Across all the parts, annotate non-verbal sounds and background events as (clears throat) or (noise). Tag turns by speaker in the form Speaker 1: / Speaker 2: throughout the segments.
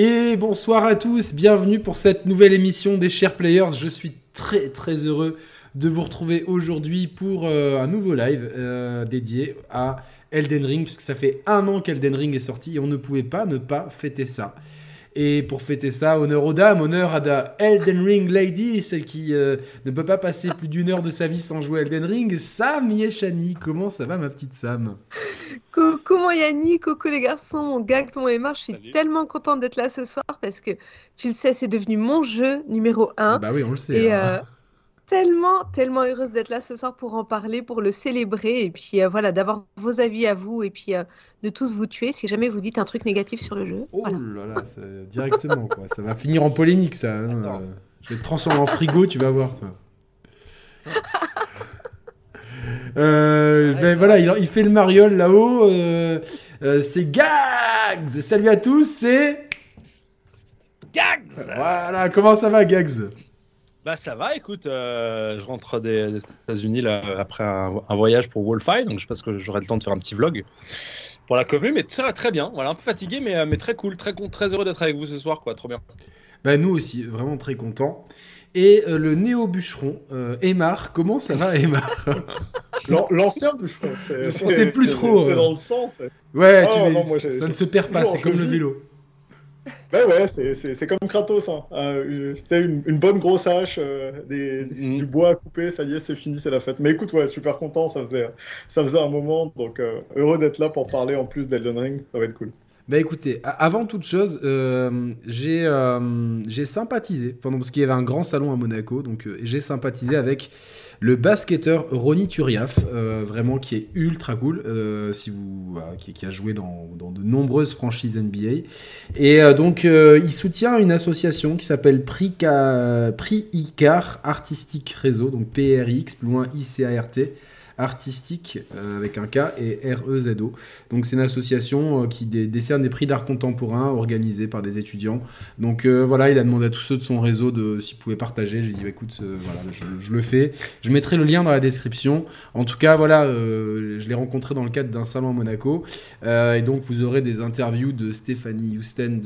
Speaker 1: Et bonsoir à tous, bienvenue pour cette nouvelle émission des Chers Players. Je suis très très heureux de vous retrouver aujourd'hui pour euh, un nouveau live euh, dédié à Elden Ring, puisque ça fait un an qu'Elden Ring est sorti et on ne pouvait pas ne pas fêter ça. Et pour fêter ça, honneur aux dames, honneur à la Elden Ring Lady, celle qui euh, ne peut pas passer plus d'une heure de sa vie sans jouer Elden Ring, Sam Yeshani. Comment ça va, ma petite Sam?
Speaker 2: Coucou mon Yannick, coucou les garçons, mon gag, mon Emma, je suis tellement contente d'être là ce soir parce que tu le sais, c'est devenu mon jeu numéro 1.
Speaker 1: Bah oui, on le sait. Et,
Speaker 2: hein. euh, (laughs) tellement, tellement heureuse d'être là ce soir pour en parler, pour le célébrer et puis euh, voilà, d'avoir vos avis à vous et puis euh, de tous vous tuer si jamais vous dites un truc négatif sur le jeu.
Speaker 1: Oh là là, directement quoi. Ça va finir en polémique ça. Hein. Je vais te transformer en frigo, tu vas voir toi. (laughs) Euh, ben voilà, il, il, fait le mariole là-haut. c'est Gags. Salut à tous, c'est
Speaker 3: Gags.
Speaker 1: Voilà, comment ça va, Gags?
Speaker 3: Bah ça va, écoute, euh, je rentre des, États-Unis là, après un, voyage pour Wolfeye, donc je pense que j'aurai le temps de faire un petit vlog pour la commune, mais ça va très bien, voilà, un peu fatigué, mais, mais très cool, très, très heureux d'être avec vous ce soir, quoi, trop bien.
Speaker 1: Bah nous aussi, vraiment très contents. Et euh, le néo-bûcheron, euh, Emar, comment ça va Emar (laughs)
Speaker 4: L'ancien bûcheron,
Speaker 1: on sait plus trop.
Speaker 4: C'est dans le sang.
Speaker 1: Ouais, oh, ça ne se perd pas, c'est comme le vélo.
Speaker 4: Ben ouais, c'est comme Kratos. Hein. Euh, une, une, bonne grosse hache, euh, des, mm. du bois à couper, ça y est, c'est fini, c'est la fête. Mais écoute, ouais, super content, ça faisait, ça faisait un moment. Donc euh, heureux d'être là pour parler en plus d'Elden Ring, ça va être cool.
Speaker 1: Bah écoutez, avant toute chose, j'ai sympathisé pendant parce qu'il y avait un grand salon à Monaco, donc j'ai sympathisé avec le basketteur Ronny Turiaf, euh, vraiment qui est ultra cool, euh, qui, a joué dans, de nombreuses franchises NBA. Et euh, donc, il soutient une association qui s'appelle Prix, Prix ICAR Artistic Réseau, donc PRX, plus loin ICART artistique euh, avec un K et R-E-Z-O. Donc c'est une association euh, qui décerne des prix d'art contemporain organisés par des étudiants. Donc euh, voilà, il a demandé à tous ceux de son réseau de s'ils pouvaient partager. J'ai dit bah, écoute, voilà, je, le fais. Je mettrai le lien dans la description. En tout cas, voilà, je l'ai rencontré dans le cadre d'un salon à Monaco. et donc vous aurez des interviews de Stéphanie Houston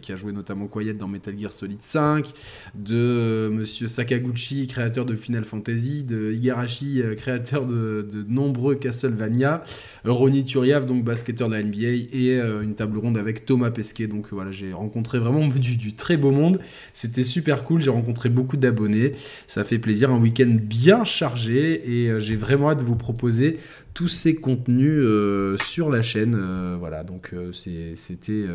Speaker 1: qui a joué notamment Quiet dans Metal Gear Solid 5, de Monsieur Sakaguchi, créateur de Final Fantasy, de Igarashi, créateur de, nombreux Castlevania, Ronnie Turiaf, donc basketteur de la NBA, et euh, une table ronde avec Thomas Pesquet. Donc voilà, j'ai rencontré vraiment (laughs) du, très beau monde. C'était super cool, j'ai rencontré beaucoup d'abonnés. Ça fait plaisir, un week-end bien chargé, et euh, j'ai vraiment hâte de vous proposer tous ces contenus euh, sur la chaîne. voilà, donc c'était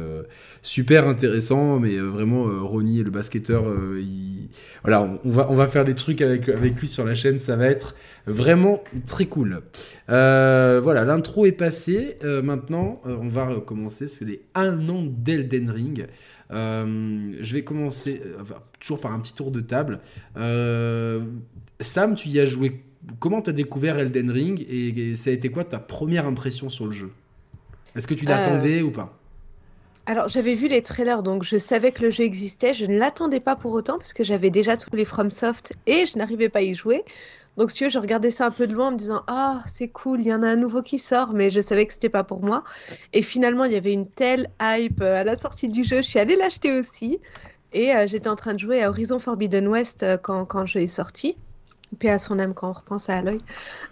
Speaker 1: super intéressant, mais vraiment, Ronnie, le basketteur, voilà, on, va, on va faire des trucs avec, avec lui sur la chaîne, ça va être Vraiment très cool. Euh, voilà, l'intro est passée. Euh, maintenant, euh, on va recommencer. C'est les 1 an d'Elden Ring. je vais commencer toujours par un petit tour de table. Sam, tu y as joué. Comment tu as découvert Elden Ring et, ça a été quoi ta première impression sur le jeu? Est-ce que tu l'attendais ou pas?
Speaker 2: Alors, j'avais vu les trailers, donc je savais que le jeu existait. Je ne l'attendais pas pour autant, parce que j'avais déjà tous les FromSoft et je n'arrivais pas à y jouer. Donc, si tu veux, je regardais ça un peu de loin en me disant Ah, c'est cool, il y en a un nouveau qui sort, mais je savais que c'était pas pour moi. Et finalement, il y avait une telle hype euh, à la sortie du jeu, je suis allée l'acheter aussi. Et euh, j'étais en train de jouer à Horizon Forbidden West euh, quand, quand jeu est sorti. Paix à son âme quand on repense à Aloy.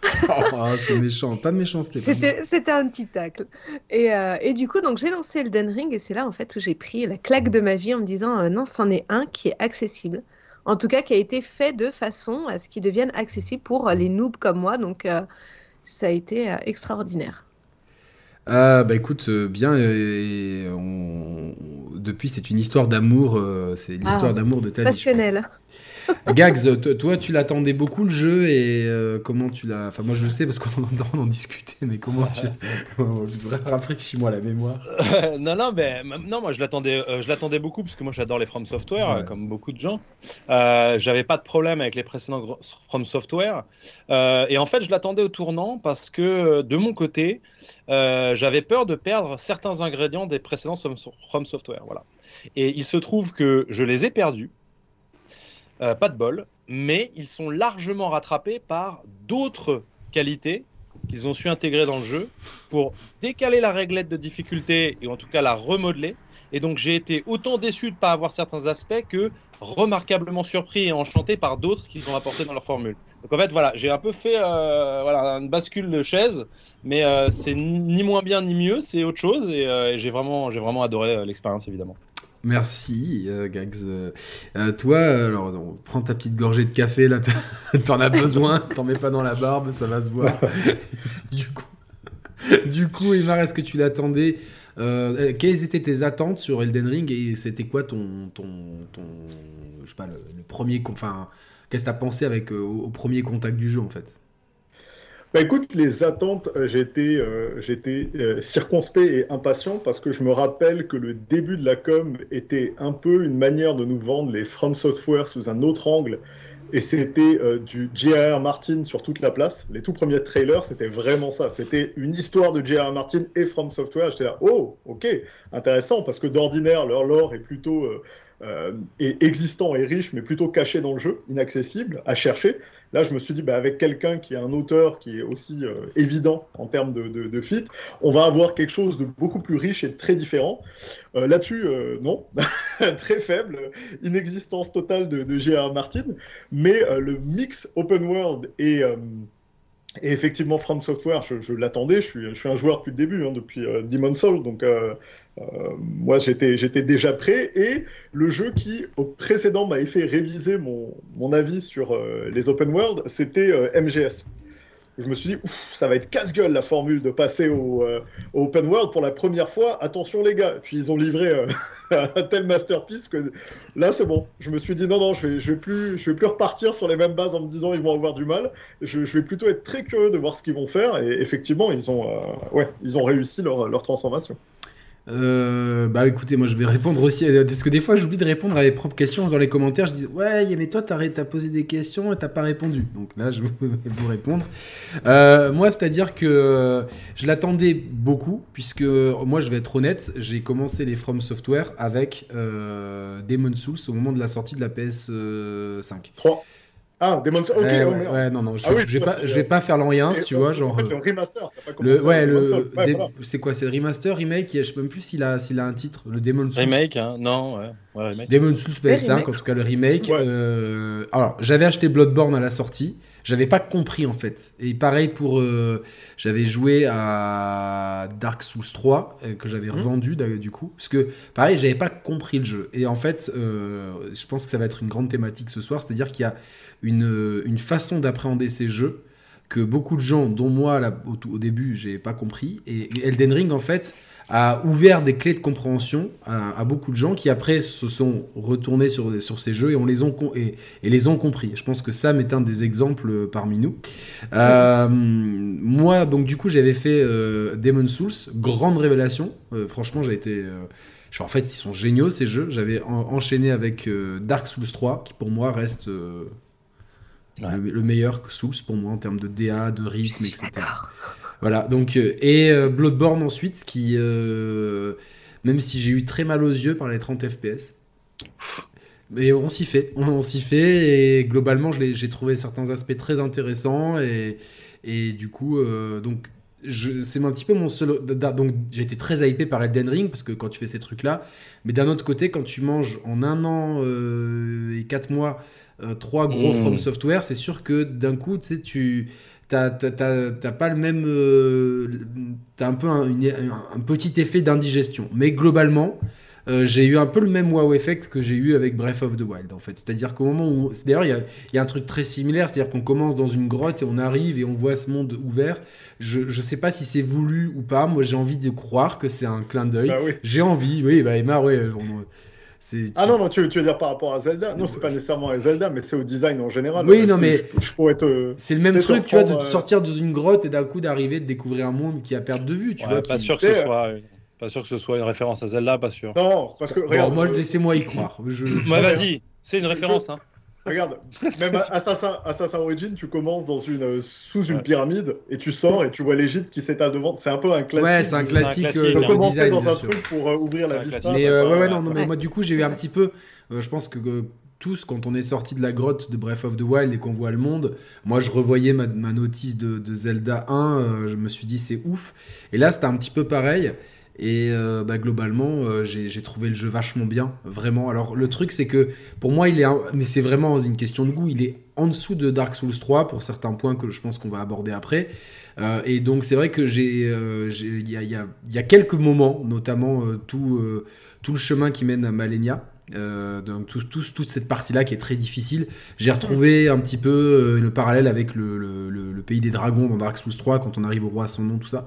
Speaker 2: (laughs)
Speaker 1: oh, c'est méchant, pas de méchanceté.
Speaker 2: C'était un petit tacle. Et, et du coup, donc j'ai lancé Elden Ring et c'est là en fait où j'ai pris la claque de ma vie en me disant non, c'en est un qui est accessible en tout cas qui a été fait de façon à ce qu'il devienne accessible pour les noobs comme moi. Donc euh, ça a été euh, extraordinaire.
Speaker 1: Ah bah écoute, euh, bien, depuis c'est une histoire d'amour, c'est l'histoire ah, d'amour de ta
Speaker 2: vie. Passionnelle. (laughs)
Speaker 1: Gags, toi, tu l'attendais beaucoup le jeu et euh, comment tu l'as. Enfin, moi je le sais parce qu'on (laughs) en, en discutait, mais comment tu. (laughs) Rafraîchis-moi la mémoire.
Speaker 3: non, non, mais non, moi je l'attendais, euh, je l'attendais beaucoup parce que moi j'adore les From Software, comme beaucoup de gens. Euh, j'avais pas de problème avec les précédents From Software. et en fait, je l'attendais au tournant parce que de mon côté, j'avais peur de perdre certains ingrédients des précédents From Software. Voilà. Et il se trouve que je les ai perdus. Euh, pas de bol, mais ils sont largement rattrapés par d'autres qualités qu'ils ont su intégrer dans le jeu pour décaler la réglette de difficulté et en tout cas la remodeler Et donc j'ai été autant déçu de ne pas avoir certains aspects que remarquablement surpris et enchanté par d'autres qu'ils ont apporté dans leur formule. Donc en fait, voilà, j'ai un peu fait euh, voilà, une bascule de chaise, mais euh, c'est ni, moins bien ni mieux, c'est autre chose et, j'ai vraiment adoré l'expérience évidemment.
Speaker 1: Merci, euh, Gags. Euh, toi, alors, prends ta petite gorgée de café, là, (laughs) t'en as besoin, t'en mets pas dans la barbe, ça va se voir. (laughs) du coup, du coup Imar, est-ce que tu l'attendais euh, Quelles étaient tes attentes sur Elden Ring et c'était quoi ton, ton, ton, je sais pas, le, premier, enfin, qu'est-ce que t'as pensé avec au premier contact du jeu en fait?
Speaker 4: Bah écoute, les attentes, euh, j'étais euh, euh, circonspect et impatient parce que je me rappelle que le début de la com était un peu une manière de nous vendre les From Software sous un autre angle. Et c'était du J.R.R. Martin sur toute la place. Les tout premiers trailers, c'était vraiment ça. C'était une histoire de J.R.R. Martin et From Software. J'étais là, oh, ok, intéressant, parce que d'ordinaire, leur lore est plutôt existant et riche, mais plutôt caché dans le jeu, inaccessible, à chercher. Là, je me suis dit, bah, avec quelqu'un qui est un auteur qui est aussi euh, évident en termes de, de, fit, on va avoir quelque chose de beaucoup plus riche et très différent. Euh, là-dessus, euh, non, (laughs) très faible, inexistence totale de, de J.R. Martin, mais le mix open world et et effectivement, From Software, je, l'attendais, je suis, un joueur depuis le début, hein, depuis Demon's Soul, donc euh, moi, j'étais, déjà prêt. Et le jeu qui, au précédent, m'avait fait réviser mon, mon avis sur euh, les open world, c'était euh, MGS. Je me suis dit, ça va être casse-gueule la formule de passer au, open world pour la première fois. Attention les gars. Puis ils ont livré (laughs) un tel masterpiece que là c'est bon. Je me suis dit non non, je vais, vais plus, je vais plus repartir sur les mêmes bases en me disant ils vont avoir du mal. Je, vais plutôt être très curieux de voir ce qu'ils vont faire. Et effectivement, ils ont, ouais, ils ont réussi leur, leur transformation.
Speaker 1: Euh, bah écoutez, moi je vais répondre aussi, parce que des fois j'oublie de répondre à mes propres questions dans les commentaires. Je dis ouais, mais toi t'as as posé des questions et t'as pas répondu. Donc là je (laughs) vais vous répondre. Euh, moi c'est-à-dire que je l'attendais beaucoup, puisque moi je vais être honnête, j'ai commencé les From Software avec euh, Demon Souls au moment de la sortie de la PS5.
Speaker 4: 3. Ah, Demon's Souls. Ok,
Speaker 1: ouais, ouais, ouais, non, non, je, ah oui, je vais pas, je vais pas faire l'Orient, tu vois, genre.
Speaker 4: En fait, le remaster,
Speaker 1: t'as pas le, ouais, le, c'est quoi, c'est le remaster, remake, je sais même plus s'il a, s'il a un titre, le Demon's
Speaker 3: Souls. Remake, hein, non, ouais, ouais remake.
Speaker 1: Demon's Souls PS5, en tout cas le remake. Euh... Alors, j'avais acheté Bloodborne à la sortie, j'avais pas compris en fait. Et pareil pour, euh, j'avais joué à Dark Souls 3 euh, que j'avais mmh. revendu du coup, parce que pareil, j'avais pas compris le jeu. Et en fait, euh, je pense que ça va être une grande thématique ce soir, c'est-à-dire qu'il y a une, une façon d'appréhender ces jeux que beaucoup de gens, dont moi au, au début, j'ai pas compris. Et Elden Ring, en fait, a ouvert des clés de compréhension à, beaucoup de gens qui après se sont retournés sur, sur ces jeux et, on les, ont, et, les ont compris. Je pense que Sam est un des exemples euh, parmi nous. Euh, moi, donc du coup, j'avais fait euh, Demon Souls, grande révélation. franchement, j'ai été... en fait, ils sont géniaux ces jeux. J'avais enchaîné avec Dark Souls 3, qui pour moi reste le, meilleur que Souls pour moi en termes de DA, de rythme, etc. Voilà, donc, euh, et euh, Bloodborne ensuite, qui, euh, même si j'ai eu très mal aux yeux par les 30 FPS, mais on s'y fait, on, s'y fait, et globalement, j'ai trouvé certains aspects très intéressants, et, et du coup, donc, c'est un petit peu mon seul. Donc, j'ai été très hypé par Elden Ring parce que quand tu fais ces trucs-là, mais d'un autre côté, quand tu manges en un an et quatre mois trois gros mmh. From Software, c'est sûr que d'un coup, tu sais, tu t'as pas le même. Euh, t'as un peu un, petit effet d'indigestion. Mais globalement, euh, j'ai eu un peu le même wow effect que j'ai eu avec Breath of the Wild en fait. C'est-à-dire qu'au moment où. D'ailleurs, il y, y a, un truc très similaire, c'est-à-dire qu'on commence dans une grotte et on arrive et on voit ce monde ouvert. Je, je sais pas si c'est voulu ou pas. Moi, j'ai envie de croire que c'est un clin d'œil.
Speaker 4: Bah
Speaker 1: j'ai envie, oui, bah Emma, ouais.
Speaker 4: Ah non, non, tu, tu, veux dire par rapport à Zelda? Non, c'est pas nécessairement à Zelda, mais c'est au design en général.
Speaker 1: Oui, non, mais
Speaker 4: je,
Speaker 1: c'est le même truc, tu vois, de euh, sortir dans une grotte et d'un coup d'arriver, de découvrir un monde qui a perdu de vue, tu vois.
Speaker 3: Pas sûr que ce soit. Pas sûr que ce soit une référence à Zelda, pas sûr.
Speaker 4: Non, parce que regarde.
Speaker 1: moi, laissez-moi y croire. Je...
Speaker 3: vas-y, c'est une référence. Hein.
Speaker 4: Regarde, même Assassin, Assassin Origin, tu commences dans une, euh, sous une pyramide et tu sors et tu vois l'Égypte qui s'étale devant. C'est un peu un classique.
Speaker 1: Ouais, c'est un classique. Tu
Speaker 4: peux commencer dans un truc pour euh, ouvrir la vista.
Speaker 1: Mais ouais, ouais, non, non, mais moi, du coup, j'ai eu un petit peu. Euh, je pense que tous, quand on est sorti de la grotte de Breath of the Wild et qu'on voit le monde, moi je revoyais ma, notice de, Zelda 1, je me suis dit c'est ouf. Et là c'était un petit peu pareil. Et bah, globalement, j'ai trouvé le jeu vachement bien, vraiment. Alors le truc, c'est que pour moi, il est, mais c'est vraiment une question de goût. Il est en dessous de Dark Souls 3 pour certains points que je pense qu'on va aborder après. et donc c'est vrai que j'ai, il y, a, quelques moments, notamment tout, tout le chemin qui mène à Malenia, euh, donc toute cette partie-là qui est très difficile. J'ai retrouvé un petit peu euh, le parallèle avec le, pays des dragons dans Dark Souls 3 quand on arrive au roi sans nom, tout ça.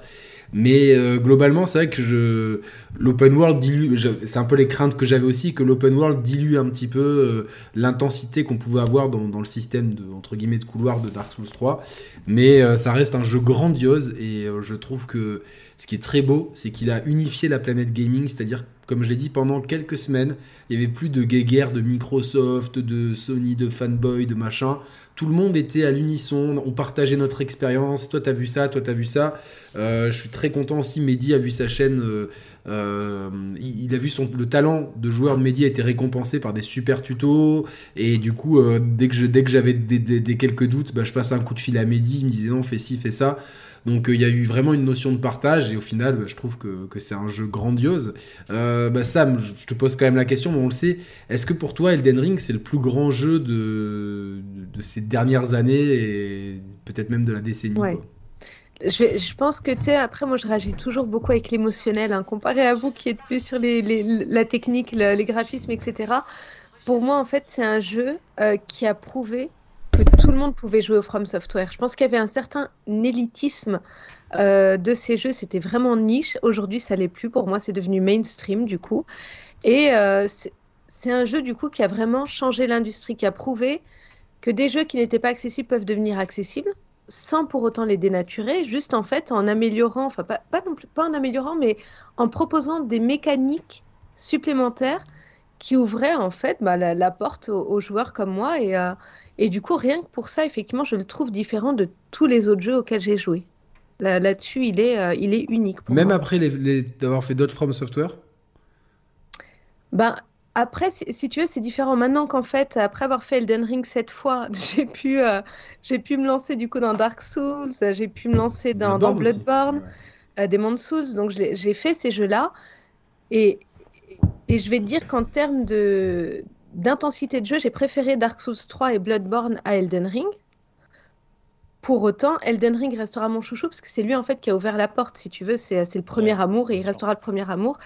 Speaker 1: Mais euh, globalement, c'est vrai que l'open world dilue. C'est un peu les craintes que j'avais aussi que l'open world dilue un petit peu l'intensité qu'on pouvait avoir dans, le système de entre guillemets de couloir de Dark Souls 3. Mais ça reste un jeu grandiose et je trouve que ce qui est très beau, c'est qu'il a unifié la planète gaming, c'est-à-dire, comme je l'ai dit, pendant quelques semaines, il n'y avait plus de guéguerre de Microsoft, de Sony, de fanboy, de machin. Tout le monde était à l'unisson, on partageait notre expérience. Toi, t'as vu ça, toi, t'as vu ça. Euh, je suis très content aussi. Mehdi a vu sa chaîne. Euh, euh, il, a vu son, le talent de joueur de Mehdi a été récompensé par des super tutos. Et du coup, dès que j'avais des, quelques doutes, bah, je passais un coup de fil à Mehdi. Il me disait non, fais ci, fais ça. Donc euh, il y a eu vraiment une notion de partage et au final, bah, je trouve que, c'est un jeu grandiose. Euh, bah, Sam, je te pose quand même la question, mais on le sait, est-ce que pour toi Elden Ring c'est le plus grand jeu de, de ces dernières années et peut-être même de la décennie
Speaker 2: Je, pense que, tu sais, après, moi, je réagis toujours beaucoup avec l'émotionnel, hein, comparé à vous qui êtes plus sur les, la technique, les graphismes, etc. Pour moi, en fait, c'est un jeu euh, qui a prouvé tout le monde pouvait jouer au From Software. Je pense qu'il y avait un certain élitisme euh, de ces jeux. C'était vraiment niche. Aujourd'hui, ça l'est plus. Pour moi, c'est devenu mainstream du coup. Et euh, c'est un jeu du coup qui a vraiment changé l'industrie, qui a prouvé que des jeux qui n'étaient pas accessibles peuvent devenir accessibles sans pour autant les dénaturer, juste en fait en améliorant, enfin pas, non plus, pas en améliorant, mais en proposant des mécaniques supplémentaires qui ouvraient en fait bah, la, porte aux, joueurs comme moi et, euh, et du coup, rien que pour ça, effectivement, je le trouve différent de tous les autres jeux auxquels j'ai joué. Là, dessus il, est, euh, il est unique. Pour
Speaker 1: Même après les, d'avoir fait d'autres From Software?
Speaker 2: Ben, après, si, tu veux, c'est différent. Maintenant qu'en fait, après avoir fait Elden Ring cette fois, (laughs) j'ai pu, euh, j'ai pu me lancer du coup dans Dark Souls, j'ai pu me lancer dans Bloodborne, dans Bloodborne euh, Demon's Souls. Donc j'ai fait ces jeux-là. Et, et je vais te dire qu'en termes de, d'intensité de jeu, j'ai préféré Dark Souls 3 et Bloodborne à Elden Ring. Pour autant, Elden Ring restera mon chouchou parce que c'est lui en fait qui a ouvert la porte, si tu veux. C'est le premier amour et il restera le premier amour.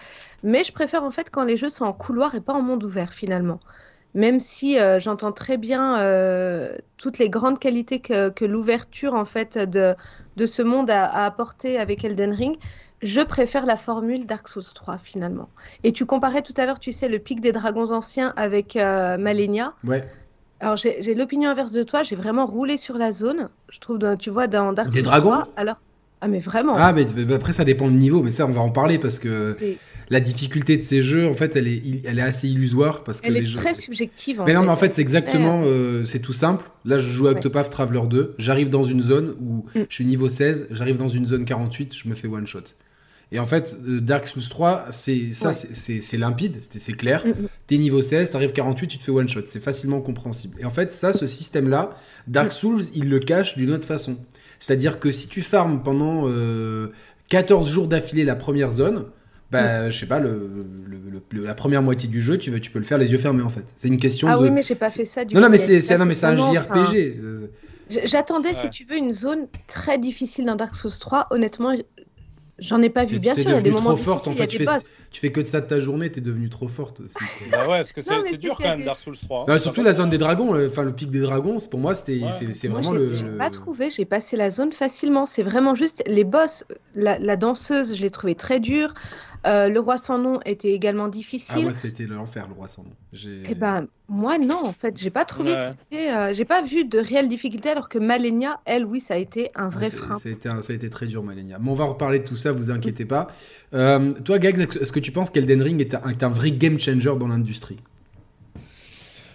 Speaker 2: Mais je préfère en fait quand les jeux sont en couloir et pas en monde ouvert finalement. Même si euh, j'entends très bien euh, toutes les grandes qualités que, l'ouverture en fait de, de ce monde a, a apporté avec Elden Ring, je préfère la formule Dark Souls 3 finalement. Et tu comparais tout à l'heure, tu sais, le pic des dragons anciens avec euh, Malenia.
Speaker 1: Ouais.
Speaker 2: Alors j'ai l'opinion inverse de toi, j'ai vraiment roulé sur la zone. Je trouve, tu vois, dans Dark
Speaker 1: Souls des dragons
Speaker 2: alors ah mais vraiment.
Speaker 1: Ah mais après ça dépend du niveau, mais ça on va en parler parce que la difficulté de ces jeux, en fait, elle est, elle est assez illusoire parce que
Speaker 2: elle
Speaker 1: est
Speaker 2: très subjective.
Speaker 1: mais non, mais en fait c'est exactement, euh, c'est tout simple. Là je joue à Octopath Traveler 2, j'arrive dans une zone où mm. je suis niveau 16, j'arrive dans une zone 48, je me fais one shot. Et en fait, euh, Dark Souls 3, c'est ça, c'est limpide, c'est clair. Mm, mm. T'es niveau 16, t'arrives 48, tu te fais one shot. C'est facilement compréhensible. Et en fait, ça, ce système-là, Dark Souls, il le cache d'une autre façon. C'est-à-dire que si tu farmes pendant 14 euh, jours d'affilée la première zone, bah, mm. je sais pas, le, la première moitié du jeu, tu, veux, tu peux le faire les yeux fermés en fait. C'est une question
Speaker 2: ah
Speaker 1: de.
Speaker 2: Ah oui, mais j'ai pas fait ça du
Speaker 1: non, Non, mais c'est non, mais c'est un JRPG.
Speaker 2: J'attendais, si tu veux, une zone très difficile dans Dark Souls 3. Honnêtement, J'en ai pas vu, bien sûr, il y a des moments trop forte, en fait,
Speaker 1: tu, fais, tu fais que de ça de ta journée, t'es devenu trop forte aussi. (laughs)
Speaker 3: bah ouais, parce que c'est dur quand même Dark Souls 3.
Speaker 1: Hein. surtout la zone des dragons, enfin le pic des dragons, pour moi c'était c'est vraiment le.
Speaker 2: J'ai pas trouvé, j'ai passé la zone facilement. C'est vraiment juste les boss, la, la danseuse, je l'ai trouvé très dure. Euh, le roi sans nom était également difficile. Ah
Speaker 1: ouais, c'était l'enfer, le roi sans nom.
Speaker 2: Eh ben, moi non, en fait, j'ai pas trouvé que c'était, euh, j'ai pas vu de réelle difficulté, alors que Malenia, elle, oui, ça a été un vrai frein.
Speaker 1: Ça a, été ça a été très dur, Malenia. Mais on va reparler de tout ça, vous inquiétez pas. Euh, toi, Gags, est-ce que tu penses qu'Elden Ring est un, est un, vrai game changer dans l'industrie?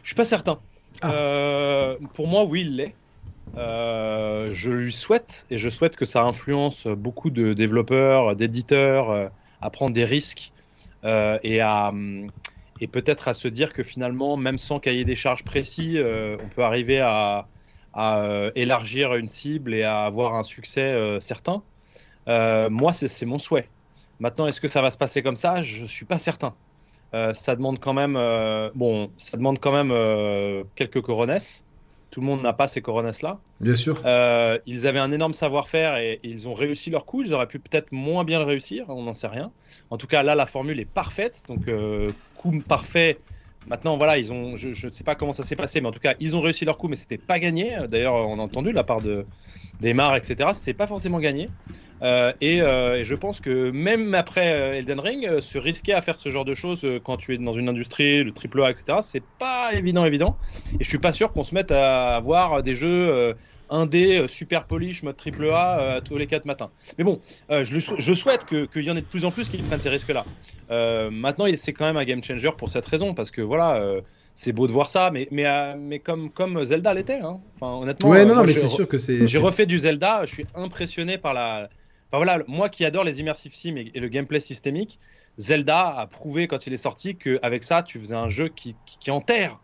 Speaker 3: Je suis pas certain. Ah. pour moi, oui, il l'est. je lui souhaite et je souhaite que ça influence beaucoup de développeurs, d'éditeurs à prendre des risques euh, et à et peut-être à se dire que finalement, même sans cahier des charges précis, euh, on peut arriver à, euh, élargir une cible et à avoir un succès certain. moi, c'est mon souhait. Maintenant, est-ce que ça va se passer comme ça? Je suis pas certain. Euh, ça demande quand même, euh, bon, ça demande quand même euh, quelques coronesses. Tout le monde n'a pas ces coronesses-là.
Speaker 1: Bien sûr.
Speaker 3: ils avaient un énorme savoir-faire et, ils ont réussi leur coup. Ils auraient pu peut-être moins bien le réussir, on n'en sait rien. En tout cas, là, la formule est parfaite. Donc, coup parfait. Maintenant, voilà, ils ont, je ne sais pas comment ça s'est passé, mais en tout cas, ils ont réussi leur coup, mais c'était pas gagné. D'ailleurs, on a entendu de la part de, Neymar, etc. C'est pas forcément gagné. Euh, euh, et, je pense que même après euh, Elden Ring, se risquer à faire ce genre de choses quand tu es dans une industrie, le triple A, etc. C'est pas évident, évident. Et je suis pas sûr qu'on se mette à avoir des jeux indé super polish mode triple A tous les quatre matins. Mais bon, je, je, souhaite qu'il y en ait de plus en plus qui prennent ces risques-là. maintenant, c'est quand même un game changer pour cette raison parce que voilà c'est beau de voir ça, mais, mais, euh, mais comme, comme Zelda l'était. Hein. Enfin, honnêtement,
Speaker 1: ouais, non, mais c'est sûr que c'est.
Speaker 3: J'ai refait du Zelda, je suis impressionné par la. Enfin, voilà, moi qui adore les immersive sims et, le gameplay systémique, Zelda a prouvé quand il est sorti qu'avec ça, tu faisais un jeu qui, qui, enterre,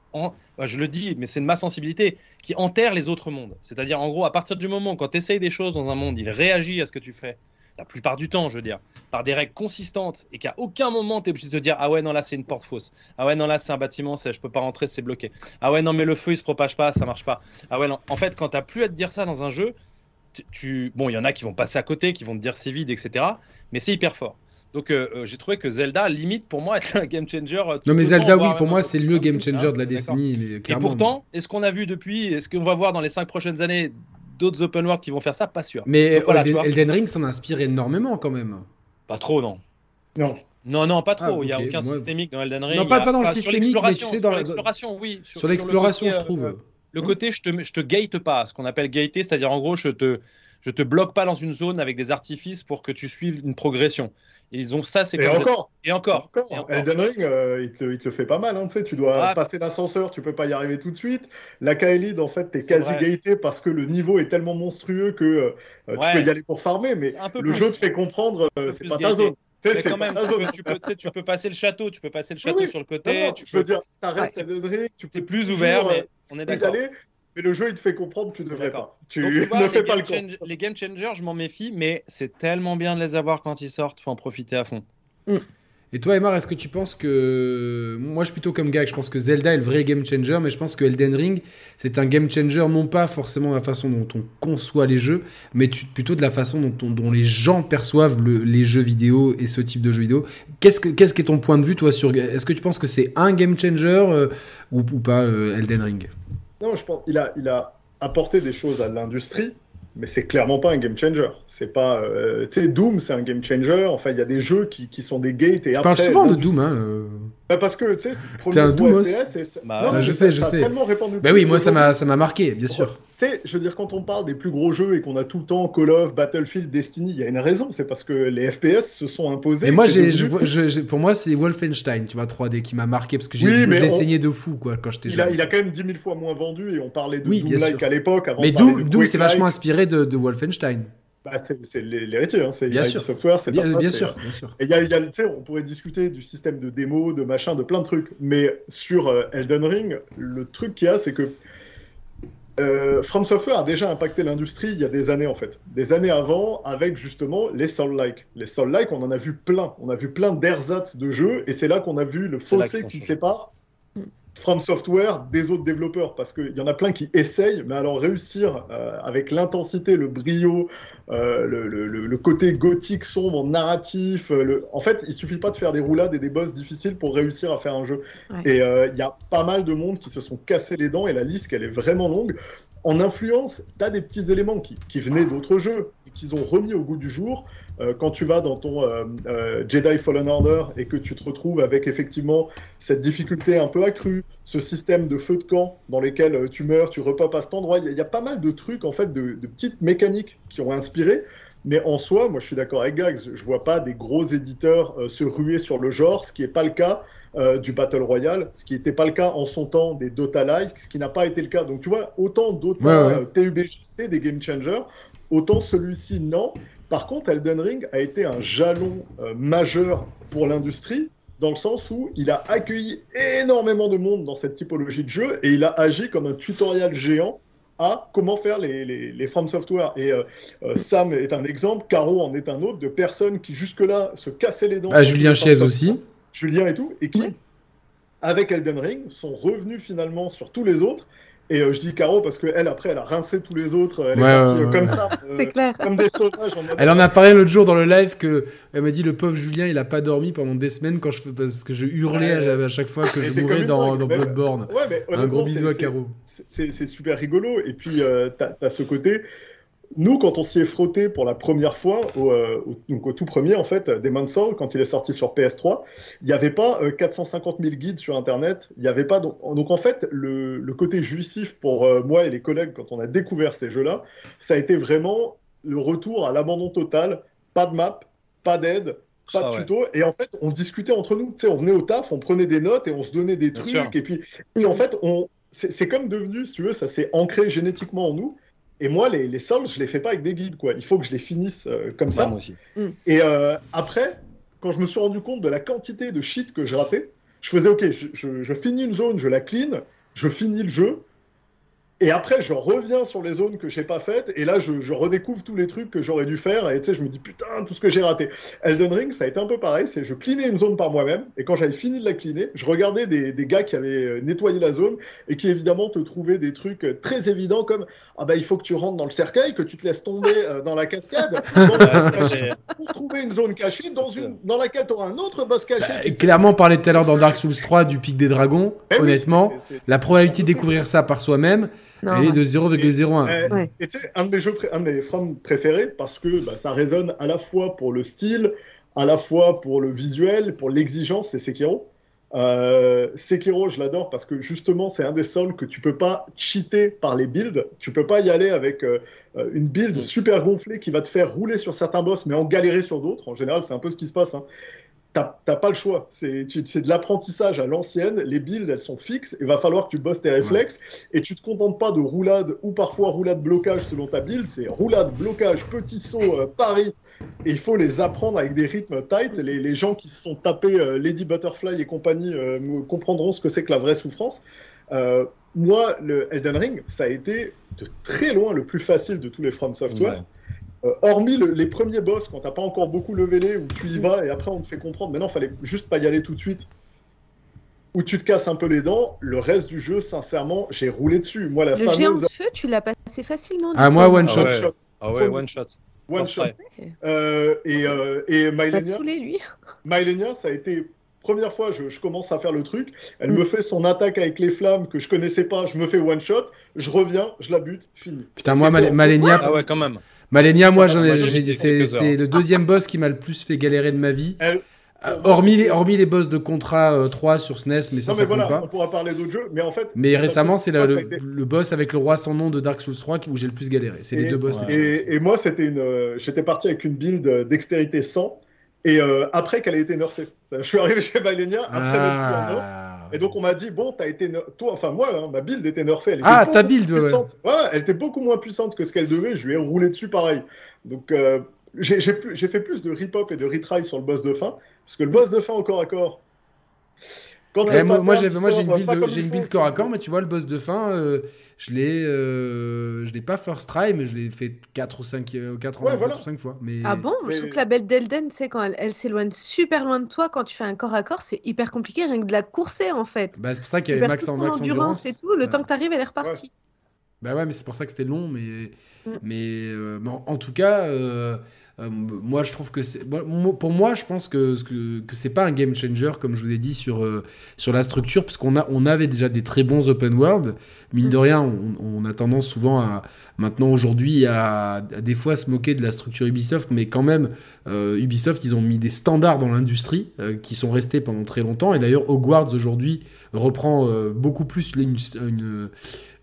Speaker 3: je le dis, mais c'est de ma sensibilité, qui enterre les autres mondes. C'est-à-dire, en gros, à partir du moment où quand tu essayes des choses dans un monde, il réagit à ce que tu fais la plupart du temps, je veux dire, par des règles consistantes et qu'à aucun moment tu es obligé de te dire Ah ouais, non, là c'est une porte fausse. Ah ouais, non, là c'est un bâtiment, je peux pas rentrer, c'est bloqué. Ah ouais, non, mais le feu il se propage pas, ça marche pas. Ah ouais, non. En fait, quand tu plus à te dire ça dans un jeu, tu... bon, il y en a qui vont passer à côté, qui vont te dire c'est vide, etc. Mais c'est hyper fort. Donc euh, euh, j'ai trouvé que Zelda limite pour moi (laughs) être un game changer. Euh,
Speaker 1: non mais Zelda oui pour moi c'est le mieux game changer de la décennie.
Speaker 3: Et pourtant est-ce qu'on a vu depuis, est-ce qu'on va voir dans les cinq prochaines années d'autres open world qui vont faire ça, pas sûr.
Speaker 1: Mais Elden, Ring s'en inspire énormément quand même.
Speaker 3: Pas trop, non.
Speaker 4: Non.
Speaker 3: Non, non, pas trop. Ah, il n'y a aucun systémique dans Elden Ring.
Speaker 1: Non, pas, dans le systémique, mais tu sais, dans
Speaker 3: l'exploration, oui.
Speaker 1: Sur, l'exploration, je trouve.
Speaker 3: le côté, je te, je te gate pas, ce qu'on appelle gater, c'est-à-dire en gros, je te, je te bloque pas dans une zone avec des artifices pour que tu suives une progression. Ils ont ça, c'est
Speaker 4: et, encore.
Speaker 3: et encore.
Speaker 4: Elden Ring, euh, il, te, il, te, le fait pas mal. Hein, tu, sais, tu dois passer l'ascenseur, tu peux pas y arriver tout de suite. La Kaelid, en fait, tu es quasi gaité parce que le niveau est tellement monstrueux que euh, tu peux y aller pour farmer, mais le jeu te fait comprendre, euh, c'est pas ta zone.
Speaker 3: C'est quand même, tu peux, tu, peux, passer le château, tu peux passer le château sur le côté. tu
Speaker 4: peux dire, ça reste Elden Ring.
Speaker 3: C'est plus ouvert, mais on est d'accord
Speaker 4: mais le jeu il te fait comprendre que tu devrais pas. Tu (laughs) ne fais pas le
Speaker 3: con. Les game changers, je m'en méfie, mais c'est tellement bien de les avoir quand ils sortent, faut en profiter à fond. Mm.
Speaker 1: Et toi, Emma, est-ce que tu penses que. Moi, je suis plutôt comme Gag, je pense que Zelda est le vrai game changer, mais je pense que Elden Ring, c'est un game changer, non pas forcément de la façon dont on conçoit les jeux, mais plutôt de la façon dont, dont les gens perçoivent les jeux vidéo et ce type de jeux vidéo. Qu'est-ce que qu'est-ce est ton point de vue, toi, sur. Est-ce que tu penses que c'est un game changer euh, ou, pas, euh, Elden Ring?
Speaker 4: Non, je pense qu'il a, il a apporté des choses à l'industrie, mais c'est clairement pas un game changer. C'est pas, euh, tu sais, Doom, c'est un game changer. Enfin, il y a des jeux qui, qui sont des gates et
Speaker 1: je
Speaker 4: après.
Speaker 1: parle souvent de Doom, hein. Euh.
Speaker 4: Bah parce que tu sais, c'est le premier un
Speaker 1: Doom FPS. Bah, non, je sais, je sais.
Speaker 4: Tellement répandu.
Speaker 1: Bah oui, moi ça m'a, ça m'a marqué, bien sûr
Speaker 4: je veux dire, quand on parle des plus gros jeux et qu'on a tout le temps Call of, Battlefield, Destiny, il y a une raison, c'est parce que les FPS se sont imposés.
Speaker 1: Et moi, j'ai, pour moi, c'est Wolfenstein, tu vois, 3D qui m'a marqué parce que j'ai, oui, saigné de fou, quoi, quand j'étais jeune.
Speaker 4: il a quand même 10 000 fois moins vendu et on parlait de Doom-like à l'époque.
Speaker 1: mais Doom, Doom c'est vachement inspiré de, de Wolfenstein.
Speaker 4: Bah, c'est l'héritier, hein. c'est
Speaker 1: bien sûr.
Speaker 4: Software, c'est
Speaker 1: bien, bien, sûr, bien sûr.
Speaker 4: Et y a, y a, on pourrait discuter du système de démo, de machin, de plein de trucs, mais sur euh, Elden Ring, le truc qu'il y a, c'est que euh, From Software a déjà impacté l'industrie il y a des années en fait, des années avant avec justement les Soul-like. Les Soul-like, on en a vu plein, on a vu plein d'ersatz de jeux et c'est là qu'on a vu le fossé qui sépare From Software des autres développeurs parce qu'il y en a plein qui essayent, mais alors réussir euh, avec l'intensité, le brio, euh, le, côté gothique, sombre, narratif. Euh, en fait, il suffit pas de faire des roulades et des boss difficiles pour réussir à faire un jeu. Et il y a pas mal de monde qui se sont cassés les dents et la liste, elle est vraiment longue. En influence, tu as des petits éléments qui, qui venaient d'autres jeux, qu'ils ont remis au goût du jour. Euh, quand tu vas dans ton euh, euh, Jedi Fallen Order et que tu te retrouves avec effectivement cette difficulté un peu accrue, ce système de feu de camp dans lesquels tu meurs, tu repopes à cet endroit, il y, a pas mal de trucs en fait, de, petites mécaniques qui ont inspiré. Mais en soi, moi je suis d'accord avec Gags, je vois pas des gros éditeurs se ruer sur le genre, ce qui n'est pas le cas du Battle Royale, ce qui n'était pas le cas en son temps des Dota-like, ce qui n'a pas été le cas. Donc tu vois, autant Dota, PUBG, c'est des game changers, autant celui-ci non. Par contre, Elden Ring a été un jalon euh, majeur pour l'industrie, dans le sens où il a accueilli énormément de monde dans cette typologie de jeu et il a agi comme un tutoriel géant à comment faire les, les, From Software. Et euh, euh, Sam est un exemple, Caro en est un autre, de personnes qui jusque-là se cassaient les dents.
Speaker 1: Ah, Julien Chiez aussi.
Speaker 4: Julien et tout, et qui, avec Elden Ring, sont revenus finalement sur tous les autres et euh, je dis Caro parce qu'elle, après, elle a rincé tous les autres. Elle est partie comme ça. (laughs)
Speaker 2: C'est clair.
Speaker 4: Comme des sauvages.
Speaker 1: elle en a parlé l'autre jour dans le live que elle m'a dit le pauvre Julien, il a pas dormi pendant des semaines quand je parce que je hurlais à, chaque fois que je mourais dans, dans Bloodborne. Un gros bisou à Caro.
Speaker 4: C'est super rigolo. Et puis, euh, tu as, ce côté nous, quand on s'y est frotté pour la première fois, au, euh, donc au tout premier, en fait, Demon's Soul, quand il est sorti sur PS3, il n'y avait pas 450 euh, 000 guides sur Internet. Il n'y avait pas. Donc, donc, en fait, le, le côté jouissif pour euh, moi et les collègues, quand on a découvert ces jeux-là, ça a été vraiment le retour à l'abandon total. Pas de map, pas d'aide, pas de tuto. Et en fait, on discutait entre nous. Tu sais, on venait au taf, on prenait des notes et on se donnait des trucs. Et puis, et en fait, on, c'est comme devenu, si tu veux, ça s'est ancré génétiquement en nous. Et moi, les, les soldes, je les fais pas avec des guides, quoi. Il faut que je les finisse euh, comme ça.
Speaker 3: Moi aussi.
Speaker 4: Mm. Et euh, après, quand je me suis rendu compte de la quantité de shit que je ratais, je faisais OK, je, je, finis une zone, je la clean, je finis le jeu, et après, je reviens sur les zones que j'ai pas faites, et là, je, redécouvre tous les trucs que j'aurais dû faire, et tu sais, je me dis putain, tout ce que j'ai raté. Elden Ring, ça a été un peu pareil, c'est je cleanais une zone par moi-même, et quand j'avais fini de la cleaner, je regardais des, des, gars qui avaient euh, nettoyé la zone, et qui évidemment te trouvaient des trucs très évidents comme ah bah il faut que tu rentres dans le cercueil, que tu te laisses tomber euh, dans la cascade, (laughs) pour trouver une zone cachée dans, une, dans laquelle tu auras un autre boss caché.
Speaker 1: Bah, clairement, on parlait tout à l'heure dans Dark Souls 3 du pic des dragons, eh honnêtement, la probabilité de découvrir ça par soi-même. Elle est de 0,01.
Speaker 4: Et tu sais, un de mes jeux, un de mes frames préférés, parce que bah, ça résonne à la fois pour le style, à la fois pour le visuel, pour l'exigence, c'est Sekiro. Euh, Sekiro, je l'adore parce que justement, c'est un des seuls que tu peux pas cheater par les builds. Tu peux pas y aller avec euh, une build mm. super gonflée qui va te faire rouler sur certains boss, mais en galérer sur d'autres. En général, c'est un peu ce qui se passe. Hein t'as pas le choix. C'est de l'apprentissage à l'ancienne. Les builds, elles sont fixes. Il va falloir que tu bosses tes réflexes. Et tu te contentes pas de roulade ou parfois roulade blocage selon ta build. C'est roulade, blocage, petit saut, euh, pari. Et il faut les apprendre avec des rythmes tight. Les, les gens qui se sont tapés euh, Lady Butterfly et compagnie euh, comprendront ce que c'est que la vraie souffrance. moi, le Elden Ring, ça a été de très loin le plus facile de tous les From Software. Euh, hormis les premiers boss, quand t'as pas encore beaucoup levelé, où tu y vas et après on te fait comprendre, mais non, fallait juste pas y aller tout de suite, où tu te casses un peu les dents, le reste du jeu, sincèrement, j'ai roulé dessus. Moi, la
Speaker 2: le géant de feu, tu l'as passé facilement.
Speaker 1: Ah, moi, one shot.
Speaker 3: Ah ouais, one shot.
Speaker 4: One shot. Euh, et euh, et Mylenia,
Speaker 2: lui.
Speaker 4: Mylenia, ça a été première fois, je, commence à faire le truc. Elle mm. me fait son attaque avec les flammes que je connaissais pas. Je me fais one shot. Je reviens, je la bute, fini.
Speaker 1: Putain, moi, Malenia.
Speaker 3: Ah ouais, quand même.
Speaker 1: Malenia, moi, c'est le deuxième boss qui m'a le plus fait galérer de ma vie. Euh, hormis, les, hormis les boss de Contra 3 euh, sur SNES, mais ça, non, mais voilà, pas.
Speaker 4: On pourra parler d'autres jeux, mais en fait.
Speaker 1: Mais récemment, c'est le, boss avec le roi sans nom de Dark Souls 3 où j'ai le plus galéré. C'est les deux boss.
Speaker 4: Et, et, moi, c'était une. Euh, j'étais parti avec une build dextérité 100, et après qu'elle ait été nerfée. Je suis arrivé chez Malenia après ah. plus en et donc on m'a dit bon, t'as été toi, enfin moi, hein, ma build était nerfée. Elle était
Speaker 1: ah, ta build, ouais.
Speaker 4: ouais. Elle était beaucoup moins puissante que ce qu'elle devait. Je lui ai roulé dessus pareil. Donc euh, j'ai fait plus de rip-hop et de retry sur le boss de fin, parce que le boss de fin au corps à corps.
Speaker 1: Quand eh, moi, moi j'ai une build, corps à corps, mais tu vois, le boss de fin, euh, je l'ai euh, je l'ai pas first try, mais je l'ai fait 4 ou 5, 4, ou 5 fois. Mais...
Speaker 2: Ah bon? Je trouve que la belle d'Elden, tu sais, quand elle, s'éloigne super loin de toi, quand tu fais un corps à corps, c'est hyper compliqué, rien que de la courser en fait.
Speaker 1: Bah, c'est pour ça qu'il y avait max, en, max endurance.
Speaker 2: et tout, le temps que tu arrives, elle est repartie.
Speaker 1: Bah ouais, mais c'est pour ça que c'était long, mais, mm. mais, euh, en, tout cas, euh, euh, moi je trouve que c'est. Pour moi, je pense que, que, que c'est pas un game changer, comme je vous ai dit, sur, sur la structure, parce qu'on a, on avait déjà des très bons open world. Mine de mm. rien, on, a tendance souvent à. Maintenant, aujourd'hui, à, des fois se moquer de la structure Ubisoft, mais quand même, Ubisoft, ils ont mis des standards dans l'industrie qui sont restés pendant très longtemps. Et d'ailleurs, Hogwarts aujourd'hui reprend beaucoup plus une, une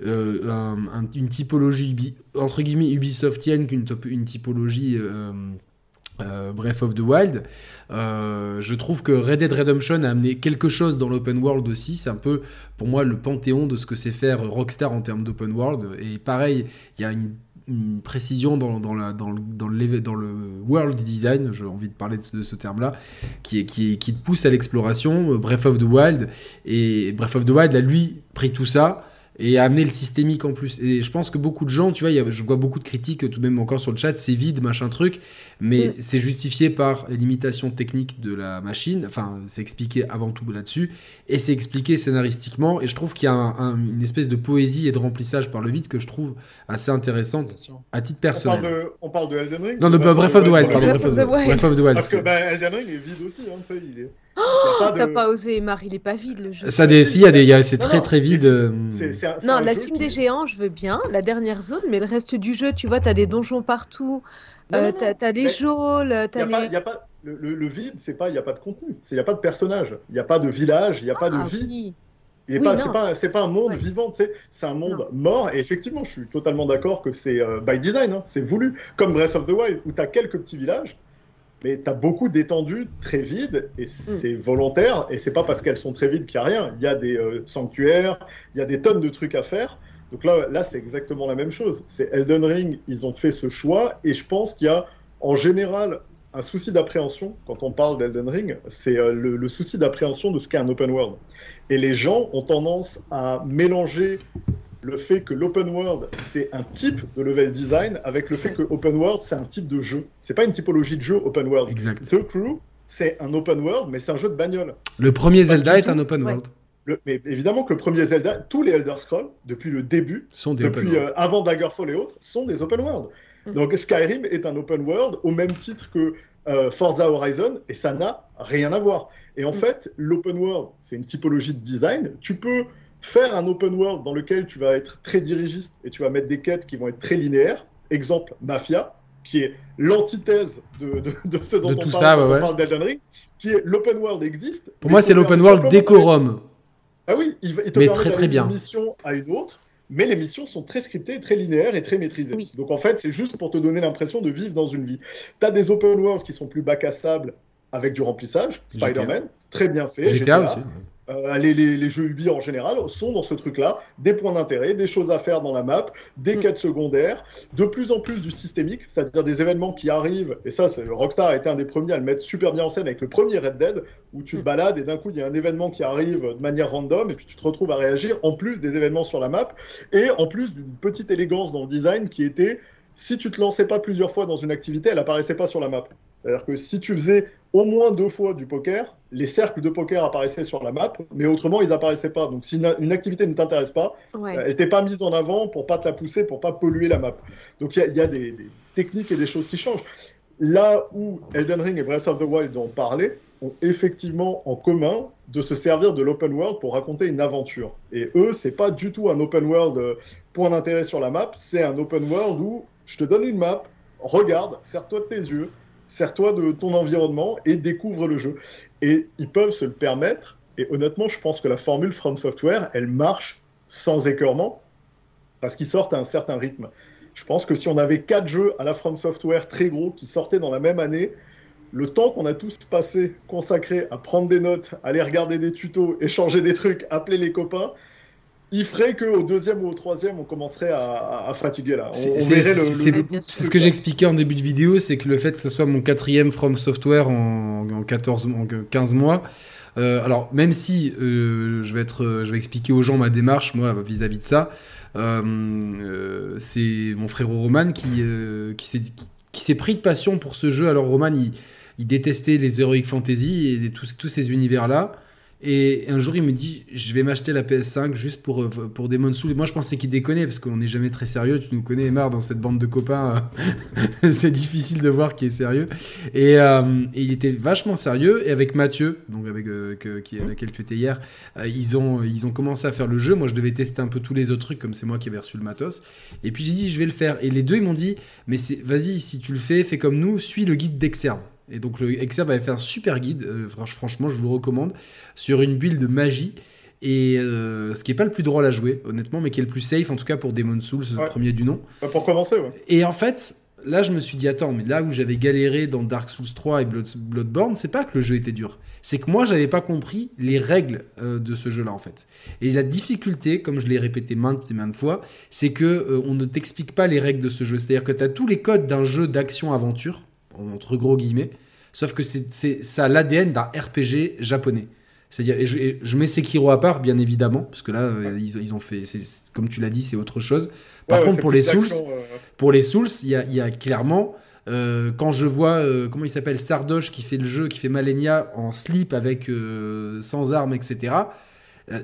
Speaker 1: euh, une typologie entre guillemets Ubisoftienne qu'une une typologie euh, euh, Breath of the Wild. je trouve que Red Dead Redemption a amené quelque chose dans l'open world aussi. C'est un peu, pour moi, le panthéon de ce que c'est faire Rockstar en termes d'open world. Et pareil, il y a une, précision dans, le, world design, j'ai envie de parler de, ce terme-là, qui, qui, te pousse à l'exploration. Breath of the Wild. Et Breath of the Wild a lui pris tout ça et amener le systémique en plus. Et je pense que beaucoup de gens, tu vois, je vois beaucoup de critiques, tout de même encore sur le chat, c'est vide, machin truc, mais mm. c'est justifié par les limitations techniques de la machine, enfin, c'est expliqué avant tout là-dessus, et c'est expliqué scénaristiquement, et je trouve qu'il y a une espèce de poésie et de remplissage par le vide que je trouve assez intéressante à titre personnel.
Speaker 4: On parle de, Elden Ring
Speaker 1: Non, de Breath of the Wild, pardon, Breath of the Wild.
Speaker 4: Parce que bah, Elden Ring est vide aussi, hein, tu sais, il est...
Speaker 2: Oh, T'as pas osé, Marie, il est pas vide le jeu.
Speaker 1: Ça, des, si, il y a c'est très très vide. Euh,
Speaker 2: non, la cime des géants, je veux bien, la dernière zone, mais le reste du jeu, tu vois, t'as des donjons partout, euh, t'as des geôles, t'as les...
Speaker 4: y a pas, le, le, vide, c'est pas, il n'y a pas de contenu, il n'y a pas de personnage, il n'y a pas de village, il n'y a pas de ah, vie. c'est pas, pas, un monde vivant, c'est un monde mort. Et effectivement, je suis totalement d'accord que c'est euh, by design, hein, c'est voulu. Comme Breath of the Wild, où tu as quelques petits villages, mais tu as beaucoup d'étendues très vides et mm. c'est volontaire et c'est pas parce qu'elles sont très vides qu'il n'y a rien. Il y a des euh, sanctuaires, il y a des tonnes de trucs à faire. Donc là, là c'est exactement la même chose. C'est Elden Ring, ils ont fait ce choix et je pense qu'il y a en général un souci d'appréhension quand on parle d'Elden Ring, c'est euh, le, le, souci d'appréhension de ce qu'est un open world. Et les gens ont tendance à mélanger le fait que l'open world, c'est un type de level design avec le fait que open world, c'est un type de jeu. C'est pas une typologie de jeu open world.
Speaker 1: Exact.
Speaker 4: The Crew, c'est un open world, mais c'est un jeu de bagnole.
Speaker 1: Le premier Zelda est un open world.
Speaker 4: mais évidemment que le premier Zelda, tous les Elder Scrolls, depuis le début,
Speaker 1: sont des
Speaker 4: depuis euh, avant Daggerfall et autres, sont des open world. Mm. Donc Skyrim est un open world au même titre que euh, Forza Horizon, et ça n'a rien à voir. Et en mm. fait, l'open world, c'est une typologie de design. Tu peux faire un open world dans lequel tu vas être très dirigiste et tu vas mettre des quêtes qui vont être très linéaires. Exemple, Mafia, qui est l'antithèse de, de, ce dont on,
Speaker 1: tout
Speaker 4: parle,
Speaker 1: ça, ouais,
Speaker 4: parle d'Elden Ring, qui est l'open world existe.
Speaker 1: Pour moi, c'est l'open world décorum.
Speaker 4: Ah oui, il, il te
Speaker 1: mais très très bien.
Speaker 4: D'une mission à une autre, mais les missions sont très scriptées, très linéaires et très maîtrisées. Donc en fait, c'est juste pour te donner l'impression de vivre dans une vie. Tu as des open world qui sont plus bac à sable avec du remplissage, Spider-Man, très bien fait.
Speaker 1: GTA, aussi.
Speaker 4: Euh, les, jeux Ubi en général sont dans ce truc-là, des points d'intérêt, des choses à faire dans la map, des mm. quêtes secondaires, de plus en plus du systémique, c'est-à-dire des événements qui arrivent, et ça, Rockstar a été un des premiers à le mettre super bien en scène avec le premier Red Dead, où tu te mm. balades et d'un coup, il y a un événement qui arrive de manière random, et puis tu te retrouves à réagir, en plus des événements sur la map, et en plus d'une petite élégance dans le design qui était, si tu te lançais pas plusieurs fois dans une activité, elle apparaissait pas sur la map. C'est-à-dire que si tu faisais au moins deux fois du poker, les cercles de poker apparaissaient sur la map, mais autrement, ils n'apparaissaient pas. Donc, si une, activité ne t'intéresse pas, euh, elle n'était pas mise en avant pour pas te la pousser, pour pas polluer la map. Donc, il y a, des, techniques et des choses qui changent. Là où Elden Ring et Breath of the Wild ont parlé, ont effectivement en commun de se servir de l'open world pour raconter une aventure. Et eux, c'est pas du tout un open world euh, point d'intérêt sur la map, c'est un open world où je te donne une map, regarde, serre-toi de tes yeux, sers-toi de ton environnement et découvre le jeu. Et ils peuvent se le permettre. Et honnêtement, je pense que la formule From Software, elle marche sans écœurement parce qu'ils sortent à un certain rythme. Je pense que si on avait quatre jeux à la From Software très gros qui sortaient dans la même année, le temps qu'on a tous passé consacré à prendre des notes, aller regarder des tutos, échanger des trucs, appeler les copains, il ferait qu'au deuxième ou au troisième, on commencerait à, fatiguer là. C'est
Speaker 1: ce que j'expliquais en début de vidéo, c'est que le fait que ce soit mon quatrième From Software en, 14, en 15 mois, euh, alors même si euh, je, vais être, je vais expliquer aux gens ma démarche, moi, vis-à-vis de ça, euh, c'est mon frère Roman qui, qui s'est pris de passion pour ce jeu. Alors Roman, il, il détestait les Heroic Fantasy et tous, tous ces univers-là. Et un jour, il me dit Je vais m'acheter la PS5 juste pour, euh, pour Demon Souls. moi, je pensais qu'il déconnait parce qu'on n'est jamais très sérieux. Tu nous connais, Emar, dans cette bande de copains. Euh, (laughs) c'est difficile de voir qui est sérieux. Euh, et, il était vachement sérieux. Et avec Mathieu, donc avec, qui, à laquelle tu étais hier, ils, ont, ils ont commencé à faire le jeu. Moi, je devais tester un peu tous les autres trucs, comme c'est moi qui avais reçu le matos. Et puis, j'ai dit Je vais le faire. Et les deux, ils m'ont dit Mais vas-y, si tu le fais, fais comme nous, suis le guide d'Exerve. Et donc le Exerve avait fait un super guide, euh, franchement je vous le recommande, sur une build de magie. Et euh, ce qui est pas le plus drôle à jouer, honnêtement, mais qui est le plus safe, en tout cas pour Demon Souls, le premier du nom.
Speaker 4: Bah, pour commencer, ouais.
Speaker 1: Et en fait, là je me suis dit, attends, mais là où j'avais galéré dans Dark Souls 3 et Bloodborne, c'est pas que le jeu était dur. C'est que moi, j'avais pas compris les règles euh, de ce jeu-là, en fait. Et la difficulté, comme je l'ai répété maintes et maintes fois, c'est que on ne t'explique pas les règles de ce jeu. C'est-à-dire que tu as tous les codes d'un jeu d'action-aventure, entre gros guillemets, sauf que c'est ça l'ADN d'un RPG japonais. C'est-à-dire, et je, je, mets Sekiro à part, bien évidemment, parce que là, euh, ils, ils, ont fait, comme tu l'as dit, c'est autre chose. Par contre, pour les, Souls, pour les Souls, il y a, y a, clairement, euh, quand je vois, euh, comment il s'appelle, Sardoche qui fait le jeu, qui fait Malenia en slip avec sans armes, etc.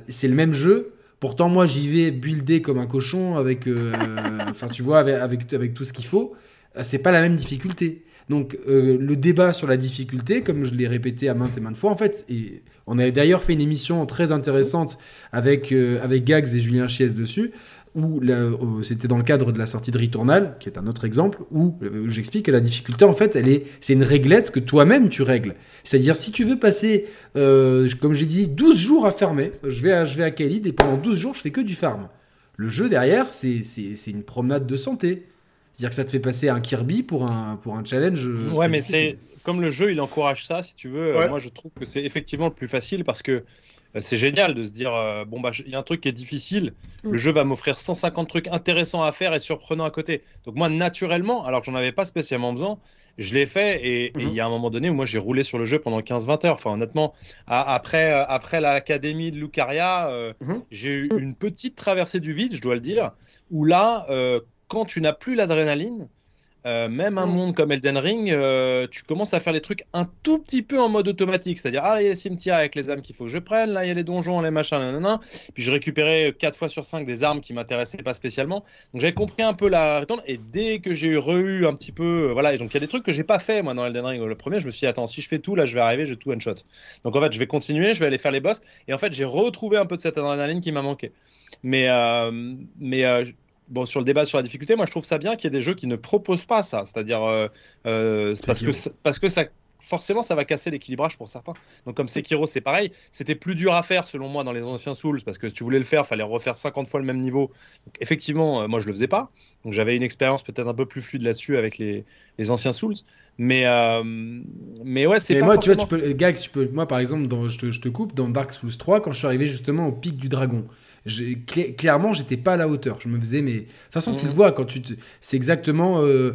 Speaker 1: c'est le même jeu. Pourtant, moi, j'y vais builder comme un cochon avec, (laughs) enfin, tu vois, avec, avec, avec tout ce qu'il faut. C'est pas la même difficulté. Donc, le débat sur la difficulté, comme je l'ai répété à maintes et maintes fois, en fait, et on avait d'ailleurs fait une émission très intéressante avec, euh, avec Gags et Julien Chies dessus, où euh, c'était dans le cadre de la sortie de Returnal, qui est un autre exemple, où, euh, j'explique que la difficulté, en fait, elle est, c'est une réglette que toi-même tu règles. C'est-à-dire, si tu veux passer, comme j'ai dit, 12 jours à fermer, je vais à, je vais à Khalid et pendant 12 jours, je fais que du farm. Le jeu derrière, c'est, une promenade de santé. C'est-à-dire que ça te fait passer un Kirby pour un, pour un challenge.
Speaker 3: Ouais, mais c'est comme le jeu, il encourage ça, si tu veux, euh, moi je trouve que c'est effectivement le plus facile parce que euh, c'est génial de se dire euh, bon bah il y a un truc qui est difficile, mm. le jeu va m'offrir 150 trucs intéressants à faire et surprenants à côté. Donc moi naturellement, alors que j'en avais pas spécialement besoin, je l'ai fait et il mm-hmm. y a un moment donné où moi j'ai roulé sur le jeu pendant 15-20 heures. Enfin honnêtement, après après l'académie de Lucaria, mm-hmm. j'ai eu une petite traversée du vide, je dois le dire, où là quand tu n'as plus l'adrénaline, euh, même un mm. monde comme Elden Ring, euh, tu commences à faire les trucs un tout petit peu en mode automatique. C'est-à-dire, ah, il y a les cimetières avec les âmes qu'il faut que je prenne, là, il y a les donjons, les machins, nanana. Puis je récupérais 4 fois sur 5 des armes qui m'intéressaient pas spécialement. Donc j'avais compris un peu la Et dès que j'ai eu un petit peu. Euh, voilà, et donc il y a des trucs que j'ai pas fait, moi, dans Elden Ring. Le premier, je me suis dit, attends, si je fais tout, là, je vais arriver, je vais tout one-shot. Donc en fait, je vais continuer, je vais aller faire les boss. Et en fait, j'ai retrouvé un peu de cette adrénaline qui m'a manqué. Mais, mais bon, sur le débat sur la difficulté, moi je trouve ça bien qu'il y ait des jeux qui ne proposent pas ça. C'est-à-dire, euh, euh, parce, que, parce que ça, forcément, ça va casser l'équilibrage pour certains. Donc, comme Sekiro, c'est pareil. C'était plus dur à faire, selon moi, dans les anciens Souls, parce que si tu voulais le faire, il fallait refaire 50 fois le même niveau. Donc, effectivement, euh, moi je le faisais pas. Donc, j'avais une expérience peut-être un peu plus fluide là-dessus avec les, les, anciens Souls. Mais, mais ouais, c'est pas.
Speaker 1: Moi, tu vois, tu peux, Gags, tu peux, moi par exemple, dans, je, te, je te coupe, dans Dark Souls 3, quand je suis arrivé justement au pic du dragon clairement, j'étais pas à la hauteur. Je me faisais, mais de toute façon, tu le vois quand tu. C'est exactement euh,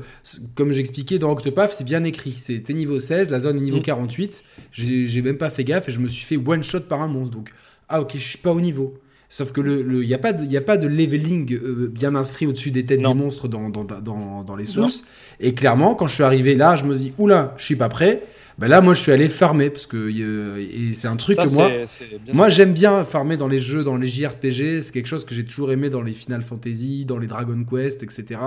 Speaker 1: comme j'expliquais dans Octopath, c'est bien écrit. C'était niveau 16, la zone est niveau 48. J'ai même pas fait gaffe et je me suis fait one shot par un monstre. Donc, ah ok, je suis pas au niveau. Sauf que le, il n'y a, pas de, a pas de leveling euh, bien inscrit au-dessus des têtes des monstres dans, dans, dans, dans les sources. Et clairement, quand je suis arrivé là, je me dis, oula, je suis pas prêt. Ben là, moi, je suis allé farmer parce que et c'est un truc que moi, moi j'aime bien farmer dans les jeux, dans les JRPG. C'est quelque chose que j'ai toujours aimé dans les Final Fantasy, dans les Dragon Quest, etc.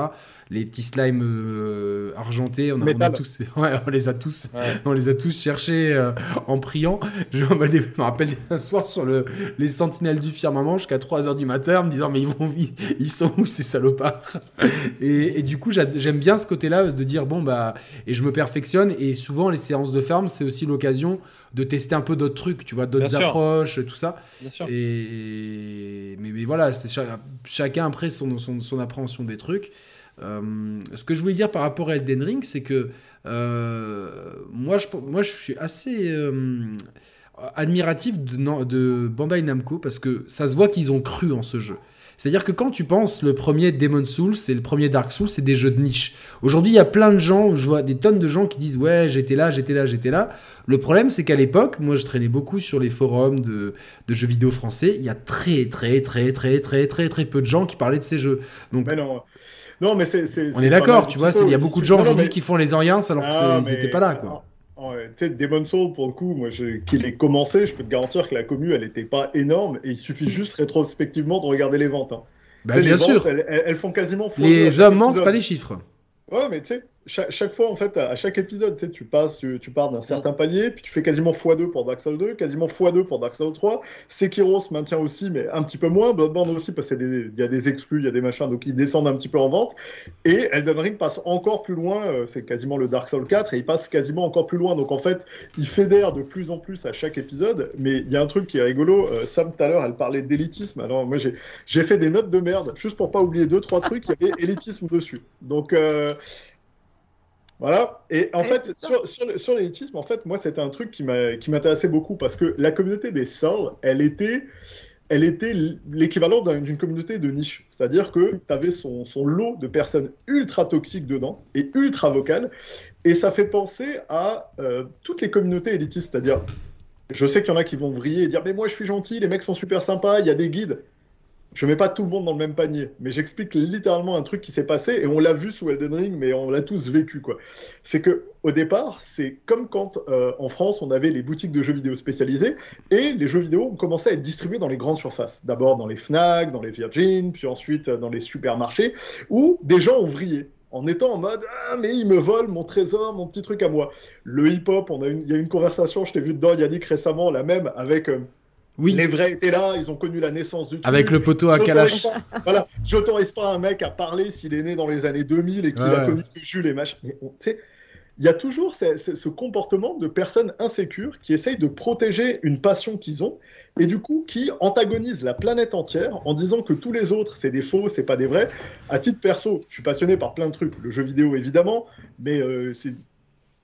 Speaker 1: Les petits slimes euh, argentés, on, a, tous, (laughs) ouais, on les a tous, on les a tous cherchés euh, en priant. Je me rappelle un soir sur le, les Sentinelles du firmament jusqu'à 3h du matin, en me disant mais ils vont, ils sont où ces salopards (laughs) et, et, du coup, j'aime bien ce côté-là de dire bon bah et je me perfectionne et souvent les séances de ferme, c'est aussi l'occasion de tester un peu d'autres trucs, tu vois, d'autres approches, tout ça.
Speaker 3: Bien sûr.
Speaker 1: Et, mais, mais voilà, c'est chacun après son, son, appréhension des trucs. Euh, ce que je voulais dire par rapport à Elden Ring, c'est que euh, moi, je, suis assez euh, admiratif de, Bandai Namco parce que ça se voit qu'ils ont cru en ce jeu. C'est-à-dire que quand tu penses le premier Demon Souls et le premier Dark Souls, c'est des jeux de niche. Aujourd'hui, il y a plein de gens, je vois des tonnes de gens qui disent ouais, j'étais là, j'étais là, j'étais là. Le problème, c'est qu'à l'époque, moi, je traînais beaucoup sur les forums de, jeux vidéo français. Il y a très, très, très, très, très, très, très peu de gens qui parlaient de ces jeux.
Speaker 4: Non, mais c'est.
Speaker 1: On est d'accord, tu vois, il y a beaucoup de gens aujourd'hui qui font les Orients alors ah, qu'ils n'étaient pas là, quoi.
Speaker 4: Ouais, tu sais, Demon Soul, pour le coup, moi, qu'il ait commencé, je peux te garantir que la commu, elle n'était pas énorme, et il suffit juste rétrospectivement de regarder les ventes. Hein.
Speaker 1: Bah, bien sûr.
Speaker 4: elles, font quasiment.
Speaker 1: Les hommes mentent, pas les chiffres.
Speaker 4: Ouais, mais tu sais, chaque, fois, en fait, à chaque épisode, tu passes, tu, tu pars d'un certain mm. palier, puis tu fais quasiment x2 pour Dark Souls 2, quasiment x2 pour Dark Souls 3. Sekiro se maintient aussi, mais un petit peu moins. Bloodborne aussi, parce qu'il y a des exclus, il y a des machins, donc ils descendent un petit peu en vente. Et Elden Ring passe encore plus loin, euh, c'est quasiment le Dark Souls 4, et il passe quasiment encore plus loin. Donc en fait, il fédère de plus en plus à chaque épisode. Mais il y a un truc qui est rigolo. Euh, Sam, tout à l'heure, elle parlait d'élitisme. Alors moi, j'ai fait des notes de merde, juste pour pas oublier deux, trois trucs, il y avait (laughs) élitisme dessus. Donc. Euh, voilà. Et en fait, sur, sur, l'élitisme, en fait, moi, c'était un truc qui m'intéressait beaucoup parce que la communauté des Souls, elle était, elle était l'équivalent d'une communauté de niche. C'est-à-dire que tu avais son, son, lot de personnes ultra toxiques dedans et ultra vocales. Et ça fait penser à euh, toutes les communautés élitistes. C'est-à-dire, Je sais qu'il y en a qui vont vriller et dire Mais moi, je suis gentil, les mecs sont super sympas, il y a des guides. Je mets pas tout le monde dans le même panier, mais j'explique littéralement un truc qui s'est passé et on l'a vu sous Elden Ring, mais on l'a tous vécu quoi. C'est que au départ, c'est comme quand euh, en France on avait les boutiques de jeux vidéo spécialisées et les jeux vidéo ont commencé à être distribués dans les grandes surfaces. D'abord dans les Fnac, dans les Virgin, puis ensuite dans les supermarchés où des gens ont vrillé en étant en mode ah mais ils me volent mon trésor, mon petit truc à moi. Le hip-hop, on il y a une conversation, je t'ai vu dedans Yannick récemment, la même avec euh, oui. Les vrais étaient là, ils ont connu la naissance du truc.
Speaker 1: Avec le poteau à Kalash.
Speaker 4: voilà, j'autorise pas un mec à parler s'il est né dans les années 2000 et qu'il a connu que Jules et machin. Mais sais, il y a toujours ce, ce, comportement de personnes insécures qui essayent de protéger une passion qu'ils ont et du coup qui antagonisent la planète entière en disant que tous les autres c'est des faux, c'est pas des vrais. À titre perso, je suis passionné par plein de trucs, le jeu vidéo évidemment, mais euh, c'est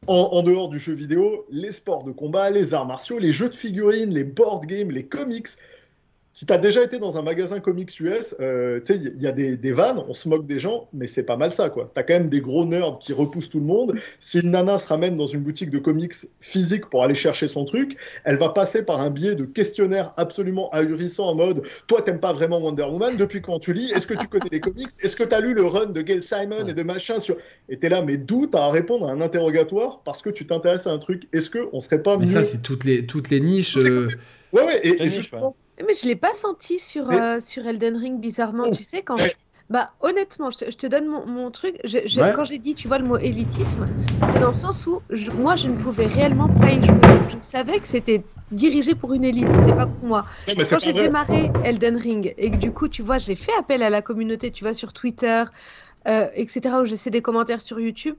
Speaker 4: en, dehors du jeu vidéo, les sports de combat, les arts martiaux, les jeux de figurines, les board games, les comics, si tu as déjà été dans un magasin comics US, euh, il y a des, vannes, on se moque des gens, mais c'est pas mal ça, quoi. Tu as quand même des gros nerds qui repoussent tout le monde. Si une nana se ramène dans une boutique de comics physique pour aller chercher son truc, elle va passer par un biais de questionnaire absolument ahurissant en mode Toi, t'aimes pas vraiment Wonder Woman Depuis quand tu lis? Est-ce que tu connais les comics? Est-ce que tu as lu le run de Gail Simon et de machin sur... Et t'es là, mais d'où t'as à répondre à un interrogatoire parce que tu t'intéresses à un truc? Est-ce qu'on serait pas
Speaker 1: Mais ça, c'est toutes les, toutes les niches. Euh,
Speaker 4: ouais, ouais, et, justement.
Speaker 2: Mais je l'ai pas senti sur, euh, sur Elden Ring, bizarrement. Oh. Tu sais, quand. Bah, honnêtement, je te, donne mon, mon truc. Je, Quand j'ai dit, tu vois, le mot élitisme, c'est dans le sens où moi, je ne pouvais réellement pas y jouer. Je savais que c'était dirigé pour une élite, c'était pas pour moi. quand j'ai démarré Elden Ring et que du coup, tu vois, j'ai fait appel à la communauté, tu vois, sur Twitter, euh, etc., où j'essaie des commentaires sur YouTube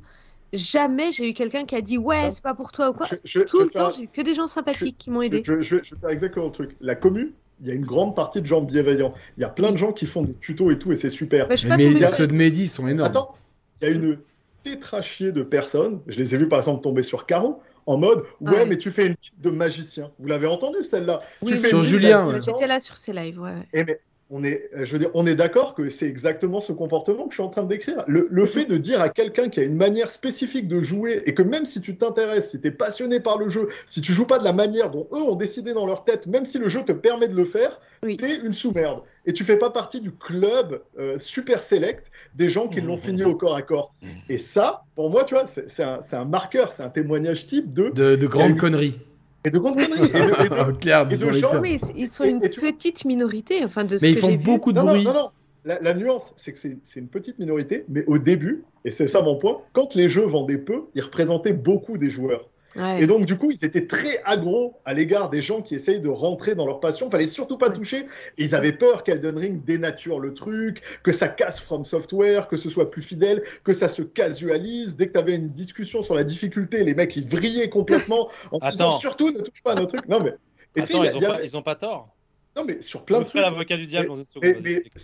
Speaker 2: jamais j'ai eu quelqu'un qui a dit ouais c'est pas pour toi ou quoi. Tout le temps j'ai eu que des gens sympathiques qui m'ont aidé.
Speaker 4: Je, vais faire exactement le truc. La commune, il y a une grande partie de gens bienveillants. Il y a plein de gens qui font des tutos et tout, et c'est super.
Speaker 1: Mais, ceux de Mehdi sont énormes.
Speaker 4: Attends, il y a une tétrachier de personnes. Je les ai vus par exemple tomber sur Caro en mode ouais, mais tu fais une de magicien. Vous l'avez entendu celle-là
Speaker 1: oui, Sur Julien.
Speaker 2: J'étais là sur ses lives. Ouais.
Speaker 4: Et mais on est, euh, je veux dire, on est d'accord que c'est exactement ce comportement que je suis en train de décrire. Le, fait de dire à quelqu'un qui a une manière spécifique de jouer et que même si tu t'intéresses, si tu es passionné par le jeu, si tu joues pas de la manière dont eux ont décidé dans leur tête, même si le jeu te permet de le faire, tu es une sous-merde. Et tu fais pas partie du club euh, super select des gens qui l'ont mmh. fini au corps à corps. Mmh. Et ça, pour moi, tu vois, c'est un, marqueur, c'est un témoignage type de.
Speaker 1: De, de grandes conneries.
Speaker 4: Et de grandes conneries. Et
Speaker 2: de, (laughs) gens. ils sont une petite minorité, enfin de ce
Speaker 1: Mais ils font beaucoup de bruit.
Speaker 4: Non, non, non. La, nuance, c'est que c'est une petite minorité, mais au début, et c'est ça mon point, quand les jeux vendaient peu, ils représentaient beaucoup des joueurs. Et donc, du coup, ils étaient très agro à l'égard des gens qui essayent de rentrer dans leur passion. Fallait surtout pas toucher. Et ils avaient peur qu'Elden Ring dénature le truc, que ça casse From Software, que ce soit plus fidèle, que ça se casualise. Dès que tu avais une discussion sur la difficulté, les mecs, ils vrillaient complètement en (laughs) disant surtout ne touche pas à notre truc. Non, mais.
Speaker 3: Attends, ils, ont pas, ils, ont pas, tort.
Speaker 4: Non, mais sur plein de trucs.
Speaker 3: l'avocat du diable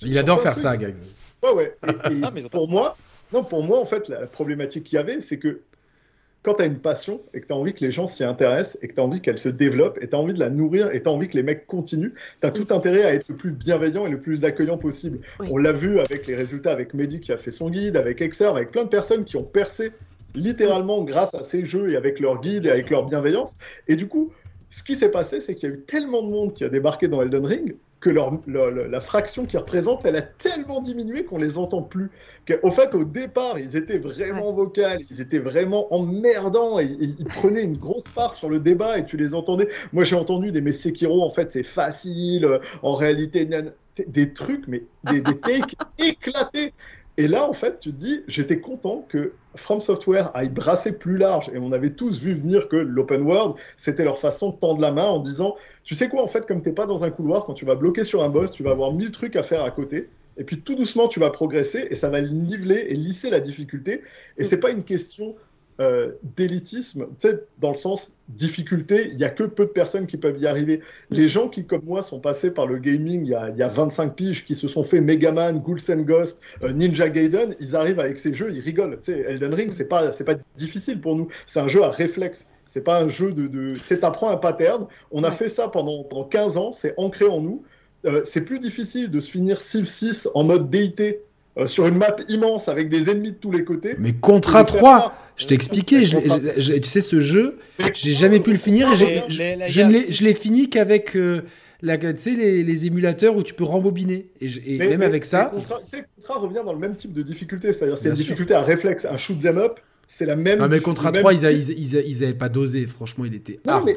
Speaker 1: Il adore faire ça, Gags.
Speaker 4: Ouais, ouais. Et, (laughs) pour moi, non, pour moi, en fait, la problématique qu'il y avait, c'est que quand tu as une passion et que tu as envie que les gens s'y intéressent et que tu as envie qu'elle se développe et tu as envie de la nourrir et tu as envie que les mecs continuent, tu as tout intérêt à être le plus bienveillant et le plus accueillant possible. On l'a vu avec les résultats avec Mehdi qui a fait son guide, avec Exerve, avec plein de personnes qui ont percé littéralement grâce à ces jeux et avec leur guide et avec leur bienveillance. Et du coup, ce qui s'est passé, c'est qu'il y a eu tellement de monde qui a débarqué dans Elden Ring que leur, la fraction qu'ils représentent, elle a tellement diminué qu'on les entend plus. Au fait, au départ, ils étaient vraiment vocales, ils étaient vraiment emmerdants, et, ils prenaient une grosse part sur le débat, et tu les entendais. Moi, j'ai entendu des mais Sekiro, en fait, c'est facile, euh, en réalité, des trucs, mais des, des (laughs) takes éclatés. Et là, en fait, tu te dis, j'étais content que From Software aille brasser plus large. Et on avait tous vu venir que l'open world, c'était leur façon de tendre la main en disant, tu sais quoi, en fait, comme tu n'es pas dans un couloir, quand tu vas bloquer sur un boss, tu vas avoir mille trucs à faire à côté. Et puis tout doucement, tu vas progresser et ça va niveler et lisser la difficulté. Et c'est pas une question euh, d'élitisme, dans le sens difficulté, il y a que peu de personnes qui peuvent y arriver. Les gens qui, comme moi, sont passés par le gaming il y a, il y a 25 piges, qui se sont fait Megaman, Ghouls and Ghost, euh, Ninja Gaiden, ils arrivent avec ces jeux, ils rigolent. Tu sais, Elden Ring, c'est pas, pas difficile pour nous. C'est un jeu à réflexe. C'est pas un jeu de. de... Tu apprends un pattern. On a fait ça pendant, pendant 15 ans, c'est ancré en nous. Euh, c'est plus difficile de se finir Civ 6 en mode DIT euh, sur une map immense avec des ennemis de tous les côtés.
Speaker 1: Mais Contra 3, je t'ai expliqué, tu sais, ce jeu, j'ai jamais pu le finir et je l'ai fini qu'avec. Euh, la, tu sais, les, émulateurs où tu peux rembobiner. Et, même avec ça.
Speaker 4: Contra, revient dans le même type de difficulté, c'est-à-dire c'est une difficulté à réflexe, un shoot them up, c'est la même.
Speaker 1: Ah, mais Contra 3, ils, ils, avaient pas dosé, franchement, il était hard.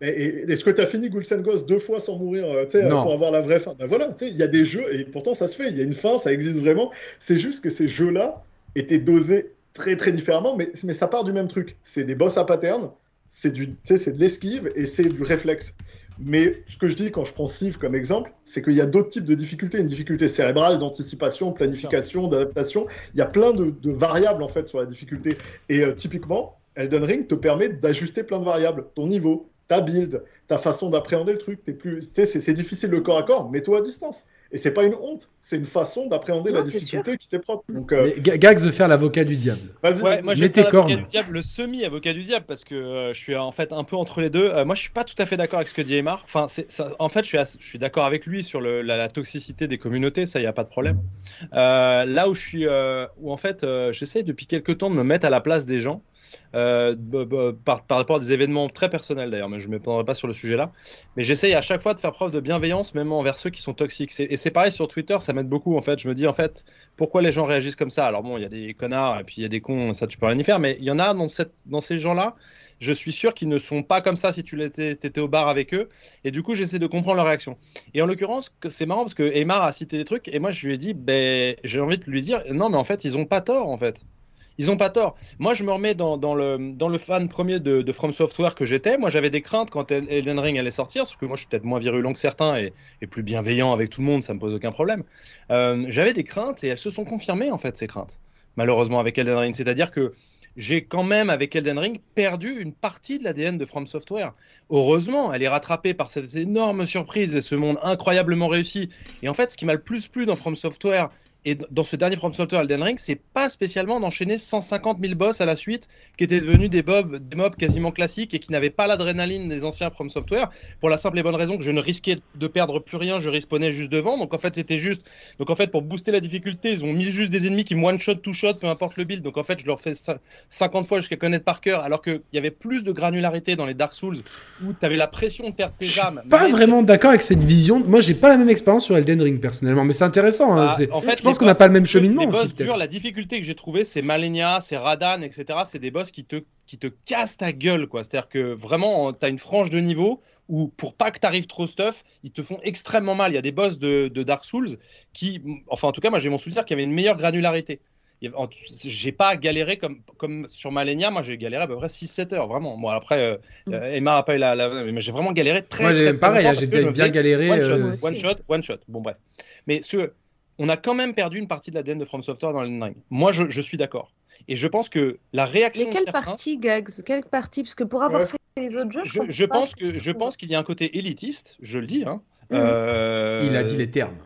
Speaker 4: Est-ce que tu as fini Ghouls Ghost deux fois sans mourir euh, pour avoir la vraie fin? Ben voilà, il y a des jeux, et pourtant ça se fait, il y a une fin, ça existe vraiment. C'est juste que ces jeux-là étaient dosés très très différemment, mais, mais ça part du même truc. C'est des boss à pattern, c'est de l'esquive et c'est du réflexe. Mais ce que je dis quand je prends Civ comme exemple, c'est qu'il y a d'autres types de difficultés. Une difficulté cérébrale, d'anticipation, planification, d'adaptation. Il y a plein de, variables en fait sur la difficulté. Et euh, typiquement, Elden Ring te permet d'ajuster plein de variables. Ton niveau, ta build, ta façon d'appréhender le truc. C'est difficile le corps à corps, mets-toi à distance. Et c'est pas une honte, c'est une façon d'appréhender la difficulté qui t'est propre. Donc,
Speaker 1: euh... Gags veut faire l'avocat du diable.
Speaker 3: Vas-y, ouais, moi je vais faire du diable, le semi-avocat du diable, parce que euh, je suis en fait un peu entre les deux. Euh, moi je suis pas tout à fait d'accord avec ce que dit Emar. Enfin, ça, en fait, je suis, je suis d'accord avec lui sur le, la, toxicité des communautés, ça y a pas de problème. Euh, là où je suis, où en fait, j'essaye depuis quelques temps de me mettre à la place des gens. Euh, par, rapport à des événements très personnels d'ailleurs, mais je ne m'étendrai pas sur le sujet là. Mais j'essaye à chaque fois de faire preuve de bienveillance, même envers ceux qui sont toxiques. Et c'est pareil sur Twitter, ça m'aide beaucoup en fait. Je me dis en fait, pourquoi les gens réagissent comme ça? Alors bon, il y a des connards et puis il y a des cons, ça tu peux rien y faire, mais il y en a dans, ces gens-là, je suis sûr qu'ils ne sont pas comme ça si tu étais au bar avec eux. Et du coup, j'essaie de comprendre leur réaction. Et en l'occurrence, c'est marrant parce que Emar a cité des trucs et moi je lui ai dit, ben, j'ai envie de lui dire, non mais en fait, ils ont pas tort en fait. Ils ont pas tort. Moi, je me remets dans, le, fan premier de, From Software que j'étais. Moi, j'avais des craintes quand Elden Ring allait sortir, parce que moi, je suis peut-être moins virulent que certains et, plus bienveillant avec tout le monde, ça me pose aucun problème. Euh, j'avais des craintes et elles se sont confirmées, en fait, ces craintes, malheureusement, avec Elden Ring. C'est-à-dire que j'ai quand même, avec Elden Ring, perdu une partie de l'ADN de From Software. Heureusement, elle est rattrapée par cette énorme surprise et ce monde incroyablement réussi. Et en fait, ce qui m'a le plus plu dans From Software, et dans ce dernier From Software Elden Ring, c'est pas spécialement d'enchaîner 150 000 boss à la suite qui étaient devenus des, des mobs quasiment classiques et qui n'avaient pas l'adrénaline des anciens From Software pour la simple et bonne raison que je ne risquais de perdre plus rien, je respawnais juste devant. Donc en fait, c'était juste. Donc en fait, pour booster la difficulté, ils ont mis juste des ennemis qui me one shot, two shot, peu importe le build. Donc en fait, je leur fais 50 fois jusqu'à connaître par cœur, alors qu'il y avait plus de granularité dans les Dark Souls où tu avais la pression de perdre tes âmes.
Speaker 1: Pas vraiment d'accord avec cette vision. Moi, j'ai pas la même expérience sur Elden Ring personnellement, mais c'est intéressant. Hein. Bah, en fait, pense qu'on n'a pas le même cheminement.
Speaker 3: Les boss durs, la difficulté que j'ai trouvé, c'est Malenia, c'est Radan, etc. C'est des boss qui te, qui te cassent ta gueule, quoi. C'est-à-dire que vraiment, tu as une frange de niveau où, pour pas que tu arrives trop stuff, ils te font extrêmement mal. Il y a des boss de, Dark Souls qui, enfin, en tout cas, moi, j'ai mon souvenir qu'il y avait une meilleure granularité j'ai pas galéré comme, comme sur Malenia, moi j'ai galéré à peu près 6-7 heures, vraiment. Moi après, euh, mm. euh, Emma a pas eu la, mais j'ai vraiment galéré très, moi,
Speaker 1: très, pareil, j'ai bien galéré.
Speaker 3: One, shot, euh, one shot, one shot, bon bref. Mais ce, on a quand même perdu une partie de l'ADN de From Software dans le Moi, je, je suis d'accord. Et je pense que la réaction.
Speaker 2: Mais quelle partie, Gags Quelle partie? Parce que pour avoir fait les autres jeux.
Speaker 3: Je, je pense que je pense qu'il y a un côté élitiste, je le dis. Hein.
Speaker 1: Mm. Il a dit les termes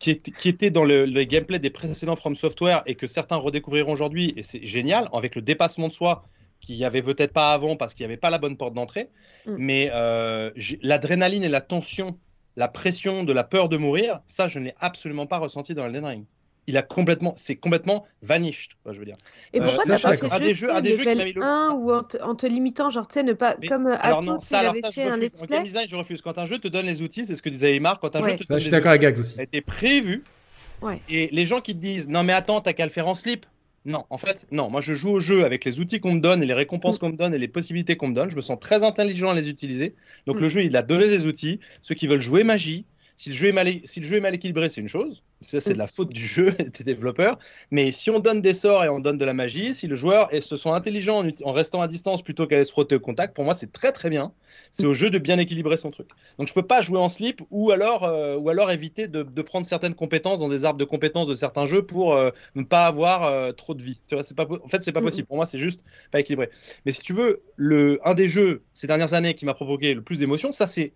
Speaker 3: qui, était dans le, gameplay des précédents From Software et que certains redécouvriront aujourd'hui, et c'est génial, avec le dépassement de soi qu'il n'y avait peut-être pas avant parce qu'il n'y avait pas la bonne porte d'entrée. Mm. Mais euh, l'adrénaline et la tension, la pression de la peur de mourir, ça, je n'ai absolument pas ressenti dans Elden Ring il a complètement, c'est complètement vanished, je veux dire.
Speaker 2: Et pourquoi euh, t'as pas fait un des jeux, un des jeux qui mis le 1 ou en te, limitant, genre tu sais, ne pas comme euh, alors non, ça, alors ça, fait un let's play.
Speaker 3: En game design, je refuse. Quand un jeu te donne les outils, c'est ce que disait Aymar, quand un jeu te donne
Speaker 1: je suis d'accord avec Gags aussi.
Speaker 3: Ça a été prévu. Ouais. Et les gens qui te disent non mais attends, t'as qu'à le faire en slip. Non, en fait, non. Moi, je joue au jeu avec les outils qu'on me donne et les récompenses mm. qu'on me donne et les possibilités qu'on me donne. Je me sens très intelligent à les utiliser. Donc, mm. le jeu, il a donné des outils. Ceux qui veulent jouer magie, si le jeu est mal, si le jeu est mal équilibré, c'est une chose. Ça, c'est de la faute du jeu et des développeurs. Mais si on donne des sorts et on donne de la magie, si le joueur se sent intelligent en, restant à distance plutôt qu'à se frotter au contact, pour moi, c'est très très bien. C'est au jeu de bien équilibrer son truc. Donc je peux pas jouer en slip ou alors, euh, ou alors éviter de, prendre certaines compétences dans des arbres de compétences de certains jeux pour euh, ne pas avoir euh, trop de vie. C'est pas, en fait, c'est pas possible. Pour moi, c'est juste pas équilibré. Mais si tu veux, le, un des jeux ces dernières années qui m'a provoqué le plus d'émotions, ça c'est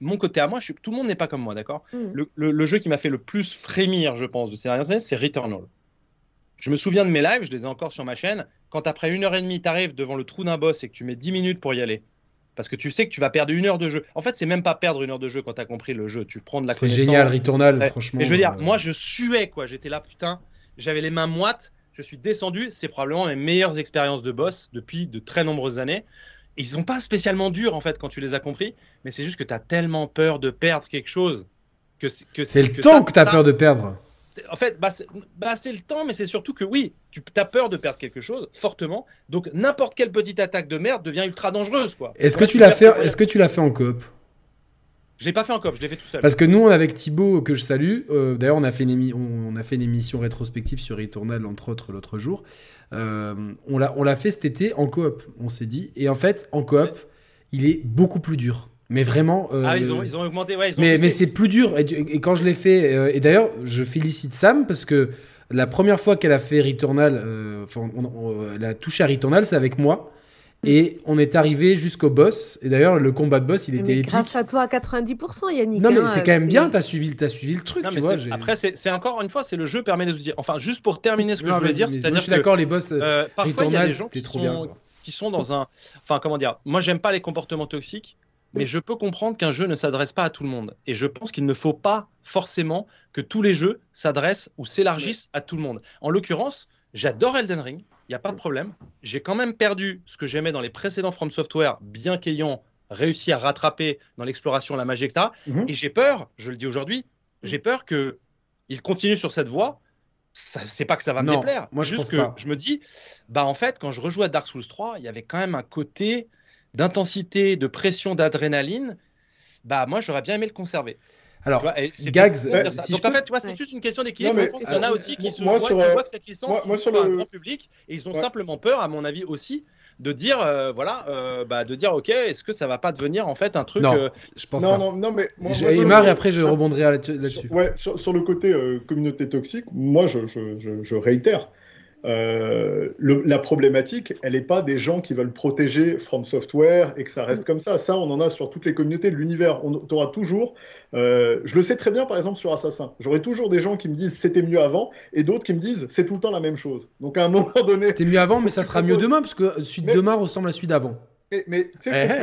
Speaker 3: mon côté à moi, je tout le monde n'est pas comme moi, d'accord? Mm. le, jeu qui m'a fait le plus frémir, je pense, de ces dernières années, c'est Returnal. Je me souviens de mes lives, je les ai encore sur ma chaîne. Quand après une heure et demie, tu arrives devant le trou d'un boss et que tu mets 10 minutes pour y aller, parce que tu sais que tu vas perdre une heure de jeu. En fait, c'est même pas perdre une heure de jeu quand tu as compris le jeu. Tu prends de la connaissance.
Speaker 1: C'est génial, Returnal, franchement.
Speaker 3: Mais je veux dire, euh, moi, je suais, quoi. J'étais là, putain. j'avais les mains moites, je suis descendu. C'est probablement mes meilleures expériences de boss depuis de très nombreuses années. Ils sont pas spécialement durs en fait quand tu les as compris, mais c'est juste que tu as tellement peur de perdre quelque chose que
Speaker 1: c'est le temps que tu as peur de perdre.
Speaker 3: En fait, bah, bah, c'est le temps, mais c'est surtout que oui, tu as peur de perdre quelque chose fortement. Donc n'importe quelle petite attaque de merde devient ultra dangereuse, quoi.
Speaker 1: Est-ce que, tu l'as fait Est-ce que tu l'as fait en coop?
Speaker 3: Je l'ai pas fait en coop, je l'ai fait tout seul.
Speaker 1: Parce que nous, avec Thibaut, que je salue, euh, d'ailleurs, on, a fait une on, a fait une émission rétrospective sur Returnal, entre autres, l'autre jour. Euh, on l'a fait cet été en coop, on s'est dit. Et en fait, en coop, il est beaucoup plus dur. Mais vraiment.
Speaker 3: Euh, ah, ils ont, ils ont, augmenté, ouais.
Speaker 1: mais, mais c'est plus dur. Et, quand je l'ai fait. et d'ailleurs, je félicite Sam parce que la première fois qu'elle a fait Returnal, enfin, elle a touché à Returnal, c'est avec moi. Et on est arrivé jusqu'au boss. Et d'ailleurs, le combat de boss, il était épique.
Speaker 2: Grâce à toi à 90%, Yannick.
Speaker 1: Non, mais hein, c'est quand même bien, t'as suivi, as suivi le truc. tu vois,
Speaker 3: après, c'est encore une fois, c'est le jeu permet de se dire. Enfin, juste pour terminer ce que je veux dire, c'est-à-dire. Je
Speaker 1: suis d'accord, les boss.
Speaker 3: Euh, parfois, il y a des gens qui sont, qui sont dans un. Enfin, comment dire Moi, j'aime pas les comportements toxiques. Mais je peux comprendre qu'un jeu ne s'adresse pas à tout le monde. Et je pense qu'il ne faut pas forcément que tous les jeux s'adressent ou s'élargissent à tout le monde. En l'occurrence, j'adore Elden Ring il n'y a pas de problème. J'ai quand même perdu ce que j'aimais dans les précédents From Software, bien qu'ayant réussi à rattraper dans l'exploration la magie, etc. Mhm. Et j'ai peur, je le dis aujourd'hui, j'ai peur que il continue sur cette voie. C'est pas que ça va me déplaire. Moi, je juste que je me dis, bah en fait, quand je rejoue à Dark Souls 3, il y avait quand même un côté d'intensité, de pression, d'adrénaline. Bah moi, j'aurais bien aimé le conserver.
Speaker 1: Alors, Gags,
Speaker 3: donc en fait, tu vois, c'est juste une question d'équilibre. Il y en a aussi qui se voient, que cette licence moi, sur le... un grand public et ils ont simplement peur, à mon avis aussi, de dire, euh, voilà, euh, bah, de dire, ok, est-ce que ça va pas devenir en fait un truc
Speaker 1: Non,
Speaker 3: euh,
Speaker 1: je pense non, pas. Non, non, mais moi, et après je rebondirai là-dessus.
Speaker 4: ouais, sur, le côté communauté toxique, moi, je, je, je réitère. Euh, la problématique, elle n'est pas des gens qui veulent protéger From Software et que ça reste comme ça. Ça, on en a sur toutes les communautés de l'univers. On aura toujours. Euh, je le sais très bien, par exemple, sur Assassin. J'aurai toujours des gens qui me disent c'était mieux avant et d'autres qui me disent c'est tout le temps la même chose. Donc à un moment (laughs) donné.
Speaker 1: C'était mieux avant, mais ça sera mieux demain, parce que suite demain ressemble à celui d'avant.
Speaker 4: Mais, tu sais,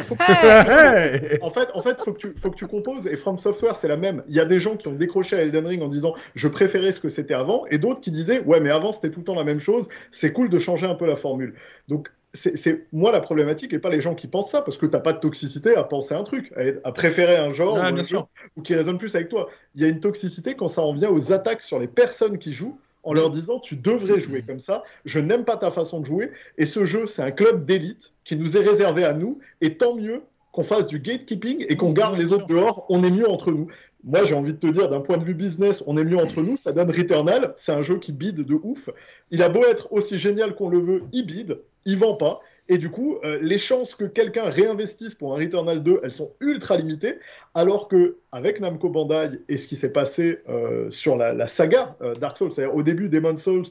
Speaker 4: en fait, en fait, faut que tu, faut que tu composes. Et From Software, c'est la même. Il y a des gens qui ont décroché à Elden Ring en disant je préférais ce que c'était avant, et d'autres qui disaient ouais, mais avant c'était tout le temps la même chose. C'est cool de changer un peu la formule. Donc c'est moi la problématique et pas les gens qui pensent ça parce que t'as pas de toxicité à penser un truc, à, préférer un genre ou, ou, qui résonne plus avec toi. Il y a une toxicité quand ça en vient aux attaques sur les personnes qui jouent en leur disant tu devrais jouer comme ça, je n'aime pas ta façon de jouer, et ce jeu c'est un club d'élite qui nous est réservé à nous, et tant mieux qu'on fasse du gatekeeping et qu'on garde les autres dehors, on est mieux entre nous. Moi j'ai envie de te dire, d'un point de vue business, on est mieux entre nous, ça donne Returnal, c'est un jeu qui bide de ouf, il a beau être aussi génial qu'on le veut, il bide, il vend pas, et du coup, euh, les chances que quelqu'un réinvestisse pour un Returnal 2, elles sont ultra limitées. Alors que avec Namco Bandai et ce qui s'est passé euh, sur la, saga euh, Dark Souls, c'est-à-dire au début Demon Souls,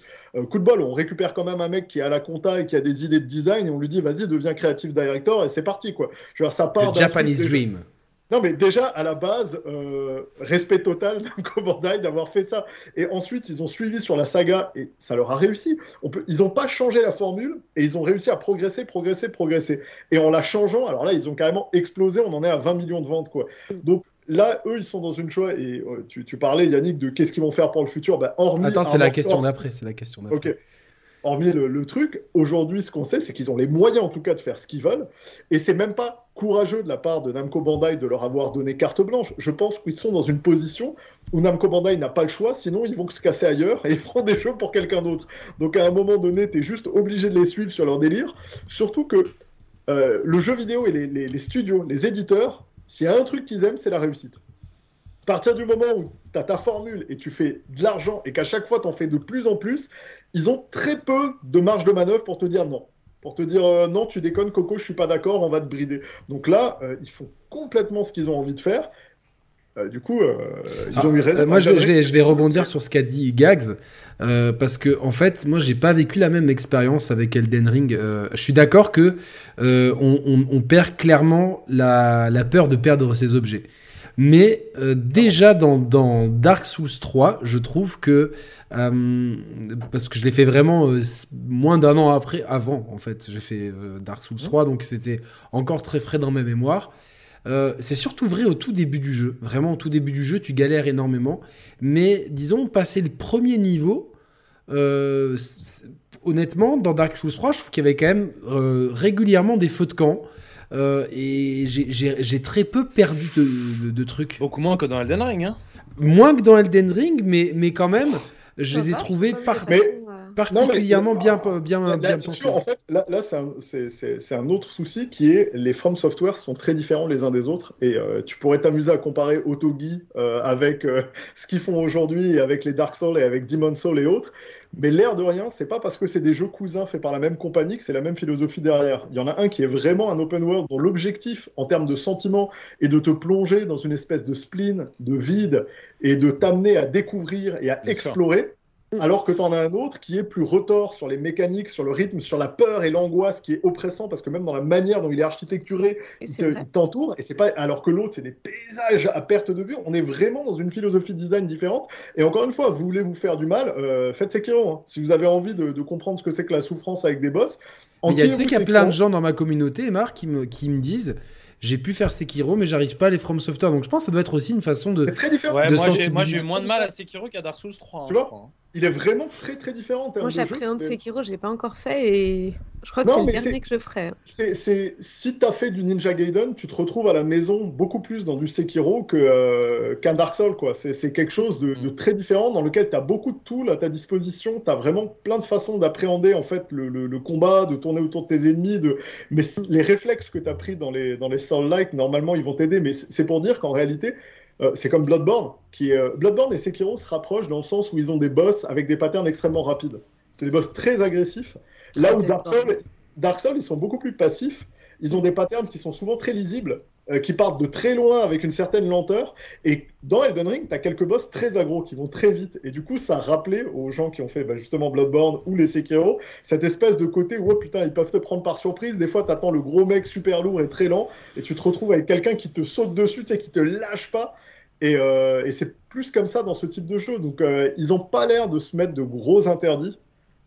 Speaker 4: coup de bol, on récupère quand même un mec qui est à la compta et qui a des idées de design et on lui dit vas-y, deviens creative director et c'est parti quoi. Je veux dire, ça part.
Speaker 1: Japanese Dream.
Speaker 4: Non, mais déjà, à la base, euh, respect total d'un (laughs) Bandai d'avoir fait ça. Et ensuite, ils ont suivi sur la saga et ça leur a réussi. On peut... Ils n'ont pas changé la formule et ils ont réussi à progresser, progresser, progresser. Et en la changeant, alors là, ils ont carrément explosé. On en est à 20 millions de ventes, quoi. Donc là, eux, ils sont dans une choix. Et euh, tu, parlais, Yannick, de qu'est-ce qu'ils vont faire pour le futur. Ben, hormis
Speaker 1: Attends, c'est la question d'après. C'est la question d'après.
Speaker 4: Hormis le, truc, aujourd'hui, ce qu'on sait, c'est qu'ils ont les moyens, en tout cas, de faire ce qu'ils veulent. Et c'est même pas courageux de la part de Namco Bandai de leur avoir donné carte blanche. Je pense qu'ils sont dans une position où Namco Bandai n'a pas le choix, sinon ils vont se casser ailleurs et (laughs) ils feront des jeux pour quelqu'un d'autre. Donc à un moment donné, tu es juste obligé de les suivre sur leur délire. Surtout que euh, le jeu vidéo et les, studios, les éditeurs, s'il y a un truc qu'ils aiment, c'est la réussite. À partir du moment où tu as ta formule et tu fais de l'argent et qu'à chaque fois tu en fais de plus en plus, ils ont très peu de marge de manœuvre pour te dire non. Pour te dire euh, non, tu déconnes, Coco, je suis pas d'accord, on va te brider. Donc là, euh, ils font complètement ce qu'ils ont envie de faire. Euh, du coup, ils ont eu raison.
Speaker 1: moi, je vais, je vais, rebondir sur ce qu'a dit Gags, parce que en fait, moi, j'ai pas vécu la même expérience avec Elden Ring. je suis d'accord que on, perd clairement la, la, peur de perdre ses objets. Mais déjà dans, Dark Souls 3, je trouve que euh, parce que je l'ai fait vraiment euh, moins d'un an après, avant en fait. J'ai fait euh, Dark Souls 3, donc c'était encore très frais dans ma mémoire. c'est surtout vrai au tout début du jeu. Vraiment, au tout début du jeu, tu galères énormément. Mais disons, passer le premier niveau, honnêtement, dans Dark Souls 3, je trouve qu'il y avait quand même régulièrement des feux de camp. Et j'ai très peu perdu de, trucs.
Speaker 3: Beaucoup moins que dans Elden Ring. Hein.
Speaker 1: Moins que dans Elden Ring, mais, mais quand même, je les ai trouvés par particulièrement bien, bien, bien
Speaker 4: pensé. En fait, là, là c'est un, autre souci qui est les From Software sont très différents les uns des autres. Et euh, tu pourrais t'amuser à comparer Otogi euh, avec euh, (laughs) ce qu'ils font aujourd'hui, avec les Dark Souls et avec Demon Souls et autres. Mais l'air de rien, c'est pas parce que c'est des jeux cousins faits par la même compagnie que c'est la même philosophie derrière. Il y en a un qui est vraiment un open world dont l'objectif en termes de sentiment est de te plonger dans une espèce de spleen, de vide et de t'amener à découvrir et à explorer. Alors que tu en as un autre qui est plus retors sur les mécaniques, sur le rythme, sur la peur et l'angoisse qui est oppressant parce que même dans la manière dont il est architecturé, il t'entoure. Et c'est pas alors que l'autre c'est des paysages à perte de vue. On est vraiment dans une philosophie de design différente. Et encore une fois, vous voulez vous faire du mal, euh, faites Sekiro. Hein. Si vous avez envie de, comprendre ce que c'est que la souffrance avec des boss.
Speaker 1: Il y a, tu sais qu'il y a plein de gens dans ma communauté, Marc, qui me, qui me disent j'ai pu faire Sekiro, mais j'arrive pas à les From Software. Donc je pense que ça doit être aussi une façon de.
Speaker 4: C'est très différent.
Speaker 3: moi, j'ai eu moins de mal à Sekiro qu'à Dark Souls 3. Hein,
Speaker 4: tu vois hein il est vraiment très très différent en termes
Speaker 2: Moi, j'appréhende Sekiro, j'ai pas encore fait et je crois que c'est le dernier que je ferai.
Speaker 4: C'est, Si tu as fait du Ninja Gaiden, tu te retrouves à la maison beaucoup plus dans du Sekiro que, euh, qu'un Dark Souls. Quoi. C'est, quelque chose de, mm. très différent dans lequel tu as beaucoup de tools à ta disposition. Tu as vraiment plein de façons d'appréhender en fait le, combat, de tourner autour de tes ennemis. De... Mais les réflexes que tu as pris dans les, dans les Soul-like, normalement, ils vont t'aider. Mais c'est pour dire qu'en réalité, euh, c'est comme Bloodborne, qui est, euh, Bloodborne et Sekiro se rapprochent dans le sens où ils ont des boss avec des patterns extrêmement rapides. C'est des boss très agressifs. Là où Dark Souls, Dark Souls, ils sont beaucoup plus passifs. Ils ont des patterns qui sont souvent très lisibles, euh, qui partent de très loin avec une certaine lenteur. Et dans Elden Ring, tu as quelques boss très agro qui vont très vite. Et du coup, ça a rappelé aux gens qui ont fait bah, justement Bloodborne ou les Sekiro cette espèce de côté où, oh, putain, ils peuvent te prendre par surprise. Des fois, tu attends le gros mec super lourd et très lent, et tu te retrouves avec quelqu'un qui te saute dessus, tu sais, qui te lâche pas. Euh, et, c'est plus comme ça dans ce type de jeu. Donc, euh, ils n'ont pas l'air de se mettre de gros interdits.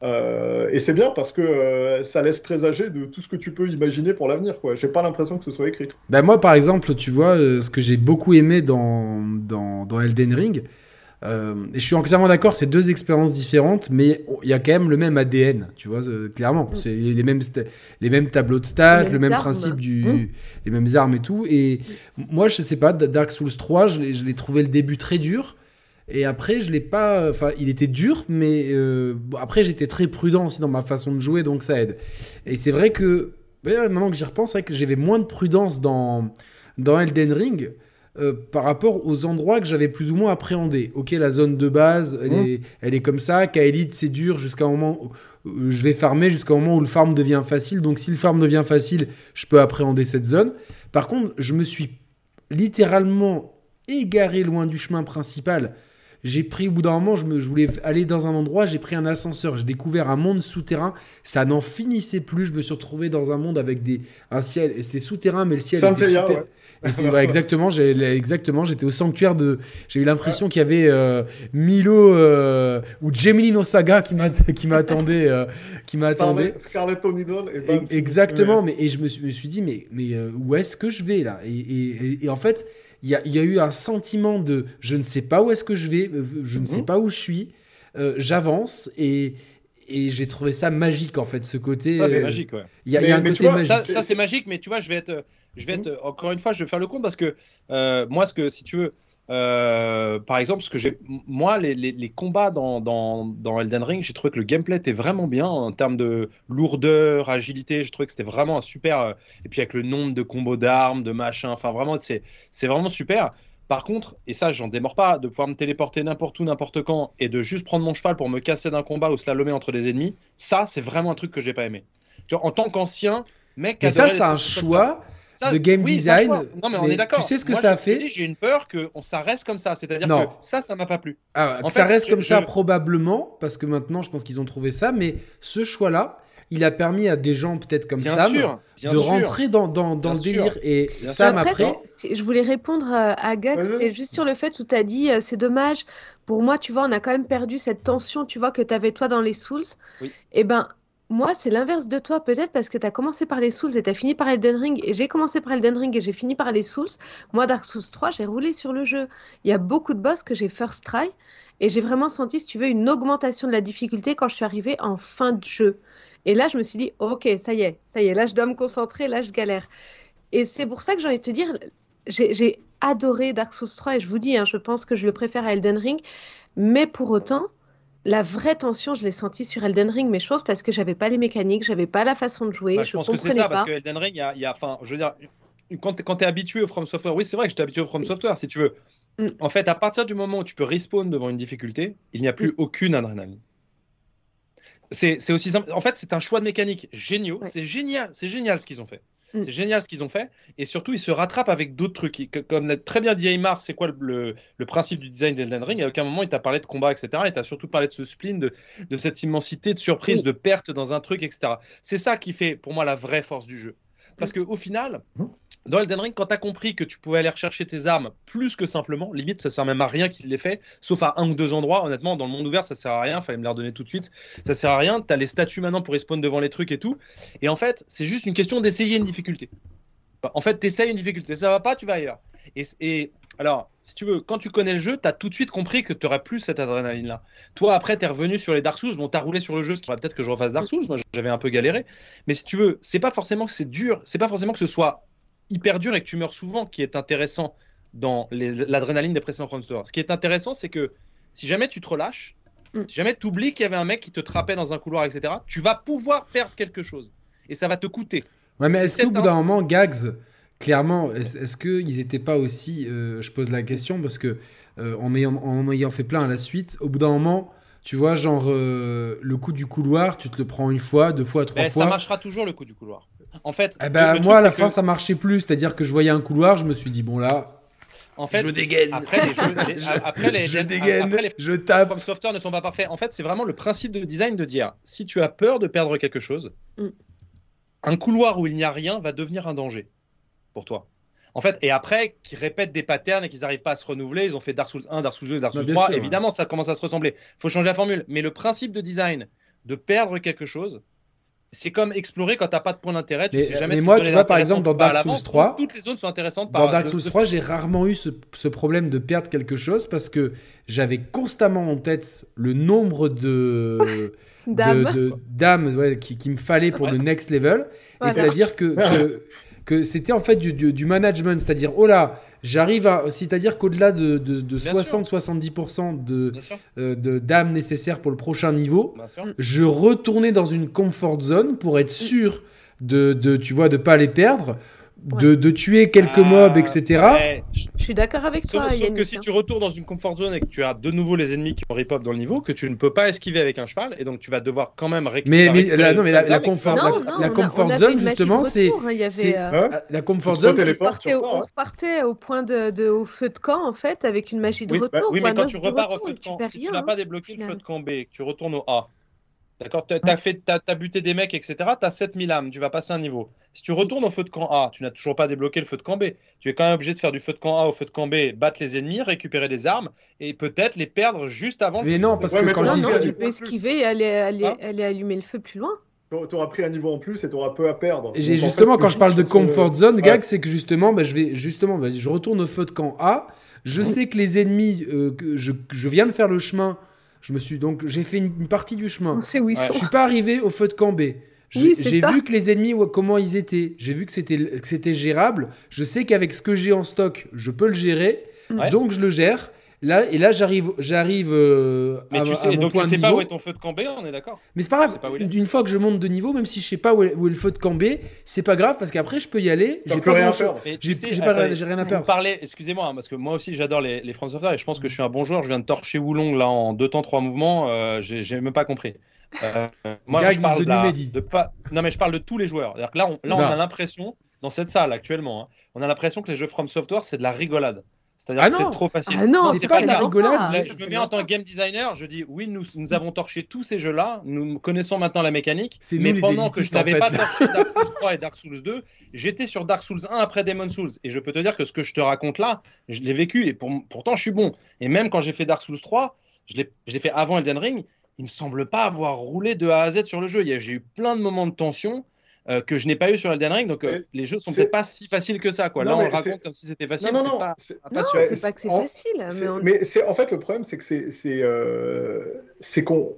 Speaker 4: Euh, et c'est bien parce que ça laisse présager de tout ce que tu peux imaginer pour l'avenir. J'ai pas l'impression que ce soit écrit.
Speaker 1: Ben moi, par exemple, tu vois, ce que j'ai beaucoup aimé dans, dans, dans Elden Ring, euh, et je suis entièrement d'accord, c'est deux expériences différentes, mais il y a quand même le même ADN, tu vois, euh, clairement. Mm. C'est les mêmes, les mêmes tableaux de stats, le même principe, du, mm. les mêmes armes et tout. Et moi, je sais pas, Dark Souls 3, je l'ai trouvé le début très dur. Et après, je l'ai pas. Enfin, il était dur, mais euh, après, j'étais très prudent aussi dans ma façon de jouer, donc ça aide. Et c'est vrai que, maintenant que j'y repense, c'est vrai que j'avais moins de prudence dans, dans Elden Ring. Euh, par rapport aux endroits que j'avais plus ou moins appréhendés. Ok, la zone de base, elle, mmh. est, elle est comme ça. Kaelid, c'est dur jusqu'à un moment où euh, je vais farmer, jusqu'au moment où le farm devient facile. Donc, si le farm devient facile, je peux appréhender cette zone. Par contre, je me suis littéralement égaré loin du chemin principal. J'ai pris au bout d'un moment, je, me, je voulais aller dans un endroit, j'ai pris un ascenseur, j'ai découvert un monde souterrain, ça n'en finissait plus, je me suis retrouvé dans un monde avec des, un ciel, c'était souterrain, mais le ciel était super exactement, j'ai, exactement, j'étais au sanctuaire de. J'ai eu l'impression qu'il y avait euh, Milo euh, ou Gemini Saga qui, (laughs) qui m'attendait. Euh, qui m'attendait.
Speaker 4: Scarlett O'Neal
Speaker 1: et, Exactement, mais et je me suis, me suis dit, mais, mais où est-ce que je vais là? Et, et, en fait, il y a, y a, eu un sentiment de je ne sais pas où est-ce que je vais, je ne sais mhm. pas où je suis, j'avance et et j'ai trouvé ça magique en fait ce côté
Speaker 3: ça c'est magique ouais
Speaker 1: il y a, y a un côté magique
Speaker 3: ça, ça c'est magique mais tu vois je vais être je vais être, encore une fois, je vais faire le compte parce que euh, moi, ce que, si tu veux, euh, par exemple, ce que j'ai, moi, les, les, combats dans, dans, dans, Elden Ring, j'ai trouvé que le gameplay était vraiment bien en termes de lourdeur, agilité. J'ai trouvé que c'était vraiment un super. Euh, et puis avec le nombre de combos d'armes, de machins, enfin vraiment, c'est, c'est vraiment super. Par contre, et ça, j'en démords pas, de pouvoir me téléporter n'importe où, n'importe quand, et de juste prendre mon cheval pour me casser d'un combat ou slalomer entre des ennemis, ça, c'est vraiment un truc que j'ai pas aimé. Tu vois, en tant qu'ancien, mec,
Speaker 1: mais ça, c'est un choix de game design.
Speaker 3: Non, mais on est d'accord.
Speaker 1: Tu sais ce que ça a fait
Speaker 3: J'ai une peur que ça reste comme ça. C'est-à-dire que ça, ça m'a pas plu.
Speaker 1: Ah, ça reste comme ça probablement, parce que maintenant, je pense qu'ils ont trouvé ça. Mais ce choix-là, il a permis à des gens peut-être comme Sam de rentrer dans, dans, dans le délire. Et Sam, après...
Speaker 2: Je voulais répondre à Gax, c'est juste sur le fait où tu as dit, euh, c'est dommage, pour moi, tu vois, on a quand même perdu cette tension, tu vois, que tu avais toi dans les Souls. Et eh ben, moi, c'est l'inverse de toi, peut-être parce que tu as commencé par les Souls et tu as fini par Elden Ring, et j'ai commencé par Elden Ring et j'ai fini par les Souls. Moi, Dark Souls 3, j'ai roulé sur le jeu. Il y a beaucoup de boss que j'ai first try, et j'ai vraiment senti, si tu veux, une augmentation de la difficulté quand je suis arrivée en fin de jeu. Et là, je me suis dit, ok, ça y est, ça y est, là, je dois me concentrer, là, je galère. Et c'est pour ça que j'ai envie de te dire, j'ai adoré Dark Souls 3, et je vous dis, hein, je pense que je le préfère à Elden Ring, mais pour autant, la vraie tension, je l'ai sentie sur Elden Ring, mais je pense parce que j'avais pas les mécaniques, j'avais pas la façon de jouer.
Speaker 3: Bah, je, pense que c'est ça, parce que Elden Ring, il y a, enfin, je veux dire, quand tu es, habitué au From Software, oui, c'est vrai que j'étais habitué au From Software, si tu veux. Mm. En fait, à partir du moment où tu peux respawn devant une difficulté, il n'y a plus mm. aucune adrénaline. C'est aussi simple. En fait, c'est un choix de mécanique géniaux. C'est génial, c'est génial ce qu'ils ont fait. Mm. C'est génial ce qu'ils ont fait. Et surtout, ils se rattrapent avec d'autres trucs. Comme l'a très bien dit Aymar, c'est quoi le, principe du design d'Elden Ring? À aucun moment, il t'a parlé de combat, etc. Il t'a surtout parlé de ce spleen, de, cette immensité, de surprise, de perte dans un truc, etc. C'est ça qui fait, pour moi, la vraie force du jeu. Parce qu'au final, mm. Dans Elden Ring, quand tu as compris que tu pouvais aller rechercher tes armes plus que simplement, limite, ça sert même à rien qu'il les fait, sauf à un ou deux endroits. Honnêtement, dans le monde ouvert, ça sert à rien. Fallait me les redonner tout de suite. Ça sert à rien. Tu as les statues maintenant pour respawn devant les trucs et tout. Et en fait, c'est juste une question d'essayer une difficulté. En fait, tu essayes une difficulté, ça va pas, tu vas ailleurs. Et, alors, si tu veux, quand tu connais le jeu, tu as tout de suite compris que tu n'aurais plus cette adrénaline-là. Toi, après, tu es revenu sur les Dark Souls. Bon, tu as roulé sur le jeu, ce qui va peut-être que je refasse Dark Souls. Moi, j'avais un peu galéré. Mais si tu veux, c'est pas forcément que c'est dur, c'est pas forcément que ce soit hyper dur et que tu meurs souvent qui est intéressant dans l'adrénaline des précédents From Ce qui est intéressant, c'est que si jamais tu te relâches, mm. si jamais tu oublies qu'il y avait un mec qui te trappait dans un couloir, etc., tu vas pouvoir perdre quelque chose. Et ça va te coûter.
Speaker 1: Ouais, mais est-ce qu'au bout d'un moment, Gags, clairement, est-ce qu'ils n'étaient pas aussi. Euh, je pose la question parce que euh, en, ayant, en ayant fait plein à la suite, au bout d'un moment. Tu vois, genre, euh, le coup du couloir, tu te le prends une fois, deux fois, trois fois.
Speaker 3: Ça marchera toujours le coup du couloir. En fait,
Speaker 1: eh ben, moi, à la fin, ça marchait plus. C'est-à-dire que je voyais un couloir, je me suis dit, bon, là,
Speaker 3: en fait,
Speaker 1: je dégaine.
Speaker 3: Après, les jeux, (laughs)
Speaker 1: je, après les, je dégaine, je tape.
Speaker 3: Software ne sont pas parfaits. En fait, c'est vraiment le principe de design de dire si tu as peur de perdre quelque chose, mm un couloir où il n'y a rien va devenir un danger pour toi. En fait, et après, qui répètent des patterns et qu'ils n'arrivent pas à se renouveler, ils ont fait Dark Souls 1, Dark Souls 2, Dark Souls 3, évidemment, ça commence à se ressembler. Il faut changer la formule. Mais le principe de design, de perdre quelque chose, c'est comme explorer quand tu n'as pas de point d'intérêt.
Speaker 1: mais, jamais mais moi, tu vois, par exemple, dans Dark Souls 3,
Speaker 3: toutes les zones sont intéressantes.
Speaker 1: Dans Dark Souls 3, j'ai rarement eu ce, ce, problème de perdre quelque chose parce que j'avais constamment en tête le nombre de (laughs) d'âmes de, qu'il qui me fallait pour le next level. et c'est-à-dire que, que, c'était en fait du, du, management, c'est-à-dire, oh là, j'arrive à. C'est-à-dire qu'au-delà de, de 60-70% de, euh, de d'âmes nécessaires pour le prochain niveau, je retournais dans une comfort zone pour être sûr de, de tu vois, de pas les perdre de, tuer quelques ah, mobs, etc.
Speaker 2: Je suis d'accord avec toi.
Speaker 3: Sauf que si tu retournes dans une comfort zone et que tu as de nouveau les ennemis qui ont rip-up dans le niveau, que tu ne peux pas esquiver avec un cheval, et donc tu vas devoir quand même
Speaker 1: récupérer. Mais, mais, la, non, mais la, comfort, la, comfort zone, justement, c'est. La comfort zone,
Speaker 2: on repartait au point de, au feu de camp, en fait, avec une magie de
Speaker 3: bah
Speaker 2: retour.
Speaker 3: oui, mais quand tu repars au feu de camp, si tu n'as pas débloqué le feu de camp B, que tu retournes au A, D'accord Tu as, fait, as, buté des mecs, etc. Tu as 7000 âmes, tu vas passer un niveau. Si tu retournes au feu de camp A, tu n'as toujours pas débloqué le feu de camp B. Tu es quand même obligé de faire du feu de camp A au feu de camp B, battre les ennemis, récupérer des armes et peut-être les perdre juste avant.
Speaker 1: Mais non, parce que quand je dis.
Speaker 2: Non, tu peux esquiver et aller, aller, hein aller allumer le feu plus loin.
Speaker 4: Tu auras pris un niveau en plus et tu auras peu à perdre.
Speaker 1: J'ai justement, quand je parle de comfort zone, gag, c'est que justement, bah, je vais justement, vas-y, je retourne au feu de camp A. Je sais que les ennemis, euh, que je, je, viens de faire le chemin je me suis donc j'ai fait une, partie du chemin. Je suis pas arrivé au feu de Cambé. J'ai vu que les ennemis comment ils étaient. J'ai vu que c'était c'était gérable. Je sais qu'avec ce que j'ai en stock, je peux le gérer. Donc je le gère. Là, et là, j'arrive, j'arrive euh,
Speaker 3: mais tu sais, donc tu sais pas où est ton feu de camp B, on est d'accord?
Speaker 1: Mais c'est pas grave. Une fois que je monte de niveau, même si je sais pas où est, le feu de camp B, c'est pas grave parce qu'après je peux y aller.
Speaker 4: J'ai pas rien à.
Speaker 1: J'ai rien à perdre.
Speaker 3: Parler, excusez-moi, hein, parce que moi aussi j'adore les, les France et je pense que je suis un bon joueur. Je viens de torcher Woulong là en deux temps trois mouvements. Euh, j'ai même pas compris. Euh, (laughs) moi, je parle de, pas. Non, mais je parle de tous les joueurs. Là, on, là, on a l'impression dans cette salle actuellement, hein, on a l'impression que les jeux From Software c'est de la rigolade. C'est-à-dire ah que c'est trop facile.
Speaker 2: Ah non, c'est pas, de la rigolade.
Speaker 3: je me mets en tant que game designer, je dis oui, nous, nous avons torché tous ces jeux-là, nous connaissons maintenant la mécanique, mais pendant que je n'avais pas torché Dark Souls 3 et Dark Souls 2, j'étais sur Dark Souls 1 après Demon Souls. Et je peux te dire que ce que je te raconte là, je l'ai vécu et pourtant je suis bon. Et même quand j'ai fait Dark Souls 3, je l'ai fait avant Elden Ring, il me semble pas avoir roulé de A à Z sur le jeu. J'ai eu plein de moments de tension. Euh, que je n'ai pas eu sur Elden Ring. Donc, euh, les jeux sont peut-être pas si faciles que ça. Quoi. Là, on le raconte comme si c'était facile.
Speaker 2: Non,
Speaker 3: non, non.
Speaker 2: C'est pas, c'est pas que c'est facile.
Speaker 4: Mais, c'est en fait, le problème, c'est que c'est euh, qu'on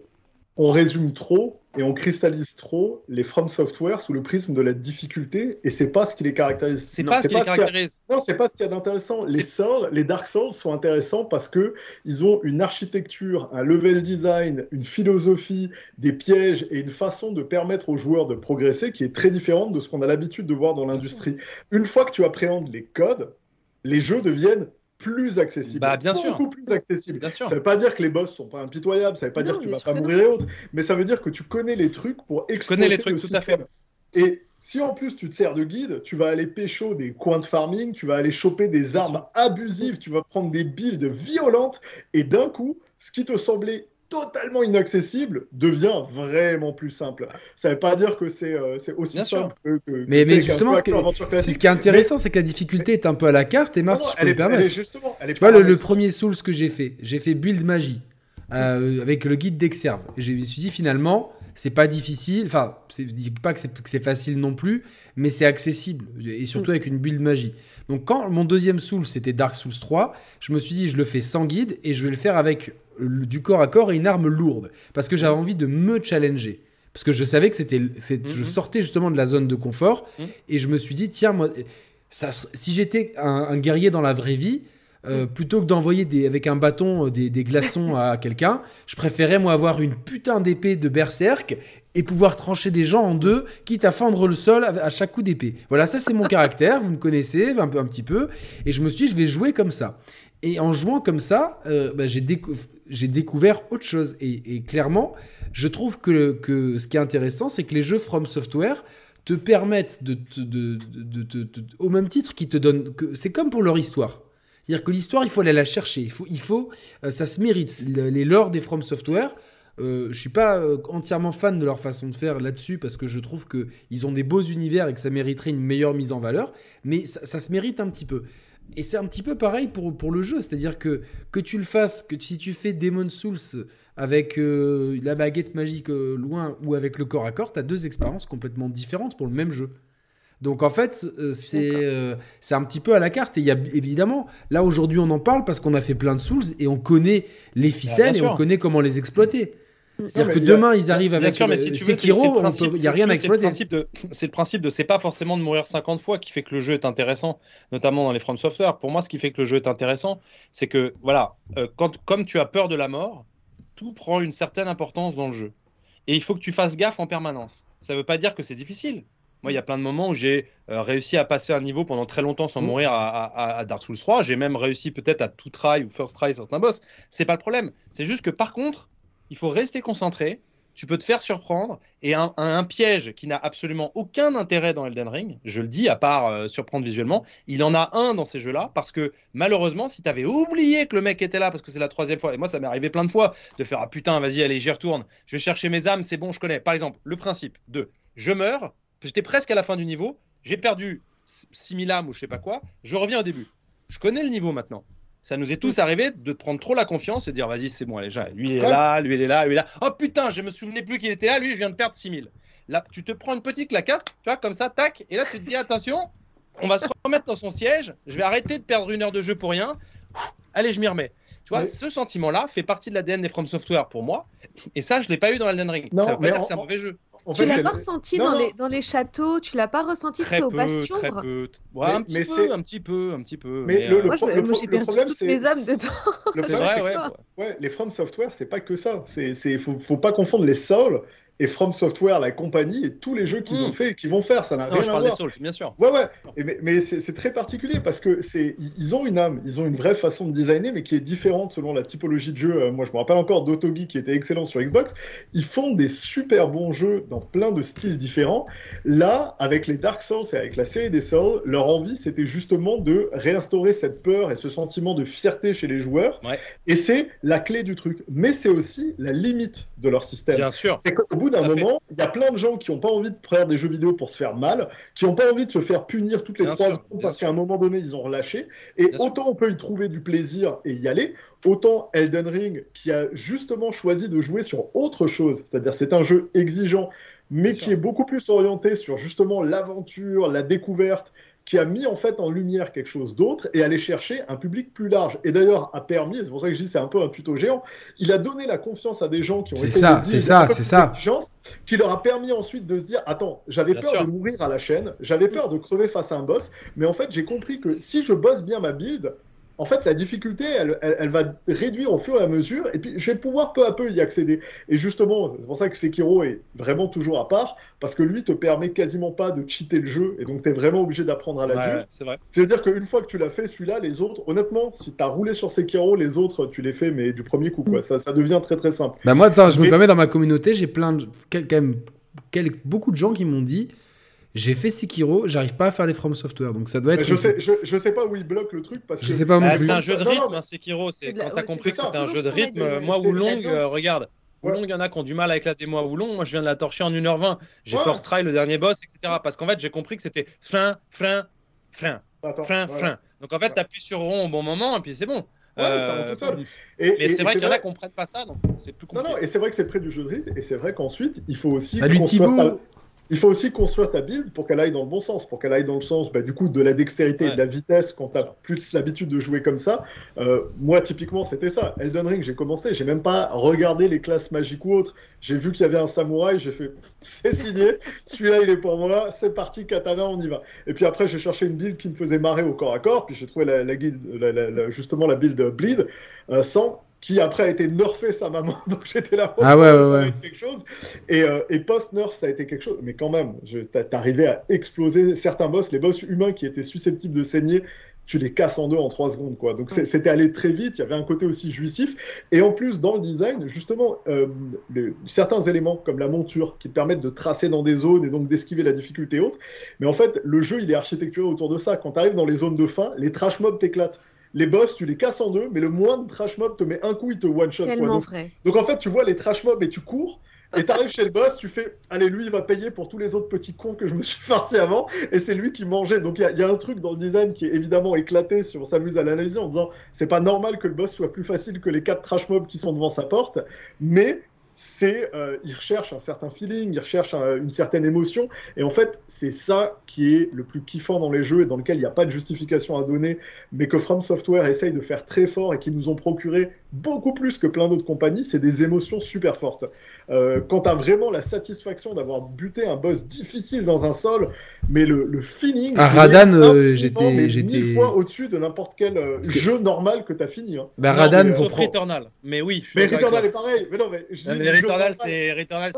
Speaker 4: on résume trop et on cristallise trop les From Software sous le prisme de la difficulté et c'est pas ce qui les caractérise.
Speaker 3: C'est pas ce qui les caractérise.
Speaker 4: Non, c'est pas ce qu'il y a d'intéressant. Les Souls, les Dark Souls sont intéressants parce que ils ont une architecture, un level design, une philosophie, des pièges et une façon de permettre aux joueurs de progresser qui est très différente de ce qu'on a l'habitude de voir dans l'industrie. Une fois que tu appréhendes les codes, les jeux deviennent plus accessible.
Speaker 3: Bah, bien
Speaker 4: beaucoup
Speaker 3: sûr.
Speaker 4: Beaucoup plus accessible.
Speaker 3: Bien sûr.
Speaker 4: Ça veut pas dire que les boss sont pas impitoyables, ça veut pas dire que tu vas pas mourir et autres, mais ça veut dire que tu connais les trucs pour exploiter
Speaker 3: les trucs,
Speaker 4: le
Speaker 3: tout
Speaker 4: système.
Speaker 3: À fait.
Speaker 4: Et si en plus tu te sers de guide, tu vas aller pécho des coins de farming, tu vas aller choper des armes abusives, tu vas prendre des builds violentes, et d'un coup, ce qui te semblait totalement inaccessible devient vraiment plus simple. Ça ne veut pas dire que c'est euh, aussi simple que,
Speaker 1: Mais, mais justement, ce, ce, qui est intéressant, c'est que la difficulté est un peu à la carte. Et Mars, si je peux
Speaker 4: me
Speaker 1: permettre.
Speaker 4: justement,
Speaker 1: tu vois, le, le, premier Souls que j'ai fait, j'ai fait build magie euh, avec le guide d'Exerve. Et je me suis dit finalement, c'est pas difficile. Enfin, je dis pas que c'est facile non plus, mais c'est accessible. Et surtout avec une build magie. Donc, quand mon deuxième Souls, c'était Dark Souls 3, je me suis dit, je le fais sans guide et je vais le faire avec du corps à corps et une arme lourde. Parce que j'avais envie de me challenger. Parce que je savais que c'était. Je
Speaker 3: Mhm.
Speaker 1: sortais justement de la zone de confort.
Speaker 3: Mhm.
Speaker 1: Et je me suis dit, tiens, moi, ça, si j'étais un, un guerrier dans la vraie vie, euh, plutôt que d'envoyer des, avec un bâton euh, des, des glaçons (laughs) à quelqu'un, je préférais moi avoir une putain d'épée de berserk et pouvoir trancher des gens en deux, quitte à fendre le sol à, à chaque coup d'épée. Voilà, ça c'est mon (laughs) caractère, vous me connaissez un, peu, un petit peu, et je me suis dit, je vais jouer comme ça. Et en jouant comme ça, euh, bah, j'ai décou découvert autre chose. Et, clairement, je trouve que, ce qui est intéressant, c'est que les jeux From Software te permettent au même titre qu'ils te donnent, c'est comme pour leur histoire. C'est-à-dire que l'histoire, il faut aller la chercher. Il faut, euh, ça se mérite. Les lores des From Software, euh, je suis pas euh, entièrement fan de leur façon de faire là-dessus parce que je trouve que ils ont des beaux univers et que ça mériterait une meilleure mise en valeur, mais ça se mérite un petit peu. Et c'est un petit peu pareil pour, pour le jeu, c'est-à-dire que que tu le fasses, que si tu fais Demon Souls avec euh, la baguette magique euh, loin ou avec le corps à corps, tu as deux expériences complètement différentes pour le même jeu. Donc en fait, euh, c'est un petit peu à la carte. Et il y a évidemment, là aujourd'hui on en parle parce qu'on a fait plein de Souls et on connaît les ficelles ah, et on connaît comment les exploiter. C'est-à-dire que demain ils arrivent avec
Speaker 3: sûr, mais si tu
Speaker 1: Sekiro, il n'y a rien à exploiter.
Speaker 3: C'est le principe de c'est pas forcément de mourir 50 fois qui fait que le jeu est intéressant, notamment dans les From Software. Pour moi, ce qui fait que le jeu est intéressant, c'est que voilà, euh, quand, comme tu as peur de la mort, tout prend une certaine importance dans le jeu. Et il faut que tu fasses gaffe en permanence. Ça veut pas dire que c'est difficile. Moi, il y a plein de moments où j'ai euh, réussi à passer un niveau pendant très longtemps sans mmh. mourir à, à, à, Dark Souls 3. J'ai même réussi peut-être à tout try ou first try certains boss. C'est pas le problème. C'est juste que par contre, il faut rester concentré. Tu peux te faire surprendre. Et un, piège qui n'a absolument aucun intérêt dans Elden Ring, je le dis, à part euh, surprendre visuellement, il en a un dans ces jeux-là. Parce que malheureusement, si tu avais oublié que le mec était là, parce que c'est la troisième fois, et moi ça m'est arrivé plein de fois, de faire Ah putain, vas-y, allez, j'y retourne. Je vais chercher mes âmes, c'est bon, je connais. Par exemple, le principe de je meurs, J'étais presque à la fin du niveau. J'ai perdu 6000 âmes ou je sais pas quoi. Je reviens au début. Je connais le niveau maintenant. Ça nous est tous arrivé de prendre trop la confiance et de dire vas-y, c'est bon, allez, lui il est là, lui il est là, lui il est là. Oh putain, je me souvenais plus qu'il était là, lui je viens de perdre 6000. Là, tu te prends une petite claquette, tu vois, comme ça, tac, et là tu te dis attention, on va se remettre dans son siège, je vais arrêter de perdre une heure de jeu pour rien. Allez, je m'y remets. Tu vois, oui. ce sentiment-là fait partie de l'ADN des From Software pour moi. Et ça, je l'ai pas eu dans Elden Ring.
Speaker 4: Non,
Speaker 3: ça veut pas dire que c'est un mauvais jeu.
Speaker 2: En tu l'as pas ressenti non, dans, non. Les, dans les châteaux? Tu l'as pas ressenti
Speaker 3: très
Speaker 2: au
Speaker 3: peu,
Speaker 2: bastion?
Speaker 3: très peu. Ouais, mais, un, petit peu, un petit peu, un petit peu.
Speaker 4: Mais, mais le,
Speaker 2: euh... moi, le, moi, le problème, c'est mes âmes dedans.
Speaker 4: Le (laughs)
Speaker 3: c'est vrai, ouais,
Speaker 4: ouais. Les From Software, c'est pas que ça. C'est, faut, faut pas confondre les Souls et From Software, la compagnie, et tous les jeux qu'ils mmh. ont fait et qu'ils vont faire, ça n'a rien
Speaker 3: je
Speaker 4: à
Speaker 3: parle
Speaker 4: voir.
Speaker 3: des Souls, bien sûr.
Speaker 4: Ouais, ouais. Et mais, mais c'est très particulier parce que c'est ils ont une âme, ils ont une vraie façon de designer, mais qui est différente selon la typologie de jeu. Euh, moi, je me rappelle encore d'Otogi qui était excellent sur Xbox. Ils font des super bons jeux dans plein de styles différents. Là, avec les Dark Souls et avec la série des Souls, leur envie, c'était justement de réinstaurer cette peur et ce sentiment de fierté chez les joueurs.
Speaker 3: Ouais.
Speaker 4: Et c'est la clé du truc. Mais c'est aussi la limite de leur système.
Speaker 3: Bien sûr.
Speaker 4: Bout d'un moment, il y a plein de gens qui n'ont pas envie de faire des jeux vidéo pour se faire mal, qui n'ont pas envie de se faire punir toutes les trois secondes parce qu'à un moment donné, ils ont relâché. Et autant on peut y trouver du plaisir et y aller, autant Elden Ring, qui a justement choisi de jouer sur autre chose, c'est-à-dire c'est un jeu exigeant, mais qui est beaucoup plus orienté sur justement l'aventure, la découverte, qui a mis en fait en lumière quelque chose d'autre et aller chercher un public plus large. Et d'ailleurs a permis, c'est pour ça que je dis c'est un peu un tuto géant, il a donné la confiance à des gens qui ont été
Speaker 1: ça, c'est ça, c'est ça,
Speaker 4: qui leur a permis ensuite de se dire attends, j'avais peur de mourir à la chaîne, j'avais peur de crever face à un boss, mais en fait j'ai compris que si je bosse bien ma build, en fait, la difficulté, elle, va réduire au fur et à mesure, et puis je vais pouvoir peu à peu y accéder. Et justement, c'est pour ça que Sekiro est vraiment toujours à part, parce que lui te permet quasiment pas de cheater le jeu, et donc tu es vraiment obligé d'apprendre à la
Speaker 3: ouais, C'est vrai.
Speaker 4: Je veux dire qu'une fois que tu l'as fait, celui-là, les autres, honnêtement, si tu as roulé sur Sekiro, les autres, tu les fais, mais du premier coup, quoi. Mm. Ça, ça devient très très simple.
Speaker 1: Bah moi, attends, je me permets, dans ma communauté, j'ai plein de. Quand même, beaucoup de gens qui m'ont dit j'ai fait Sekiro, j'arrive pas à faire les From Software, donc ça doit être.
Speaker 4: Je sais, je, sais pas où il bloque le truc parce que.
Speaker 1: Je sais pas
Speaker 3: ah, C'est un jeu de rythme, hein, Sekiro. C'est quand t'as compris que c'était un jeu de rythme. Moi, Wulong, euh, regarde. Wulong, il y en a qui ont du mal avec la démo à Wulong. Moi, je viens de la torcher en 1h20. J'ai first try le dernier boss, etc. Parce qu'en fait, j'ai compris que c'était flin, flin, flin, flin, flin. Donc en fait, t'appuies sur rond au bon moment et puis c'est bon.
Speaker 4: Ouais, euh, ça
Speaker 3: et, mais c'est vrai qu'il y en a qui comprennent pas ça, donc c'est plus compliqué.
Speaker 4: Non, non, et c'est vrai que c'est près du jeu de rythme, et c'est vrai qu'ensuite, il faut aussi.
Speaker 1: Salut Thibaut
Speaker 4: il faut aussi construire ta build pour qu'elle aille dans le bon sens, pour qu'elle aille dans le sens bah, du coup de la dextérité et de la vitesse quand tu as plus l'habitude de jouer comme ça. Euh, moi, typiquement, c'était ça. Elden Ring, j'ai commencé, j'ai même pas regardé les classes magiques ou autres. J'ai vu qu'il y avait un samouraï, j'ai fait (laughs) c'est signé, celui-là il est pour moi, c'est parti, katana, on y va. Et puis après, j'ai cherché une build qui me faisait marrer au corps à corps, puis j'ai trouvé la, guide, justement la build Bleed euh, sans qui après a été nerfé sa maman, (laughs) donc j'étais là
Speaker 1: pour ah ouais, ça ouais.
Speaker 4: quelque chose. Et, euh, et post-nerf, ça a été quelque chose, mais quand même, t'arrivais à exploser certains boss, les boss humains qui étaient susceptibles de saigner, tu les casses en deux en trois secondes, quoi. Donc c'était allé très vite, il y avait un côté aussi jouissif. Et en plus, dans le design, justement, euh, certains éléments, comme la monture, qui te permettent de tracer dans des zones et donc d'esquiver la difficulté haute. Mais en fait, le jeu, il est architecturé autour de ça. Quand tu arrives dans les zones de fin, les trash mobs t'éclatent les boss, tu les casses en deux, mais le moindre trash mob te met un coup, il te one shot.
Speaker 2: Tellement
Speaker 4: Donc,
Speaker 2: vrai.
Speaker 4: donc, en fait, tu vois les trash mobs et tu cours. Et t'arrives chez le boss, tu fais, allez, lui, il va payer pour tous les autres petits cons que je me suis (laughs) farci avant, et c'est lui qui mangeait. Donc il y, a un truc dans le design qui est évidemment éclaté si on s'amuse à l'analyser en disant, c'est pas normal que le boss soit plus facile que les quatre trash mobs qui sont devant sa porte, mais c'est euh, il recherche un certain feeling, il recherche une certaine émotion, et en fait c'est ça qui est le plus kiffant dans les jeux et dans lequel il n'y a pas de justification à donner, mais que From Software essaye de faire très fort et qui nous ont procuré beaucoup plus que plein d'autres compagnies, c'est des émotions super fortes. Euh, quand tu as vraiment la satisfaction d'avoir buté un boss difficile dans un sol, mais le, le feeling...
Speaker 1: À Radan, euh, j'étais...
Speaker 4: mille fois au-dessus de n'importe quel euh, jeu normal que tu as fini. Hein.
Speaker 1: Bah, Radan,
Speaker 3: mais, sauf Returnal. Mais oui.
Speaker 4: Mais Returnal est pareil. Mais non, mais,
Speaker 3: mais Returnal, c'est Returnal,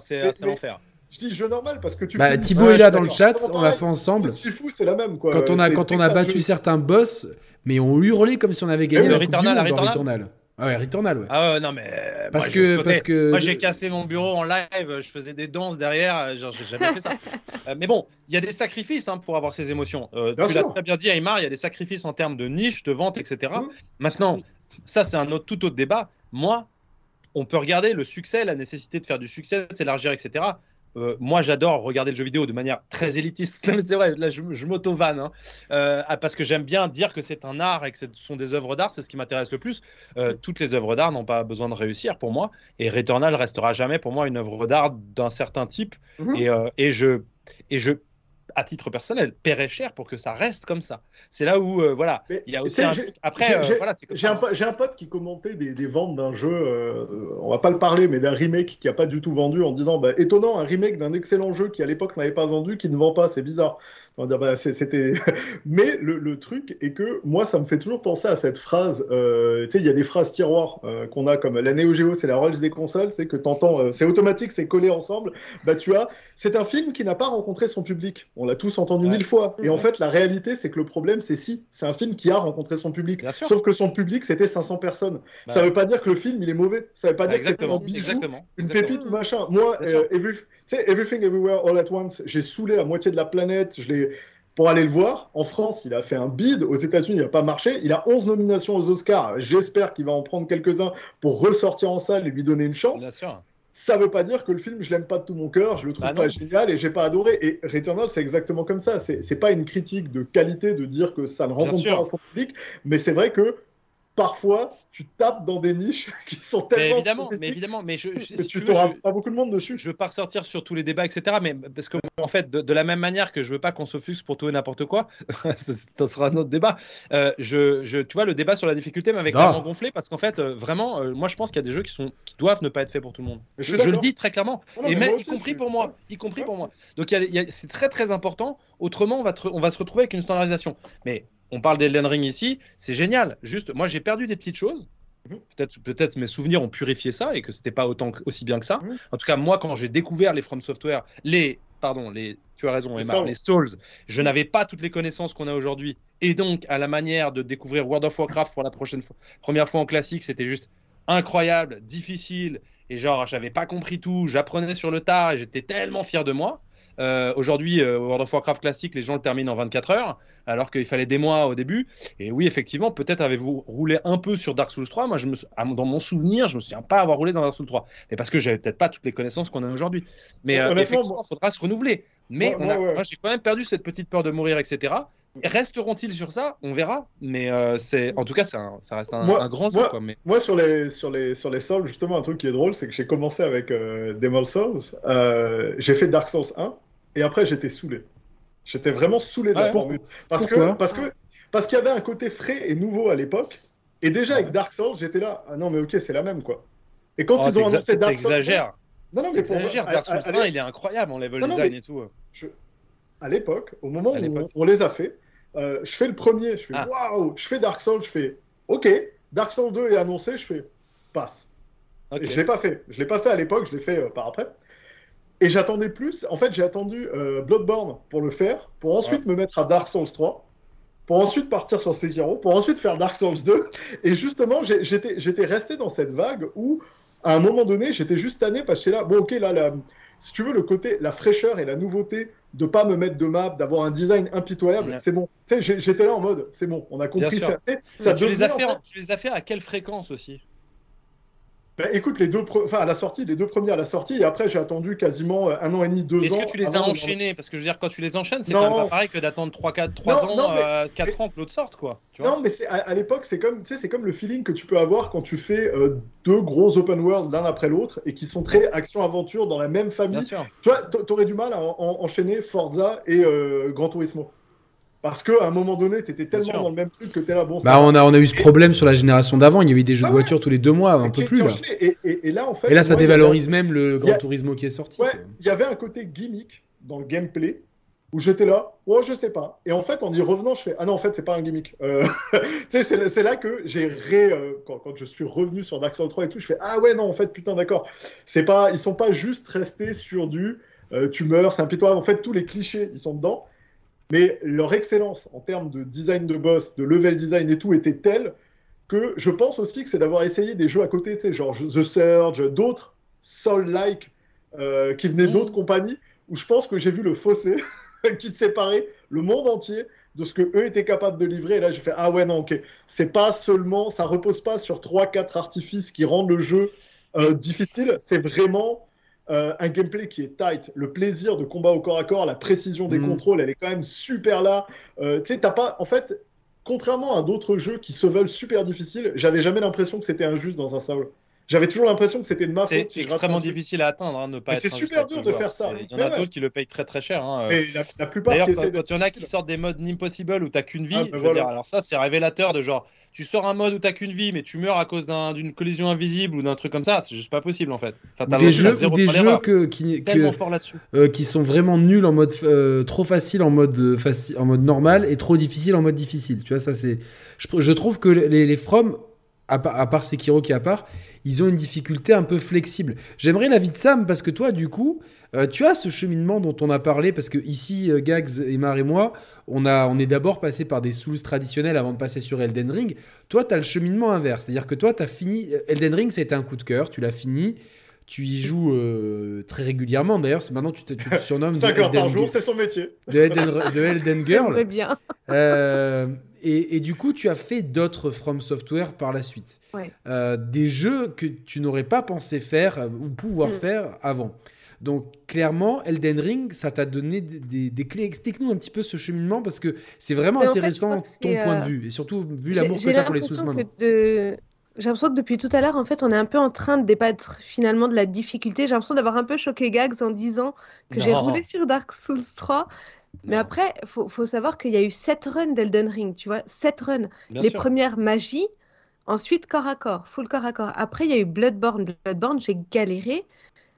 Speaker 3: c'est l'enfer.
Speaker 4: Je dis jeu normal parce que tu.
Speaker 1: Bah, Thibaut est là dans le chat, on l'a fait ensemble.
Speaker 4: fou, c'est la même quoi.
Speaker 1: Quand on a, quand on a battu certains boss, mais on hurlait comme si on avait gagné
Speaker 3: le
Speaker 1: la
Speaker 3: Returnal,
Speaker 1: Ah ouais, Returnal, ouais.
Speaker 3: Ah ouais, non, mais.
Speaker 1: Parce
Speaker 3: moi,
Speaker 1: que. Parce que...
Speaker 3: Moi, j'ai cassé mon bureau en live, je faisais des danses derrière, genre, j'ai jamais fait ça. (laughs) Euh, mais bon, il y a des sacrifices hein, pour avoir ces émotions. Euh, tu l'as très bien dit, Aymar, il y a des sacrifices en termes de niche, de vente, etc. Mmh. Maintenant, ça, c'est un autre, tout autre débat. Moi, on peut regarder le succès, la nécessité de faire du succès, de s'élargir, etc. Euh, moi, j'adore regarder le jeu vidéo de manière très élitiste. (laughs) c'est vrai, là, je, je m'auto-vanne. Hein. Euh, parce que j'aime bien dire que c'est un art et que ce sont des œuvres d'art. C'est ce qui m'intéresse le plus. Euh, toutes les œuvres d'art n'ont pas besoin de réussir pour moi. Et Returnal restera jamais pour moi une œuvre d'art d'un certain type. Mm -hmm. et, et, je, et je à titre personnel, paierait cher pour que ça reste comme ça. C'est là où, euh, voilà,
Speaker 4: Mais
Speaker 3: il y a aussi un... Après, euh, voilà,
Speaker 4: J'ai un, un, pote qui commentait des, des ventes d'un jeu, euh, on va pas le parler, mais d'un remake qui a pas du tout vendu en disant, bah, étonnant, un remake d'un excellent jeu qui à l'époque n'avait pas vendu, qui ne vend pas, c'est bizarre. Bah, c'était. (laughs) Mais le, le, truc est que moi, ça me fait toujours penser à cette phrase. Euh, tu sais, il y a des phrases tiroirs euh, qu'on a comme la Neo Geo, c'est la Rolls des consoles, c'est que t'entends, euh, c'est automatique, c'est collé ensemble. Bah, tu as. C'est un film qui n'a pas rencontré son public. On l'a tous entendu ouais. mille fois. Et en fait, la réalité, c'est que le problème, c'est si. C'est un film qui a rencontré son public. Sauf que son public, c'était 500 personnes. Bah, ça veut pas dire que le film, il est mauvais. Ça veut pas dire que c'est un bijou, une
Speaker 3: exactement.
Speaker 4: pépite ou machin. Moi, every... Everything Everywhere All at Once, j'ai saoulé la moitié de la planète. Je l'ai pour aller le voir. En France, il a fait un bid. Aux États-Unis, il n'a pas marché. Il a 11 nominations aux Oscars. J'espère qu'il va en prendre quelques-uns pour ressortir en salle et lui donner une chance.
Speaker 3: Bien sûr.
Speaker 4: ça veut pas dire que le film, je l'aime pas de tout mon cœur, je le trouve bah pas génial et j'ai pas adoré. Et Returnal, c'est exactement comme ça. C'est pas une critique de qualité de dire que ça ne rencontre pas son public, mais c'est vrai que parfois tu tapes dans des niches (laughs) qui sont tellement
Speaker 3: mais évidemment mais évidemment mais je,
Speaker 4: si tu n'auras pas beaucoup de monde dessus.
Speaker 3: je veux pas ressortir sur tous les débats etc mais parce que en fait de, la même manière que je veux pas qu'on s'offusque pour tout et n'importe quoi (laughs) ça sera un autre débat. Euh, je, je, tu vois le débat sur la difficulté m'avait clairement gonflé parce qu'en fait euh, vraiment euh, moi je pense qu'il y a des jeux qui sont qui doivent ne pas être faits pour tout le monde. Je, le dis très clairement. Et même y compris pour moi y compris pour moi. Donc c'est très très important. Autrement on va on va se retrouver avec une standardisation. Mais on parle d'Elden Ring ici, c'est génial. Juste, moi j'ai perdu des petites choses. Mhm. Peut-être, peut-être mes souvenirs ont purifié ça et que c'était pas autant aussi bien que ça. Mhm. En tout cas, moi, quand j'ai découvert les From Software, les, pardon, les, tu as raison, Emma, les Souls, je n'avais pas toutes les connaissances qu'on a aujourd'hui. Et donc, à la manière de découvrir World of Warcraft pour la prochaine fois, première fois en classique, c'était juste incroyable, difficile. Et genre, j'avais pas compris tout, j'apprenais sur le tard et j'étais tellement fier de moi. Euh, aujourd'hui, euh, World of Warcraft classique, les gens le terminent en 24 heures, alors qu'il fallait des mois au début. Et oui, effectivement, peut-être avez-vous roulé un peu sur Dark Souls 3. Moi, je me, dans mon souvenir, je me souviens pas avoir roulé dans Dark Souls 3. Mais parce que j'avais peut-être pas toutes les connaissances qu'on a aujourd'hui. Mais euh, effectivement, il faudra se renouveler. Mais moi, j'ai quand même perdu cette petite peur de mourir, etc. Resteront-ils sur ça? On verra. Mais c'est, en tout cas, ça reste un, grand jeu.
Speaker 4: Moi, moi, sur les sur les sur les Souls, justement, un truc qui est drôle, c'est que j'ai commencé avec Demon Souls. j'ai fait Dark Souls 1 et après j'étais saoulé. J'étais vraiment saoulé de la formule. Parce que, parce que parce qu'il y avait un côté frais et nouveau à l'époque. Et déjà avec Dark Souls, j'étais là. Ah non, mais ok, c'est la même quoi. Et quand
Speaker 3: oh, ils ont annoncé Dark Souls. Exagère. Non, non, mais pour... Dark Souls 1, il est incroyable en level design et tout.
Speaker 4: À l'époque, au moment où on, les a fait, euh, je fais le premier, je fais ah. waouh, je fais Dark Souls, je fais ok, Dark Souls 2 est annoncé, je fais passe. Et je l'ai pas fait. Je l'ai pas fait à l'époque, je l'ai fait euh, par après. Et j'attendais plus. En fait, j'ai attendu euh, Bloodborne pour le faire, pour ensuite me mettre à Dark Souls 3, pour ensuite partir sur Sekiro, pour ensuite faire Dark Souls 2. Et justement, j'étais resté dans cette vague où, à un moment donné, j'étais juste tanné parce que là, bon, ok, là, si tu veux, le côté, la fraîcheur et la nouveauté de pas me mettre de map, d'avoir un design impitoyable, c'est bon. Tu sais, j'étais là en mode, c'est bon, on a compris ça.
Speaker 3: ça tu, les as fait, tu les as fait à quelle fréquence aussi?
Speaker 4: Bah, écoute, les deux, enfin à la sortie, les deux premiers à la sortie, et après j'ai attendu quasiment euh, un an et demi, deux ans.
Speaker 3: Est-ce que tu les as enchaînés? Parce que je veux dire, quand tu les enchaînes, c'est pas pareil que d'attendre 3, 4, 3 ans, 4 euh, ans que l'autre sorte, quoi.
Speaker 4: non, mais à, à l'époque, c'est comme, c'est comme le feeling que tu peux avoir quand tu fais euh, deux gros open world l'un après l'autre et qui sont très action-aventure dans la même famille. Bien sûr. Tu vois, t'aurais du mal à enchaîner Forza et Gran Turismo. Parce qu'à un moment donné, tu étais tellement dans le même truc que tu es là. Bon,
Speaker 1: bah, on, a, on a eu ce problème sur la génération d'avant. Il y a eu des jeux de voiture tous les deux mois, un peu plus. Là.
Speaker 4: Et, là, en fait,
Speaker 1: et là, ça dévalorise même le Grand Turismo qui est sorti.
Speaker 4: Ouais, il y avait un côté gimmick dans le gameplay où j'étais là, oh, je sais pas. Et en fait, en y revenant, je fais, ah non, en fait, c'est pas un gimmick. Euh... (laughs) c'est là que j'ai ré. Euh, quand, quand, je suis revenu sur Dark Souls 3 et tout, je fais, ah ouais, non, en fait, putain, d'accord. C'est pas, ils sont pas juste restés sur du euh, tu meurs, c'est impitoyable. En fait, tous les clichés, ils sont dedans. Mais leur excellence en termes de design de boss, de level design et tout était telle que je pense aussi que c'est d'avoir essayé des jeux à côté, tu sais, genre The Surge, d'autres Soul-like euh, qui venaient mm. d'autres compagnies, où je pense que j'ai vu le fossé (laughs) qui séparait le monde entier de ce que eux étaient capables de livrer. Et là, j'ai fait ah ouais non ok, c'est pas seulement, ça repose pas sur trois quatre artifices qui rendent le jeu euh, difficile, c'est vraiment euh, un gameplay qui est tight, le plaisir de combat au corps à corps, la précision des mm. contrôles, elle est quand même super là. Euh, tu sais, t'as pas. En fait, contrairement à d'autres jeux qui se veulent super difficiles, j'avais jamais l'impression que c'était injuste dans un Soul. J'avais toujours l'impression que c'était de ma faute.
Speaker 3: C'est extrêmement difficile à atteindre, hein, ne pas
Speaker 4: C'est super dur de faire ça.
Speaker 3: Il y en a d'autres qui le payent très très cher. Hein.
Speaker 4: la, plupart.
Speaker 3: D'ailleurs, quand, il y en a qui (laughs) sortent des modes Impossible où t'as qu'une vie, ah, je veux dire, alors ça c'est révélateur de genre, tu sors un mode où t'as qu'une vie, mais tu meurs à cause d'une collision invisible ou d'un truc comme ça, c'est juste pas possible en fait.
Speaker 1: des jeux, des jeux que, qui, euh, qui sont vraiment nuls en mode euh, trop facile en mode euh, en mode normal et trop difficile en mode difficile. Tu vois ça c'est. Je, trouve que les, les From à, part Sekiro qui est à part, ils ont une difficulté un peu flexible. J'aimerais l'avis de Sam parce que toi, du coup, euh, tu as ce cheminement dont on a parlé parce que ici, euh, Gags, Emar et moi, on, a, on est d'abord passé par des Souls traditionnels avant de passer sur Elden Ring. Toi, tu as le cheminement inverse. C'est-à-dire que toi, tu as fini. Elden Ring, c'était un coup de cœur, tu l'as fini. Tu y joues euh, très régulièrement. D'ailleurs, maintenant tu te, tu te surnommes
Speaker 4: 5 (laughs) heures par jour, c'est son métier.
Speaker 1: De Elden, de Elden Girl.
Speaker 2: bien.
Speaker 1: Euh, et, et, du coup, tu as fait d'autres From Software par la suite.
Speaker 2: Ouais.
Speaker 1: Euh, des jeux que tu n'aurais pas pensé faire ou pouvoir
Speaker 2: Mm.
Speaker 1: faire avant. Donc clairement, Elden Ring, ça t'a donné des, des- des clés. Explique-nous un petit peu ce cheminement parce que c'est vraiment
Speaker 2: Mais en fait, je
Speaker 1: intéressant ton point de vue et surtout vu l'amour que tu as pour les
Speaker 2: de... J'ai l'impression que depuis tout à l'heure, en fait, on est un peu en train de débattre finalement de la difficulté. J'ai l'impression d'avoir un peu choqué Gags en disant que j'ai roulé sur Dark Souls 3. Mais
Speaker 3: Non.
Speaker 2: après, faut, faut savoir qu'il y a eu 7 runs d'Elden Ring, tu vois, 7 runs.
Speaker 3: Bien
Speaker 2: Les
Speaker 3: sûr.
Speaker 2: premières magies, ensuite corps à corps, full corps à corps. Après, il y a eu Bloodborne. Bloodborne, j'ai galéré,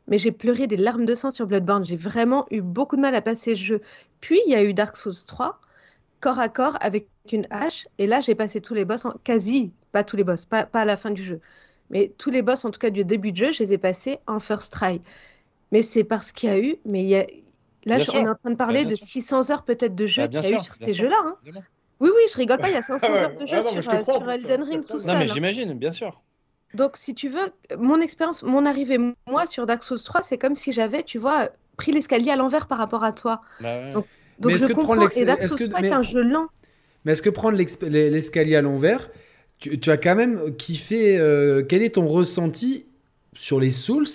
Speaker 2: mais j'ai pleuré des larmes de sang sur Bloodborne. J'ai vraiment eu beaucoup de mal à passer le jeu. Puis, il y a eu Dark Souls 3, corps à corps avec une hache. Et là, j'ai passé tous les boss, en... quasi, pas tous les boss, pas, pas à la fin du jeu. Mais tous les boss, en tout cas du début de jeu, je les ai passés en first try. Mais c'est parce qu'il y a eu, mais il y a... là, je- on est en train de parler
Speaker 3: Bah,
Speaker 2: de
Speaker 3: sûr.
Speaker 2: 600 heures peut-être de jeu
Speaker 3: Bah,
Speaker 2: qu'il y a eu sur ces jeux-là. hein. Oui, oui, je rigole pas, il y a 500
Speaker 4: Ah (laughs) ouais.
Speaker 2: heures de jeu
Speaker 4: Ah non, mais
Speaker 2: sur, euh, sur Elden Ring tout.
Speaker 3: Non,
Speaker 2: seul.
Speaker 3: mais
Speaker 2: hein.
Speaker 3: j'imagine, bien sûr.
Speaker 2: Donc, si tu veux, mon expérience, mon arrivée, moi, sur Dark Souls 3, c'est comme si j'avais, tu vois, pris l'escalier à l'envers par rapport à toi.
Speaker 3: Bah ouais.
Speaker 2: Donc, je
Speaker 1: que
Speaker 2: comprends. Et Dark Souls
Speaker 1: que-
Speaker 2: 3
Speaker 1: mais-
Speaker 2: est un jeu lent.
Speaker 1: Mais est-ce que prendre l'escalier à l'envers, tu, tu as quand même kiffé euh, Quel est ton ressenti sur les Souls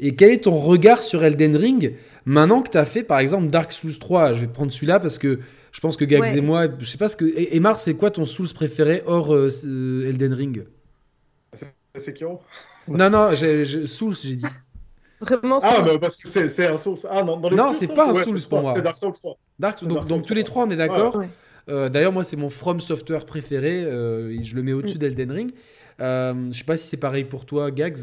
Speaker 1: et quel est ton regard sur Elden Ring maintenant que tu as fait par exemple Dark Souls 3 Je vais prendre celui-là parce que je pense que Gags
Speaker 2: Ouais.
Speaker 1: et moi, je sais pas ce que. Et, et Mar, c'est quoi ton Souls préféré hors euh, ce- Elden Ring?
Speaker 4: On
Speaker 1: Non, non, je- Souls, j'ai dit.
Speaker 2: Vraiment,
Speaker 4: Ah,
Speaker 2: c'est-
Speaker 4: mais parce que c'est un Souls. Ah non, dans les
Speaker 1: Non,
Speaker 4: deux
Speaker 1: c'est
Speaker 4: Souls,
Speaker 1: pas un
Speaker 4: ouais,
Speaker 1: Souls pour moi.
Speaker 4: C'est Dark Souls 3.
Speaker 1: Dark,
Speaker 4: C'est
Speaker 1: donc,
Speaker 4: Dark
Speaker 1: donc
Speaker 4: Souls
Speaker 1: tous les
Speaker 4: 3.
Speaker 1: trois, on est d'accord?
Speaker 2: Ouais.
Speaker 1: Euh, D'ailleurs, moi, c'est mon From Software préféré. euh, et je le mets au-dessus
Speaker 2: Mm.
Speaker 1: d'Elden Ring. Euh, je sais pas si c'est pareil pour toi, Gags.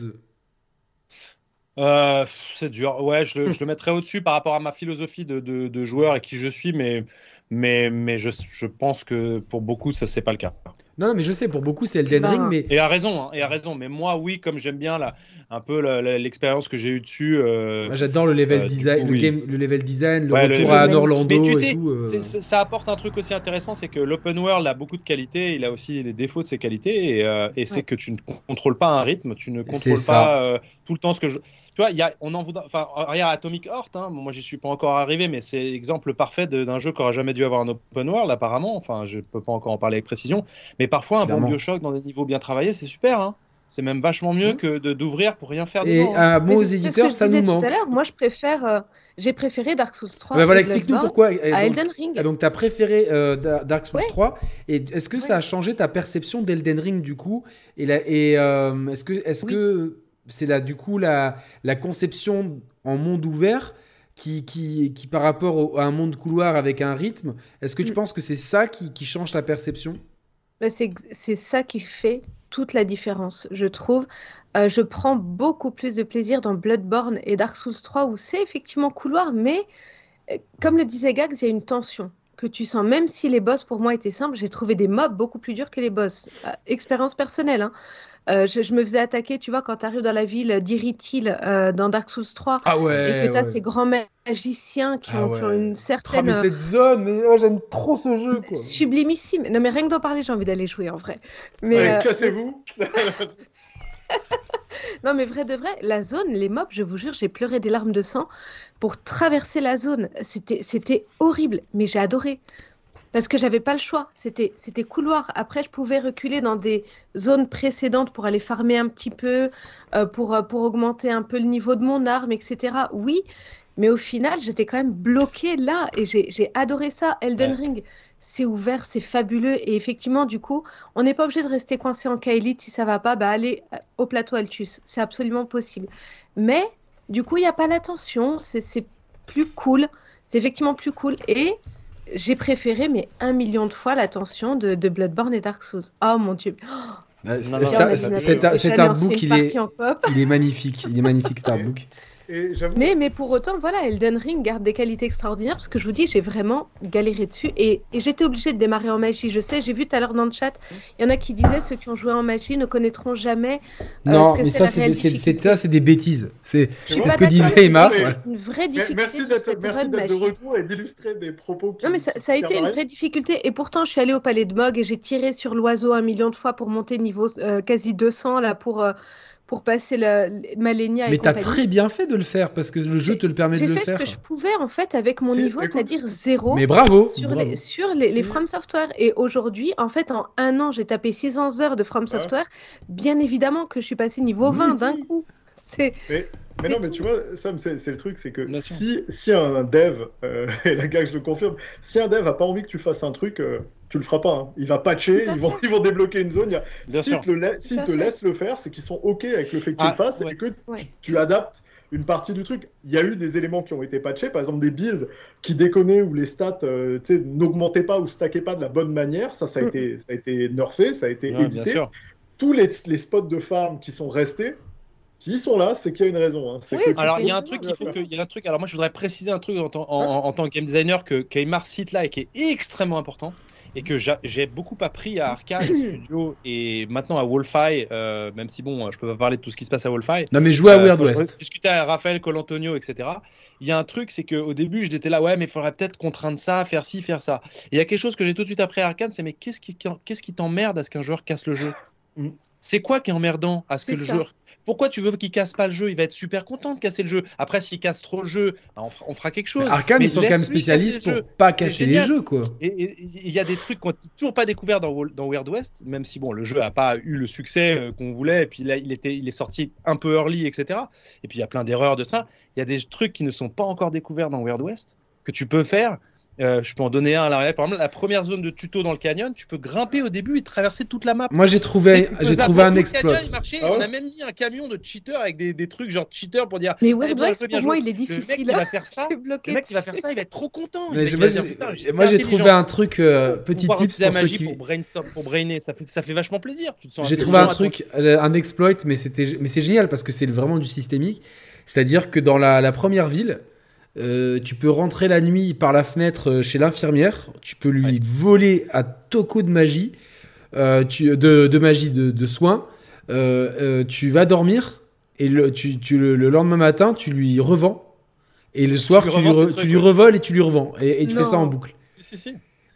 Speaker 3: Euh, c'est dur. Ouais, je le, je le mettrais au-dessus par rapport à ma philosophie de, de, de joueur et qui je suis, mais, mais, mais je, je pense que pour beaucoup, ça, c'est pas le cas.
Speaker 1: Non, non, mais je sais, pour beaucoup, c'est Elden
Speaker 2: Ben,
Speaker 1: Ring, mais
Speaker 3: Et à raison, hein, et à raison. Mais moi, oui, comme j'aime bien la, un peu l'expérience que j'ai eue dessus. euh,
Speaker 1: j'adore le level
Speaker 3: Euh,
Speaker 1: design,
Speaker 3: coup,
Speaker 1: le,
Speaker 3: oui.
Speaker 1: le level design, le
Speaker 3: Ouais, le
Speaker 1: retour à
Speaker 2: design.
Speaker 1: Orlando
Speaker 3: Mais tu
Speaker 1: et
Speaker 3: sais,
Speaker 1: tout. euh.
Speaker 3: ça apporte un truc aussi intéressant, c'est que l'open world a beaucoup de qualités, il a aussi les défauts de ses qualités, et, euh, et c'est
Speaker 2: Ouais.
Speaker 3: que tu ne contrôles pas un rythme, tu ne contrôles pas euh, tout le temps ce que je. Tu vois, il y a, on en voudra. Enfin, regarde Atomic Heart, hein, moi j'y suis pas encore arrivé, mais c'est l'exemple parfait d'un jeu qui aurait jamais dû avoir un open world, apparemment. Enfin, je peux pas encore en parler avec précision, mais parfois un
Speaker 1: Clairement.
Speaker 3: bon Bioshock dans des niveaux bien travaillés, c'est super. hein. C'est même vachement mieux
Speaker 2: Mhm.
Speaker 3: que d'ouvrir pour rien faire
Speaker 1: Et
Speaker 3: dedans. hein.
Speaker 1: à
Speaker 2: Mais
Speaker 1: moi, aux
Speaker 2: ce
Speaker 1: éditeurs, ça nous
Speaker 2: tout
Speaker 1: manque.
Speaker 2: à l'heure. Moi, je préfère, euh, j'ai préféré Dark Souls 3
Speaker 1: Ouais, voilà,
Speaker 2: et
Speaker 1: explique-nous pourquoi.
Speaker 2: À
Speaker 1: donc,
Speaker 2: Elden Ring.
Speaker 1: donc, tu as préféré euh, Da- Dark Souls
Speaker 2: Ouais.
Speaker 1: 3. Et est-ce que ça a changé ta perception d'Elden Ring, du coup? Et, euh, est-ce que est-ce
Speaker 2: Oui.
Speaker 1: que c'est là, du coup, la, la conception en monde ouvert qui, qui, qui par rapport au- à un monde couloir avec un rythme, est-ce que tu
Speaker 2: Mm.
Speaker 1: penses que c'est ça qui, qui change ta perception?
Speaker 2: Bah, c'est c'est ça qui fait toute la différence, je trouve. Euh, je prends beaucoup plus de plaisir dans Bloodborne et Dark Souls 3 où c'est effectivement couloir, mais euh, comme le disait Gags, il y a une tension que tu sens. Même si les boss pour moi étaient simples, j'ai trouvé des mobs beaucoup plus durs que les boss. Euh, expérience personnelle, hein. Euh, je, je me faisais attaquer, tu vois, quand tu arrives dans la ville d'Iritil euh, dans Dark Souls 3
Speaker 1: Ah
Speaker 2: et
Speaker 1: ouais.
Speaker 2: que tu as ces grands magiciens qui,
Speaker 1: Ah
Speaker 2: ont, qui ont
Speaker 1: ouais.
Speaker 2: une
Speaker 1: Ah,
Speaker 2: certaine
Speaker 1: mais cette zone, mais oh, j'aime trop ce jeu, quoi.
Speaker 2: sublimissime. Non, mais rien que d'en parler, j'ai envie d'aller jouer en vrai. Mais, euh,
Speaker 4: cassez-vous. (laughs)
Speaker 2: Non, mais vrai de vrai, la zone, les mobs, je vous jure, j'ai pleuré des larmes de sang pour traverser la zone. C'était, c'était horrible, mais j'ai adoré. Parce que j'avais pas le choix. C'était, c'était couloir. Après, je pouvais reculer dans des zones précédentes pour aller farmer un petit peu, euh, pour, euh, pour augmenter un peu le niveau de mon arme, etc. Oui, mais au final, j'étais quand même bloquée là et j'ai, adoré ça. Elden
Speaker 3: Ouais.
Speaker 2: Ring, c'est ouvert, c'est fabuleux. Et effectivement, du coup, on n'est pas obligé de rester coincé en K-Elite. Si ça va pas, bah allez euh, au plateau Altus. C'est absolument possible. Mais du coup, il n'y a pas la tension. C'est plus cool. C'est effectivement plus cool. Et j'ai préféré, mais un million de fois, la tension de, de Bloodborne et Dark Souls. Oh mon dieu.
Speaker 3: Non,
Speaker 1: cet-
Speaker 3: c'est
Speaker 1: cet artbook, il est, il est magnifique. Il est magnifique, cet artbook. (laughs)
Speaker 4: Et
Speaker 2: Mais, mais pour autant, voilà, Elden Ring garde des qualités extraordinaires parce que je vous dis, j'ai vraiment galéré dessus et, et j'étais obligée de démarrer en magie. Je sais, j'ai vu tout à l'heure dans le chat, il y en a qui disaient ceux qui ont joué en magie ne connaîtront jamais euh,
Speaker 1: Non,
Speaker 2: ce que
Speaker 1: mais
Speaker 2: c'est
Speaker 1: ça, c'est des- c'est c'est-
Speaker 2: difficulté.
Speaker 1: ça, c'est des bêtises. C'est ce que disait Emma.
Speaker 4: mais-
Speaker 1: voilà.
Speaker 2: une vraie difficulté
Speaker 4: merci d'être de retour et d'illustrer mes propos.
Speaker 2: Non mais ça, ça a été une vraie difficulté et pourtant je suis allée au palais de Mog et j'ai tiré sur l'oiseau un million de fois pour monter niveau euh, quasi 200 là pour, euh, pour passer la Malenia
Speaker 1: Mais t'as très bien fait de le faire parce que le jeu te le permet de le faire.
Speaker 2: J'ai fait ce que je pouvais en fait avec mon niveau, c'est-à-dire zéro.
Speaker 1: Mais bravo
Speaker 2: Sur les, sur les, From Software. Et aujourd'hui, en fait, en un an, j'ai tapé 600 heures de From Software. Bien évidemment que je suis passé niveau 20 d'un coup. (laughs)
Speaker 4: C'est. Mais non, mais tu vois, Sam, c'est le truc, c'est que si, si un dev, euh, (laughs) et la gars, je le confirme, si un dev a pas envie que tu fasses un truc, euh, tu le feras pas. Hein. Il va patcher, ils vont, ils vont débloquer une zone. S'ils te, te laissent le faire, c'est qu'ils sont OK avec le fait que tu le ah, fasses et que tu, adaptes une partie du truc. Il y a eu des éléments qui ont été patchés, par exemple des builds qui déconnaient où les stats euh, n'augmentaient pas ou stackaient pas de la bonne manière. Ça, ça a, mm. été, ça a été nerfé, ça a été édité. Tous les, les spots de farm qui sont restés, S'ils sont là, c'est qu'il y a une raison. Hein.
Speaker 3: alors, il y a un truc, il faut que, il y a un truc. Alors, moi, je voudrais préciser un truc en, en, tant que game designer que qu'Aymar cite là et qui est extrêmement important et que j'ai beaucoup appris à Arcade (coughs) Studio et maintenant à Wolfeye, euh, même si bon, je peux pas parler de tout ce qui se passe à Wolfeye.
Speaker 1: Non, mais jouer à euh, Weird West.
Speaker 3: Discuter avec Raphaël Colantonio, etc. Il y a un truc, c'est qu'au début, j'étais là, ouais, mais il faudrait peut-être contraindre ça, faire ci, faire ça. il y a quelque chose que j'ai tout de suite appris à Arcade, c'est mais qu'est-ce qui, qu'est-ce qui t'emmerde à ce qu'un joueur casse le jeu? Mm. C'est quoi qui est emmerdant à ce que le joueur pourquoi tu veux qu'il casse pas le jeu? Il va être super content de casser le jeu. Après, s'il casse trop le jeu, bah, on, fera, quelque chose.
Speaker 1: Arkane, ils sont quand même spécialistes pour pas casser les jeux, quoi.
Speaker 3: Et il y a des trucs qu'on n'a toujours pas découvert dans, dans Weird West, même si bon, le jeu a pas eu le succès euh, qu'on voulait, et puis là, il, était, il est sorti un peu early, etc. Et puis il y a plein d'erreurs de ça. Il y a des trucs qui ne sont pas encore découverts dans Weird West que tu peux faire euh, je peux en donner un à l'arrière. Par exemple, la première zone de tuto dans le canyon, tu peux grimper au début et traverser toute la map.
Speaker 1: Moi, j'ai trouvé, j'ai trouvé un exploit.
Speaker 3: Ah on a même mis un camion de cheater avec des, des trucs genre cheater pour dire.
Speaker 2: Mais ouais, ouais pour moi, il est difficile.
Speaker 3: Le mec qui va faire ça, (laughs) le mec qui va faire ça, il va être trop content.
Speaker 1: moi, j'ai trouvé un truc euh, petit tip
Speaker 3: pour ceux qui. Pour brainstorm, pour brainer, ça fait, ça fait vachement plaisir.
Speaker 1: J'ai trouvé un truc, un exploit, mais c'était, mais c'est génial parce que c'est vraiment du systémique. C'est-à-dire que dans la première ville, euh, tu peux rentrer la nuit par la fenêtre euh, chez l'infirmière. Tu peux lui voler à toco de magie, euh, tu, de, magie de, soins. tu vas dormir et le, tu, le, lendemain matin, tu lui revends. Et le soir, tu, lui, tu lui, revoles et tu lui revends. Et, tu fais ça en boucle.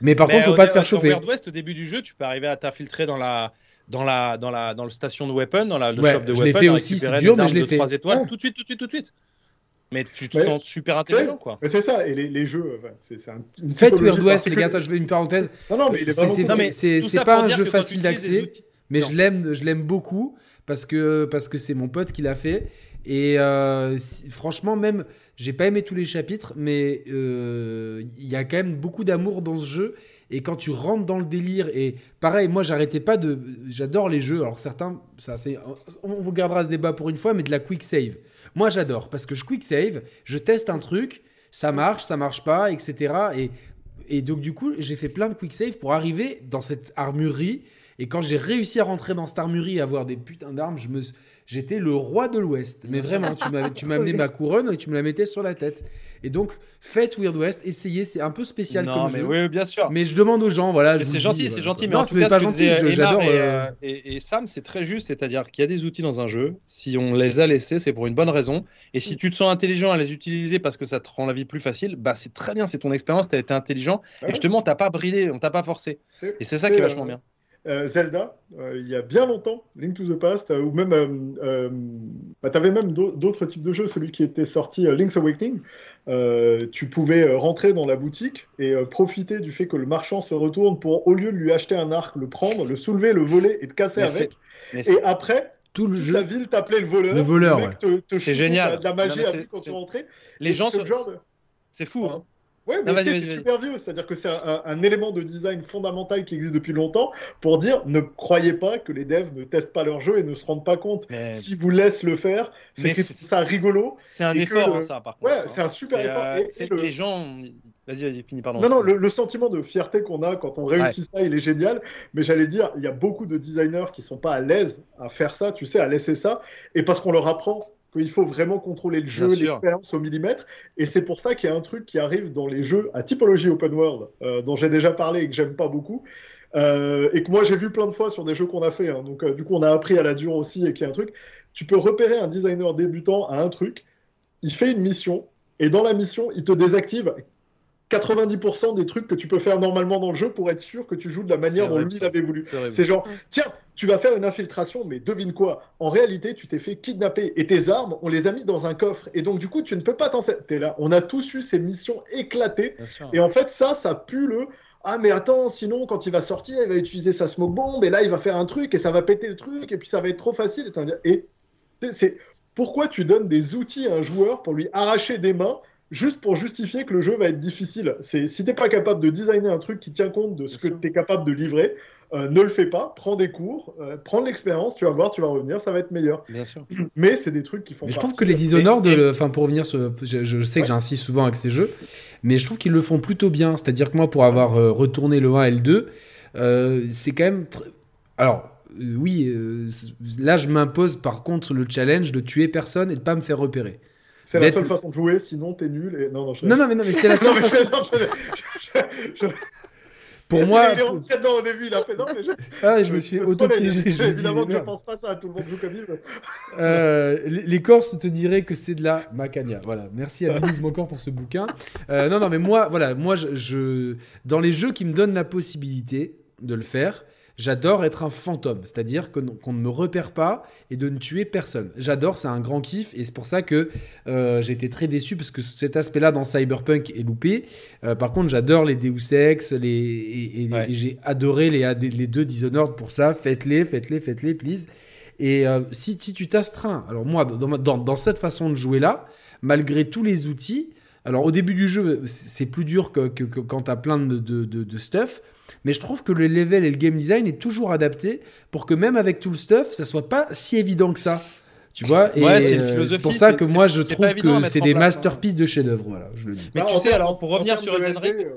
Speaker 1: Mais par contre, contre, faut pas te faire choper.
Speaker 3: Dans au début du jeu, tu peux arriver à t'infiltrer dans la, dans la dans la dans le station de weapon, dans la le shop de weapon. Je l'ai
Speaker 1: fait aussi, c'est dur, mais je l'ai fait.
Speaker 3: Étoiles, Tout de suite, tout de suite, tout de suite. Mais tu te sens super intelligent, quoi.
Speaker 4: Mais c'est ça, et les, les jeux, c'est un.
Speaker 1: Faites Weird West, les gars, je fais une parenthèse. Non, non, mais c'est pas un jeu facile d'accès, mais je l'aime, je l'aime beaucoup parce que parce que c'est mon pote qui l'a fait. Et euh, franchement, même, j'ai pas aimé tous les chapitres, mais euh, il y a quand même beaucoup d'amour dans ce jeu. Et quand tu rentres dans le délire, et pareil, moi j'arrêtais pas de. J'adore les jeux. Alors certains, ça c'est. On vous gardera ce débat pour une fois, mais de la quick save. Moi, j'adore parce que je quick save, je teste un truc, ça marche, ça marche pas, etc. Et, et donc, du coup, j'ai fait plein de quick save pour arriver dans cette armurerie. Et quand j'ai réussi à rentrer dans cette armurerie et avoir des putains d'armes, je me, j'étais le roi de l'Ouest. Mais vraiment, tu m'as amené (laughs) ma couronne et tu me la mettais sur la tête. Et donc, faites Weird West, essayez, c'est un peu spécial comme
Speaker 3: mais
Speaker 1: jeu.
Speaker 3: Oui, bien sûr.
Speaker 1: Mais je demande aux gens, voilà.
Speaker 3: C'est gentil, c'est gentil, mais en tout cas, pas gentil, j'adore. Euh, et, Sam, c'est très juste, c'est-à-dire qu'il y a des outils dans un jeu, si on les a laissés, c'est pour une bonne raison. Et si tu te sens intelligent à les utiliser parce que ça te rend la vie plus facile, bah c'est très bien, c'est ton expérience, tu as été intelligent. Et justement, t'as pas bridé, on t'a pas forcé. Et c'est ça qui est vachement euh, bien.
Speaker 4: Euh, Zelda, euh, il y a bien longtemps, Link to the Past, euh, ou même, bah, tu avais même d'autres types de jeux, celui qui était sorti, Link's Awakening, tu pouvais rentrer dans la boutique et profiter du fait que le marchand se retourne pour, au lieu de lui acheter un arc, le prendre, le soulever, le voler et te casser avec. Et après, tout le jeu... la ville t'appelait le voleur.
Speaker 1: Le voleur,
Speaker 3: C'est génial.
Speaker 4: De la magie quand tu rentrais.
Speaker 3: Les gens, c'est fou. Hein.
Speaker 4: Ouais, mais c'est super vieux, c'est-à-dire que c'est un, élément de design fondamental qui existe depuis longtemps pour dire ne croyez pas que les devs ne testent pas leur jeu et ne se rendent pas compte. Si vous laissent le faire, c'est que ça rigolo.
Speaker 3: C'est un effort, hein, ça, par contre.
Speaker 4: Ouais, hein. c'est un super effort.
Speaker 3: Euh, les gens. Vas-y, vas-y, finis, pardon.
Speaker 4: Non, non, le, sentiment de fierté qu'on a quand on réussit ça, il est génial. Mais j'allais dire, il y a beaucoup de designers qui sont pas à l'aise à faire ça, tu sais, à laisser ça. Et parce qu'on leur apprend qu'il faut vraiment contrôler le jeu, l'expérience au millimètre. Et c'est pour ça qu'il y a un truc qui arrive dans les jeux à typologie open world, euh, dont j'ai déjà parlé et que j'aime pas beaucoup. Euh, et que moi j'ai vu plein de fois sur des jeux qu'on a fait. Hein. Donc, euh, du coup, on a appris à la dure aussi et qu'il y a un truc. Tu peux repérer un designer débutant à un truc, il fait une mission, et dans la mission, il te désactive 90% des trucs que tu peux faire normalement dans le jeu pour être sûr que tu joues de la manière dont lui l'avait voulu. C'est genre, tiens, tu vas faire une infiltration, mais devine quoi En réalité, tu t'es fait kidnapper et tes armes, on les a mis dans un coffre. Et donc, du coup, tu ne peux pas t'en T'es là. On a tous eu ces missions éclatées. Et en fait, ça, ça pue le. Ah, mais attends, sinon, quand il va sortir, il va utiliser sa smoke bomb, et là, il va faire un truc, et ça va péter le truc, et puis ça va être trop facile. Et c'est pourquoi tu donnes des outils à un joueur pour lui arracher des mains juste pour justifier que le jeu va être difficile. C'est si t'es pas capable de designer un truc qui tient compte de ce que tu es capable de livrer, euh, ne le fais pas, prends des cours, euh, prends de l'expérience, tu vas voir, tu vas revenir, ça va être meilleur.
Speaker 3: Bien sûr. (clears throat)
Speaker 4: Mais c'est des trucs qui font.
Speaker 1: Mais je trouve que les Dishonored, enfin pour revenir, sur, je, sais que j'insiste souvent avec ces jeux, mais je trouve qu'ils le font plutôt bien. C'est-à-dire que moi, pour avoir euh, retourné le 1 et le 2, c'est quand même. Alors, oui, là je m'impose par contre le challenge de tuer personne et de pas me faire repérer.
Speaker 4: C'est la seule façon de jouer, sinon t'es nul. Et... Non, non,
Speaker 1: non, non, mais, non, mais c'est la seule façon. Pour moi.
Speaker 4: Il est rentré dedans au début, il a fait non, mais je.
Speaker 1: Ah, je me suis auto-piégé.
Speaker 4: Évidemment que je pense pas ça à tout le monde joue comme il veut.
Speaker 1: Euh, les Corses te diraient que c'est de la macania. Voilà, merci à Binous encore pour ce bouquin. Euh, non, non, mais moi, voilà, moi, je, je, dans les jeux qui me donnent la possibilité de le faire, J'adore être un fantôme, c'est-à-dire qu'on ne me repère pas et de ne tuer personne. J'adore, c'est un grand kiff et c'est pour ça que euh, j'ai été très déçu parce que cet aspect-là dans Cyberpunk est loupé. Euh, par contre, j'adore les Deus Ex les, et, j'ai adoré les, les deux Dishonored pour ça. Faites-les, faites-les, faites-les, please. Et euh, si, si, tu t'astreins, alors moi, dans, dans, cette façon de jouer-là, malgré tous les outils, alors au début du jeu, c'est plus dur que, que, quand tu as plein de, de, de stuff mais je trouve que le level et le game design est toujours adapté pour que même avec tout le stuff, ça soit pas si évident que ça. Tu vois, et euh, c'est pour ça que moi je trouve que c'est des hein. masterpieces de chef-d'œuvre. Voilà, je le dis.
Speaker 3: Mais tu sais, alors pour revenir sur Elden Ring,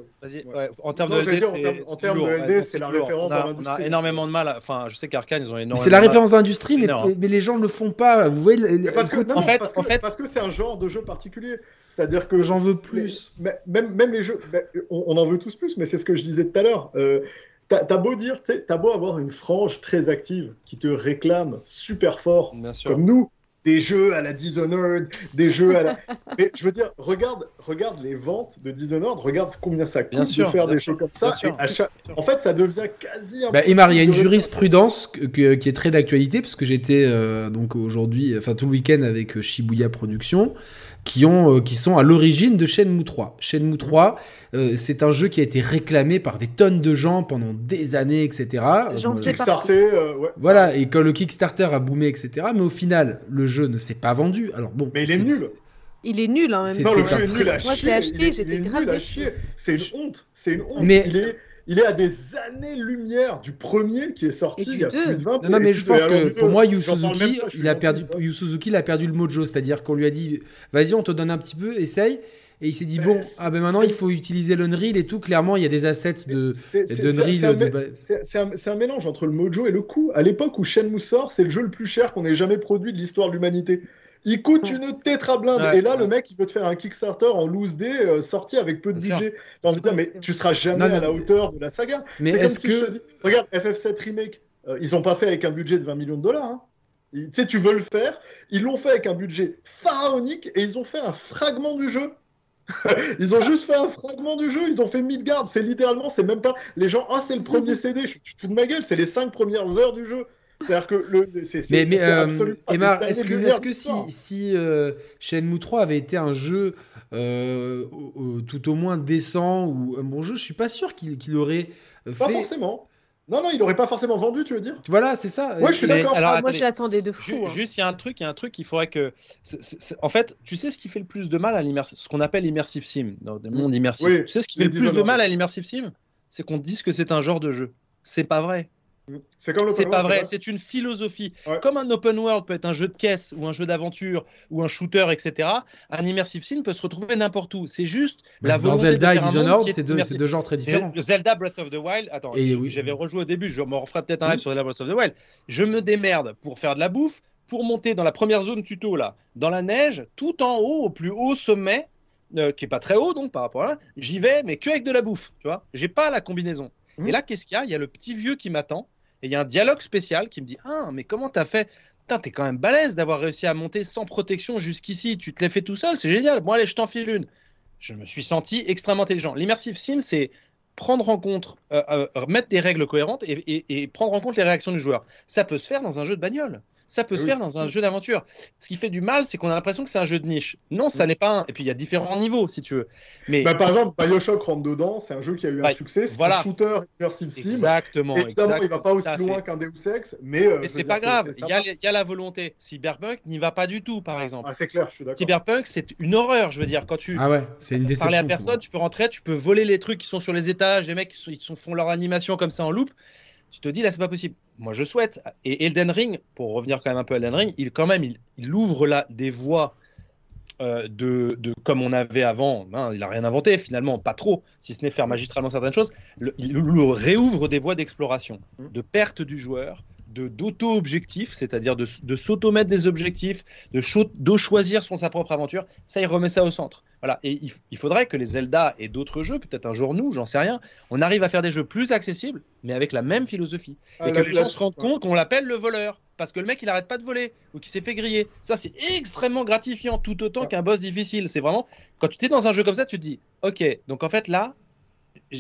Speaker 3: en termes de LD,
Speaker 4: c'est la référence
Speaker 3: on a, énormément de mal. Enfin, je sais qu'Arkane, ils ont énormément.
Speaker 1: C'est la référence d'industrie, mais, mais, les gens ne le font pas. Vous voyez,
Speaker 4: parce que, en fait, en fait, parce que c'est un genre de jeu particulier. C'est-à-dire que
Speaker 1: j'en veux plus.
Speaker 4: Même, même les jeux, on, en veut tous plus, mais c'est ce que je disais tout à l'heure. Euh, T'as beau dire, t'as beau avoir une frange très active qui te réclame super fort, comme nous, des jeux à la Dishonored, des jeux à la. (laughs) Mais je veux dire, regarde, regarde les ventes de Dishonored, regarde combien ça coûte de faire des jeux comme ça. En fait, ça devient quasi.
Speaker 1: Bah, il y a une jurisprudence qui est très d'actualité, parce que j'étais euh, donc aujourd'hui, enfin tout le week-end avec euh, Shibuya Productions qui, ont, euh, qui sont à l'origine de Shenmue 3. Shenmue 3, euh, c'est un jeu qui a été réclamé par des tonnes de gens pendant des années, etc.
Speaker 2: J'en sais
Speaker 4: euh,
Speaker 1: ouais. Voilà, et quand le Kickstarter a boomé, etc. Mais au final, le jeu ne s'est pas vendu. Alors bon,
Speaker 4: mais il est, nul.
Speaker 2: Il est nul en même
Speaker 4: temps.
Speaker 2: Moi, je l'ai acheté, j'étais grave
Speaker 4: C'est une honte. C'est une honte. Mais... Il est il est à des années-lumière du premier qui est sorti il y a plus de 20
Speaker 1: ans. Non, mais je pense que pour moi, Yu Suzuki, il a perdu, Yu Suzuki, il a perdu le mojo. C'est-à-dire qu'on lui a dit, vas-y, on te donne un petit peu, essaye. Et il s'est dit, bon, ah ben maintenant il faut utiliser l'Unreal et tout. Clairement, il y a des assets de d'Unreal.
Speaker 4: C'est un, mélange entre le mojo et le coût. À l'époque où Shenmue sort, c'est le jeu le plus cher qu'on ait jamais produit de l'histoire de l'humanité. Il coûte une tétrablinde. et là, le mec, il veut te faire un Kickstarter en loose day euh, sorti avec peu de budget. dire, mais tu seras jamais à la hauteur de la saga.
Speaker 1: Mais est-ce que.
Speaker 4: regarde, FF7 Remake, euh, ils ont pas fait avec un budget de 20 millions de dollars. Hein. Tu sais, tu veux le faire. Ils l'ont fait avec un budget pharaonique et ils ont fait un fragment du jeu. (laughs) ils ont juste fait un fragment du jeu, ils ont fait Midgard. C'est littéralement, c'est même pas. Les gens, ah, c'est le premier CD, tu te fous de ma gueule, c'est les 5 premières heures du jeu. C'est-à-dire que le, c'est,
Speaker 1: mais, mais euh, est-ce que, est que si, si euh, Shenmue 3 avait été un jeu euh, tout au moins décent ou un bon jeu, je suis pas sûr qu'il, qu'il aurait fait.
Speaker 4: Pas forcément. Non, non, il n'aurait pas forcément vendu, tu veux dire?
Speaker 1: Voilà, c'est ça.
Speaker 4: Ouais, je suis d'accord.
Speaker 2: Alors, moi, j'attendais de fou.
Speaker 3: Hein. Juste, il y a un truc, il y a un truc qu'il faudrait que. En fait, tu sais ce qui fait le plus de mal à l'immersive, ce qu'on appelle l'immersive sim, dans le monde immersif. tu sais ce qui fait le plus de mal à l'immersive sim? C'est qu'on dise que c'est un genre de jeu. C'est pas vrai.
Speaker 4: C'est
Speaker 3: pas vrai, c'est une philosophie. Comme un open world peut être un jeu de caisse ou un jeu d'aventure ou un shooter, etc. Un immersive sim peut se retrouver n'importe où. C'est juste la volonté
Speaker 1: dans Zelda
Speaker 3: et
Speaker 1: Dishonored, c'est deux, genres très différents.
Speaker 3: Zelda Breath of the Wild, attends, j'avais rejoué au début, je me referai peut-être un live sur Zelda Breath of the Wild. Je me démerde pour faire de la bouffe, pour monter dans la première zone tuto là, dans la neige, tout en haut, au plus haut sommet, euh, qui est pas très haut donc par rapport à là, j'y vais, mais que avec de la bouffe, tu vois. J'ai pas la combinaison. Et mmh. là, qu'est-ce qu'il y a? Il y a le petit vieux qui m'attend et il y a un dialogue spécial qui me dit Ah, mais comment t'as fait? Putain, t'es quand même balèze d'avoir réussi à monter sans protection jusqu'ici. Tu te l'as fait tout seul, c'est génial. Moi, allez, je t'enfile une. je me suis senti extrêmement intelligent. L'immersive sim, c'est prendre en compte, euh, euh, mettre des règles cohérentes et, prendre en compte les réactions du joueur. Ça peut se faire dans un jeu de bagnole. Ça peut se faire dans un jeu d'aventure. Ce qui fait du mal, c'est qu'on a l'impression que c'est un jeu de niche. Non, ça mm. n'est pas un. Et puis il y a différents niveaux, si tu veux. Mais
Speaker 4: bah, par exemple, Bioshock rentre dedans. C'est un jeu qui a eu un bah, succès. C'est un shooter immersive sim.
Speaker 3: Exactement.
Speaker 4: Évidemment, il va pas aussi loin qu'un Deus Ex, mais.
Speaker 3: Euh, mais c'est pas grave. Il y, a la volonté. Cyberpunk n'y va pas du tout, par exemple.
Speaker 4: Ah, c'est clair, je suis d'accord.
Speaker 3: Cyberpunk, c'est une horreur. Je veux dire, quand tu.
Speaker 1: Ah ouais, c'est une déception.
Speaker 3: Parler à personne, tu peux rentrer, tu peux voler les trucs qui sont sur les étages. Les mecs, ils font leur animation comme ça en loop tu te dis là c'est pas possible. Moi je souhaite. Et Elden Ring, pour revenir quand même un peu à Elden Ring, il quand même il, ouvre là des voies euh, de, de, comme on avait avant. Hein, il a rien inventé finalement, pas trop, si ce n'est faire magistralement certaines choses. il, réouvre des voies d'exploration, mmh. de perte du joueur, d'auto-objectif, c'est-à-dire de, de s'automettre des objectifs, de, de, choisir son sa propre aventure, ça il remet ça au centre. Voilà. Et il, faudrait que les Zelda et d'autres jeux, peut-être un jour nous, j'en sais rien, on arrive à faire des jeux plus accessibles, mais avec la même philosophie. Ah, et que les gens se rendent compte qu'on l'appelle le voleur. Parce que le mec, il arrête pas de voler ou qu'il s'est fait griller. Ça, c'est extrêmement gratifiant, tout autant qu'un boss difficile. C'est vraiment, quand tu es dans un jeu comme ça, tu te dis, ok, donc en fait là,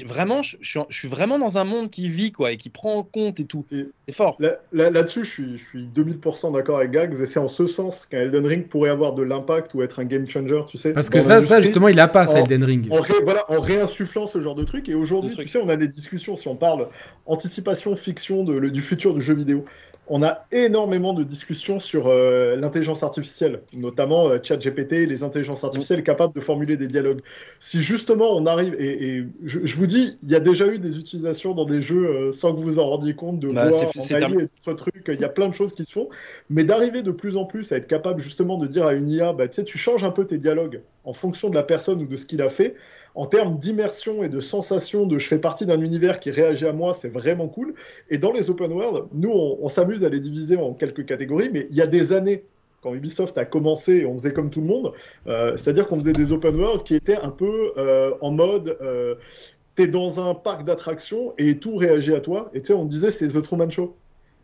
Speaker 3: vraiment, je, suis vraiment dans un monde qui vit quoi et qui prend en compte et tout. C'est fort.
Speaker 4: Là-dessus, je, suis, je suis 2000% d'accord avec Gags et c'est en ce sens qu'un Elden Ring pourrait avoir de l'impact ou être un game changer, tu sais.
Speaker 1: Parce que ça, ça, justement, il a pas, ça, Elden Ring.
Speaker 4: En, voilà, en réinsufflant ce genre de truc. Et aujourd'hui, tu sais, on a des discussions, si on parle anticipation, fiction de, du futur du jeu vidéo on a énormément de discussions sur euh, l'intelligence artificielle, notamment euh, ChatGPT, les intelligences artificielles capables de formuler des dialogues. Si justement on arrive, et, je, vous dis, il y a déjà eu des utilisations dans des jeux euh, sans que vous vous en rendiez compte de bah, voix en et d'autres trucs, il y a plein de choses qui se font, mais d'arriver de plus en plus à être capable justement de dire à une IA, bah, tu sais, tu changes un peu tes dialogues en fonction de la personne ou de ce qu'il a fait, en termes d'immersion et de sensation de je fais partie d'un univers qui réagit à moi, c'est vraiment cool. Et dans les open world, nous, on, s'amuse à les diviser en quelques catégories, mais il y a des années, quand Ubisoft a commencé, on faisait comme tout le monde, euh, c'est-à-dire qu'on faisait des open world qui étaient un peu euh, en mode euh, t'es dans un parc d'attractions et tout réagit à toi. Et tu sais, on disait c'est The Truman Show.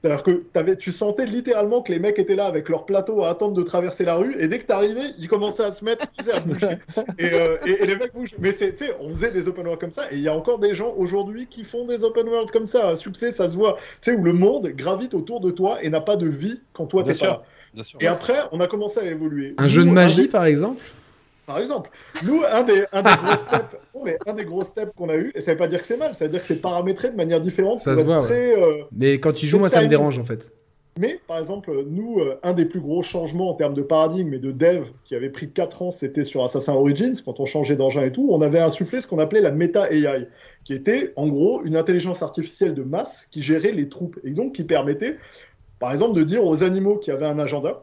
Speaker 4: C'est-à-dire que avais, tu sentais littéralement que les mecs étaient là avec leur plateau à attendre de traverser la rue, et dès que tu arrivais, ils commençaient à se mettre, tu sais, à bouger. (laughs) Euh, et, les mecs bougent. Mais tu sais, on faisait des open world comme ça, et il y a encore des gens aujourd'hui qui font des open world comme ça. Un succès, ça se voit. Tu sais, où le monde gravite autour de toi et n'a pas de vie quand toi t'es pas là. Et après, on a commencé à évoluer.
Speaker 1: Un jeu de magie, par exemple?
Speaker 4: Par exemple. Nous, un des, un des gros steps, (laughs) mais un des gros steps qu'on a eu, et ça veut pas dire que c'est mal, ça veut dire que c'est paramétré de manière différente.
Speaker 1: Ça se voit. Euh, mais quand tu joues, moi, ça me dérange en fait.
Speaker 4: Mais par exemple, nous, euh, un des plus gros changements en termes de paradigme et de dev qui avait pris 4 ans, c'était sur Assassin Origins, quand on changeait d'engin et tout, on avait insufflé ce qu'on appelait la Meta AI, qui était en gros une intelligence artificielle de masse qui gérait les troupes et donc qui permettait, par exemple, de dire aux animaux qui avaient un agenda,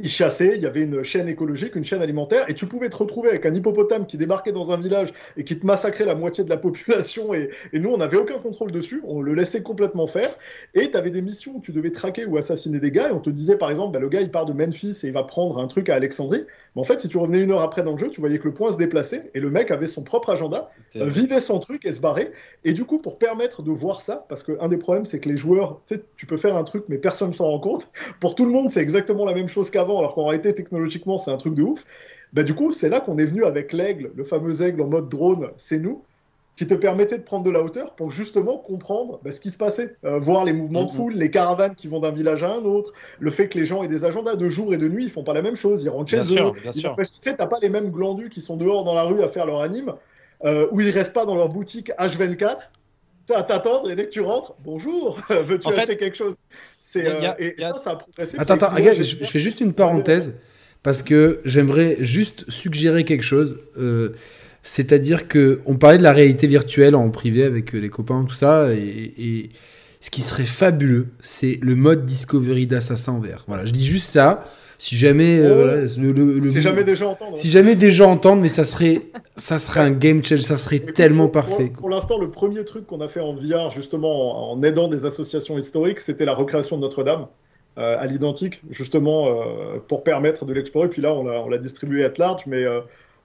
Speaker 4: ils chassaient, il y avait une chaîne écologique, une chaîne alimentaire, et tu pouvais te retrouver avec un hippopotame qui débarquait dans un village et qui te massacrait la moitié de la (laughs) population, et, nous, on n'avait aucun contrôle dessus, on le laissait complètement faire, et tu avais des missions où tu devais traquer ou assassiner des gars, et on te disait par exemple, bah, le gars il part de Memphis et il va prendre un truc à Alexandrie, mais en fait, si tu revenais une heure après dans le jeu, tu voyais que le point se déplaçait, et le mec avait son propre agenda, euh, vivait son truc et se barrait, et du coup, pour permettre de voir ça, parce qu'un des problèmes, c'est que les joueurs, tu peux faire un truc, mais personne ne s'en rend compte, (laughs) pour tout le monde, c'est exactement la même chose qu'avant, alors qu'en réalité, technologiquement, c'est un truc de ouf. Bah, du coup, c'est là qu'on est venu avec l'aigle, le fameux aigle en mode drone, c'est nous, qui te permettait de prendre de la hauteur pour justement comprendre bah, ce qui se passait, euh, voir les mouvements de foule, les caravanes qui vont d'un village à un autre, le fait que les gens aient des agendas. De jour et de nuit, ils font pas la même chose, ils rentrent chez eux. Tu sais, t'as pas les mêmes glandus qui sont dehors dans la rue à faire leur anime, euh, ou ils restent pas dans leur boutique H24. À t'attendre et dès que tu rentres, bonjour, (laughs) veux-tu acheter quelque chose? C'est euh, et, ça, ça a progressé.
Speaker 1: Attends, attends, regarde, je, fais juste une parenthèse parce que j'aimerais juste suggérer quelque chose. Euh, c'est-à-dire que on parlait de la réalité virtuelle en privé avec euh, les copains, tout ça, et, ce qui serait fabuleux, c'est le mode Discovery d'Assassin Vert. Voilà, je dis juste ça. Si jamais,
Speaker 4: euh, le, si jamais des gens entendent.
Speaker 1: Si jamais des gens entendent, mais ça serait, ça serait un game changer, ça serait tellement parfait.
Speaker 4: Pour, l'instant, le premier truc qu'on a fait en VR, justement, en, aidant des associations historiques, c'était la recréation de Notre-Dame. Euh, à l'identique, justement, euh, pour permettre de l'explorer. Puis là, on l'a distribué à large, mais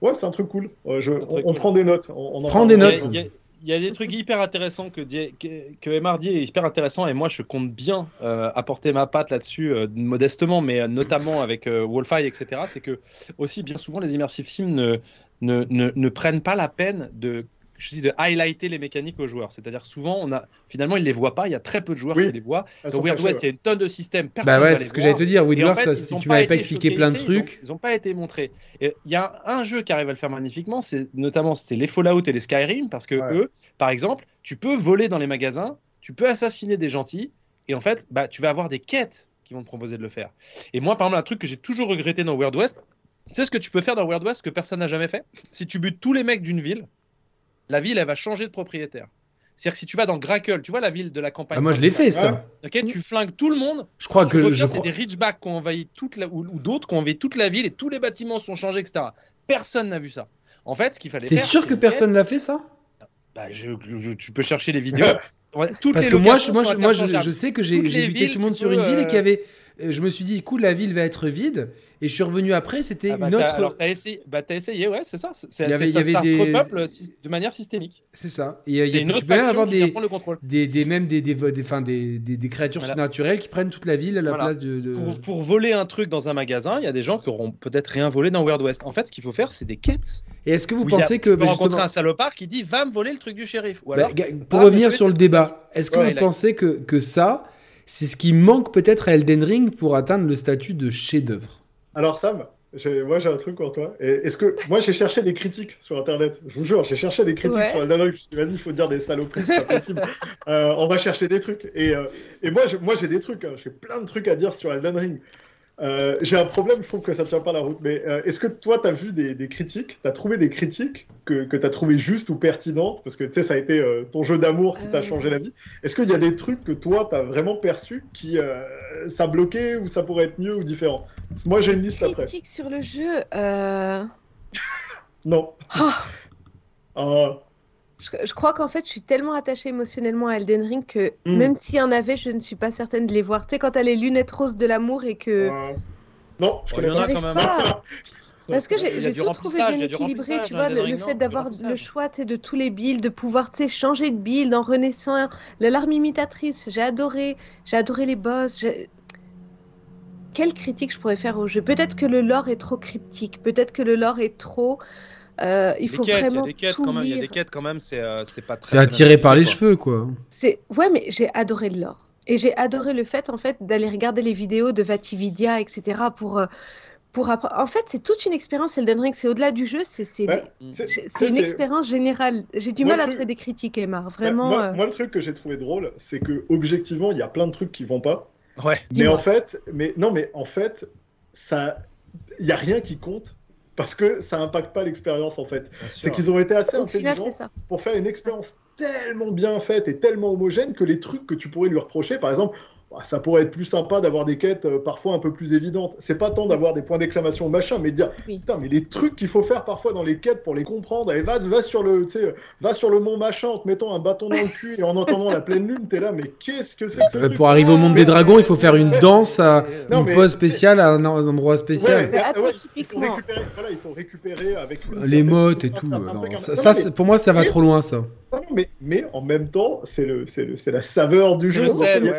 Speaker 4: ouais, c'est un truc cool. on, prend des notes. On,
Speaker 1: prend des notes
Speaker 3: il y a des trucs hyper intéressants que, que, que est hyper intéressant et moi je compte bien euh, apporter ma patte là-dessus euh, modestement, mais euh, notamment avec Wolfeye, etc. C'est que aussi bien souvent les immersive sims ne, ne, ne, ne prennent pas la peine de je dis de highlighter les mécaniques aux joueurs. C'est-à-dire souvent, on a finalement ils les voient pas. Il y a très peu de joueurs qui les voient. Dans Weird West, il y a une tonne de systèmes.
Speaker 1: Bah ouais, c'est ce que j'allais te dire. Weird West, si tu m'avais pas expliqué plein de trucs,
Speaker 3: ils n'ont pas été montrés. Il y a un jeu qui arrive à le faire magnifiquement, c'est notamment c'était les Fallout et les Skyrim, parce que eux, par exemple, tu peux voler dans les magasins, tu peux assassiner des gentils, et en fait, bah, tu vas avoir des quêtes qui vont te proposer de le faire. Et moi, par exemple, un truc que j'ai toujours regretté dans Weird West, tu sais ce que tu peux faire dans Weird West que personne n'a jamais fait? Si tu butes tous les mecs d'une ville, la ville, elle va changer de propriétaire. C'est-à-dire que si tu vas dans Grackle, tu vois la ville de la campagne.
Speaker 1: Ah, moi, je l'ai fait, ça.
Speaker 3: Ok, tu flingues tout le monde.
Speaker 1: Je crois que
Speaker 3: je. C'est des Ridgebacks qui ont envahi toute la... ou, d'autres qui ont envahi toute la ville et tous les bâtiments sont changés, etc. Personne n'a vu ça. En fait, ce qu'il fallait.
Speaker 1: T'es sûr que personne l'a fait, ça?
Speaker 3: Bah, tu peux chercher les vidéos.
Speaker 1: Parce que moi, je, moi, moi je, sais que j'ai invité tout le monde sur une ville et qu'il y avait je me suis dit, cool, la ville va être vide. Et je suis revenu après, c'était ah bah une autre.
Speaker 3: Alors, t'as essayé, bah, as essayé, ouais, c'est ça. C'est, avait, ça, des... se repeuple de manière systémique.
Speaker 1: C'est ça. Et il y a, une autre avoir des, le contrôle. Des, des, même des, des, des, créatures surnaturelles qui prennent toute la ville à la place de. de...
Speaker 3: Pour, pour, voler un truc dans un magasin, il y a des gens qui auront peut-être rien volé dans Weird West. En fait, ce qu'il faut faire, c'est des quêtes.
Speaker 1: Et est-ce que vous pensez que. Tu
Speaker 3: peux rencontrer un salopard qui dit va me voler le truc du shérif. Ou
Speaker 1: bah, alors, pour revenir sur le débat, est-ce que vous pensez que ça c'est ce qui manque peut-être à Elden Ring pour atteindre le statut de chef-d'œuvre.
Speaker 4: Alors Sam, moi j'ai un truc pour toi. Est-ce que moi j'ai cherché des critiques sur internet Je vous jure, j'ai cherché des critiques sur Elden Ring. Je me suis dit, vas-y, il faut dire des saloperies, c'est pas possible. Euh, on va chercher des trucs. Et, euh, et moi, moi j'ai des trucs. Hein. J'ai plein de trucs à dire sur Elden Ring. Euh, j'ai un problème, je trouve que ça tient pas la route. Mais euh, est-ce que toi, tu as vu des, critiques? Tu as trouvé des critiques que, que tu as trouvé justes ou pertinentes? Parce que tu sais, ça a été euh, ton jeu d'amour qui t'a changé la vie. Est-ce qu'il y a des trucs que toi, tu as vraiment perçu qui ça bloquait ou ça pourrait être mieux ou différent? Moi, j'ai une liste après.
Speaker 2: Critiques sur le jeu
Speaker 4: Non.
Speaker 2: Ah. Je, crois qu'en fait, je suis tellement attachée émotionnellement à Elden Ring que hmm. même s'il y en avait, je ne suis pas certaine de les voir. Tu sais, quand t'as les lunettes roses de l'amour et que.
Speaker 4: Non, je connais
Speaker 3: pas. quand même. (laughs)
Speaker 2: Parce que j'ai tout trouvé bien équilibré, tu vois, le, fait d'avoir le choix de tous les builds, de pouvoir changer de build en renaissant, l'alarme imitatrice, j'ai adoré, j'ai adoré les boss. Quelle critique je pourrais faire au jeu Peut-être que le lore est trop cryptique, peut-être que le lore est trop euh, il faut vraiment. Il y a des quêtes
Speaker 3: quand
Speaker 2: même.
Speaker 3: Il y a des quêtes quand même. C'est euh, pas
Speaker 1: très. C'est attiré par les cheveux, quoi.
Speaker 2: C'est ouais, mais j'ai adoré le lore et j'ai adoré le fait en fait d'aller regarder les vidéos de Vatividia, etc. pour euh, pour En fait, c'est toute une expérience Elden Ring. C'est au-delà du jeu. C'est c'est une expérience générale. J'ai du mal à trouver des critiques, Emma. Vraiment.
Speaker 4: Moi, moi, le truc que j'ai trouvé drôle, c'est que objectivement, il y a plein de trucs qui vont pas.
Speaker 3: Ouais.
Speaker 4: Mais en fait, mais non, mais en fait, ça, il y a rien qui compte parce que ça impacte pas l'expérience en fait. C'est qu'ils ont été assez intelligents pour faire une expérience tellement bien faite et tellement homogène que les trucs que tu pourrais lui reprocher, par exemple, bah, ça pourrait être plus sympa d'avoir des quêtes euh, parfois un peu plus évidentes. C'est pas tant d'avoir des points d'exclamation machin, mais de dire putain, mais les trucs qu'il faut faire parfois dans les quêtes pour les comprendre. Et va, va sur le, va sur le mont machin en te mettant un bâton dans le cul et en entendant la pleine lune, t'es là, mais qu'est-ce que c'est que
Speaker 1: euh, Pour arriver au monde des dragons, il faut faire une (laughs) danse à une pause spéciale à un, endroit spécial.
Speaker 4: il, faut récupérer, avec
Speaker 1: les mottes et tout. ça, pour moi, ça va trop loin, ça.
Speaker 4: Mais, mais en même temps, c'est le, c'est la saveur du jeu.
Speaker 3: C'est le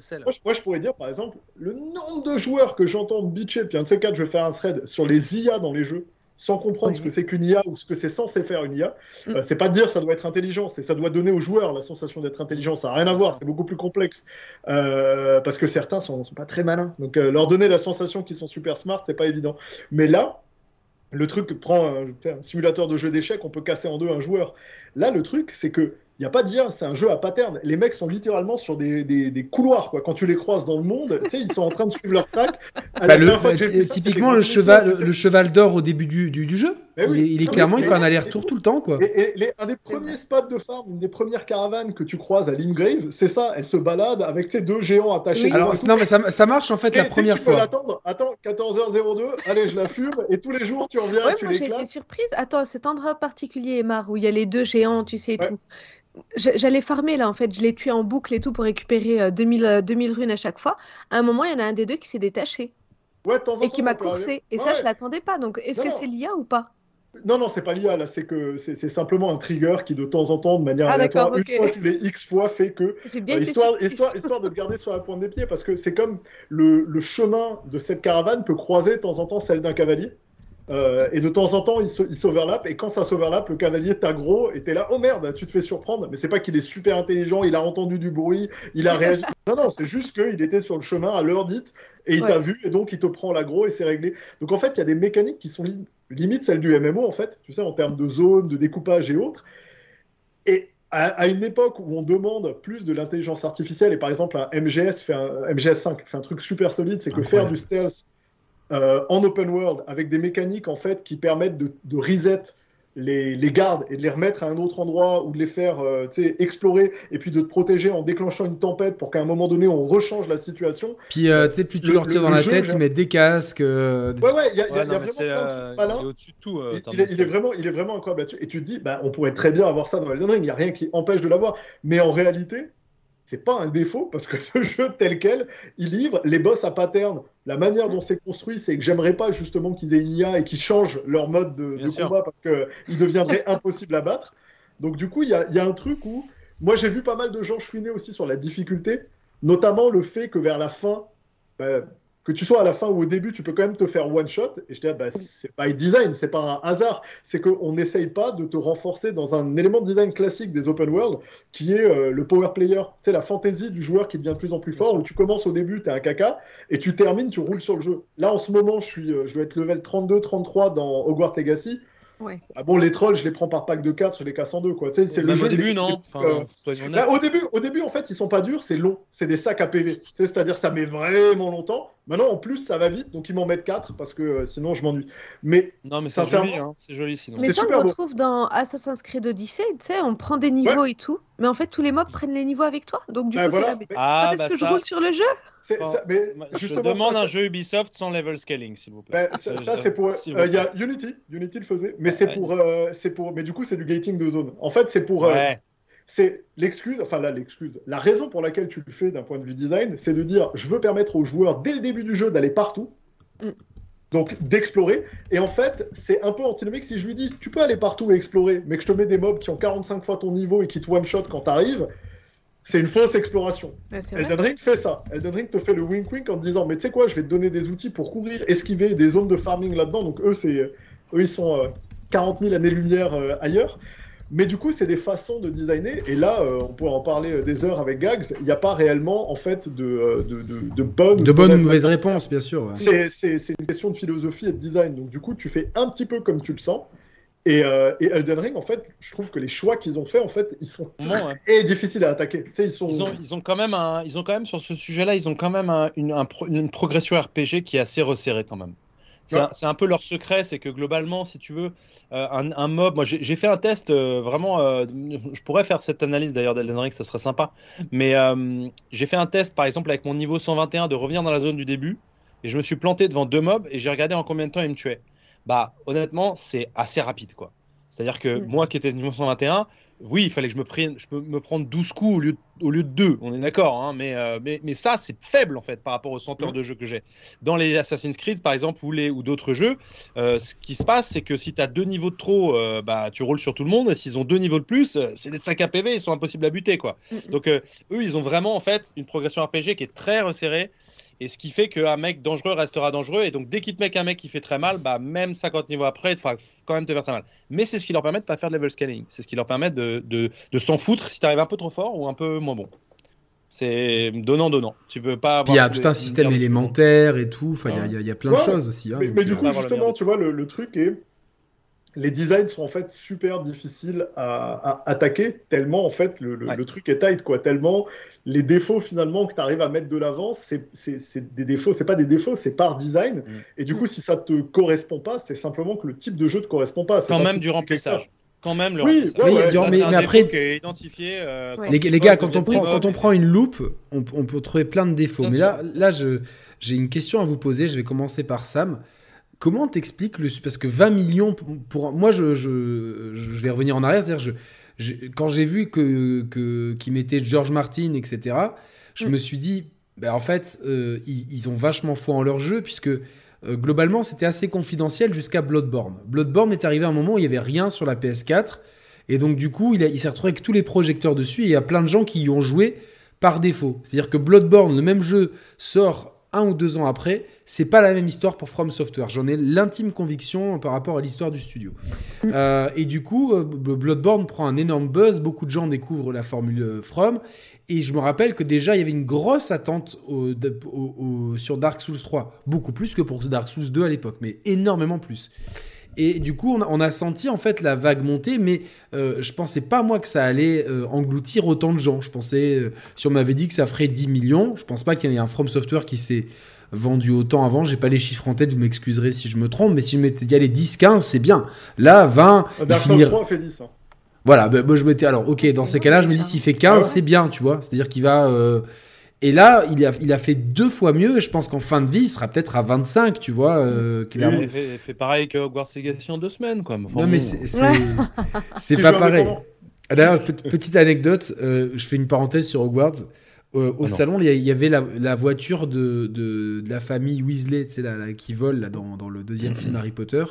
Speaker 3: sel,
Speaker 4: moi, je pourrais dire, par exemple, le nombre de joueurs que j'entends bitcher, puis un de ces quatre, je vais faire un thread sur les IA dans les jeux, sans comprendre ce que c'est qu'une IA ou ce que c'est censé faire une IA. Mm. Euh, c'est pas dire ça doit être intelligent, c'est ça doit donner aux joueurs la sensation d'être intelligent. Ça n'a rien à voir, c'est beaucoup plus complexe. Euh, parce que certains sont, sont pas très malins. Donc euh, leur donner la sensation qu'ils sont super smart, c'est pas évident. Mais là, le truc prend un, un simulateur de jeu d'échecs, on peut casser en deux un joueur. Là, le truc, c'est que il n'y a pas d'IA, c'est un jeu à pattern. Les mecs sont littéralement sur des, des, couloirs. Quoi. Quand tu les croises dans le monde, ils sont en train de suivre leur track.
Speaker 1: Bah, typiquement, le, cheval, le cheval d'or au début du, du, jeu. Il, est, clairement, il fait un aller-retour tout le temps. Quoi.
Speaker 4: Et, un des premiers spots de farm, une des premières caravanes que tu croises à Limgrave, c'est ça. Elle se balade avec ces deux géants attachés.
Speaker 1: Alors, non, mais ça, ça, marche en fait la première
Speaker 4: tu
Speaker 1: fois.
Speaker 4: Peux l'attendre. Attends, 14h02, allez, je la fume. Et tous les jours, tu reviens.
Speaker 2: Ouais,
Speaker 4: tu
Speaker 2: moi, j'ai été surprise. Attends, cet endroit particulier, Emma, où il y a les deux géants, tu sais, tout. J'allais farmer là en fait, je l'ai tué en boucle et tout pour récupérer 2000, 2000 runes à chaque fois. À un moment, il y en a un des deux qui s'est détaché.
Speaker 4: Ouais, temps
Speaker 2: et qui m'a coursé. Et ça, je l'attendais pas. Donc, est-ce que c'est l'IA ou pas?
Speaker 4: Non, non, c'est pas l'IA. Là, c'est que c'est simplement un trigger qui, de temps en temps, de manière ah, aléatoire, une fois tous les X fois, fait que.
Speaker 2: Bien
Speaker 4: euh, histoire, histoire, histoire, de te garder sur la pointe des pieds, parce que c'est comme le, le chemin de cette caravane peut croiser de temps en temps celle d'un cavalier. Euh, et de temps en temps, il s'overlap. Et quand ça s'overlap, le cavalier t'aggro et t'es là, oh merde, tu te fais surprendre. Mais c'est pas qu'il est super intelligent, il a entendu du bruit, il a réagi. (laughs) non, non, c'est juste qu'il était sur le chemin à l'heure dite et il t'a vu et donc il te prend l'aggro et c'est réglé. Donc en fait, il y a des mécaniques qui sont limite celles du MMO en fait, tu sais, en termes de zone, de découpage et autres. Et à, une époque où on demande plus de l'intelligence artificielle, et par exemple un MGS, fait un, MGS 5 fait un truc super solide, c'est que faire du stealth euh, en open world avec des mécaniques en fait qui permettent de, de reset les, les, gardes et de les remettre à un autre endroit ou de les faire euh, explorer et puis de te protéger en déclenchant une tempête pour qu'à un moment donné on rechange la situation.
Speaker 1: Puis euh, tu sais, plus tu leur tires dans la tête, ils mettent des casques. Euh,
Speaker 4: ouais, ouais, il y a, y a, vraiment il est au-dessus de tout. il, est, il, est, vraiment, il est vraiment incroyable là-dessus. Et tu te dis, bah, on pourrait très bien avoir ça dans Elden Ring, il n'y a rien qui empêche de l'avoir. Mais en réalité, c'est pas un défaut parce que (laughs) le jeu tel quel, il livre les boss à pattern. La manière dont c'est construit, c'est que j'aimerais pas justement qu'ils aient une IA et qu'ils changent leur mode de, combat parce qu'il deviendrait impossible à battre. Donc du coup, il y a, y a, un truc où moi j'ai vu pas mal de gens chouiner aussi sur la difficulté, notamment le fait que vers la fin, bah, que tu sois à la fin ou au début, tu peux quand même te faire one shot. Et je dis, bah, c'est pas un design, c'est pas un hasard. C'est qu'on n'essaye pas de te renforcer dans un élément de design classique des open world qui est euh, le power player. C'est la fantaisie du joueur qui devient de plus en plus fort. Où tu commences au début, tu es un caca et tu termines, tu roules sur le jeu. Là, en ce moment, je, suis, euh, je dois être level 32-33 dans Hogwarts Legacy. Ah bon, les trolls, je les prends par pack de 4, je les casse en deux, quoi.
Speaker 3: c'est le jeu au début, non
Speaker 4: euh, bah, au, début, au début, en fait, ils sont pas durs, c'est long. C'est des sacs à PV. C'est-à-dire, ça met vraiment longtemps. Maintenant, en plus, ça va vite, donc ils m'en mettent 4 parce que euh, sinon, je m'ennuie. Mais,
Speaker 3: non, mais c'est joli, hein. c'est joli sinon.
Speaker 2: Mais ça, on le retrouve dans Assassin's Creed Odyssey, tu sais, on prend des niveaux et tout. Mais en fait, tous les mobs prennent les niveaux avec toi. Donc, du bah, coup, voilà. ah, est-ce bah que je roule sur le jeu?
Speaker 3: Mais je demande un jeu Ubisoft sans level scaling, s'il vous plaît.
Speaker 4: Ben, ça, c'est pour. Euh, il y a Unity, Unity le faisait, mais c'est pour, euh, c'est pour. Mais du coup, c'est du gating de zone. En fait, c'est pour. Euh, c'est l'excuse, enfin là, l'excuse. La raison pour laquelle tu le fais d'un point de vue design, c'est de dire je veux permettre aux joueurs dès le début du jeu d'aller partout. Mm. Donc d'explorer. Et en fait, c'est un peu antinomique si je lui dis tu peux aller partout et explorer, mais que je te mets des mobs qui ont 45 fois ton niveau et qui te one-shot quand t'arrives c'est une fausse exploration. Elden Ring fait ça. Elden Ring te fait le wink-wink en te disant Mais tu sais quoi, je vais te donner des outils pour courir, esquiver des zones de farming là-dedans. Donc eux, c'est, eux ils sont 40 euh, 000 années-lumière euh, ailleurs. Mais du coup, c'est des façons de designer. Et là, euh, on pourrait en parler des heures avec Gags. Il n'y a pas réellement, en fait, de, de, de, de bonnes
Speaker 1: de bonnes ou mauvaises réponses, bien sûr.
Speaker 4: C'est, une question de philosophie et de design. Donc, du coup, tu fais un petit peu comme tu le sens. Et, euh, et, Elden Ring, en fait, je trouve que les choix qu'ils ont fait, en fait, ils sont très difficiles à attaquer.
Speaker 3: ils, sont... ils, ont, ils, ont, quand même un, ils ont quand même sur ce sujet-là, ils ont quand même une, une, progression RPG qui est assez resserrée quand même. C'est un, peu leur secret, c'est que globalement, si tu veux, euh, un, mob, moi j'ai fait un test euh, vraiment, je pourrais faire cette analyse d'ailleurs d'Elden Ring, ça serait sympa, mais j'ai fait un test par exemple avec mon niveau 121 de revenir dans la zone du début, et je me suis planté devant deux mobs et j'ai regardé en combien de temps ils me tuaient bah honnêtement, c'est assez rapide quoi. C'est-à-dire que mm. moi qui étais niveau 121, oui, il fallait que je me prenne, je peux me prendre 12 coups au lieu de, au lieu de 2, on est d'accord, hein, mais, euh, mais, mais, ça c'est faible en fait par rapport au centre mm. de jeu que j'ai. Dans les Assassin's Creed par exemple ou, les, ou d'autres jeux, euh, ce qui se passe c'est que si tu as deux niveaux de trop, euh, bah, tu roules sur tout le monde, et s'ils ont deux niveaux de plus, c'est des 5 APV, ils sont impossibles à buter quoi. Mm, Donc eux ils ont vraiment en fait une progression RPG qui est très resserrée et ce qui fait qu'un mec dangereux restera dangereux. Et donc, dès qu'il te met un mec qui fait très mal, bah, même 50 niveaux après, il faudra quand même te faire très mal. Mais c'est ce qui leur permet de pas faire de level scaling. C'est ce qui leur permet de, de, de s'en foutre si tu arrives un peu trop fort ou un peu moins bon. C'est donnant-donnant. Tu peux pas.
Speaker 1: Il y a tout un système élémentaire et tout. Enfin, il y, y, a plein de choses aussi. Hein,
Speaker 4: mais, du coup, justement, tu vois, le, le, truc est. Les designs sont en fait super difficiles à, attaquer, tellement en fait le, le, truc est tight, quoi. Tellement les défauts finalement que tu arrives à mettre de l'avant, c'est des défauts, c'est pas des défauts, c'est par design. Mm. Et du coup, si ça te correspond pas, c'est simplement que le type de jeu te correspond pas.
Speaker 3: Quand même du remplissage. Quand même le
Speaker 1: oui, mais, après, identifié, euh, les, gars, quand on, prend, quand on prend une loupe, on, peut trouver plein de défauts. mais là, là j'ai une question à vous poser. Je vais commencer par Sam. Comment t'expliques le. Parce que 20 millions, pour, moi, je, je, je vais revenir en arrière. C'est-à-dire, quand j'ai vu que, que, qu'ils mettaient George Martin, etc., je me suis dit, ben en fait, euh, ils, ont vachement foi en leur jeu, puisque euh, globalement, c'était assez confidentiel jusqu'à Bloodborne. Bloodborne est arrivé à un moment où il n'y avait rien sur la PS4, et donc du coup, il, il s'est retrouvé avec tous les projecteurs dessus, et il y a plein de gens qui y ont joué par défaut. C'est-à-dire que Bloodborne, le même jeu, sort un ou deux ans après, c'est pas la même histoire pour From Software. J'en ai l'intime conviction par rapport à l'histoire du studio. Mm. Euh, et du coup, euh, Bloodborne prend un énorme buzz, beaucoup de gens découvrent la formule euh, From. Et je me rappelle que déjà, il y avait une grosse attente sur Dark Souls 3, beaucoup plus que pour Dark Souls 2 à l'époque, mais énormément plus. Et du coup, on a, senti en fait la vague monter, mais je pensais pas moi que ça allait engloutir autant de gens. Je pensais, si on m'avait dit que ça ferait 10 millions, je pense pas qu'il y ait un From Software qui s'est vendu autant avant. J'ai pas les chiffres en tête, vous m'excuserez si je me trompe, mais si je m'étais dit allez 10, 15, c'est bien. Là, 20.
Speaker 4: Dark Souls 3 fait 10. Hein.
Speaker 1: Voilà, bah, moi je m'étais. Alors, ok, dans ces cas-là, je me dis s'il fait 15, c'est bien, tu vois. C'est-à-dire qu'il va. Et là, il a, il a fait deux fois mieux, et je pense qu'en fin de vie, il sera peut-être à 25, tu vois. Euh,
Speaker 3: il, a... fait, pareil que Hogwarts Legacy en deux semaines, quoi.
Speaker 1: non, mais (laughs) c'est pas pareil. D'ailleurs, petite anecdote, euh, je fais une parenthèse sur Hogwarts. Euh, au ah salon, il y, avait la, voiture de, de, la famille Weasley, la, qui vole là, dans, dans le deuxième film Harry Potter.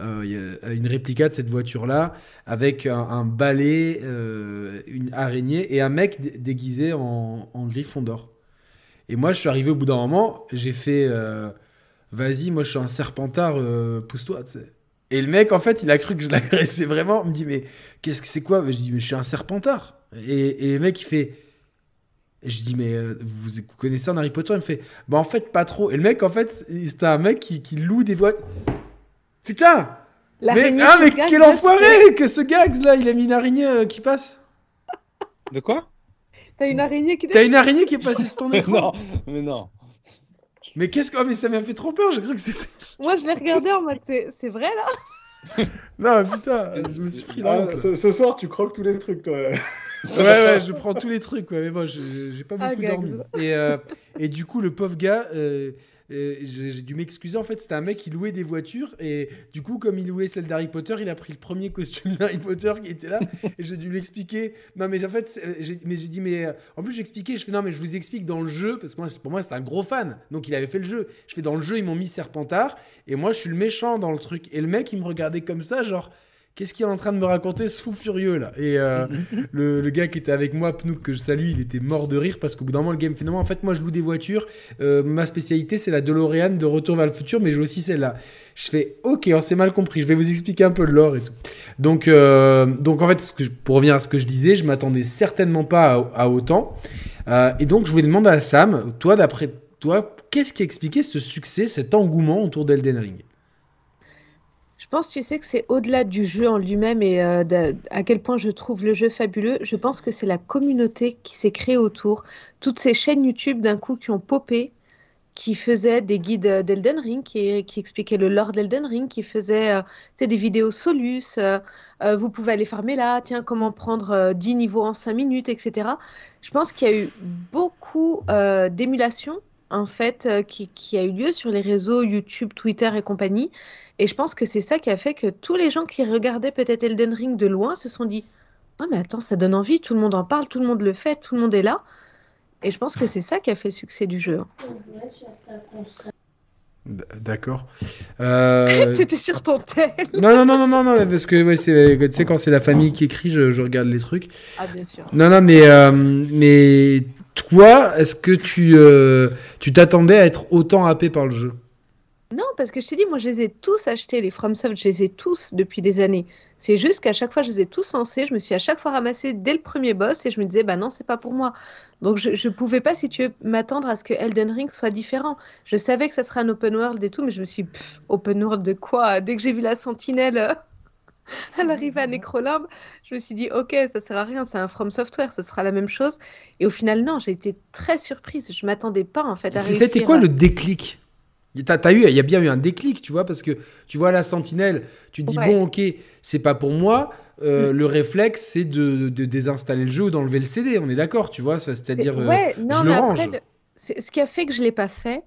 Speaker 1: Euh, une réplica de cette voiture-là avec un, balai, euh, une araignée et un mec déguisé en, griffon d'or. Et moi, je suis arrivé au bout d'un moment, j'ai fait Vas-y, moi je suis un serpentard, pousse-toi. Et le mec, en fait, il a cru que je l'agressais vraiment. Il me dit Mais qu'est-ce que c'est quoi? Je dis Mais je suis un serpentard. Et, le mec, il fait je dis, mais euh, vous, connaissez un Harry Potter? Il me fait, bah en fait, pas trop. Et le mec, en fait, c'était un mec qui, qui loue des voix. Putain Mais, ah, mais quel enfoiré que ce Gags là, il a mis une araignée euh, qui passe.
Speaker 3: De quoi?
Speaker 2: T'as une araignée qui
Speaker 1: T'as une araignée qui est passée sur ton (laughs) écran
Speaker 3: Non, mais non.
Speaker 1: Mais qu'est-ce que. Oh, mais ça m'a fait trop peur, j'ai cru que c'était. (laughs)
Speaker 2: Moi, je l'ai regardé en mode, c'est vrai là? (laughs)
Speaker 1: Non, putain, je me suis pris là.
Speaker 4: Ah, ce, ce, soir, tu croques tous les trucs, toi.
Speaker 1: ouais, ouais, je prends tous les trucs, quoi. Mais bon, j'ai pas beaucoup dormi. Et, euh, et, du coup, le pauvre gars, euh, j'ai dû m'excuser. En fait, c'était un mec qui louait des voitures. Et du coup, comme il louait celle d'Harry Potter, il a pris le premier costume (laughs) d'Harry Potter qui était là. et j'ai dû lui expliquer. Non, mais en fait, j'ai dit, mais en plus, j'expliquais. Je fais, non, mais je vous explique dans le jeu. Parce que moi, pour moi, c'est un gros fan. Donc, il avait fait le jeu. Je fais, dans le jeu, ils m'ont mis Serpentard. Et moi, je suis le méchant dans le truc. Et le mec, il me regardait comme ça, genre qu'est-ce qu'il est en train de me raconter ce fou furieux là? Et euh, (laughs) le, gars qui était avec moi, Pnouk, que je salue, il était mort de rire parce qu'au bout d'un moment, le game finalement, en fait, moi je loue des voitures. Euh, ma spécialité, c'est la DeLorean de Retour vers le futur, mais je joue aussi celle-là. Je fais, ok, on s'est mal compris, je vais vous expliquer un peu de l'or et tout. Donc, euh, donc en fait, pour revenir à ce que je disais, je m'attendais certainement pas à, autant. et donc, je voulais demander à Sam, toi, d'après toi, qu'est-ce qui a expliqué ce succès, cet engouement autour d'Elden Ring?
Speaker 2: je pense, tu sais, que c'est au-delà du jeu en lui-même et euh, à quel point je trouve le jeu fabuleux. Je pense que c'est la communauté qui s'est créée autour. Toutes ces chaînes YouTube d'un coup qui ont popé, qui faisaient des guides euh, d'Elden Ring, qui, expliquaient le lore d'Elden Ring, qui faisaient euh, des vidéos solus. vous pouvez aller farmer là, tiens, comment prendre 10 niveaux en 5 minutes, etc. Je pense qu'il y a eu beaucoup d'émulation en fait, qui, qui, a eu lieu sur les réseaux YouTube, Twitter et compagnie. Et je pense que c'est ça qui a fait que tous les gens qui regardaient peut-être Elden Ring de loin se sont dit Oh, mais attends, ça donne envie, tout le monde en parle, tout le monde le fait, tout le monde est là. Et je pense que c'est ça qui a fait le succès du jeu.
Speaker 1: D'accord.
Speaker 2: Euh... (laughs) T'étais sur ton tel.
Speaker 1: non, non, non, non, non, parce que tu sais, quand c'est la famille qui écrit, je, regarde les trucs.
Speaker 2: Ah, bien sûr.
Speaker 1: Non, non, mais, euh, mais toi, est-ce que tu euh, tu t'attendais à être autant happé par le jeu?
Speaker 2: Non, parce que je t'ai dit, moi, je les ai tous achetés, les FromSoft, je les ai tous depuis des années. C'est juste qu'à chaque fois, je les ai tous lancés, je me suis à chaque fois ramassé dès le premier boss et je me disais, bah non, c'est pas pour moi. Donc, je ne pouvais pas, si tu veux, m'attendre à ce que Elden Ring soit différent. Je savais que ça serait un open world et tout, mais je me suis dit, open world de quoi? Dès que j'ai vu la sentinelle. (laughs) Euh, à l'arrivée à Necrolimbe, je me suis dit, ok, ça sert à rien, c'est un From Software, ça sera la même chose. Et au final, non, j'ai été très surprise. Je m'attendais pas, en fait, à.
Speaker 1: C'était quoi le déclic? T'as, eu, il y a bien eu un déclic, tu vois, parce que tu vois la sentinelle, tu te dis bon, ok, c'est pas pour moi. Euh, mm. Le réflexe, c'est de, désinstaller le jeu ou d'enlever le CD. On est d'accord, tu vois, c'est-à-dire euh,
Speaker 2: ouais, non, je le range. Après, ce qui a fait que je l'ai pas fait,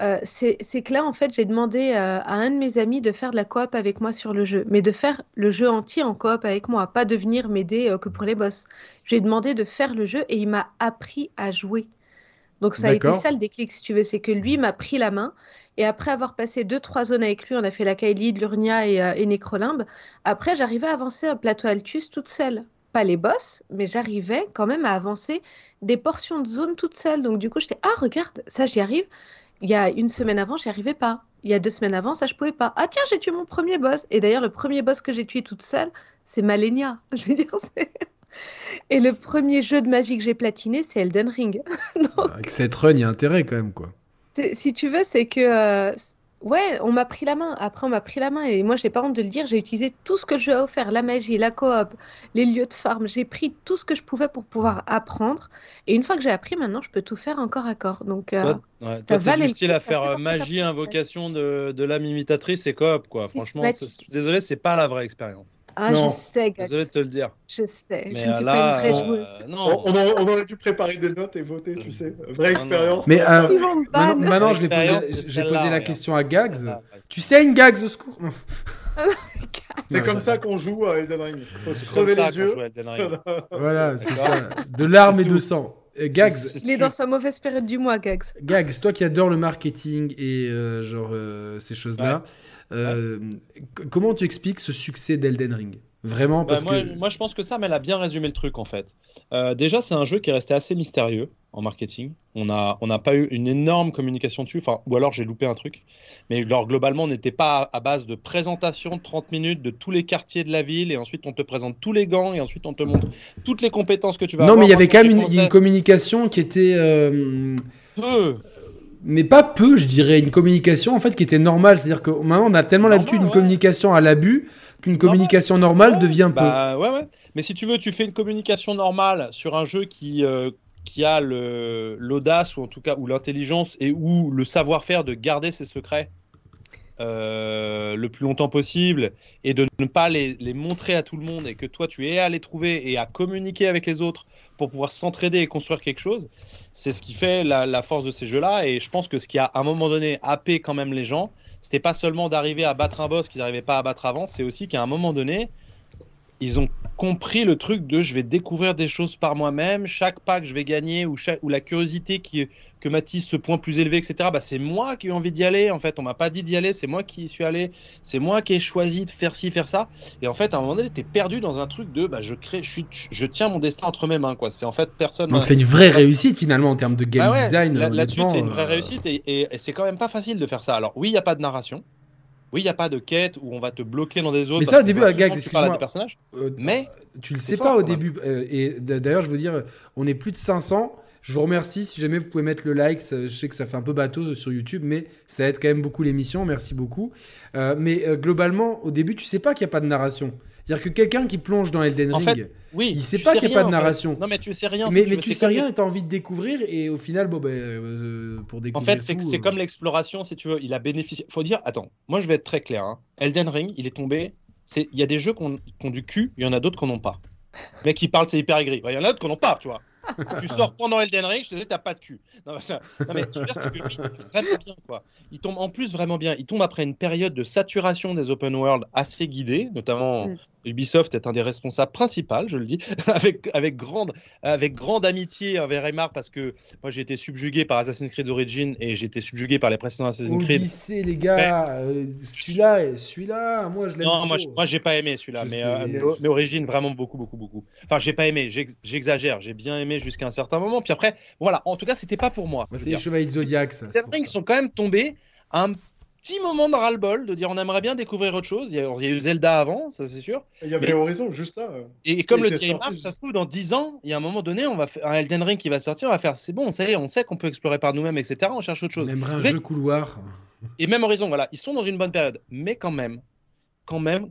Speaker 2: euh, c'est, que là, en fait, j'ai demandé à un de mes amis de faire de la coop avec moi sur le jeu, mais de faire le jeu entier en coop avec moi, pas de venir m'aider que pour les boss. J'ai demandé de faire le jeu et il m'a appris à jouer. Donc ça a été ça le déclic, si tu veux, c'est que lui m'a pris la main. Et après avoir passé deux, trois zones avec lui, on a fait la Kylie, Lurnia et, euh, et Nécrolimbe. Après, j'arrivais à avancer un plateau Altus toute seule. pas les boss, mais j'arrivais quand même à avancer des portions de zone toute seule. Donc du coup, j'étais ah regarde, ça j'y arrive. Il y a une semaine avant, j'y arrivais pas. Il y a deux semaines avant, ça je pouvais pas. Ah tiens, j'ai tué mon premier boss. Et d'ailleurs, le premier boss que j'ai tué toute seule, c'est Malenia. (laughs) Je veux dire, (laughs) Et le premier jeu de ma vie que j'ai platiné, c'est Elden Ring. (laughs)
Speaker 1: Avec cette run, il y a intérêt quand même, quoi.
Speaker 2: Si tu veux, c'est que euh, Ouais, on m'a pris la main. Après, on m'a pris la main et moi, j'ai pas honte de le dire. J'ai utilisé tout ce que le jeu a offert, la magie, la coop, les lieux de farm. J'ai pris tout ce que je pouvais pour pouvoir apprendre. Et une fois que j'ai appris, maintenant, je peux tout faire encore à corps. Donc, euh,
Speaker 3: ouais, ça va du style à faire euh, magie, invocation de, de l'âme imitatrice et coop, quoi. Franchement, désolé, c'est pas la vraie expérience.
Speaker 2: Ah, je sais.
Speaker 3: Désolé de te le dire.
Speaker 2: Je sais. je ne suis pas une vraie joueuse.
Speaker 4: Euh, non. On, on, aurait dû préparer des notes et voter, tu sais. Vraie expérience.
Speaker 1: Mais euh, maintenant, maintenant j'ai posé, posé la question à Gags. Tu sais une Gags au secours? (laughs) (laughs)
Speaker 4: C'est comme ça qu'on joue à Elden Ring. Il faut se crever les yeux. (laughs)
Speaker 1: voilà, c'est ça. De larmes et de sang. Euh, Gags.
Speaker 2: Il est dans sa mauvaise période du mois, Gags.
Speaker 1: Gags, toi qui adores le marketing et genre ces choses-là. Euh, comment tu expliques ce succès d'Elden Ring? Vraiment bah, parce
Speaker 3: moi,
Speaker 1: que...
Speaker 3: moi, je pense que ça, elle a bien résumé le truc en fait. Euh, déjà, c'est un jeu qui est resté assez mystérieux en marketing. On n'a on pas eu une énorme communication dessus, enfin, ou alors j'ai loupé un truc. Mais alors, globalement, on n'était pas à, base de présentation de 30 minutes de tous les quartiers de la ville, et ensuite on te présente tous les gants, et ensuite on te montre toutes les compétences que tu vas
Speaker 1: non,
Speaker 3: avoir.
Speaker 1: Non, mais il y avait quand même une, communication qui était. Euh,
Speaker 3: Peu
Speaker 1: mais pas peu, je dirais, une communication en fait qui était normale. C'est-à-dire que maintenant on a tellement l'habitude d'une communication à l'abus qu'une communication normale devient peu.
Speaker 3: Bah, ouais, ouais. Mais si tu veux, tu fais une communication normale sur un jeu qui, euh, qui a l'audace ou en tout cas ou l'intelligence et ou le savoir-faire de garder ses secrets euh, le plus longtemps possible et de ne pas les, les, montrer à tout le monde et que toi tu es à les trouver et à communiquer avec les autres pour pouvoir s'entraider et construire quelque chose, c'est ce qui fait la, force de ces jeux-là. Et je pense que ce qui a à un moment donné happé quand même les gens, c'était pas seulement d'arriver à battre un boss qu'ils n'arrivaient pas à battre avant, c'est aussi qu'à un moment donné, ils ont compris le truc de je vais découvrir des choses par moi-même, chaque pas que je vais gagner ou, ou la curiosité qui, que m'attise ce point plus élevé, etc. Bah, c'est moi qui ai envie d'y aller. En fait, on m'a pas dit d'y aller, c'est moi qui y suis allé, c'est moi qui ai choisi de faire ci, faire ça. Et en fait, à un moment donné, tu es perdu dans un truc de bah, je crée, je, suis, je tiens mon destin entre mes mains. quoi. C'est en fait personne.
Speaker 1: Donc c'est une vraie réussite finalement en termes de game bah design.
Speaker 3: Là-dessus, c'est une vraie euh, réussite et, et c'est quand même pas facile de faire ça. Alors oui, il n'y a pas de narration. Oui, il n'y a pas de quête où on va te bloquer dans des zones.
Speaker 1: Mais ça, au début, à Gags, excuse-moi.
Speaker 3: personnages. Euh, mais.
Speaker 1: Tu le sais pas au début. Euh, et d'ailleurs, je veux dire, on est plus de 500. Je vous remercie. Si jamais vous pouvez mettre le like, je sais que ça fait un peu bateau sur YouTube, mais ça aide quand même beaucoup l'émission. Merci beaucoup. Euh, mais globalement, au début, tu sais pas qu'il n'y a pas de narration. C'est-à-dire que quelqu'un qui plonge dans Elden Ring, oui, il sait pas qu'il n'y a pas de narration.
Speaker 3: Non, mais tu sais rien.
Speaker 1: Mais, tu, sais rien et tu as envie de découvrir. Et au final, bon, ben, euh, pour découvrir.
Speaker 3: En fait, c'est euh... comme l'exploration, si tu veux. Il a bénéficié. faut dire, attends, moi je vais être très clair. Hein. Elden Ring, il est tombé. Il y a des jeux qui ont, du cul, il y en a d'autres qui n'en ont pas. Le mec qui parle, c'est hyper aigri. Il y en a d'autres qui n'en ont pas, tu vois tu sors pendant Elden Ring, je te dis, t'as pas de cul. Non, mais tu vois, c'est que lui, il vraiment bien, quoi. Il tombe en plus vraiment bien. Il tombe après une période de saturation des open world assez guidée, notamment mm. Ubisoft est un des responsables principaux, je le dis, (laughs) avec, avec, grande, avec grande amitié envers Emar, parce que moi j'ai été subjugué par Assassin's Creed Origin et j'ai été subjugué par les précédents Assassin's Creed.
Speaker 1: Odyssey, les gars, euh, celui-là, celui-là, moi je l'aime.
Speaker 3: Non, moi, moi j'ai pas aimé celui-là, mais, euh, mais, Origin vraiment beaucoup, beaucoup, beaucoup. Enfin, j'ai pas aimé, j'exagère, j'ai bien aimé jusqu'à un certain moment, puis après, voilà, en tout cas, c'était pas pour moi.
Speaker 1: c'est les Chevaliers de Zodiac, ça.
Speaker 3: Ils sont quand même tombés un petit moment de ras-le-bol, de dire on aimerait bien découvrir autre chose. Il y a, eu Zelda avant, ça c'est sûr.
Speaker 4: Il y avait Horizon juste là.
Speaker 3: Et, comme le dit Marc, ça se trouve dans 10 ans, il y a un moment donné, on va faire un Elden Ring qui va sortir, on va faire c'est bon, ça y est, on sait qu'on peut explorer par nous-mêmes, etc. On cherche autre chose.
Speaker 1: On aimerait un jeu couloir.
Speaker 3: Et même Horizon, voilà, ils sont dans une bonne période. Mais quand même, quand même,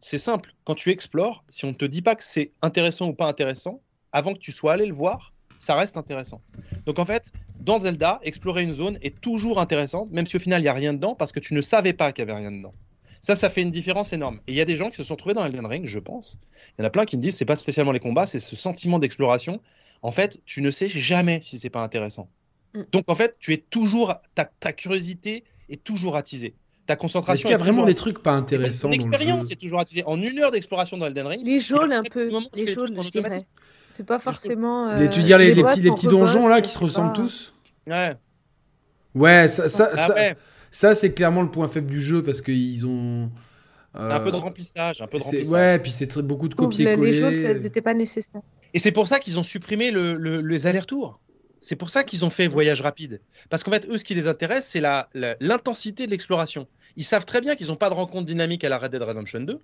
Speaker 3: c'est simple. Quand tu explores, si on ne te dit pas que c'est intéressant ou pas intéressant, avant que tu sois allé le voir, ça reste intéressant. Donc en fait, dans Zelda, explorer une zone est toujours intéressant, même si au final il n'y a rien dedans, parce que tu ne savais pas qu'il y avait rien dedans. Ça, ça fait une différence énorme. Et il y a des gens qui se sont trouvés dans Elden Ring, je pense. Il y en a plein qui me disent c'est pas spécialement les combats, c'est ce sentiment d'exploration. En fait, tu ne sais jamais si c'est pas intéressant. Mm. Donc en fait, tu es toujours ta, ta curiosité est toujours attisée. Ta concentration. Est-ce
Speaker 1: qu'il y a vraiment des trucs pas intéressants
Speaker 3: L'expérience est toujours attisée. En une heure d'exploration dans Elden Ring.
Speaker 2: Les jaunes un peu. Les jaunes, je dirais. C'est pas forcément.
Speaker 1: Euh, tu veux dire les, les, petits, les petits donjons là qui se ressemblent tous
Speaker 3: Ouais.
Speaker 1: Ouais, ça, ça, ah ça, c'est clairement le point faible du jeu parce qu'ils ont.
Speaker 3: un peu de remplissage, un peu de remplissage.
Speaker 1: Ouais, puis c'est très beaucoup de
Speaker 2: copier-coller. Les choses, elles n'étaient pas nécessaires.
Speaker 3: Et c'est pour ça qu'ils ont supprimé le, les allers-retours. C'est pour ça qu'ils ont fait voyage rapide. Parce qu'en fait, eux, ce qui les intéresse, c'est l'intensité de l'exploration. Ils savent très bien qu'ils n'ont pas de rencontre dynamique à la Red Dead Redemption 2.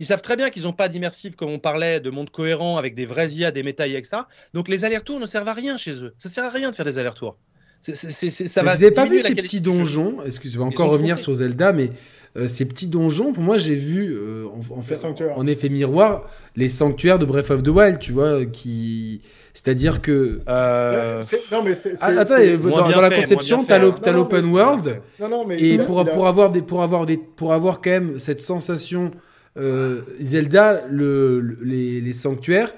Speaker 3: Ils savent très bien qu'ils n'ont pas d'immersif, comme on parlait, de monde cohérent avec des vrais IA, des métailles, etc. Donc les allers-retours ne servent à rien chez eux. Ça sert à rien de faire des allers-retours. ça
Speaker 1: vous n'avez pas vu ces petits donjons Excusez-moi, encore revenir sur Zelda, mais euh, ces petits donjons, pour moi, j'ai vu euh, en, fait, en, effet miroir les sanctuaires de Breath of the Wild, tu vois, qui. C'est-à-dire que.
Speaker 4: Euh... Non, mais c'est.
Speaker 1: Ah, attends, dans, la conception, tu as l'open world. et pour, pour, avoir des, pour, avoir des, pour avoir quand même cette sensation euh, Zelda, le, les, les, sanctuaires,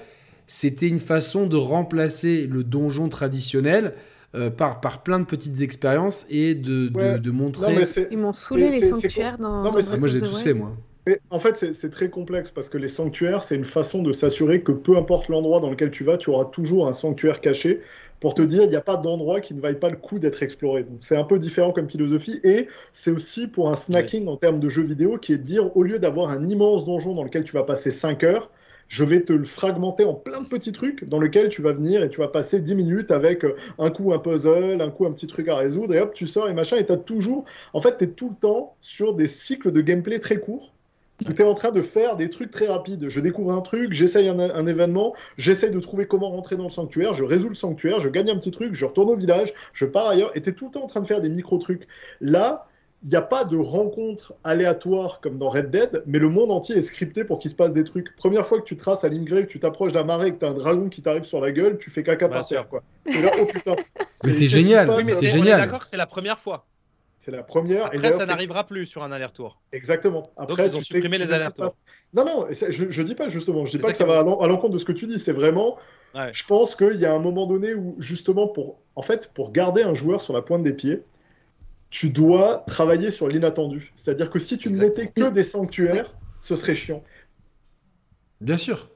Speaker 1: c'était une façon de remplacer le donjon traditionnel euh, par, par plein de petites expériences et de, de, montrer.
Speaker 2: Ils m'ont saoulé les sanctuaires dans. Non,
Speaker 1: mais moi, j'ai tous fait, moi.
Speaker 4: Mais en fait, c'est très complexe parce que les sanctuaires, c'est une façon de s'assurer que peu importe l'endroit dans lequel tu vas, tu auras toujours un sanctuaire caché pour te dire il n'y a pas d'endroit qui ne vaille pas le coup d'être exploré. Donc c'est un peu différent comme philosophie et c'est aussi pour un snacking en termes de jeux vidéo qui est de dire au lieu d'avoir un immense donjon dans lequel tu vas passer 5 heures, je vais te le fragmenter en plein de petits trucs dans lesquels tu vas venir et tu vas passer 10 minutes avec euh, un coup un puzzle, un coup un petit truc à résoudre, et hop, tu sors et machin, et tu as toujours. En fait, tu es tout le temps sur des cycles de gameplay très courts. Tu es en train de faire des trucs très rapides. Je découvre un truc, j'essaye un, événement, j'essaye de trouver comment rentrer dans le sanctuaire, je résous le sanctuaire, je gagne un petit truc, je retourne au village, je pars ailleurs, et tu es tout le temps en train de faire des micro-trucs. Là, il n'y a pas de rencontre aléatoire comme dans Red Dead, mais le monde entier est scripté pour qu'il se passe des trucs. Première fois que tu traces à que tu t'approches d'un marais, que tu as un dragon qui t'arrive sur la gueule, tu fais caca par terre. Quoi. là, oh putain. (laughs)
Speaker 1: Mais c'est génial.
Speaker 3: Mais
Speaker 1: c'est génial.
Speaker 3: d'accord que c'est la première fois.
Speaker 4: C'est la première.
Speaker 3: Après, ça n'arrivera plus sur un aller-retour.
Speaker 4: Exactement.
Speaker 3: Après, Donc, ils ont supprimé les allers-retours.
Speaker 4: Non, non, je, je dis pas justement. Je dis pas que ça va à l'encontre de ce que tu dis. C'est vraiment. Je pense qu'il y a un moment donné où, justement, pour, en fait, pour garder un joueur sur la pointe des pieds, tu dois travailler sur l'inattendu. C'est-à-dire que si tu ne mettais que des sanctuaires, ce serait chiant.
Speaker 1: Bien sûr.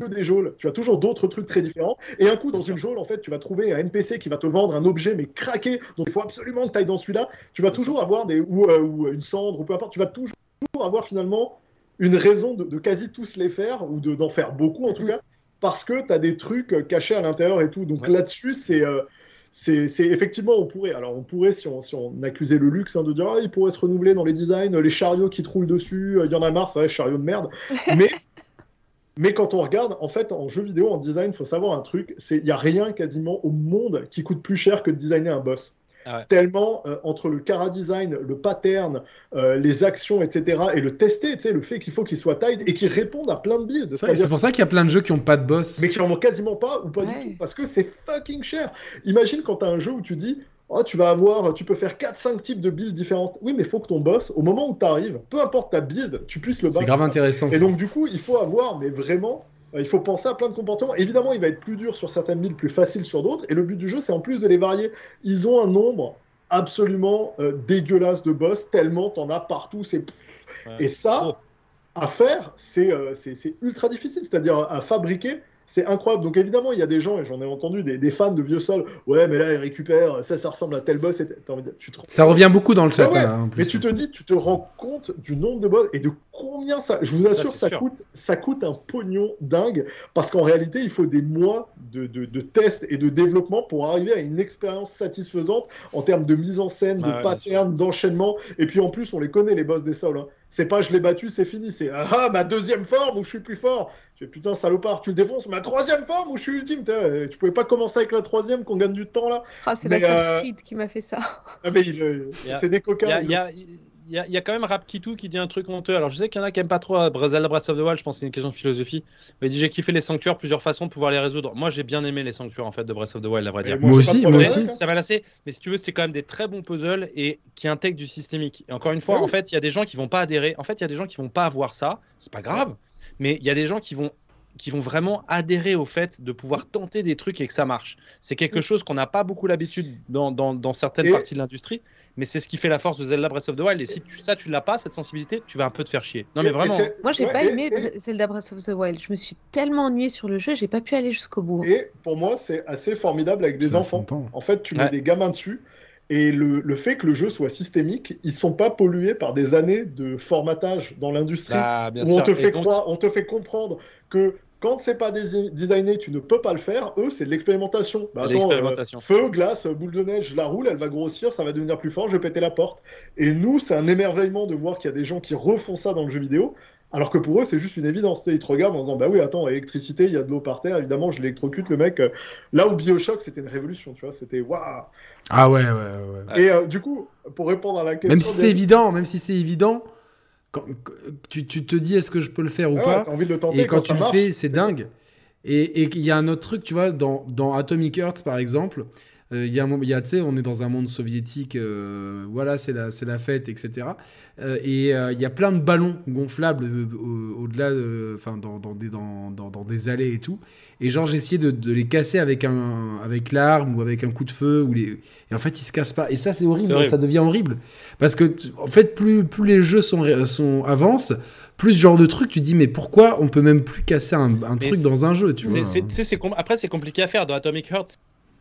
Speaker 4: Que des geôles, tu as toujours d'autres trucs très différents. Et un coup, dans une geôle, en fait, tu vas trouver un NPC qui va te vendre un objet, mais craqué. Donc il faut absolument que tu ailles dans celui-là. Tu vas toujours avoir des. Ou, euh, une cendre, ou peu importe. Tu vas toujours avoir finalement une raison de, quasi tous les faire, ou d'en faire beaucoup en tout mm-hmm. cas, parce que tu as des trucs cachés à l'intérieur et tout. Donc là-dessus, c'est. Euh, c'est effectivement, on pourrait, alors on pourrait, si on, si on accusait le luxe, hein, de dire, ah, il pourrait se renouveler dans les designs, les chariots qui troulent dessus, euh, il y en a marre, c'est vrai, chariot de merde. (laughs) Mais, mais quand on regarde, en fait, en jeu vidéo, en design, il faut savoir un truc, c'est il n'y a rien quasiment au monde qui coûte plus cher que de designer un boss. Ah Tellement euh, entre le cara design, le pattern, euh, les actions, etc., et le tester, le fait qu'il faut qu'il soit tight et qu'il réponde à plein de builds.
Speaker 1: C'est pour ça qu'il y a plein de jeux qui n'ont pas de boss.
Speaker 4: Mais qui n'en ont quasiment pas ou pas du tout, parce que c'est fucking cher. Imagine quand tu as un jeu où tu dis. Oh, tu vas avoir, tu peux faire 4-5 types de builds différents. Oui, mais il faut que ton boss, au moment où tu arrives, peu importe ta build, tu puisses le battre.
Speaker 1: C'est grave intéressant.
Speaker 4: Et donc, du coup, il faut avoir, mais vraiment, euh, il faut penser à plein de comportements. Évidemment, il va être plus dur sur certaines builds, plus facile sur d'autres. Et le but du jeu, c'est en plus de les varier. Ils ont un nombre absolument euh, dégueulasse de boss, tellement t'en as partout. C'est... Et ça, à faire, euh, c'est, c'est, ultra difficile. C'est-à-dire à fabriquer, c'est incroyable. Donc évidemment, il y a des gens, et j'en ai entendu, des, fans de vieux sol. Ouais, mais là, il récupère, ça, ça ressemble à tel boss. Et
Speaker 1: tu Ça revient beaucoup dans le chat. Hein,
Speaker 4: mais tu te dis, tu te rends compte du nombre de boss et de combien ça. Je vous assure, ça, coûte, ça coûte un pognon dingue parce qu'en réalité, il faut des mois de, de, tests et de développement pour arriver à une expérience satisfaisante en termes de mise en scène, de pattern, d'enchaînement. Et puis en plus, on les connaît les boss des sols. Hein. C'est pas je l'ai battu, c'est fini. C'est ah, ah, ma deuxième forme où je suis plus fort. Tu putain salopard, tu le défonces. Ma troisième forme où je suis ultime. Tu pouvais pas commencer avec la troisième qu'on gagne du temps là.
Speaker 2: Ah, c'est la euh... qui m'a fait ça.
Speaker 4: Ah, mais c'est des coquins.
Speaker 3: Il y a, il y, a quand même Rapkitou qui dit un truc honteux. Alors je sais qu'il y en a qui aiment pas trop Zelda Breath of the Wild, je pense que c'est une question de philosophie. Mais il dit j'ai kiffé les sanctuaires, plusieurs façons de pouvoir les résoudre. Moi j'ai bien aimé les sanctuaires en fait de Breath of the Wild, à vrai dire.
Speaker 1: Moi, aussi, moi aussi.
Speaker 3: Ça m'a lassé, mais si tu veux, c'est quand même des très bons puzzles et qui intègrent du systémique. Et encore une fois, en fait, il y a des gens qui vont pas adhérer. En fait, il y a des gens qui vont pas avoir ça, c'est pas grave. Mais il y a des gens qui vont qui vont vraiment adhérer au fait de pouvoir tenter des trucs et que ça marche. C'est quelque mm. chose qu'on n'a pas beaucoup l'habitude dans, dans, certaines parties de l'industrie, mais c'est ce qui fait la force de Zelda Breath of the Wild. Et si tu, ça, tu l'as pas, cette sensibilité, tu vas un peu te faire chier. Non, mais vraiment.
Speaker 2: Moi, j'ai pas aimé Zelda Breath of the Wild. Je me suis tellement ennuyé sur le jeu, j'ai pas pu aller jusqu'au bout.
Speaker 4: Et pour moi, c'est assez formidable avec des enfants. En fait, tu mets des gamins dessus Et le, le, fait que le jeu soit systémique, ils sont pas pollués par des années de formatage dans l'industrie
Speaker 3: ah,
Speaker 4: où on te, fait croire, on te fait comprendre que quand c'est pas designé, tu ne peux pas le faire. Eux, c'est de l'expérimentation. Bah. Euh, feu, glace, boule de neige, je la roule, elle va grossir, ça va devenir plus fort, je vais péter la porte. Et nous, c'est un émerveillement de voir qu'il y a des gens qui refont ça dans le jeu vidéo. Alors que pour eux, c'est juste une évidence. Ils te regardent en disant Bah oui, attends, électricité, il y a de l'eau par terre, évidemment, je l'électrocute le mec. Là où Bioshock, c'était une révolution, tu vois, c'était waouh
Speaker 1: Ah ouais, ouais, ouais.
Speaker 4: Et euh, du coup, pour répondre à la question.
Speaker 1: Même si c'est évident, même si c'est évident, quand, tu, tu, te dis est-ce que je peux le faire ou
Speaker 4: ah
Speaker 1: pas
Speaker 4: envie de le tenter,
Speaker 1: Et quand, tu le fais, c'est dingue. Et il y a un autre truc, tu vois, dans, dans Atomic Hearts, par exemple, il y a, y a tu sais, on est dans un monde soviétique, euh, voilà, c'est la, la fête, etc. Euh, et il y a plein de ballons gonflables au-delà, enfin, dans, dans, des, dans, dans, des allées et tout. Et genre, j'ai essayé de, de, les casser avec, un, avec l'arme ou avec un coup de feu. Ou les... Et en fait, ils se cassent pas. Et ça, c'est horrible, ça devient horrible. Parce que, en fait, plus, plus les jeux sont, sont, avancent, plus ce genre de truc, tu dis, mais pourquoi on peut même plus casser un, un truc dans un jeu tu vois?
Speaker 3: Après, c'est compliqué à faire. Dans Atomic Heart,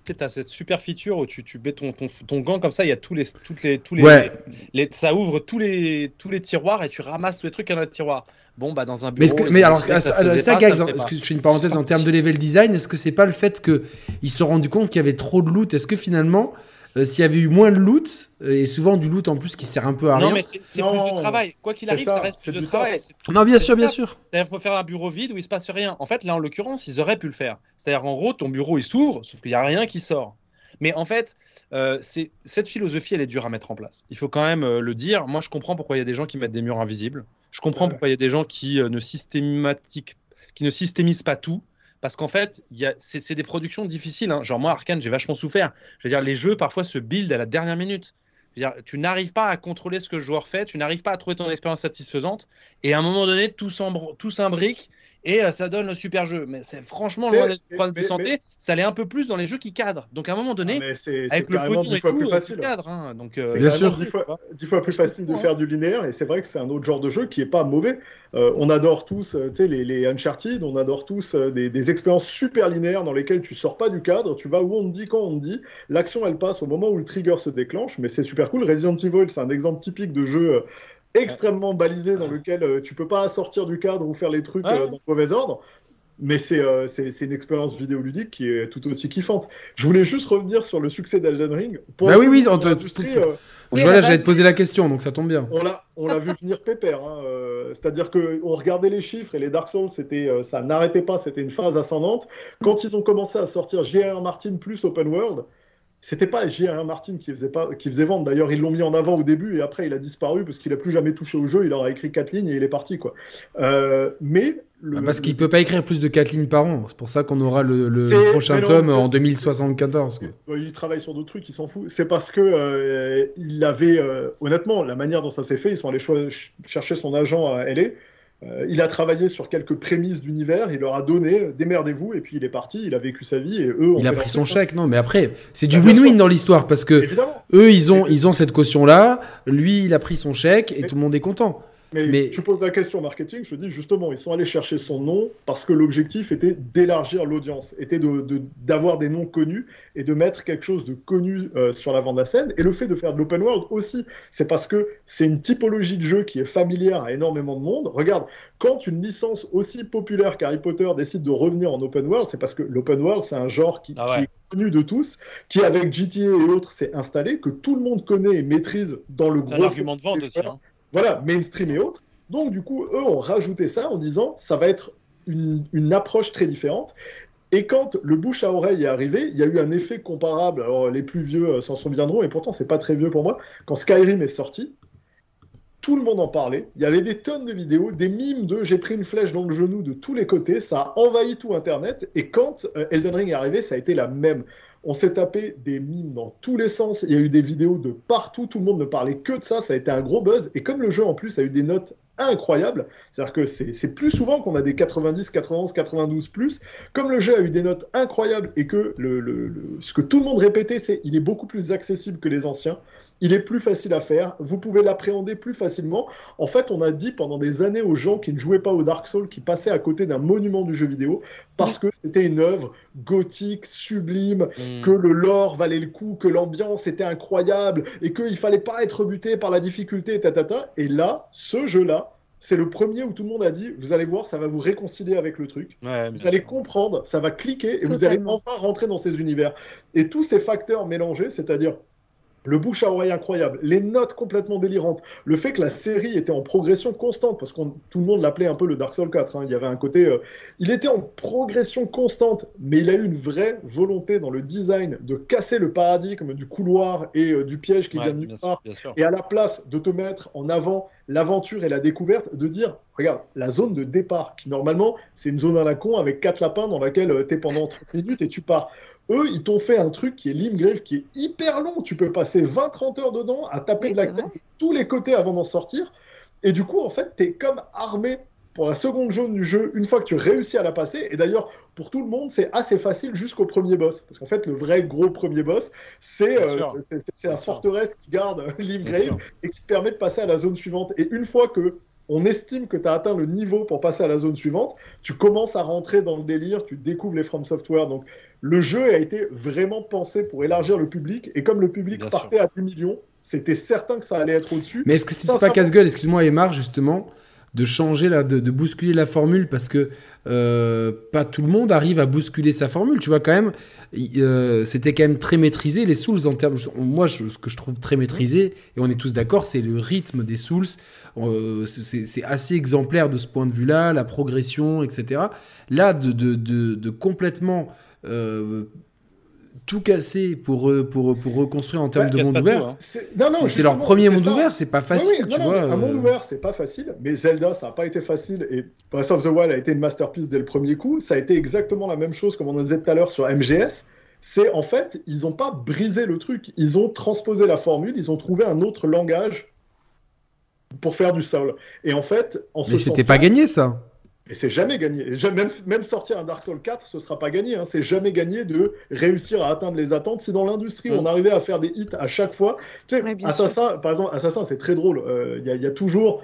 Speaker 3: tu as cette super feature où tu, tu mets ton, ton, ton, gant comme ça, il y a tous les, toutes les, tous les,
Speaker 1: ouais.
Speaker 3: les, ça ouvre tous les, tous les tiroirs et tu ramasses tous les trucs dans le tiroir. Bon, bah dans un bureau.
Speaker 1: Mais, que, mais alors, ça, ça, ça, pas, ça que je fais une parenthèse en termes de level design, est-ce que c'est pas le fait qu'ils se sont rendus compte qu'il y avait trop de loot? Est-ce que finalement, euh, s'il y avait eu moins de loot, euh, et souvent du loot en plus qui sert un peu à rien.
Speaker 3: Non, mais c'est plus de travail. Quoi qu'il arrive, ça, ça, reste plus de travail.
Speaker 1: Non, bien sûr, bien sûr.
Speaker 3: Il faut faire un bureau vide où il se passe rien. En fait, là, en l'occurrence, ils auraient pu le faire. C'est-à-dire, en gros, ton bureau, il s'ouvre, sauf qu'il n'y a rien qui sort. Mais en fait, euh, cette philosophie, elle est dure à mettre en place. Il faut quand même euh, le dire. Moi, je comprends pourquoi il y a des gens qui mettent des murs invisibles. Je comprends ouais. pourquoi il y a des gens qui, euh, ne, systématique, qui ne systémisent pas tout. Parce qu'en fait, c'est des productions difficiles. Hein. Genre, moi, Arkane, j'ai vachement souffert. Je veux dire, les jeux, parfois, se build à la dernière minute. Dire, tu n'arrives pas à contrôler ce que le joueur fait, tu n'arrives pas à trouver ton expérience satisfaisante, et à un moment donné, tout s'imbrique, et euh, ça donne le super jeu. Mais c'est franchement loin d'être problème de santé. Mais... Ça l'est un peu plus dans les jeux qui cadrent. Donc à un moment donné,
Speaker 4: ah,
Speaker 3: avec le et tout,
Speaker 4: plus facile.
Speaker 3: cadre. Hein. Donc euh,
Speaker 1: bien sûr,
Speaker 4: dix fois, dix fois, plus facile de faire du linéaire. Et c'est vrai que c'est un autre genre de jeu qui est pas mauvais. Euh, on adore tous, tu sais, les, les, Uncharted, on adore tous des, des, expériences super linéaires dans lesquelles tu sors pas du cadre, tu vas où on te dit quand on te dit. L'action elle passe au moment où le trigger se déclenche, mais c'est super cool. Resident Evil, c'est un exemple typique de jeu extrêmement balisé dans lequel euh, tu peux pas sortir du cadre ou faire les trucs
Speaker 3: Ouais.
Speaker 4: euh, dans le mauvais ordre. Mais c'est euh, une expérience vidéoludique qui est tout aussi kiffante. Je voulais juste revenir sur le succès d'Elden Ring. Pour
Speaker 1: Bah oui, oui,
Speaker 4: l'industrie, euh,
Speaker 2: Oui,
Speaker 1: je vois
Speaker 2: à
Speaker 1: là,
Speaker 2: la
Speaker 1: j'allais te poser la question, donc ça tombe bien.
Speaker 4: on l'a on l'a vu venir pépère. hein, euh, C'est-à-dire qu'on regardait les chiffres et les Dark Souls, c'était, ça n'arrêtait pas, c'était une phase ascendante. Quand ils ont commencé à sortir J.R.R. Martin plus Open World, c'était pas J.R.R. Martin qui faisait, pas, qui faisait vendre. D'ailleurs, ils l'ont mis en avant au début et après, il a disparu parce qu'il a plus jamais touché au jeu. Il leur a écrit quatre lignes et il est parti. Quoi. Euh, mais. Le,
Speaker 1: Bah, parce qu'il peut pas écrire plus de 4 lignes par an. C'est pour ça qu'on aura le, prochain
Speaker 4: non,
Speaker 1: tome en 2074. quoi.
Speaker 4: Euh, Il travaille sur d'autres trucs, il s'en fout. C'est parce que euh, il avait, euh, honnêtement, la manière dont ça s'est fait, ils sont allés chercher son agent à LA. Euh, il a travaillé sur quelques prémices d'univers, il leur a donné, euh, démerdez-vous, et puis il est parti, il a vécu sa vie, et eux ont
Speaker 1: Il a pris son
Speaker 4: hein.
Speaker 1: chèque, non, mais après, c'est du
Speaker 4: Bah,
Speaker 1: win-win dans l'histoire parce que
Speaker 4: Évidemment.
Speaker 1: eux, ils ont, ils ont cette caution-là, lui, il a pris son chèque et tout le monde est content.
Speaker 4: Mais,
Speaker 1: Mais-
Speaker 4: tu poses la question marketing, je te dis justement, ils sont allés chercher son nom parce que l'objectif était d'élargir l'audience, était d'avoir de, d'avoir des noms connus et de mettre quelque chose de connu euh, sur l'avant de la scène. Et le fait de faire de l'open world aussi, c'est parce que c'est une typologie de jeu qui est familière à énormément de monde. Regarde, quand une licence aussi populaire qu'Harry Potter décide de revenir en open world, c'est parce que l'open world, c'est un genre qui,
Speaker 3: Ah ouais.
Speaker 4: qui est connu de tous, qui avec GTA et autres s'est installé, que tout le monde connaît et maîtrise dans le
Speaker 3: C'est un
Speaker 4: gros
Speaker 3: argument de vente aussi. hein.
Speaker 4: Voilà, mainstream et autres. Donc, du coup, eux ont rajouté ça en disant ça va être une, approche très différente. Et quand le bouche à oreille est arrivé, il y a eu un effet comparable. Alors, les plus vieux euh, s'en souviendront, et pourtant, c'est pas très vieux pour moi. Quand Skyrim est sorti, tout le monde en parlait. Il y avait des tonnes de vidéos, des mimes de j'ai pris une flèche dans le genou de tous les côtés. Ça a envahi tout Internet. Et quand euh, Elden Ring est arrivé, ça a été la même. On s'est tapé des mimes dans tous les sens. Il y a eu des vidéos de partout. Tout le monde ne parlait que de ça. Ça a été un gros buzz. Et comme le jeu en plus a eu des notes incroyables, c'est-à-dire que c'est plus souvent qu'on a des 90, 91, 92 plus. Comme le jeu a eu des notes incroyables et que ce que tout le monde répétait, c'est il est beaucoup plus accessible que les anciens. Il est plus facile à faire, vous pouvez l'appréhender plus facilement. En fait, on a dit pendant des années aux gens qui ne jouaient pas au Dark Souls, qui passaient à côté d'un monument du jeu vidéo, parce que c'était une œuvre gothique, sublime, mm. que le lore valait le coup, que l'ambiance était incroyable, et qu'il fallait pas être buté par la difficulté, ta, Et là, ce jeu-là, c'est le premier où tout le monde a dit vous allez voir, ça va vous réconcilier avec le truc. vous allez comprendre, ça va cliquer et vous allez enfin rentrer dans ces univers. Et tous ces facteurs mélangés, c'est-à-dire le bouche à oreille incroyable, les notes complètement délirantes, le fait que la série était en progression constante, parce que tout le monde l'appelait un peu le Dark Souls 4, hein. il y avait un côté... Euh, il était en progression constante, mais il a eu une vraie volonté dans le design de casser le paradigme du couloir et euh, du piège qui vient de nulle part, et à la place de te mettre en avant l'aventure et la découverte, de dire, regarde, la zone de départ, qui normalement, c'est une zone à la con avec quatre lapins dans laquelle euh, tu es pendant 30 minutes et tu pars. Eux, ils t'ont fait un truc qui est Limgrave, qui est hyper long. Tu peux passer 20-30 heures dedans à taper de la tête de tous les côtés avant d'en sortir. Et du coup, en fait, tu es comme armé pour la seconde jaune du jeu une fois que tu réussis à la passer. Et d'ailleurs, pour tout le monde, c'est assez facile jusqu'au premier boss. Parce qu'en fait, le vrai gros premier boss, c'est euh, la forteresse qui garde Limgrave et qui te permet de passer à la zone suivante. Et une fois que on estime que tu as atteint le niveau pour passer à la zone suivante, tu commences à rentrer dans le délire, tu découvres les From Software. Donc le jeu a été vraiment pensé pour élargir le public, et comme le public partait à 10 millions, c'était certain que ça allait être au-dessus.
Speaker 1: Mais est-ce que c'est pas casse-gueule, excuse-moi Emar, justement, de changer, de, bousculer la formule, parce que euh, pas tout le monde arrive à bousculer sa formule, tu vois, quand même, euh, c'était quand même très maîtrisé, les Souls, en termes, moi, ce que je trouve très maîtrisé, et on est tous d'accord, c'est le rythme des Souls, euh, c'est assez exemplaire de ce point de vue-là, la progression, etc. Là, de, de, complètement tout casser pour, pour, pour reconstruire en termes de monde ouvert. Hein. C'est leur premier monde ouvert, c'est pas facile. tu vois,
Speaker 4: un monde euh. ouvert, c'est pas facile, mais Zelda, ça n'a pas été facile. Et Breath of the Wild a été une masterpiece dès le premier coup. Ça a été exactement la même chose, comme on disait tout à l'heure sur MGS. C'est en fait, ils n'ont pas brisé le truc, ils ont transposé la formule, ils ont trouvé un autre langage pour faire du sol. Et en fait, en
Speaker 1: Mais c'était pas gagné ça
Speaker 4: et c'est jamais gagné. Même, même, sortir un Dark Souls 4, ce sera pas gagné. Hein. C'est jamais gagné de réussir à atteindre les attentes. Si dans l'industrie, on arrivait à faire des hits à chaque fois. Tu sais, Assassin, par exemple, Assassin, c'est très drôle. Euh, il y, a toujours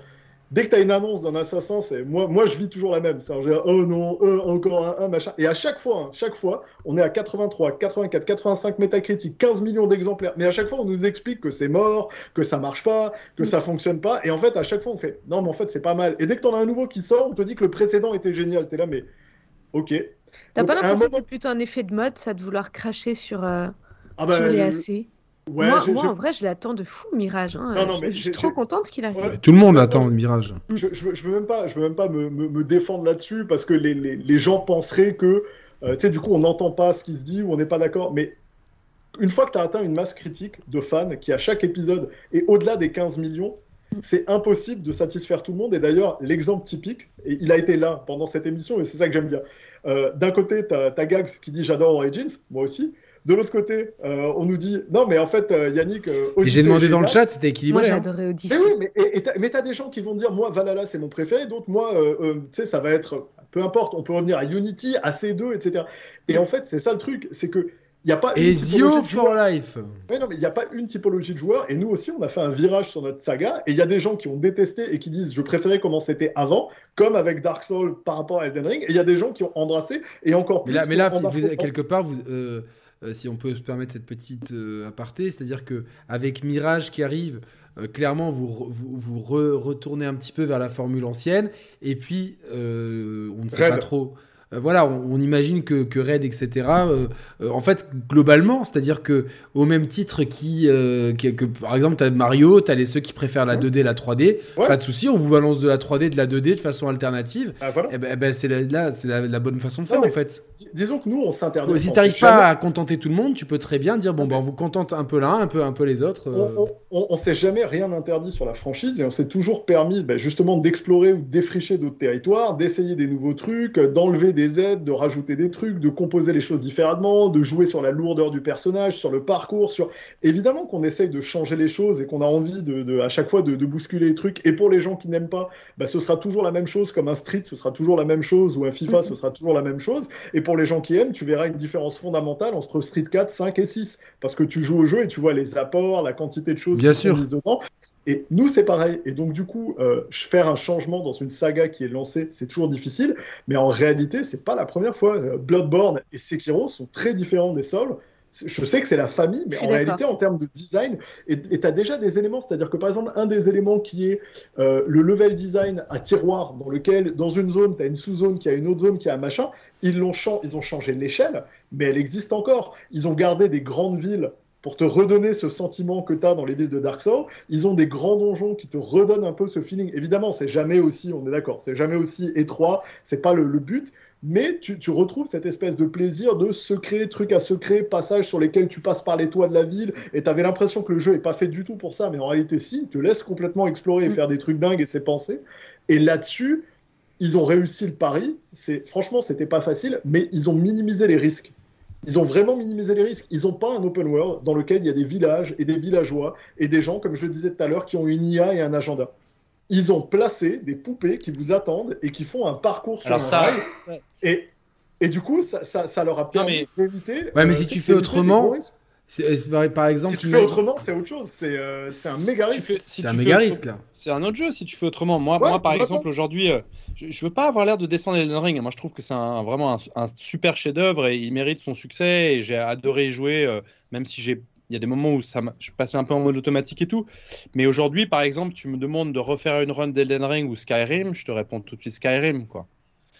Speaker 4: dès que tu as une annonce d'un assassin, c'est moi, moi je vis toujours la même. C'est oh non, euh, encore un, machin. Et à chaque fois, hein, chaque fois, on est à 83, 84, 85 métacritiques, 15 millions d'exemplaires. Mais à chaque fois, on nous explique que c'est mort, que ça marche pas, que ça fonctionne pas. Et en fait, à chaque fois, on fait non, mais en fait, c'est pas mal. Et dès que t'en as un nouveau qui sort, on te dit que le précédent était génial. T'es là, mais ok.
Speaker 2: T'as pas l'impression que c'est plutôt un effet de mode, ça de vouloir cracher sur, euh, ah bah, les AC moi, en vrai, je l'attends de fou, Mirage. Hein. je, suis trop contente qu'il arrive.
Speaker 1: Tout le monde attend Mirage.
Speaker 4: Je, je, veux même pas, je veux même pas me, me, défendre là-dessus parce que les, les, les, gens penseraient que, euh, tu sais, du coup, on n'entend pas ce qui se dit ou on n'est pas d'accord. Mais une fois que tu as atteint une masse critique de fans qui, à chaque épisode, est au-delà des 15 millions, c'est impossible de satisfaire tout le monde. Et d'ailleurs, l'exemple typique, et il a été là pendant cette émission, et c'est ça que j'aime bien. Euh, d'un côté, tu as, as Gags qui dit J'adore Origins, moi aussi. De l'autre côté, euh, on nous dit non, mais en fait, euh, Yannick. Euh,
Speaker 1: et j'ai demandé dans le chat, c'était équilibré.
Speaker 2: Moi, hein. j'adorais Odyssey.
Speaker 4: Mais oui, mais, t'as des gens qui vont dire moi, Valhalla, c'est mon préféré. D'autres, moi, tu sais, ça va être. Peu importe, on peut revenir à Unity, à C2, etc. Et en fait, c'est ça le truc, c'est que. Il n'y a pas
Speaker 1: une typologie for life.
Speaker 4: non, mais il n'y a pas une typologie de joueurs. Et nous aussi, on a fait un virage sur notre saga. Et il y a des gens qui ont détesté et qui disent je préférais comment c'était avant, comme avec Dark Souls par rapport à Elden Ring. Et il y a des gens qui ont embrassé et encore plus.
Speaker 1: Mais là, mais là quelque part, vous, euh, si on peut se permettre cette petite euh, aparté, c'est-à-dire que avec Mirage qui arrive, euh, clairement vous, vous, retournez un petit peu vers la formule ancienne, et puis on ne sait pas trop. Euh, voilà, on, imagine que, que Red, etc. Euh, euh, en fait, globalement, c'est-à-dire que au même titre qui, que, par exemple, tu as Mario, tu as les ceux qui préfèrent la 2D, la 3D, pas de souci, on vous balance de la 3D, de la 2D de façon alternative. Ah, et eh ben, eh ben, c'est là, c'est la, bonne façon de faire en fait.
Speaker 4: Disons que nous, on s'interdit.
Speaker 1: Si t'arrives pas à contenter tout le monde, tu peux très bien dire bon, ben, on vous contente un peu l'un, un peu, un peu les autres.
Speaker 4: On, on, s'est jamais rien interdit sur la franchise et on s'est toujours permis ben, justement d'explorer ou de défricher d'autres territoires, d'essayer des nouveaux trucs, d'enlever des des aides, de rajouter des trucs, de composer les choses différemment, de jouer sur la lourdeur du personnage, sur le parcours, sur... Évidemment qu'on essaye de changer les choses et qu'on a envie de, à chaque fois de, bousculer les trucs. Et pour les gens qui n'aiment pas, bah, ce sera toujours la même chose, comme un Street, ce sera toujours la même chose, ou un FIFA, ce sera toujours la même chose. Et pour les gens qui aiment, tu verras une différence fondamentale entre Street 4, 5 et 6. Parce que tu joues au jeu et tu vois les apports, la quantité de choses
Speaker 1: Bien qui sûr. sont
Speaker 4: dedans. Et nous, c'est pareil. Et donc, du coup, euh, faire un changement dans une saga qui est lancée, c'est toujours difficile. Mais en réalité, c'est pas la première fois. Euh, Bloodborne et Sekiro sont très différents des Souls. Je sais que c'est la famille, mais en réalité, en termes de design, et tu as déjà des éléments, c'est-à-dire que par exemple, un des éléments qui est euh, le level design à tiroir, dans lequel, dans une zone, tu as une sous-zone qui a une autre zone qui a un machin, ils, l'ont ils ont changé l'échelle, mais elle existe encore. Ils ont gardé des grandes villes pour te redonner ce sentiment que tu as dans les villes de Dark Souls. Ils ont des grands donjons qui te redonnent un peu ce feeling. Évidemment, c'est jamais aussi, on est d'accord, c'est jamais aussi étroit, c'est pas le, but, mais tu, retrouves cette espèce de plaisir de secret, truc à secret, passage sur lesquels tu passes par les toits de la ville, et tu avais l'impression que le jeu est pas fait du tout pour ça, mais en réalité, si, il te laisse complètement explorer et mm. faire des trucs dingues et ses pensées. Et là-dessus, ils ont réussi le pari. C'est franchement, c'était pas facile, mais ils ont minimisé les risques. Ils ont vraiment minimisé les risques. Ils n'ont pas un open world dans lequel il y a des villages et des villageois et des gens, comme je le disais tout à l'heure, qui ont une IA et un agenda. Ils ont placé des poupées qui vous attendent et qui font un parcours sur un ça, Et, et du coup, ça, ça, leur a permis d'éviter.
Speaker 1: Ouais, mais si tu fais autrement, par exemple,
Speaker 4: si tu fais autrement, c'est autre chose. C'est euh, un méga risque.
Speaker 1: c'est un méga risque là.
Speaker 3: C'est un autre jeu si tu fais autrement. Moi, moi par exemple, aujourd'hui, euh, je, je, veux pas avoir l'air de descendre Elden Ring. Moi, je trouve que c'est un, vraiment un, super chef-d'œuvre et il mérite son succès. Et j'ai adoré y jouer, euh, même si j'ai il y a des moments où ça je passais un peu en mode automatique et tout. Mais aujourd'hui, par exemple, tu me demandes de refaire une run d'Elden Ring ou Skyrim, je te réponds tout de suite Skyrim, quoi.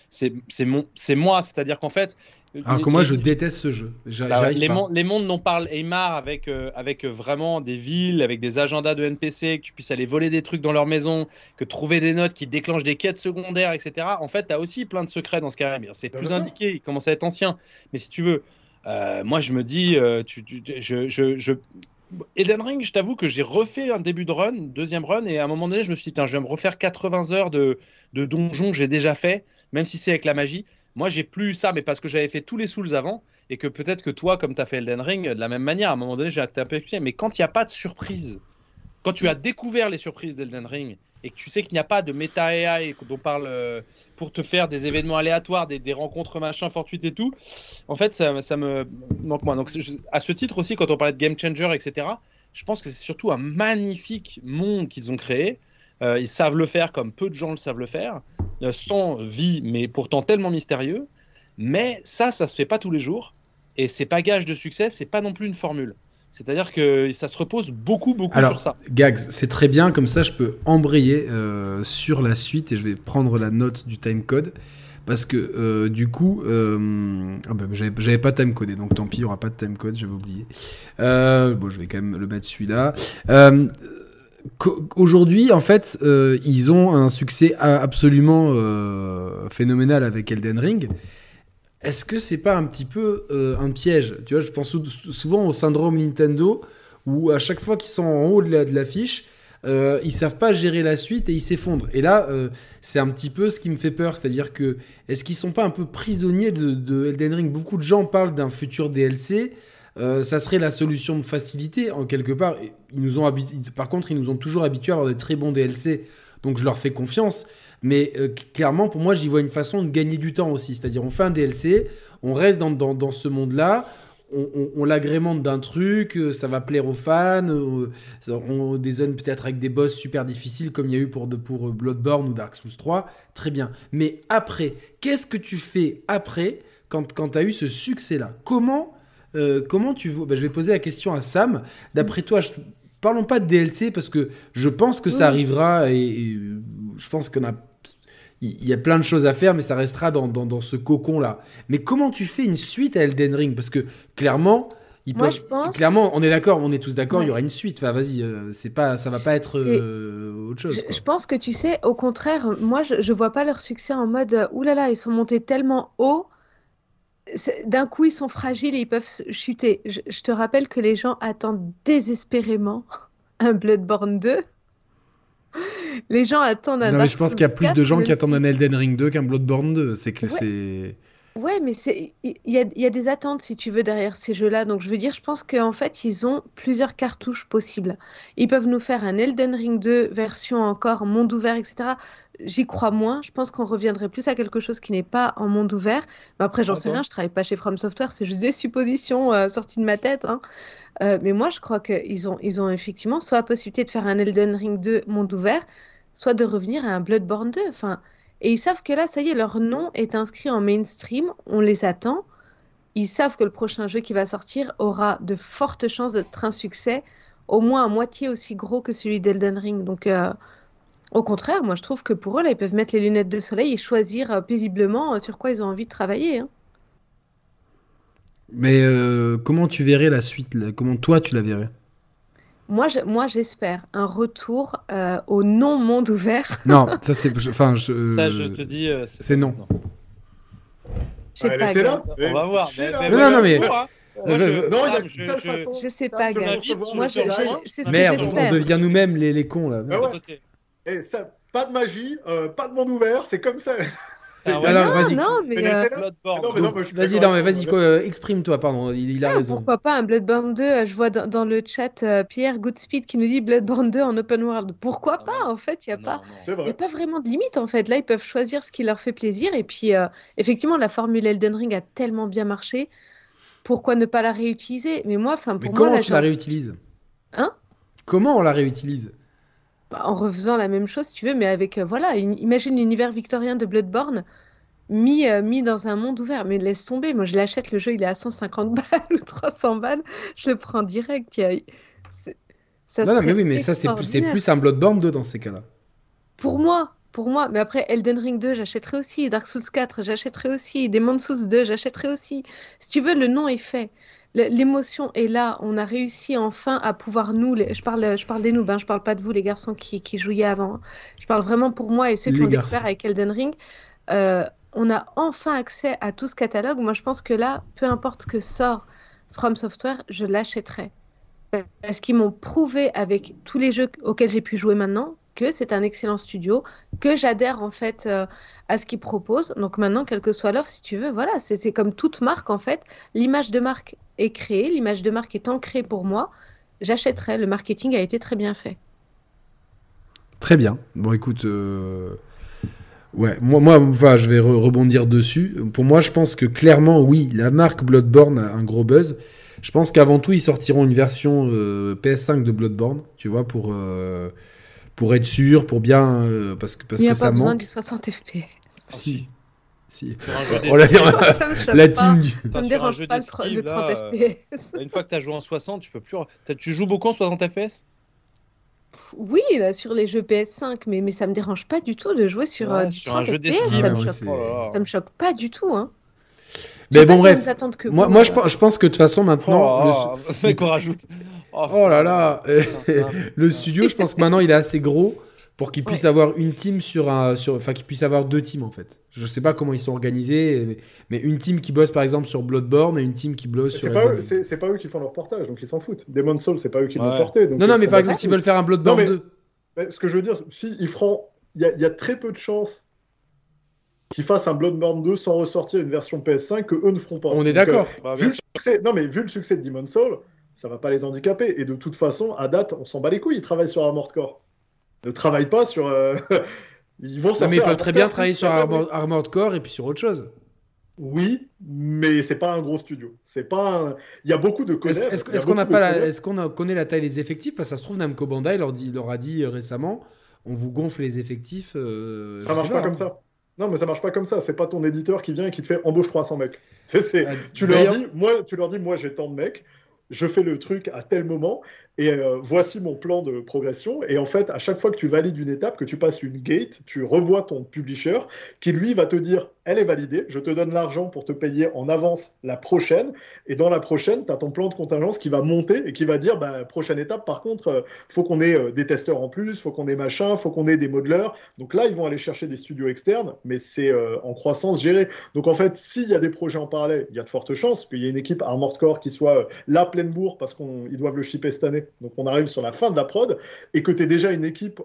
Speaker 3: C'est moi, c'est-à-dire qu'en fait,
Speaker 1: alors que moi, je déteste ce jeu.
Speaker 3: Bah les, les, mondes dont parle Aymar avec, euh, avec euh, vraiment des villes, avec des agendas de NPC, que tu puisses aller voler des trucs dans leur maison, que trouver des notes qui déclenchent des quêtes secondaires, etc. En fait, tu as aussi plein de secrets dans ce cas-là. C'est plus indiqué, il commence à être ancien. Mais si tu veux, euh, moi, je me dis, tu, je, je, je... Elden Ring, je t'avoue que j'ai refait un début de run, deuxième run, et à un moment donné, je me suis dit, je vais me refaire 80 heures de, de donjons que j'ai déjà fait, même si c'est avec la magie. Moi, j'ai plus ça, mais parce que j'avais fait tous les Souls avant, et que peut-être que toi, comme tu as fait Elden Ring, de la même manière, à un moment donné, j'ai un peu Mais quand il n'y a pas de surprise, quand tu as découvert les surprises d'Elden Ring, et que tu sais qu'il n'y a pas de méta AI dont parle euh, pour te faire des événements aléatoires, des, rencontres machin fortuites et tout, en fait, ça, me manque moins. Donc, à ce titre aussi, quand on parlait de game changer, etc., je pense que c'est surtout un magnifique monde qu'ils ont créé euh, ils savent le faire comme peu de gens le savent le faire, sans vie, mais pourtant tellement mystérieux. Mais ça, ça se fait pas tous les jours. Et c'est pas gage de succès, c'est pas non plus une formule. C'est-à-dire que ça se repose beaucoup, beaucoup sur ça.
Speaker 1: Gags, c'est très bien, comme ça je peux embrayer euh, sur la suite et je vais prendre la note du timecode. Parce que du coup, ah bah, j'avais pas timecodé, donc tant pis, il n'y aura pas de timecode, j'avais oublié. bon, je vais quand même le mettre celui-là. Aujourd'hui, en fait, euh, ils ont un succès absolument euh, phénoménal avec Elden Ring. Est-ce que c'est pas un petit peu euh, un piège? Tu vois, je pense souvent au syndrome Nintendo où à chaque fois qu'ils sont en haut de l'affiche, euh, ils savent pas gérer la suite et ils s'effondrent. Et là, c'est un petit peu ce qui me fait peur, c'est-à-dire que est-ce qu'ils sont pas un peu prisonniers de Elden Ring? Beaucoup de gens parlent d'un futur DLC. Euh, ça serait la solution de facilité en quelque part. Ils nous ont par contre, ils nous ont toujours habitués à avoir des très bons DLC, donc je leur fais confiance. Mais euh, clairement, pour moi, j'y vois une façon de gagner du temps aussi. C'est-à-dire, on fait un DLC, on reste dans, dans, ce monde-là, on, l'agrémente d'un truc, euh, ça va plaire aux fans, on, des peut-être avec des boss super difficiles comme il y a eu pour, pour Bloodborne ou Dark Souls 3, très bien. Mais après, qu'est-ce que tu fais après quand, quand tu as eu ce succès-là? Comment euh, comment tu vois bah, Je vais poser la question à Sam. D'après toi, je... parlons pas de DLC parce que je pense que ça arrivera et, je pense qu'on a il y a plein de choses à faire, mais ça restera dans, dans, ce cocon-là. Mais comment tu fais une suite à Elden Ring? Parce que clairement, il
Speaker 2: Moi, je pense...
Speaker 1: clairement, on est d'accord, on est tous d'accord, il y aura une suite. Enfin, vas-y, euh, c'est pas, ça va pas être euh, autre chose.
Speaker 2: Je, pense que tu sais, au contraire, moi, je, je vois pas leur succès en mode, oulala, ils sont montés tellement haut d'un coup, ils sont fragiles et ils peuvent chuter. Je, te rappelle que les gens attendent désespérément (laughs) un Bloodborne 2. Les gens attendent un.
Speaker 1: Non, mais je pense qu'il y a plus de gens qui attendent un Elden Ring 2 qu'un Bloodborne 2. C'est que c'est.
Speaker 2: Ouais, mais il y, a, y a des attentes si tu veux derrière ces jeux-là. Donc je veux dire, je pense qu'en fait ils ont plusieurs cartouches possibles. Ils peuvent nous faire un Elden Ring 2 version encore monde ouvert, etc. J'y crois moins. Je pense qu'on reviendrait plus à quelque chose qui n'est pas en monde ouvert. Mais après, j'en sais rien. Je travaille pas chez From Software. C'est juste des suppositions euh, sorties de ma tête. hein. Euh, mais moi, je crois qu'ils ont, ils ont effectivement soit la possibilité de faire un Elden Ring 2 monde ouvert, soit de revenir à un Bloodborne 2. Enfin, et ils savent que là, ça y est, leur nom est inscrit en mainstream, on les attend. Ils savent que le prochain jeu qui va sortir aura de fortes chances d'être un succès, au moins à moitié aussi gros que celui d'Elden Ring. Donc, euh, au contraire, moi je trouve que pour eux, là, ils peuvent mettre les lunettes de soleil et choisir euh, paisiblement euh, sur quoi ils ont envie de travailler. hein.
Speaker 1: Mais comment tu verrais la suite Comment toi tu la verrais?
Speaker 2: Moi, je- moi, j'espère un retour euh, au non-monde ouvert. (laughs)
Speaker 1: Non, ça c'est. je- Enfin, je.
Speaker 3: Ça, je te dis. euh,
Speaker 1: c'est non.
Speaker 2: sais
Speaker 4: Ouais,
Speaker 2: pas. Gab.
Speaker 3: On va voir. Mais,
Speaker 4: là.
Speaker 3: mais
Speaker 1: Non, non, mais-
Speaker 3: moi, moi, je-
Speaker 1: euh,
Speaker 4: Non, il y a
Speaker 3: je-
Speaker 4: seule
Speaker 3: je-
Speaker 4: façon.
Speaker 2: Je sais pas, Moi, je-
Speaker 4: Jedi.
Speaker 2: je- c'est ce que
Speaker 1: Merde, on devient nous-mêmes les, les cons là.
Speaker 4: Ah ouais. Et ça, pas de magie, euh, pas de monde ouvert, c'est comme ça.
Speaker 3: Ah ouais.
Speaker 2: Non,
Speaker 1: vas-y.
Speaker 2: non, mais
Speaker 4: Mais
Speaker 2: euh.
Speaker 4: Non, mais
Speaker 1: Vas-y, non, mais vas-y, euh, exprime-toi, pardon, il, il a
Speaker 2: Ah,
Speaker 1: raison.
Speaker 2: pourquoi pas un Bloodborne 2 euh, Je vois dans, dans le chat euh, Pierre Goodspeed qui nous dit Bloodborne 2 en open world. Pourquoi
Speaker 3: Ah
Speaker 2: pas
Speaker 3: non.
Speaker 2: En fait, il n'y a
Speaker 3: Non,
Speaker 2: pas. a pas vraiment de limite en fait. Là, ils peuvent choisir ce qui leur fait plaisir. Et puis, euh, effectivement, la formule Elden Ring a tellement bien marché. Pourquoi ne pas la réutiliser? Mais moi, enfin,
Speaker 1: Mais
Speaker 2: pour
Speaker 1: comment
Speaker 2: moi, là,
Speaker 1: tu la réutilises?
Speaker 2: Hein?
Speaker 1: Comment on la réutilise?
Speaker 2: Bah, en refaisant la même chose, si tu veux, mais avec, euh, voilà, une- imagine l'univers victorien de Bloodborne mis, euh, mis dans un monde ouvert. Mais laisse tomber, moi je l'achète, le jeu il est à 150 (laughs) balles ou 300 balles, je le prends direct. y a- ça
Speaker 1: Non, non, mais oui, mais ça, c'est plus, plus un Bloodborne 2 dans ces cas-là.
Speaker 2: Pour moi, pour moi. Mais après, Elden Ring 2, j'achèterai aussi. Dark Souls 4, j'achèterai aussi. Demon's Souls 2, j'achèterai aussi. Si tu veux, le nom est fait. L'émotion est là. On a réussi enfin à pouvoir, nous, les- je, parle, je parle des noobs, hein, je parle pas de vous, les garçons qui, qui jouiez avant. hein. Je parle vraiment pour moi et ceux qui
Speaker 1: Les
Speaker 2: ont découvert avec Elden Ring. Euh, on a enfin accès à tout ce catalogue. Moi, je pense que là, peu importe ce que sort From Software, je l'achèterai. Parce qu'ils m'ont prouvé avec tous les jeux auxquels j'ai pu jouer maintenant c'est un excellent studio, que j'adhère en fait euh, à ce qu'ils proposent. Donc maintenant, quelle que soit l'offre, si tu veux, voilà, c'est comme toute marque en fait. L'image de marque est créée, l'image de marque est ancrée pour moi. J'achèterai. Le marketing a été très bien fait.
Speaker 1: Très bien. Bon, écoute, euh, ouais, moi, moi enfin, je vais re- rebondir dessus. Pour moi, je pense que clairement, oui, la marque Bloodborne a un gros buzz. Je pense qu'avant tout, ils sortiront une version euh, PS5 de Bloodborne, tu vois, pour, pour être sûr, pour bien. euh, parce que, parce
Speaker 2: Il n'y
Speaker 1: que
Speaker 2: a
Speaker 1: ça
Speaker 2: pas besoin
Speaker 1: manque.
Speaker 2: du 60 FPS.
Speaker 1: Si. si.
Speaker 3: Jeu
Speaker 1: Oh, la, la team du.
Speaker 2: Ça me dérange pas le, tro-
Speaker 3: d'esquive,
Speaker 2: le 30
Speaker 3: là, euh,
Speaker 2: FPS.
Speaker 3: Une fois que tu as joué en 60, tu peux plus. Tu joues beaucoup en 60 FPS
Speaker 2: Oui, là, sur les jeux PS5, mais, mais ça me dérange pas du tout de jouer sur,
Speaker 3: Ouais,
Speaker 2: euh, du
Speaker 3: sur un
Speaker 2: 30
Speaker 3: jeu
Speaker 2: FPS,
Speaker 3: d'esquive.
Speaker 2: ça, me
Speaker 1: Ouais,
Speaker 2: choque-
Speaker 1: c'est-
Speaker 3: Oh
Speaker 2: ça me choque pas du tout. Hein.
Speaker 1: Mais bon, bref.
Speaker 2: que
Speaker 1: Moi,
Speaker 2: vous,
Speaker 1: moi
Speaker 2: euh.
Speaker 1: je, pense, je pense que de toute façon, maintenant.
Speaker 3: Oh, le mec, on rajoute.
Speaker 1: Oh là là
Speaker 3: ça. (laughs)
Speaker 1: Le studio, je pense que maintenant, il est assez gros pour qu'il puisse
Speaker 2: Ouais.
Speaker 1: avoir une team sur un. Sur, enfin, qu'il puisse avoir deux teams, en fait. Je sais pas comment ils sont organisés, mais, mais une team qui bosse, par exemple, sur Bloodborne et une team qui bosse sur.
Speaker 4: C'est pas, eux-
Speaker 1: Ring.
Speaker 4: c'est c'est pas eux qui font leur portage, donc ils s'en foutent. Demon's Souls, c'est pas eux qui l'ont
Speaker 3: Ouais.
Speaker 4: porté. donc
Speaker 1: Non, non, mais par exemple, s'ils veulent faire un Bloodborne
Speaker 4: Non, mais-
Speaker 1: 2.
Speaker 4: Mais ce que je veux dire, si ils feront, il y, a- il y a très peu de chances qu'ils fassent un Bloodborne 2 sans ressortir une version PS5 que eux ne feront pas.
Speaker 1: On est
Speaker 4: Donc,
Speaker 1: d'accord.
Speaker 3: Bah,
Speaker 4: euh, vu
Speaker 3: bien
Speaker 4: le succès, non mais vu le succès de Demon's Soul, ça va pas les handicaper. Et de toute façon, à date, on s'en bat les couilles. Ils travaillent sur Armored Core. Ils ne travaillent pas sur. euh, (laughs) ils vont
Speaker 1: Non, mais ils peuvent
Speaker 4: Armored
Speaker 1: très bien travailler sur
Speaker 4: sept années.
Speaker 1: Armor- Armored Core et puis sur autre chose.
Speaker 4: Oui, mais c'est pas un gros studio. C'est pas. un- Il y a beaucoup de codeurs.
Speaker 1: est-ce- est-ce qu'on la-
Speaker 4: codeurs.
Speaker 1: est-ce qu'on a- connaît la taille des effectifs? Parce que ça se trouve, Namco Bandai leur, dit, leur a dit euh, récemment on vous gonfle les effectifs. euh,
Speaker 4: Ça marche pas
Speaker 1: hein.
Speaker 4: comme ça. Non, mais ça marche pas comme ça. C'est pas ton éditeur qui vient et qui te fait embauche 300 mecs. (laughs) C'est, c'est-
Speaker 1: Ah,
Speaker 4: Tu leur dis, moi, tu leur dis, moi, j'ai tant de mecs. Je fais le truc à tel moment et euh, voici mon plan de progression. Et en fait, à chaque fois que tu valides une étape, que tu passes une gate, tu revois ton publisher qui lui va te dire, elle est validée, je te donne l'argent pour te payer en avance la prochaine. Et dans la prochaine, tu as ton plan de contingence qui va monter et qui va dire, bah, prochaine étape, par contre, euh, faut qu'on ait euh, des testeurs en plus, faut qu'on ait machin, faut qu'on ait des modeleurs. Donc là, ils vont aller chercher des studios externes, mais c'est euh, en croissance gérée. Donc en fait, s'il y a des projets en parallèle, il y a de fortes chances qu'il y ait une équipe Armored Core qui soit là, pleine bourre, parce qu'ils doivent le shipper cette année. Donc on arrive sur la fin de la prod, et que tu aies déjà une équipe,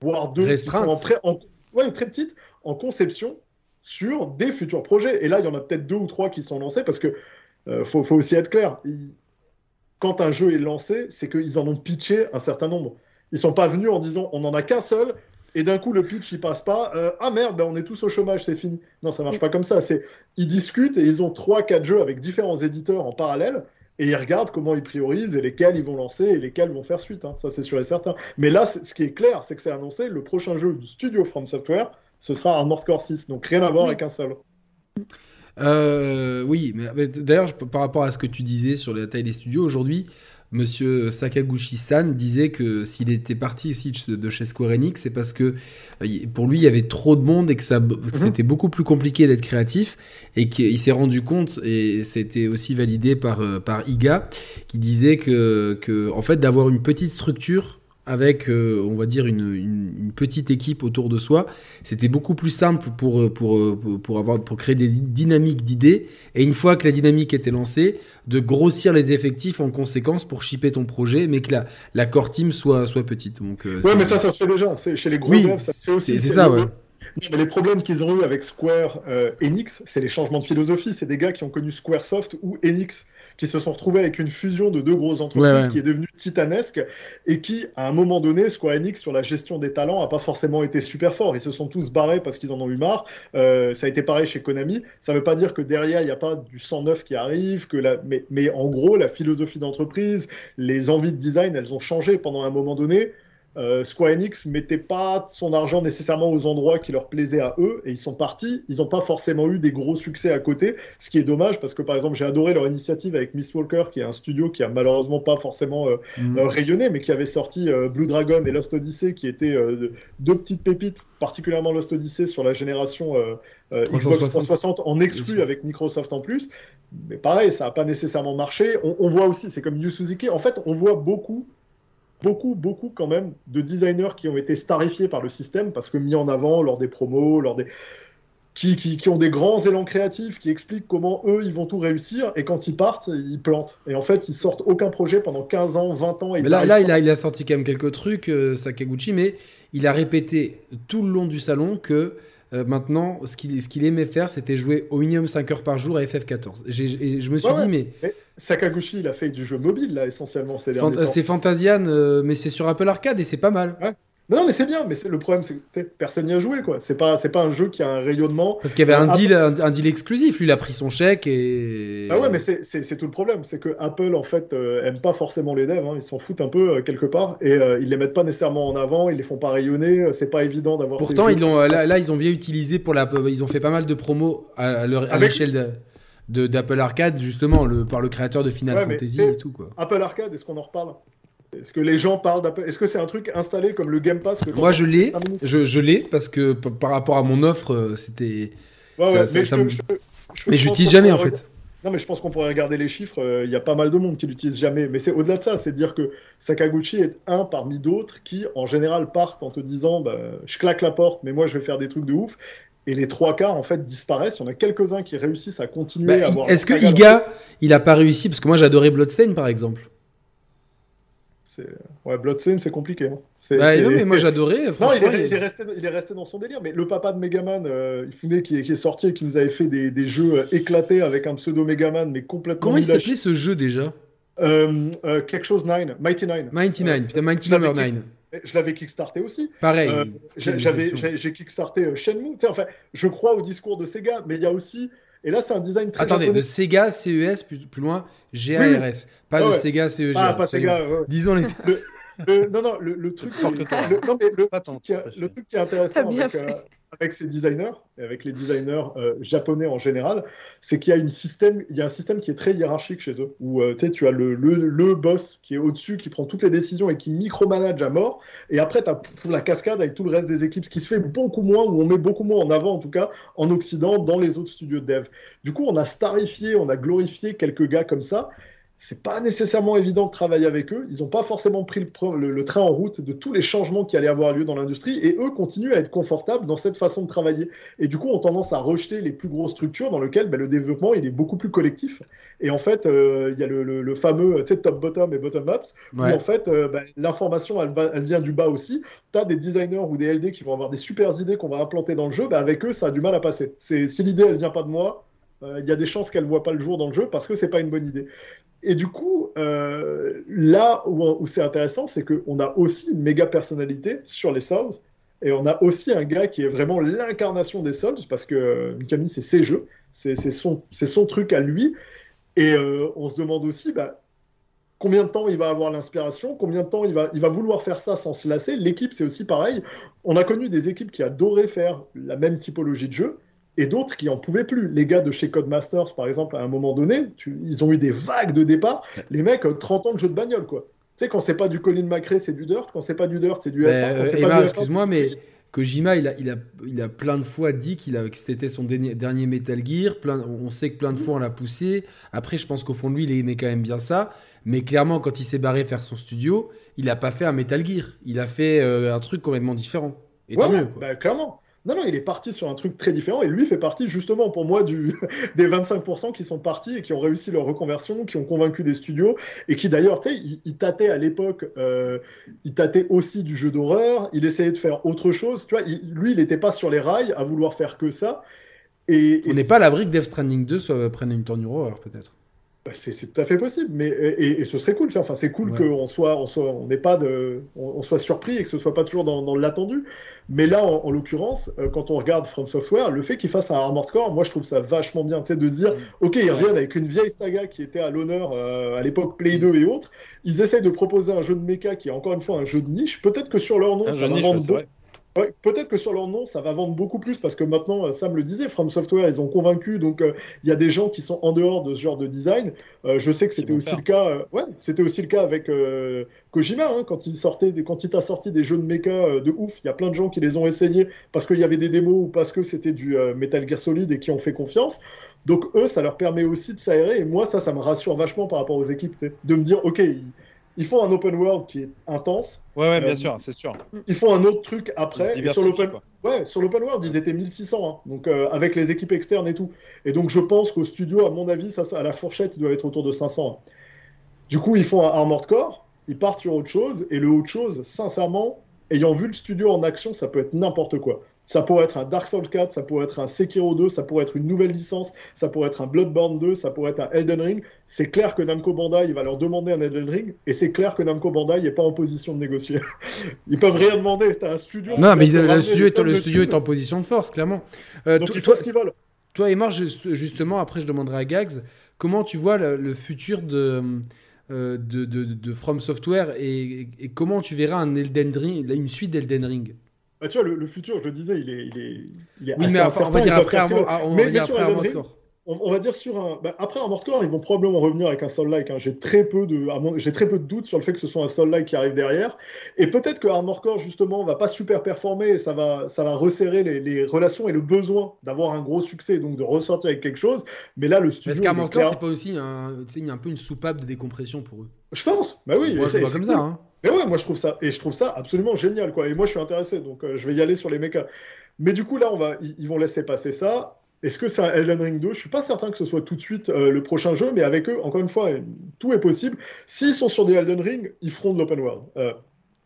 Speaker 4: voire deux, qui sont en, pré- en- ouais, très petite, en conception, sur des futurs projets. Et là, il y en a peut-être deux ou trois qui sont lancés parce que euh, faut, aussi être clair. Quand un jeu est lancé, c'est qu'ils en ont pitché un certain nombre. Ils sont pas venus en disant on n'en a qu'un seul et d'un coup le pitch il passe pas. Euh, ah merde, ben, on est tous au chômage, c'est fini. Non, ça marche pas comme ça. C'est ils discutent et ils ont trois, quatre jeux avec différents éditeurs en parallèle et ils regardent comment ils priorisent et lesquels ils vont lancer et lesquels vont faire suite. Hein. Ça, c'est sûr et certain. Mais là, ce qui est clair, c'est que c'est annoncé le prochain jeu du studio From Software, ce sera un Core 6. Donc rien à voir avec un seul.
Speaker 1: Euh, oui, mais d'ailleurs, par rapport à ce que tu disais sur la taille des studios, aujourd'hui, Monsieur Sakaguchi-san disait que s'il était parti aussi de chez Square Enix, c'est parce que euh, pour lui, il y avait trop de monde et que, ça, mhm. c'était beaucoup plus compliqué d'être créatif et qu'il s'est rendu compte, et c'était aussi validé par, euh, par Iga, qui disait que, que en fait, d'avoir une petite structure avec, euh, on va dire, une, petite équipe autour de soi, c'était beaucoup plus simple pour, pour, pour, avoir, pour créer des dynamiques d'idées. Et une fois que la dynamique était lancée, de grossir les effectifs en conséquence pour shipper ton projet, mais que la, la core team soit, soit petite. Donc,
Speaker 4: euh, ouais, mais ça, ça se fait déjà. Chez les gros devs, ça se fait aussi.
Speaker 1: C'est ça, ouais.
Speaker 4: Mais les problèmes qu'ils ont eu avec Square euh, Enix, c'est les changements de philosophie. C'est des gars qui ont connu Squaresoft ou Enix qui se sont retrouvés avec une fusion de deux grosses entreprises qui est devenue titanesque et qui, à un moment donné, Square Enix, sur la gestion des talents, n'a pas forcément été super fort. Ils se sont tous barrés parce qu'ils en ont eu marre. Euh, ça a été pareil chez Konami. Ça ne veut pas dire que derrière, il n'y a pas du 109 qui arrive, que la... mais, mais en gros, la philosophie d'entreprise, les envies de design, elles ont changé pendant un moment donné. Euh, Square Enix mettait pas son argent nécessairement aux endroits qui leur plaisaient à eux et ils sont partis. Ils n'ont pas forcément eu des gros succès à côté, ce qui est dommage parce que par exemple j'ai adoré leur initiative avec Mistwalker qui est un studio qui a malheureusement pas forcément euh, mhm. euh, rayonné mais qui avait sorti Blue Dragon et Lost Odyssey qui étaient deux petites pépites, particulièrement Lost Odyssey sur la génération Xbox 360 en exclu avec Microsoft en plus. Mais pareil, ça n'a pas nécessairement marché. On, on voit aussi, c'est comme Yu Suzuki, en fait on voit beaucoup beaucoup, beaucoup quand même de designers qui ont été starifiés par le système parce que mis en avant lors des promos, lors des. Qui, qui, ont des grands élans créatifs, qui expliquent comment eux, ils vont tout réussir, et quand ils partent, ils plantent. Et en fait, ils sortent aucun projet pendant 15 ans, 20 ans.
Speaker 1: Et mais là, là il, a, il a sorti quand même quelques trucs, euh, Sakaguchi, mais il a répété tout le long du salon que euh, maintenant, ce qu'il aimait faire, c'était jouer au minimum 5 heures par jour à FF14. Et je me suis dit, mais...
Speaker 4: Sakaguchi, il a fait du jeu mobile, là, essentiellement.
Speaker 1: C'est Fantasian, euh, mais c'est sur Apple Arcade et c'est pas mal.
Speaker 4: Non, mais c'est bien, mais le problème, c'est que personne n'y a joué, quoi. C'est pas, pas un jeu qui a un rayonnement.
Speaker 1: Parce qu'il y avait un, deal, un, deal exclusif. Lui, il a pris son chèque et.
Speaker 4: Ah ouais, mais c'est tout le problème. C'est que Apple, en fait, euh, aime pas forcément les devs. Hein. Ils s'en foutent un peu, euh, quelque part. Et euh, ils les mettent pas nécessairement en avant. Ils les font pas rayonner. C'est pas évident d'avoir.
Speaker 1: Pourtant, ils l'ont, là, ils ont bien utilisé pour la. Ils ont fait pas mal de promos à, l'échelle de d'Apple Arcade justement le, par le créateur de Final Fantasy et tout quoi.
Speaker 4: Apple Arcade, est-ce qu'on en reparle? Est-ce que les gens parlent d'Apple Est-ce que c'est un truc installé comme le Game Pass
Speaker 1: Moi, je l'ai. Je, je l'ai parce que par rapport à mon offre, c'était. mais, mais j'utilise jamais en fait.
Speaker 4: Non, mais je pense qu'on pourrait regarder les chiffres. Euh, il y a pas mal de monde qui l'utilise jamais. Mais c'est au-delà de ça, c'est dire que Sakaguchi est un parmi d'autres qui, en général, partent en te disant bah, je claque la porte, mais moi je vais faire des trucs de ouf. Et les trois quarts, en fait, disparaissent. Il y en a quelques-uns qui réussissent à continuer bah, à avoir.
Speaker 1: Est-ce que Iga, il a pas réussi? Parce que moi, j'adorais Bloodstain, par exemple.
Speaker 4: Ouais, Bloodstained, c'est compliqué. Hein.
Speaker 1: Bah, non, mais moi (laughs) j'adorais.
Speaker 4: Non, il est, resté, il est, resté, dans son délire. Mais le papa de Megaman, euh, Ifune, qui, qui, est sorti et qui nous avait fait des, des jeux euh, éclatés avec un pseudo Megaman, mais complètement.
Speaker 1: Comment il s'appelait ce jeu déjà?
Speaker 4: Euh, euh, Quelque chose 9, Mighty 9.
Speaker 1: Mighty 9, putain, Mighty Number 9.
Speaker 4: Je l'avais kickstarté aussi.
Speaker 1: Pareil.
Speaker 4: j'ai kickstarté Shenmue. Enfin, je crois au discours de Sega, mais il y a aussi et là, c'est un design très.
Speaker 1: Attendez, de Sega CES, plus, plus loin, GARS. Pas de Sega CEG.
Speaker 4: Ah, pas Sega.
Speaker 1: Disons les.
Speaker 4: non, non, le, truc, le, non, mais le, truc qui, le, truc qui est intéressant avec, euh, avec, ces designers, et avec les designers euh, japonais en général, c'est qu'il y a un système qui est très hiérarchique chez eux, où euh, tu as le, le, boss qui est au-dessus, qui prend toutes les décisions et qui micromanage à mort, et après, tu as la cascade avec tout le reste des équipes, ce qui se fait beaucoup moins, ou on met beaucoup moins en avant, en tout cas, en Occident, dans les autres studios de dev. Du coup, on a starifié, on a glorifié quelques gars comme ça, c'est pas nécessairement évident de travailler avec eux. Ils n'ont pas forcément pris le, train en route de tous les changements qui allaient avoir lieu dans l'industrie, et eux continuent à être confortables dans cette façon de travailler. Et du coup, ont tendance à rejeter les plus grosses structures dans lesquelles ben, le développement il est beaucoup plus collectif. Et en fait, euh, il y a le, fameux top-bottom et bottom-ups, où en fait, euh, ben, l'information, elle, elle, vient du bas aussi. Tu as des designers ou des LD qui vont avoir des super idées qu'on va implanter dans le jeu, ben, avec eux, ça a du mal à passer. Si l'idée, elle vient pas de moi, euh, il y a des chances qu'elle ne voit pas le jour dans le jeu parce que c'est pas une bonne idée. Et du coup, euh, là où, c'est intéressant, c'est qu'on a aussi une méga personnalité sur les Souls. Et on a aussi un gars qui est vraiment l'incarnation des Souls, parce que Mikami, c'est ses jeux, c'est son, son truc à lui. Et euh, on se demande aussi bah, combien de temps il va avoir l'inspiration, combien de temps il va, il va vouloir faire ça sans se lasser. L'équipe, c'est aussi pareil. On a connu des équipes qui adoraient faire la même typologie de jeu, et d'autres qui en pouvaient plus. Les gars de chez Codemasters, par exemple, à un moment donné, ils ont eu des vagues de départ. Les mecs, 30 ans de jeu de bagnole, quoi. Tu sais, quand c'est pas du Colin McRae, c'est du Dirt. Quand c'est pas du Dirt, c'est du
Speaker 1: F1. excuse-moi, mais Kojima, il a, il, a, il a plein de fois dit qu'il que c'était son dernier, Metal Gear. Plein, on sait que plein de fois on l'a poussé. Après, je pense qu'au fond de lui, il aimait quand même bien ça. Mais clairement, quand il s'est barré faire son studio, il a pas fait un Metal Gear. Il a fait euh, un truc complètement différent. Et tant mieux. Quoi.
Speaker 4: Bah, clairement. Non, non, il est parti sur un truc très différent et lui fait partie justement pour moi du, (laughs) des 25% qui sont partis et qui ont réussi leur reconversion, qui ont convaincu des studios et qui d'ailleurs, tu sais, il, tâtait à l'époque, euh, il tâtait aussi du jeu d'horreur, il essayait de faire autre chose, tu vois, lui il n'était pas sur les rails à vouloir faire que ça.
Speaker 1: Et, On n'est pas à l'abri que Death Stranding 2 soit, prenne une tournure horreur peut-être.
Speaker 4: Bah, c'est tout à fait possible, mais et, ce serait cool. Enfin, c'est cool qu'on soit, on soit, on n'est pas de, on, soit surpris et que ce soit pas toujours dans, l'attendu. Mais là, en, l'occurrence, euh, quand on regarde From Software, le fait qu'il fasse un Armored Core, moi, je trouve ça vachement bien, tu de dire, ok, ils reviennent avec une vieille saga qui était à l'honneur euh, à l'époque Play 2 et autres. Ils essayent de proposer un jeu de mecha qui est encore une fois un jeu de niche. Peut-être que sur leur nom, ça va vendre Peut-être que sur leur nom, ça va vendre beaucoup plus parce que maintenant, euh, Sam le disait, From Software, ils ont convaincu, donc euh, il y a des gens qui sont en dehors de ce genre de design. Euh, je sais que c'était aussi le cas. ouais, c'était aussi le cas avec Kojima hein, quand il sortait, quand il t'a sorti des jeux de mecha de ouf. Il y a plein de gens qui les ont essayés parce qu'il y avait des démos ou parce que c'était du Metal Gear Solid et qui ont fait confiance. Donc eux, ça leur permet aussi de s'aérer. Et moi, ça, ça me rassure vachement par rapport aux équipes, de me dire, ok. Ils, ils font un open world qui est intense.
Speaker 3: Ouais, ouais bien euh, sûr, c'est sûr.
Speaker 4: Ils font un autre truc après. sur l'open ouais, sur world, ils étaient 1600, hein. donc euh, avec les équipes externes et tout. Et donc je pense qu'au studio, à mon avis, ça, à la fourchette, il doit être autour de 500. Hein. Du coup, ils font un Armored Core, ils partent sur autre chose, et le autre chose, sincèrement, ayant vu le studio en action, ça peut être n'importe quoi. Ça pourrait être un Dark Souls 4, ça pourrait être un Sekiro 2, ça pourrait être une nouvelle licence, ça pourrait être un Bloodborne 2, ça pourrait être un Elden Ring. C'est clair que Namco Bandai va leur demander un Elden Ring, et c'est clair que Namco Bandai n'est pas en position de négocier. (laughs) Ils peuvent rien demander. T'as un studio.
Speaker 1: Non, mais le studio, est, le studio est en position de force, clairement.
Speaker 4: Euh, Donc toi, ce qu'ils veulent.
Speaker 1: Toi et moi, justement, après, je demanderai à Gags, comment tu vois le, futur de. Euh, de, de, From Software et, et, comment tu verras un Elden Ring, une suite d'Elden Ring?
Speaker 4: Bah, tu vois, le, futur, je le disais, il est, il est, il est
Speaker 1: oui, assez mais on va dire après, on, mais, va dire après un
Speaker 4: on, va dire sur un. Bah, après ils vont probablement revenir avec un Soul-like. Hein. J'ai très peu de, j'ai très peu de doutes sur le fait que ce soit un Soul-like qui arrive derrière. Et peut-être que Core justement va pas super performer et ça va, ça va resserrer les, les relations et le besoin d'avoir un gros succès, donc de ressortir avec quelque chose. Mais là, le studio.
Speaker 1: Est-ce qu'Armor Core, c'est pas aussi un, un peu une soupape de décompression pour eux
Speaker 4: Je pense. Bah oui.
Speaker 1: Moi, je vois comme ça. Hein.
Speaker 4: Mais ouais, moi je trouve ça et je trouve ça absolument génial quoi. Et moi je suis intéressé, donc euh, je vais y aller sur les mechas. Mais du coup là, on va, ils, vont laisser passer ça. Est-ce que c'est Elden Ring 2 Je suis pas certain que ce soit tout de suite euh, le prochain jeu, mais avec eux, encore une fois, tout est possible. S'ils sont sur des Elden Ring, ils feront de l'open world. Euh,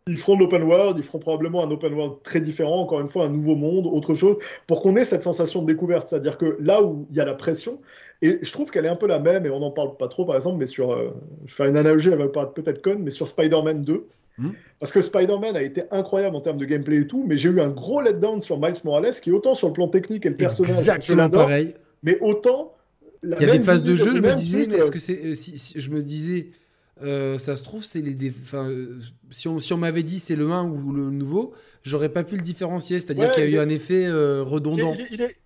Speaker 4: ils feront de l'open world, ils feront probablement un open world très différent, encore une fois, un nouveau monde, autre chose, pour qu'on ait cette sensation de découverte. C'est-à-dire que là où il y a la pression, et je trouve qu'elle est un peu la même, et on n'en parle pas trop, par exemple, mais sur. Euh, je faire une analogie, elle va paraître peut-être conne, mais sur Spider-Man 2. Hmm. Parce que Spider-Man a été incroyable en termes de gameplay et tout, mais j'ai eu un gros letdown sur Miles Morales, qui autant sur le plan technique et le personnage,
Speaker 1: Exactement pareil.
Speaker 4: mais autant.
Speaker 1: Il y a des phases de jeu, je me disais, mais est-ce que c'est. Euh, si, je me disais. Euh, ça se trouve, c'est les. si on, si on m'avait dit c'est le 1 ou le nouveau, j'aurais pas pu le différencier. C'est-à-dire qu'il y a eu un effet redondant.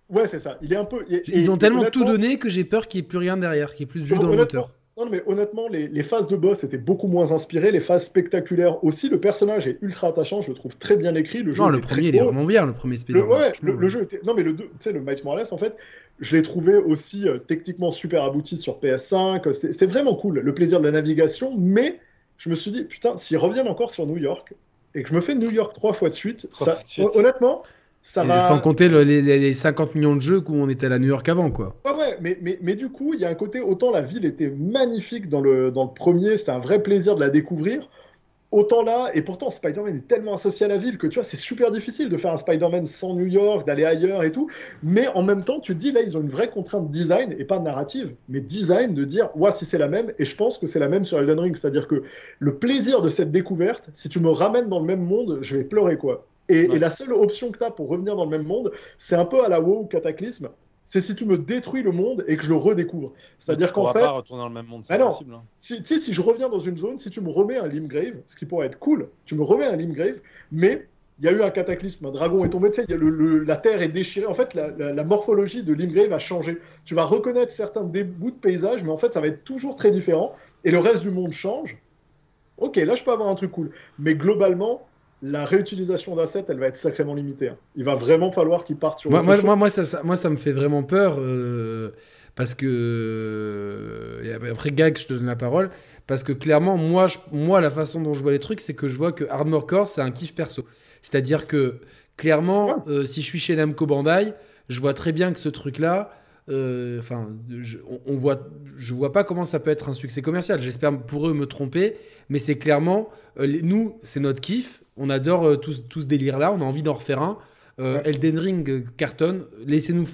Speaker 4: Ouais, c'est ça. Il est un peu.
Speaker 1: Ils ont tellement tout donné que j'ai peur qu'il n'y ait plus rien derrière, qu'il n'y ait plus de jeu dans le moteur.
Speaker 4: Non, mais honnêtement, les, phases de boss étaient beaucoup moins inspirées, les phases spectaculaires aussi. Le personnage est ultra attachant, je le trouve très bien écrit. Le jeu
Speaker 1: non, le premier, il est vraiment bien, le premier
Speaker 4: Spider. ouais, le, jeu était. Non, mais le 2, tu sais, le Miles Morales, en fait, je l'ai trouvé aussi euh, techniquement super abouti sur PS5. C'était vraiment cool, le plaisir de la navigation, mais je me suis dit, putain, s'ils reviennent encore sur New York et que je me fais New York trois fois de suite, ça, honnêtement, ça va...
Speaker 1: Sans compter les, 50 millions de jeux où on était à la New York avant, quoi.
Speaker 4: Ouais, ouais, mais, mais, mais du coup, il y a un côté, autant la ville était magnifique dans le, dans le premier, c'était un vrai plaisir de la découvrir, Autant là, et pourtant Spider-Man est tellement associé à la ville que tu vois, c'est super difficile de faire un Spider-Man sans New York, d'aller ailleurs et tout. Mais en même temps, tu te dis là, ils ont une vraie contrainte design et pas narrative, mais design de dire, ouais, si c'est la même, et je pense que c'est la même sur Elden Ring. C'est-à-dire que le plaisir de cette découverte, si tu me ramènes dans le même monde, je vais pleurer quoi. Et, et la seule option que tu as pour revenir dans le même monde, c'est un peu à la WoW Cataclysme c'est si tu me détruis le monde et que je le redécouvre. C'est-à-dire qu'en fait.
Speaker 3: pas retourner dans le même monde, c'est possible. Hein.
Speaker 4: Si, si je reviens dans une zone, si tu me remets un Limgrave, ce qui pourrait être cool, tu me remets un Limgrave, mais il y a eu un cataclysme, un dragon est tombé, tu sais, la terre est déchirée. En fait, la, morphologie de Limgrave a changé. Tu vas reconnaître certains bouts de paysage, mais en fait, ça va être toujours très différent. Et le reste du monde change. Ok, là, je peux avoir un truc cool. Mais globalement, la réutilisation d'assets, elle va être sacrément limitée. Hein. Il va vraiment falloir qu'ils partent sur.
Speaker 1: Moi, moi, moi, ça, moi, ça me fait vraiment peur euh, parce que. Euh, après, Gag, je te donne la parole. Parce que clairement, moi, moi, la façon dont je vois les trucs, c'est que je vois que Armor Core, c'est un kiff perso. C'est-à-dire que, clairement, euh, si je suis chez Namco Bandai, je vois très bien que ce truc-là, enfin, je, on, voit, je vois pas comment ça peut être un succès commercial. J'espère pour eux me tromper, mais c'est clairement, nous, c'est notre kiff on adore euh, tout, ce délire-là, on a envie d'en refaire un. Euh, Elden Ring euh, cartonne, laissez-nous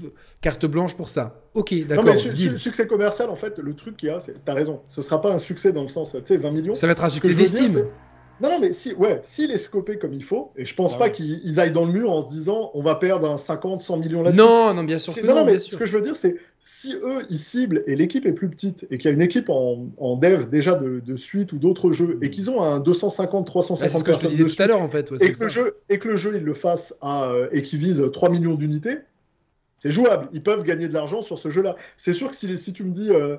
Speaker 1: carte blanche pour ça. Ok, d'accord. Non,
Speaker 4: mais succès commercial, en fait, le truc qu'il y a, t'as raison, ce sera pas un succès dans le sens, tu sais, 20 millions.
Speaker 1: Ça va être un succès d'estime.
Speaker 4: Non, non, mais si, ouais, s'il est scopé comme il faut, et je pense ah pas qu'ils aillent dans le mur en se disant on va perdre un 50, 100 millions là-dessus.
Speaker 1: Non, non, bien sûr que non.
Speaker 4: non
Speaker 1: mais
Speaker 4: ce que je veux dire, c'est si eux, ils ciblent et l'équipe est plus petite et qu'il y a une équipe en, en dev déjà de, de suite ou d'autres jeux et qu'ils ont un 250, 350
Speaker 1: C'est ce que je te disais tout à l'heure en fait.
Speaker 4: et, que le jeu, et que le jeu, il le fasse à, euh, et qu'il vise 3 millions d'unités, c'est jouable. Ils peuvent gagner de l'argent sur ce jeu-là. C'est sûr que si, si tu me dis. Euh,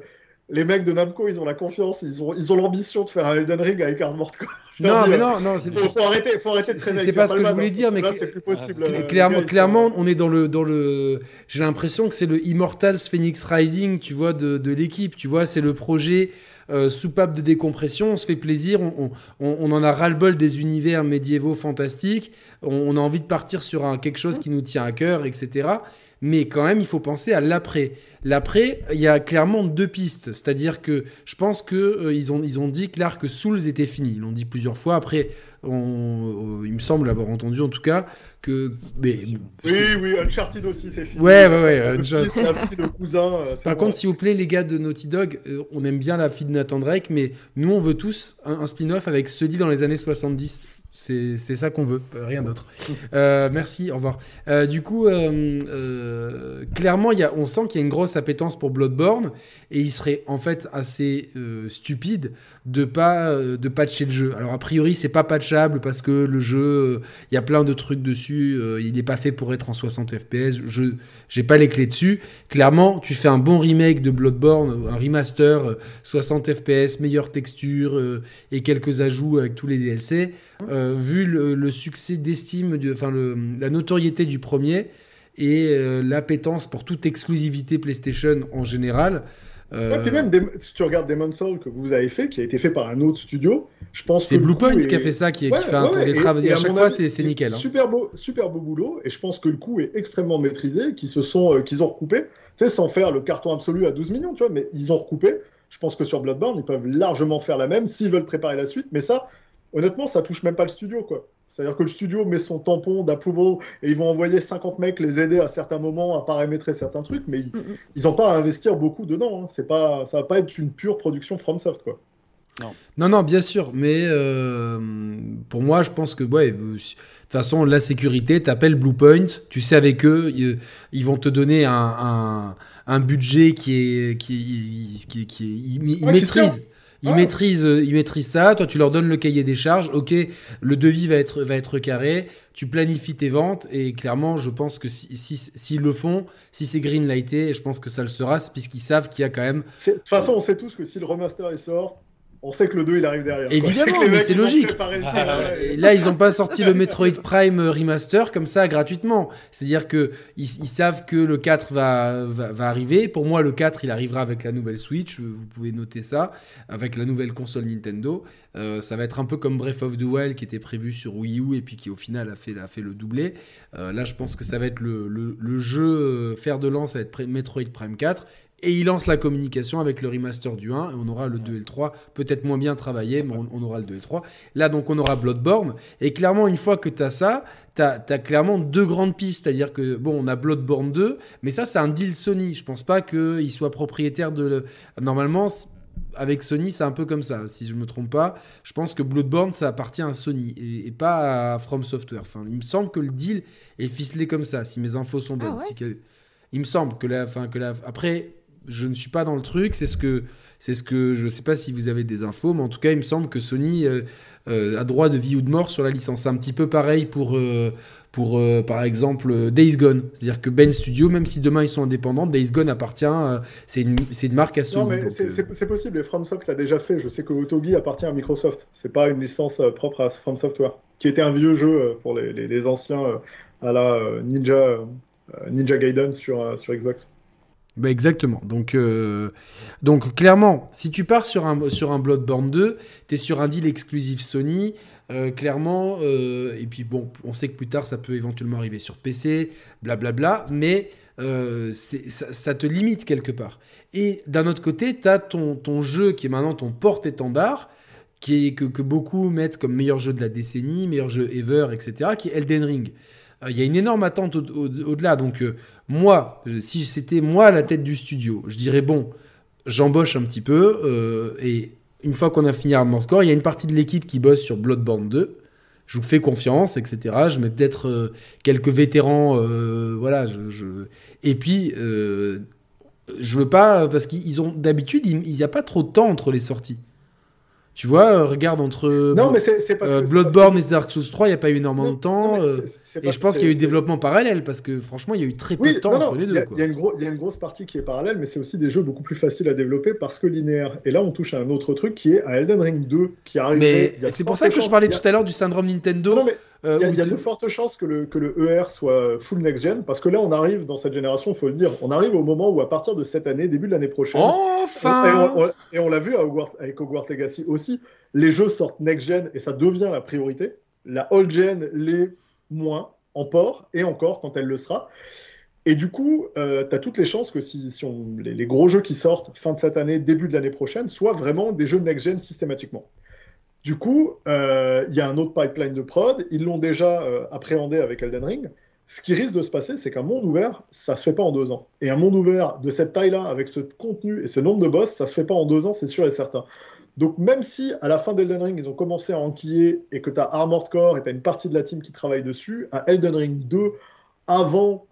Speaker 4: les mecs de Namco, ils ont la confiance, ils ont, ils ont l'ambition de faire un Elden Ring avec Armored Core.
Speaker 1: Non, mais non, non,
Speaker 4: c'est faut, faut, arrêter, faut arrêter de traîner.
Speaker 1: C'est pas ce que je voulais dire, mais
Speaker 4: c'est plus possible.
Speaker 1: Euh, clairement, clairement, on est dans le, dans le. J'ai l'impression que c'est le Immortals Phoenix Rising, tu vois, de, de l'équipe. Tu vois, c'est le projet. Euh, soupape de décompression, on se fait plaisir, on, on, on en a ras-le-bol des univers médiévaux fantastiques, on, on, a envie de partir sur un, quelque chose qui nous tient à cœur, etc mais quand même, il faut penser à l'après. L'après, il y a clairement deux pistes. C'est-à-dire que je pense qu'ils euh, ils ont, ils ont dit que l'arc Souls était fini. Ils l'ont dit plusieurs fois. Après, on, euh, il me semble avoir entendu en tout cas que. Mais,
Speaker 4: oui, oui, Uncharted aussi, c'est fini.
Speaker 1: Ouais, ouais, ouais. (laughs) Uncharted.
Speaker 4: le cousin.
Speaker 1: Euh, Par contre, s'il vous plaît, les gars de Naughty Dog, on aime bien la fille de Nathan Drake, mais nous, on veut tous un, un spin-off avec ce dit dans les années 70 c'est ça qu'on veut, rien d'autre. Euh, merci, au revoir. Euh, du coup, euh, clairement, y a, on sent qu'il y a une grosse appétence pour Bloodborne et il serait en fait assez stupide de pas de patcher le jeu. Alors a priori, c'est pas patchable parce que le jeu, il y a plein de trucs dessus. il n'est pas fait pour être en 60 FPS. Je j'ai pas les clés dessus. Clairement, tu fais un bon remake de Bloodborne, un remaster 60 FPS, meilleure texture et quelques ajouts avec tous les DLC. Euh, vu le, succès d'estime, enfin la notoriété du premier et euh, l'appétence pour toute exclusivité PlayStation en général.
Speaker 4: Euh... puis même, si tu regardes Demon's Soul que vous avez fait, qui a été fait par un autre studio, je pense
Speaker 1: que. C'est Bluepoint qui a fait ça, qui, fait un, les travaux. à, chaque fois, c'est nickel. Hein.
Speaker 4: Super, beau, super beau boulot, et je pense que le coup est extrêmement maîtrisé, qu'ils se sont, euh, qu'ils ont recoupé, tu sais, sans faire le carton absolu à 12 millions, tu vois, mais ils ont recoupé. Je pense que sur Bloodborne, ils peuvent largement faire la même s'ils veulent préparer la suite, mais ça, honnêtement, ça touche même pas le studio, quoi. C'est-à-dire que le studio met son tampon d'approval et ils vont envoyer 50 mecs les aider à certains moments à paramétrer certains trucs, mais ils n'ont pas à investir beaucoup dedans. Hein. C'est pas, ça va pas être une pure production FromSoft, quoi.
Speaker 1: Non. non, non, bien sûr, mais euh, pour moi, je pense que, ouais, de toute façon, la sécurité, t'appelles Bluepoint, tu sais avec eux, ils, vont te donner un, un, budget qui est, qui, qui, qui, qui, Ils, maîtrisent, ils maîtrisent ça, toi tu leur donnes le cahier des charges, ok, le devis va être, va être carré, tu planifies tes ventes, et clairement, je pense que s'ils si, si, le font, si c'est greenlighté, et je pense que ça le sera, puisqu'ils savent qu'il y a quand même...
Speaker 4: De toute façon, on sait tous que si le remaster est sort, on sait que le 2 il arrive derrière.
Speaker 1: Évidemment, (laughs) mais c'est logique. Ah, là, ils n'ont pas sorti le Metroid Prime Remaster comme ça gratuitement. C'est-à-dire que ils, savent que le 4 va, va, arriver. Pour moi, le 4 il arrivera avec la nouvelle Switch. Vous pouvez noter ça avec la nouvelle console Nintendo. Euh, ça va être un peu comme Breath of the Wild qui était prévu sur Wii U et puis qui au final a fait, a fait le doublé. Euh, là, je pense que ça va être le, le, le jeu euh, fer de lance, ça va être Metroid Prime 4 et il lance la communication avec le remaster du 1, et on aura le 2 et le 3, peut-être moins bien travaillé, mais on, aura le 2 et le 3. Là, donc, on aura Bloodborne, et clairement, une fois que tu as ça, tu as, clairement deux grandes pistes, c'est-à-dire que, bon, on a Bloodborne 2, mais ça, c'est un deal Sony. Je pense pas qu'il soit propriétaire de... Normalement, avec Sony, c'est un peu comme ça, si je me trompe pas. Je pense que Bloodborne, ça appartient à Sony et, pas à From Software. Enfin, il me semble que le deal est ficelé comme ça, si mes infos sont bonnes. Ah il me semble que la, fin, que la, après, je ne suis pas dans le truc. C'est ce que, c'est ce que je ne sais pas si vous avez des infos, mais en tout cas, il me semble que Sony euh, euh, a droit de vie ou de mort sur la licence. C'est un petit peu pareil pour, euh, pour par exemple, Days Gone. C'est-à-dire que Ben Studio, même si demain ils sont indépendants, Days Gone appartient, c'est une, une, marque à Sony.
Speaker 4: Non, mais c'est possible. Et FromSoft l'a déjà fait. Je sais que Otogi appartient à Microsoft. C'est pas une licence propre à From Software, qui était un vieux jeu pour les, les, anciens à la Ninja, Ninja Gaiden sur, sur Xbox.
Speaker 1: Bah exactement. Donc, euh, donc clairement, si tu pars sur un, sur un Bloodborne 2, tu es sur un deal exclusif Sony. Euh, clairement, euh, et puis bon, on sait que plus tard ça peut éventuellement arriver sur PC, blablabla, mais ça, te limite quelque part. Et d'un autre côté, tu as ton, ton jeu qui est maintenant ton porte-étendard, qui est, que, que, beaucoup mettent comme meilleur jeu de la décennie, meilleur jeu ever, etc., qui est Elden Ring. Il y a une énorme attente au-delà, donc moi, si c'était moi à la tête du studio, je dirais bon, j'embauche un petit peu euh, et une fois qu'on a fini Armored Core, il y a une partie de l'équipe qui bosse sur Bloodborne 2. Je vous fais confiance, etc. Je mets peut-être euh, quelques vétérans, euh, voilà. Et puis, je veux pas parce qu'ils ont d'habitude, il n'y a pas trop de temps entre les sorties. Tu vois, euh, regarde entre
Speaker 4: non, mais c'est, parce
Speaker 1: euh, Bloodborne et Dark Souls 3, il n'y a pas eu énormément de temps. Euh, et je pense qu'il y a eu développement parallèle parce que franchement, il y a eu très peu de temps entre les deux.
Speaker 4: Il y, a une grosse partie qui est parallèle, mais c'est aussi des jeux beaucoup plus faciles à développer parce que linéaire. Et là, on touche à un autre truc qui est à Elden Ring 2 qui arrive.
Speaker 1: Mais c'est pour ça que je parlais tout à l'heure du syndrome Nintendo.
Speaker 4: Non, mais il y a, de fortes chances que le, que le ER soit full next-gen, parce que là, on arrive dans cette génération, il faut le dire, on arrive au moment où, à partir de cette année, début de l'année prochaine,
Speaker 1: enfin
Speaker 4: et on, l'a vu avec Hogwarts Legacy aussi, les jeux sortent next-gen et ça devient la priorité. La old-gen l'est moins, en port, et encore quand elle le sera. Et du coup, euh, tu as toutes les chances que si, si on, les, les, gros jeux qui sortent fin de cette année, début de l'année prochaine, soient vraiment des jeux next-gen systématiquement. Du coup, euh, il y a un autre pipeline de prod. Ils l'ont déjà euh, appréhendé avec Elden Ring. Ce qui risque de se passer, c'est qu'un monde ouvert, ça se fait pas en deux ans. Et un monde ouvert de cette taille-là, avec ce contenu et ce nombre de boss, ça se fait pas en deux ans, c'est sûr et certain. Donc même si à la fin d'Elden Ring, ils ont commencé à enquiller et que tu as Armored Core et tu as une partie de la team qui travaille dessus, à Elden Ring 2, avant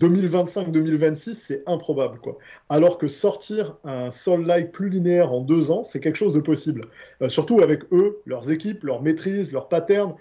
Speaker 4: 2025-2026, c'est improbable. Quoi. Alors que sortir un Soul-like plus linéaire en deux ans, c'est quelque chose de possible. Euh, surtout avec eux, leurs équipes, leur maîtrise, leurs patterns.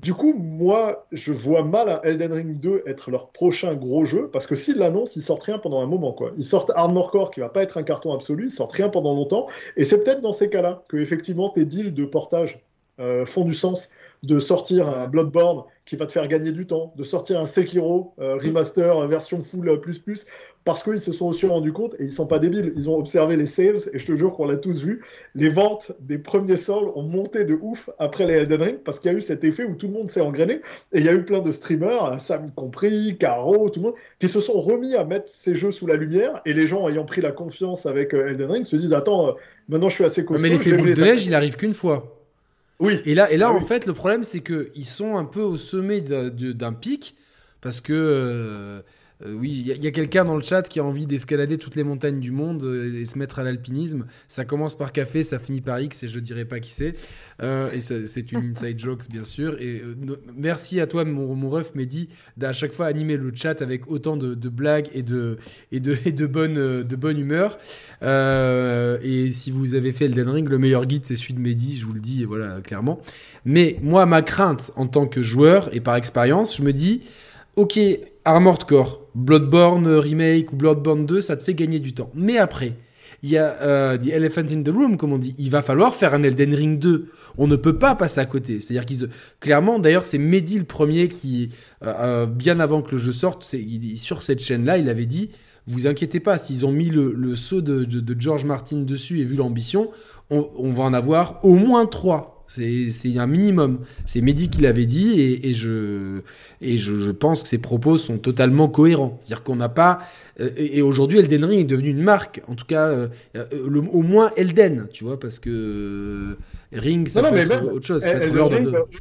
Speaker 4: Du coup, moi, je vois mal à Elden Ring 2 être leur prochain gros jeu, parce que s'ils l'annoncent, ils sortent rien pendant un moment. Quoi. Ils sortent Armor Core, qui va pas être un carton absolu, ils sortent rien pendant longtemps, et c'est peut-être dans ces cas-là que effectivement tes deals de portage euh, font du sens de sortir un Bloodborne qui va te faire gagner du temps, de sortir un Sekiro euh, remaster euh, version full euh, plus plus, parce qu'ils se sont aussi rendus compte, et ils sont pas débiles, ils ont observé les sales, et je te jure qu'on l'a tous vu, les ventes des premiers sols ont monté de ouf après les Elden Ring, parce qu'il y a eu cet effet où tout le monde s'est engrainé, et il y a eu plein de streamers, Sam compris, Caro, tout le monde, qui se sont remis à mettre ces jeux sous la lumière, et les gens ayant pris la confiance avec EldenRing se disent, attends, maintenant je suis assez costaud.
Speaker 1: Mais l'effet boule de neige, il arrive qu'une fois.
Speaker 4: Oui.
Speaker 1: Et là, et là ah en fait, le problème, c'est qu'ils sont un peu au sommet d'un pic parce que. Euh, oui, il y a, quelqu'un dans le chat qui a envie d'escalader toutes les montagnes du monde euh, et se mettre à l'alpinisme. Ça commence par café, ça finit par X et je ne dirai pas qui c'est. Euh, et c'est une inside (laughs) joke, bien sûr. Et merci à toi, mon, mon ref Mehdi, d'à chaque fois animer le chat avec autant de, blagues et de, et de, et de, bonne, de bonne humeur. et si vous avez fait Elden Ring, le meilleur guide, c'est celui de Mehdi, je vous le dis voilà, clairement. Mais moi, ma crainte en tant que joueur et par expérience, je me dis ok, Armored Core, Bloodborne Remake ou Bloodborne 2, ça te fait gagner du temps. Mais après, il y a euh, The Elephant in the Room, comme on dit. Il va falloir faire un Elden Ring 2. On ne peut pas passer à côté. C'est-à-dire qu'ils. Clairement, d'ailleurs, c'est Mehdi le premier qui, euh, euh, bien avant que le jeu sorte, sur cette chaîne-là, il avait dit Vous inquiétez pas, s'ils ont mis le, saut de, George Martin dessus et vu l'ambition, on, on, va en avoir au moins 3. C'est un minimum. C'est Mehdi qui l'avait dit et, je, et je, pense que ses propos sont totalement cohérents. C'est-à-dire qu'on n'a pas. Euh, et, aujourd'hui, Elden Ring est devenu une marque. En tout cas, euh, euh, au moins Elden, tu vois, parce que Ring, ça peut être autre chose.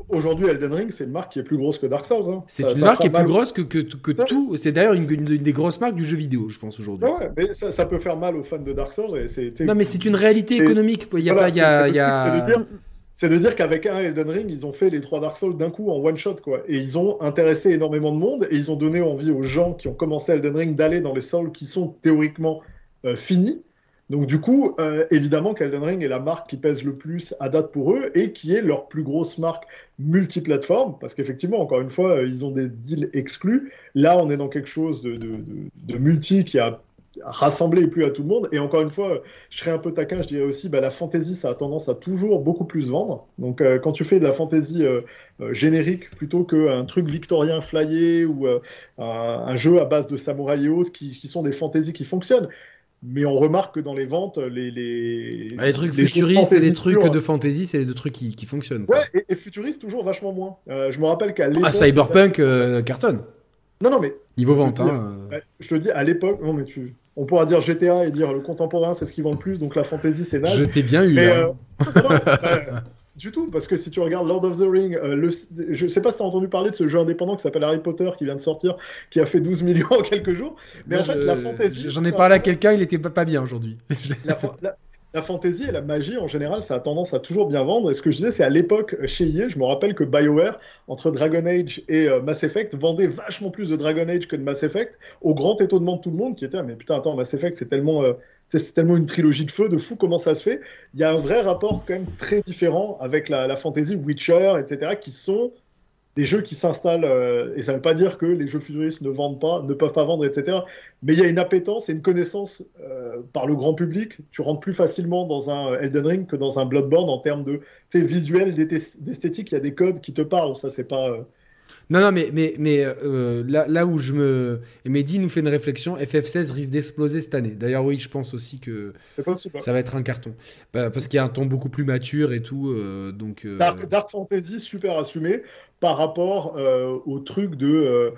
Speaker 4: Aujourd'hui, Elden Ring, c'est une marque qui est plus grosse que Dark Souls. Hein.
Speaker 1: C'est une marque qui est plus grosse que, que, que tout. C'est d'ailleurs une, des grosses marques du jeu vidéo, je pense, aujourd'hui.
Speaker 4: Ouais, mais ça, peut faire mal aux fans de Dark Souls. Et
Speaker 1: non, mais c'est une réalité économique. Il y a pas. Y a,
Speaker 4: c'est de dire qu'avec un Elden Ring, ils ont fait les trois Dark Souls d'un coup en one shot, quoi. Et ils ont intéressé énormément de monde et ils ont donné envie aux gens qui ont commencé Elden Ring d'aller dans les Souls qui sont théoriquement euh, finis. Donc du coup, euh, évidemment qu'Elden Ring est la marque qui pèse le plus à date pour eux et qui est leur plus grosse marque multiplateforme, parce qu'effectivement, encore une fois, euh, ils ont des deals exclus. Là, on est dans quelque chose de, de multi qui a rassembler plus à tout le monde. Et encore une fois, je serais un peu taquin, je dirais aussi, bah, la fantasy, ça a tendance à toujours beaucoup plus vendre. Donc euh, quand tu fais de la fantasy euh, euh, générique plutôt qu'un truc victorien flyé ou un, jeu à base de samouraï et autres qui, sont des fantaisies qui fonctionnent. Mais on remarque que dans les ventes, les, les,
Speaker 1: ah, les trucs futuristes et les trucs de fantasy, c'est les deux trucs qui, fonctionnent.
Speaker 4: Ouais, et, et futuristes toujours vachement moins. je me rappelle qu'à
Speaker 1: l'époque. Ah, Cyberpunk cartonne.
Speaker 4: Non, non, mais.
Speaker 1: Niveau vente, hein.
Speaker 4: Je te dis, à l'époque, non, mais tu, on pourra dire GTA et dire le contemporain, c'est ce qui vend le plus, donc la fantasy, c'est naze.
Speaker 1: Je t'ai bien eu. Mais, hein.
Speaker 4: euh, (laughs) bah, du tout, parce que si tu regardes Lord of the Ring, euh, le, je sais pas si tu as entendu parler de ce jeu indépendant qui s'appelle Harry Potter, qui vient de sortir, qui a fait 12 millions en quelques jours. Mais en fait, la fantasy.
Speaker 1: J'en ai parlé à quelqu'un, il était pas, bien aujourd'hui.
Speaker 4: la, la fantasy et la magie, en général, ça a tendance à toujours bien vendre. Et ce que je disais, c'est à l'époque, chez EA, je me rappelle que BioWare, entre Dragon Age et euh, Mass Effect, vendait vachement plus de Dragon Age que de Mass Effect, au grand étonnement de tout le monde qui était ah, Mais putain, attends, Mass Effect, c'est tellement. Euh, c'est tellement une trilogie de feu, de fou, comment ça se fait? Il y a un vrai rapport quand même très différent avec la, la fantasy, Witcher, etc., qui sont des jeux qui s'installent, euh, et ça ne veut pas dire que les jeux futuristes ne vendent pas, ne peuvent pas vendre, etc. Mais il y a une appétence et une connaissance euh, par le grand public. Tu rentres plus facilement dans un Elden Ring que dans un Bloodborne en termes de visuel, d'esthétique. Il y a des codes qui te parlent. Ça, c'est pas. Euh,
Speaker 1: non, non, mais, mais, mais là, là où je me. Et Mehdi nous fait une réflexion FF16 risque d'exploser cette année. D'ailleurs, oui, je pense aussi que ça va être un carton. Bah, parce qu'il y a un ton beaucoup plus mature et tout. donc,
Speaker 4: Dark, Dark, Fantasy, super assumé par rapport euh, au truc de. Euh,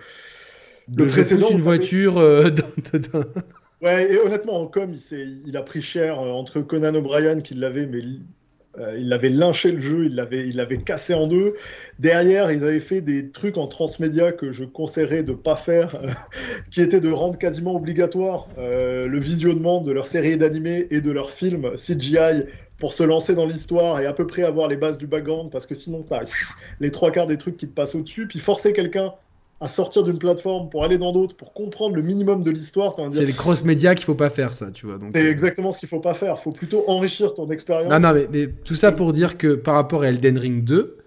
Speaker 1: le précédent. une voiture. Euh, (laughs)
Speaker 4: ouais, et honnêtement, en com, il, il a pris cher entre Conan O'Brien qui l'avait, mais il avait lynché le jeu, il l'avait, il l'avait cassé en deux. Derrière, ils avaient fait des trucs en transmédia que je conseillerais de pas faire, (laughs) qui étaient de rendre quasiment obligatoire le visionnement de leur série d'animés et de leurs films CGI pour se lancer dans l'histoire et à peu près avoir les bases du background, parce que sinon, tu as (laughs) les trois quarts des trucs qui te passent au-dessus, puis forcer quelqu'un à sortir d'une plateforme pour aller dans d'autres, pour comprendre le minimum de l'histoire.
Speaker 1: C'est les cross-médias qu'il faut pas faire, ça, tu vois.
Speaker 4: C'est euh. exactement ce qu'il faut pas faire. Il faut plutôt enrichir ton expérience.
Speaker 1: Non, non, mais, tout ça pour dire que par rapport à Elden Ring 2,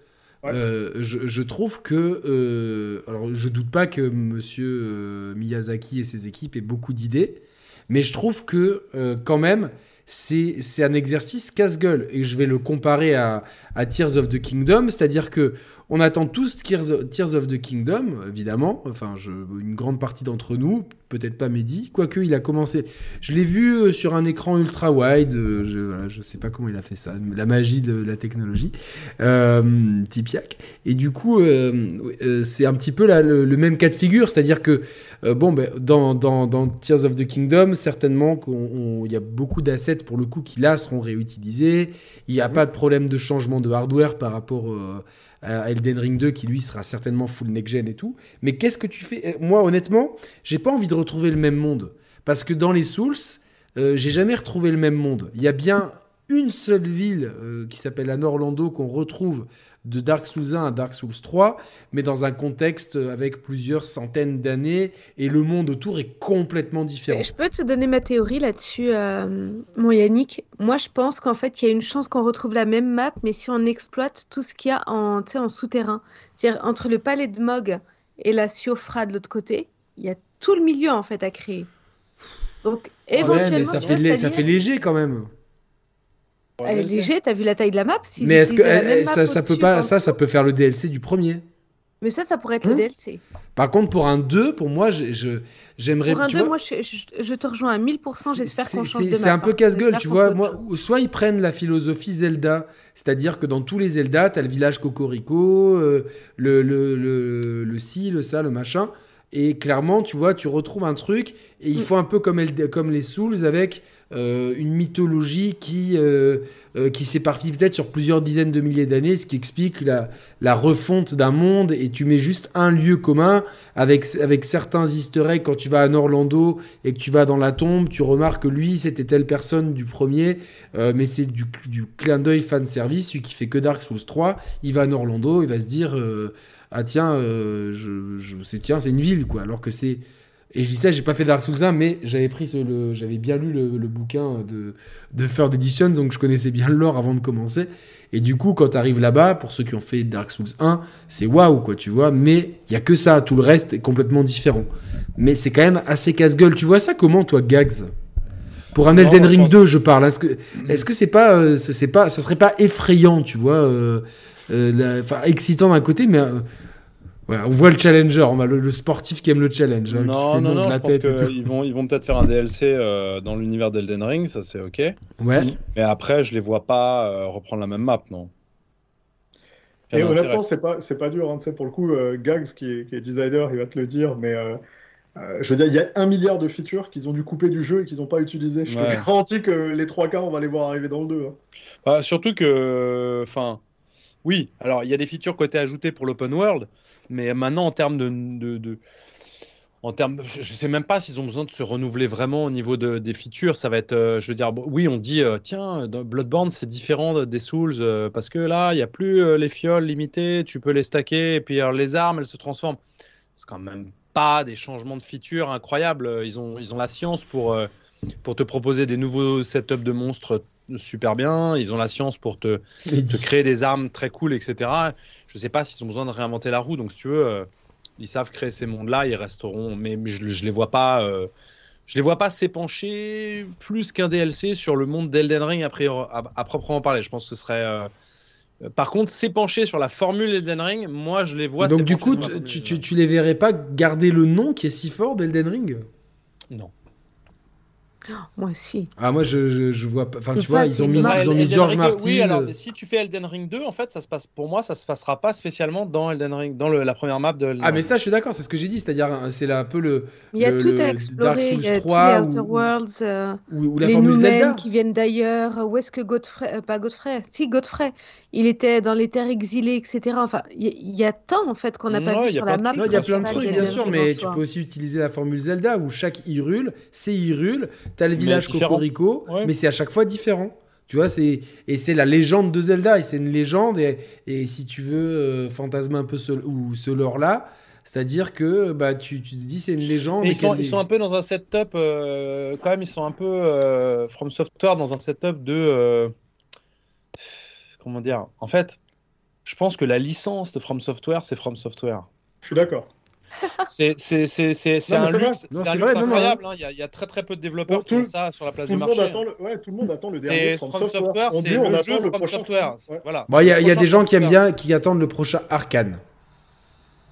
Speaker 1: euh, je, trouve que. Euh, alors, je doute pas que monsieur Miyazaki et ses équipes aient beaucoup d'idées, mais je trouve que, quand même, c'est un exercice casse-gueule. Et je vais le comparer à, à Tears of the Kingdom, c'est-à-dire que on attend tous Tears of the Kingdom, évidemment. Enfin, je, une grande partie d'entre nous, peut-être pas Mehdi, quoique il a commencé. Je l'ai vu euh, sur un écran ultra wide. Euh, je, ne sais pas comment il a fait ça, la magie de la technologie, euh, Tipiak. Et du coup, euh, c'est un petit peu le, même cas de figure, c'est-à-dire que bon, ben, dans, dans, dans, Tears of the Kingdom, certainement il y a beaucoup d'assets pour le coup qui là seront réutilisés. Il n'y a mhm. pas de problème de changement de hardware par rapport à Elden Ring 2 qui lui sera certainement full next-gen et tout. Mais qu'est-ce que tu fais? Moi, honnêtement, j'ai pas envie de retrouver le même monde. Parce que dans les Souls, euh, j'ai jamais retrouvé le même monde. Il y a bien une seule ville euh, qui s'appelle Anne Orlando qu'on retrouve de Dark Souls 1 à Dark Souls 3, mais dans un contexte avec plusieurs centaines d'années, et le monde autour est complètement différent.
Speaker 2: Je peux te donner ma théorie là-dessus, euh, mon Yannick. Moi, je pense qu'en fait, il y a une chance qu'on retrouve la même map, mais si on exploite tout ce qu'il y a en, en souterrain, c'est-à-dire entre le palais de Mog et la Siofra de l'autre côté, il y a tout le milieu en fait à créer. Donc, éventuellement,
Speaker 1: ça, fait, ça fait léger quand même.
Speaker 2: Elle est léger, t'as vu la taille de la map?
Speaker 1: Mais est-ce que eh, ça, ça peut pas, ça, ça peut faire le DLC du premier
Speaker 2: Mais ça, ça pourrait être le hmm DLC.
Speaker 1: Par contre, pour un 2, pour moi, j'aimerais.
Speaker 2: Pour un 2, moi, je, te rejoins à 1000%. J'espère qu'on change de
Speaker 1: C'est un peu casse-gueule, tu vois. Moi, soit ils prennent la philosophie Zelda, c'est-à-dire que dans tous les Zelda, t'as le village Cocorico, euh, le, le, le, le ci, le ça, le machin. Et clairement, tu vois, tu retrouves un truc, et il mm. faut un peu comme, comme les Souls avec euh, une mythologie qui, euh, euh, qui s'éparpille peut-être sur plusieurs dizaines de milliers d'années, ce qui explique la, refonte d'un monde, et tu mets juste un lieu commun avec, avec certains easter eggs quand tu vas à Orlando et que tu vas dans la tombe, tu remarques que lui, c'était telle personne du premier, mais c'est du, clin d'œil fan service, celui qui fait que Dark Souls 3, il va à Orlando, il va se dire ah tiens, je c'est tiens, c'est une ville quoi. Alors que c'est et je dis ça, j'ai pas fait Dark Souls 1, mais j'avais pris le, j'avais bien lu le, bouquin de, de Third Edition, donc je connaissais bien le lore avant de commencer. Et du coup, quand tu arrives là-bas, pour ceux qui ont fait Dark Souls 1, c'est waouh, quoi, tu vois. Mais il y a que ça, tout le reste est complètement différent. Mais c'est quand même assez casse-gueule. Tu vois ça comment, toi, Gags? Pour un Elden Ring 2, je parle. Est-ce que, est-ce que c'est pas, euh, c'est pas, ça serait pas effrayant, tu vois, euh, euh, enfin excitant d'un côté, mais on voit le challenger, on le, sportif qui aime le challenge.
Speaker 3: Hein, non, non, non, je pense qu'ils vont, ils vont peut-être faire un DLC euh, dans l'univers d'Elden Ring, ça c'est ok.
Speaker 1: Ouais.
Speaker 3: Mais après, je les vois pas euh, reprendre la même map, non.
Speaker 4: Et honnêtement, c'est pas, c'est pas dur, hein, pour le coup, euh, Gags, qui est, designer, il va te le dire, mais je veux dire, il y a un milliard de features qu'ils ont dû couper du jeu et qu'ils n'ont pas utilisé. Je te garantis que les trois quarts, on va les voir arriver dans le 2. Hein.
Speaker 3: Bah, surtout que, enfin, oui, alors il y a des features côté ajoutées pour l'open world, mais maintenant, en termes de, en termes, je ne sais même pas s'ils ont besoin de se renouveler vraiment au niveau de, des features. Ça va être, euh, je veux dire, oui, on dit, euh, tiens, Bloodborne, c'est différent des Souls euh, parce que là, il n'y a plus les fioles limitées, tu peux les stacker et puis les armes, elles se transforment. C'est quand même pas des changements de features incroyables. Ils ont, ils ont la science pour, pour te proposer des nouveaux setups de monstres super bien. Ils ont la science pour te, te créer des armes très cool, etc je sais pas s'ils ont besoin de réinventer la roue. Donc, si tu veux, euh, ils savent créer ces mondes-là, ils resteront. Mais je, ne les vois pas. Euh, je les vois pas s'épancher plus qu'un DLC sur le monde d'Elden Ring à, proprement parler. Je pense que ce serait. Euh, par contre, s'épancher sur la formule Elden Ring, moi je les vois.
Speaker 1: Donc du coup, tu, tu, tu, les verrais pas garder le nom qui est si fort d'Elden Ring?
Speaker 3: Non. (gasps)
Speaker 2: Moi aussi.
Speaker 1: Ah, moi, je, je, vois pas. Enfin, tu vois, ils ont mis, ils ont mis George Martin.
Speaker 3: Oui, alors, si tu fais Elden Ring 2, en fait, ça se passe, pour moi, ça se passera pas spécialement dans Elden Ring, dans le, la première map de.
Speaker 1: Ah, mais ça, je suis d'accord, c'est ce que j'ai dit. C'est-à-dire, c'est un peu le.
Speaker 2: Il y a tout à explorer. il y a 3 les Outer Worlds, euh, ou, la les Zelda. qui viennent d'ailleurs. Où est-ce que Godfrey. Euh, pas Godfrey. Si, Godfrey. Il était dans les terres exilées, etc. Enfin, il y, a tant, en fait, qu'on n'a pas vu sur la map.
Speaker 1: Il y a plein de trucs, bien sûr, mais tu peux aussi utiliser la formule Zelda où chaque Hyrule, c'est Hyrule. T'as le village Coco mais c'est à chaque fois différent. Tu vois, c'est et c'est la légende de Zelda et c'est une légende et, et, si tu veux euh, fantasmer un peu ce ou ce lore là, c'est-à-dire que bah tu, tu te dis c'est une légende.
Speaker 3: ils, sont, ils sont un peu dans un setup euh, quand même ils sont un peu euh, From Software dans un setup de comment dire? En fait, je pense que la licence de From Software c'est From Software.
Speaker 4: Je suis d'accord.
Speaker 3: C'est un luxe, incroyable. Hein. Il, y a, très très peu de développeurs qui font ça sur la place du marché.
Speaker 4: Attend le, ouais, tout le monde attend le dernier From, Software.
Speaker 3: on dit on attend le prochain Software. Voilà.
Speaker 1: Il y a, y a des gens qui aiment bien, qui attendent le prochain Arkane.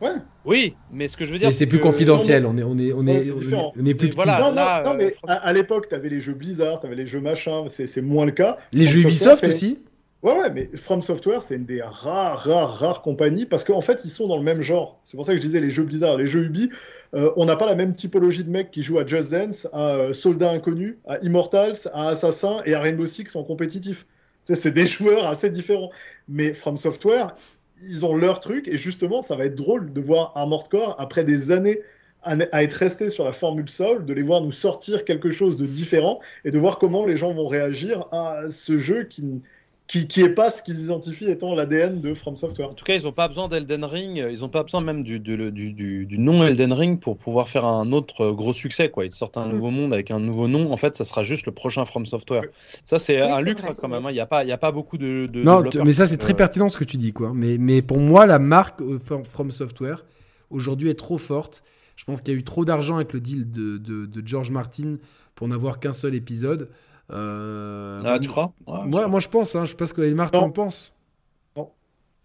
Speaker 4: Ouais.
Speaker 3: Oui, mais ce que je veux dire.
Speaker 1: Mais c'est plus confidentiel, on est, on est, on est, on est, plus petit.
Speaker 4: non, non, mais euh, à, l'époque, tu avais les jeux Blizzard, tu avais les jeux machin, c'est moins le cas.
Speaker 1: Les jeux Ubisoft aussi
Speaker 4: Ouais, ouais, mais From Software, c'est une des rares, rares, rares compagnies parce qu'en fait, ils sont dans le même genre. C'est pour ça que je disais les jeux Blizzard, les jeux Ubi. Euh, on n'a pas la même typologie de mecs qui jouent à Just Dance, à euh, Soldat Inconnu, à Immortals, à Assassin et à Rainbow Six en compétitif. C'est des (laughs) joueurs assez différents. Mais From Software, ils ont leur truc, et justement, ça va être drôle de voir Armored Core, après des années à, être resté sur la formule Soul, de les voir nous sortir quelque chose de différent, et de voir comment les gens vont réagir à ce jeu qui qui, qui est pas ce qu'ils identifient étant l'ADN de From Software.
Speaker 3: En tout cas, ils n'ont pas besoin d'Elden Ring, ils n'ont pas besoin même du, du, du, du, nom Elden Ring pour pouvoir faire un autre gros succès. Quoi. Ils sortent un nouveau monde avec un nouveau nom. En fait, ça sera juste le prochain From Software. Ça, c'est un luxe hein, quand même. Hein. Il n'y a, pas, a pas beaucoup de.
Speaker 1: non, mais ça, c'est très pertinent ce que tu dis. Quoi. Mais, mais pour moi, la marque euh, From Software, aujourd'hui, est trop forte. Je pense qu'il y a eu trop d'argent avec le deal de, de George Martin pour n'avoir qu'un seul épisode.
Speaker 3: Euh, ah, tu crois?
Speaker 1: Moi, moi, je pense. Hein, je sais pas ce que Martin en pense.
Speaker 4: Non.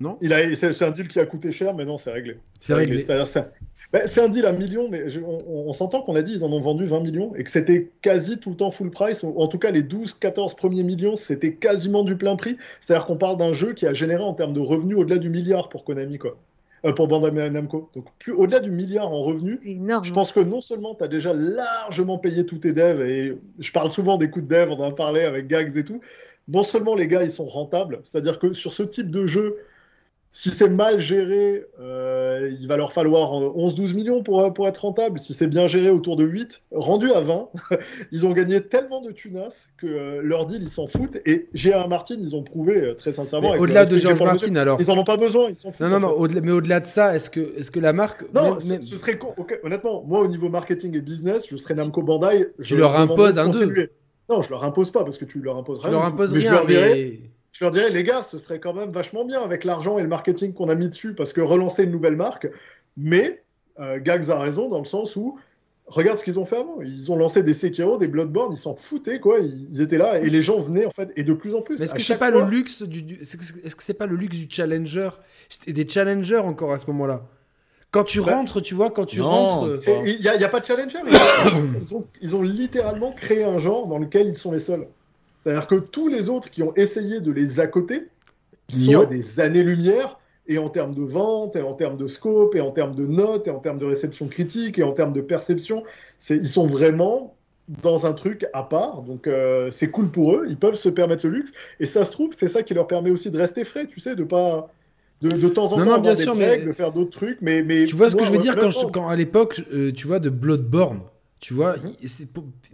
Speaker 4: Non? Il a, c'est, un deal qui a coûté cher, mais non, c'est réglé.
Speaker 1: C'est, réglé.
Speaker 4: Ben, c'est, un deal à millions, mais on, s'entend qu'on a dit ils en ont vendu 20 millions et que c'était quasi tout le temps full price. En tout cas, les 12-14 premiers millions, c'était quasiment du plein prix. C'est-à-dire qu'on parle d'un jeu qui a généré en termes de revenus au-delà du milliard pour Konami, quoi. Euh, pour Bandai Namco. Donc, plus, au-delà du milliard en revenus, je pense que non seulement tu as déjà largement payé tous tes devs, et je parle souvent des coûts de dev, on en a parlé avec Gags et tout, non seulement les gars, ils sont rentables, c'est-à-dire que sur ce type de jeu, si c'est mal géré, euh, il va leur falloir 11-12 millions pour, pour être rentable. Si c'est bien géré, autour de 8. Rendu à 20, (laughs) ils ont gagné tellement de tunas que euh, leur deal, ils s'en foutent. Et G.R. Martin, ils ont prouvé euh, très sincèrement.
Speaker 1: Au-delà de George Martin, alors.
Speaker 4: Ils n'en ont pas besoin, ils s'en foutent.
Speaker 1: Non, non, non, mais au-delà de ça, est-ce que, est que la marque.
Speaker 4: Non, ce serait. honnêtement, moi, au niveau marketing et business, je serais Namco Bandai.
Speaker 1: Je leur impose un 2.
Speaker 4: Non, je leur impose pas parce que tu leur imposes rien.
Speaker 1: Tu leur imposes rien, je leur dirais
Speaker 4: je leur dirais, les gars, ce serait quand même vachement bien avec l'argent et le marketing qu'on a mis dessus, parce que relancer une nouvelle marque. Mais euh, Gags a raison dans le sens où, regarde ce qu'ils ont fait avant. Ils ont lancé des Sekiro, des Bloodborne, ils s'en foutaient, quoi. Ils étaient là et les gens venaient, en fait, et de plus en plus.
Speaker 1: Est-ce que c'est pas le luxe du, est-ce que c'est pas le luxe du challenger? C'était des challengers encore à ce moment-là. Quand tu bah, rentres, tu vois, quand tu rentres.
Speaker 4: Il n'y a, pas de challenger. (coughs) ils, ont, ils ont littéralement créé un genre dans lequel ils sont les seuls. C'est-à-dire que tous les autres qui ont essayé de les accoter, ils sont à des années-lumière, et en termes de vente, et en termes de scope, et en termes de notes, et en termes de réception critique, et en termes de perception, ils sont vraiment dans un truc à part. Donc euh, c'est cool pour eux, ils peuvent se permettre ce luxe. Et ça se trouve, c'est ça qui leur permet aussi de rester frais, tu sais, de pas. De, de temps en temps, bien sûr, mais... de faire d'autres trucs, mais, mais
Speaker 1: tu vois ce que je veux dire quand, quand, à l'époque, euh, tu vois, de Bloodborne, tu vois, mhm.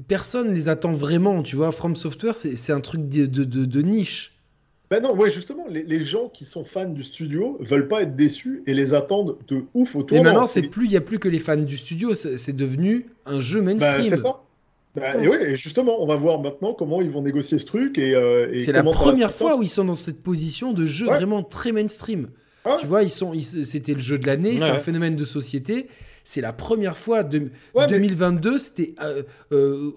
Speaker 1: personne les attend vraiment, tu vois. From Software, c'est un truc de, de, de, niche.
Speaker 4: Ben non, ouais, justement, les, les, gens qui sont fans du studio veulent pas être déçus et les attendent de ouf autour.
Speaker 1: Et maintenant, c'est plus, il y a plus que les fans du studio, c'est devenu un jeu ben, mainstream.
Speaker 4: c'est ça. Ben, et, ouais, justement, on va voir maintenant comment ils vont négocier ce truc et. Euh,
Speaker 1: c'est la première fois où ils sont dans cette position de jeu vraiment très mainstream. Ah tu vois, ils sont, c'était le jeu de l'année, c'est un phénomène de société c'est la première fois de 2022. C'était, euh, euh,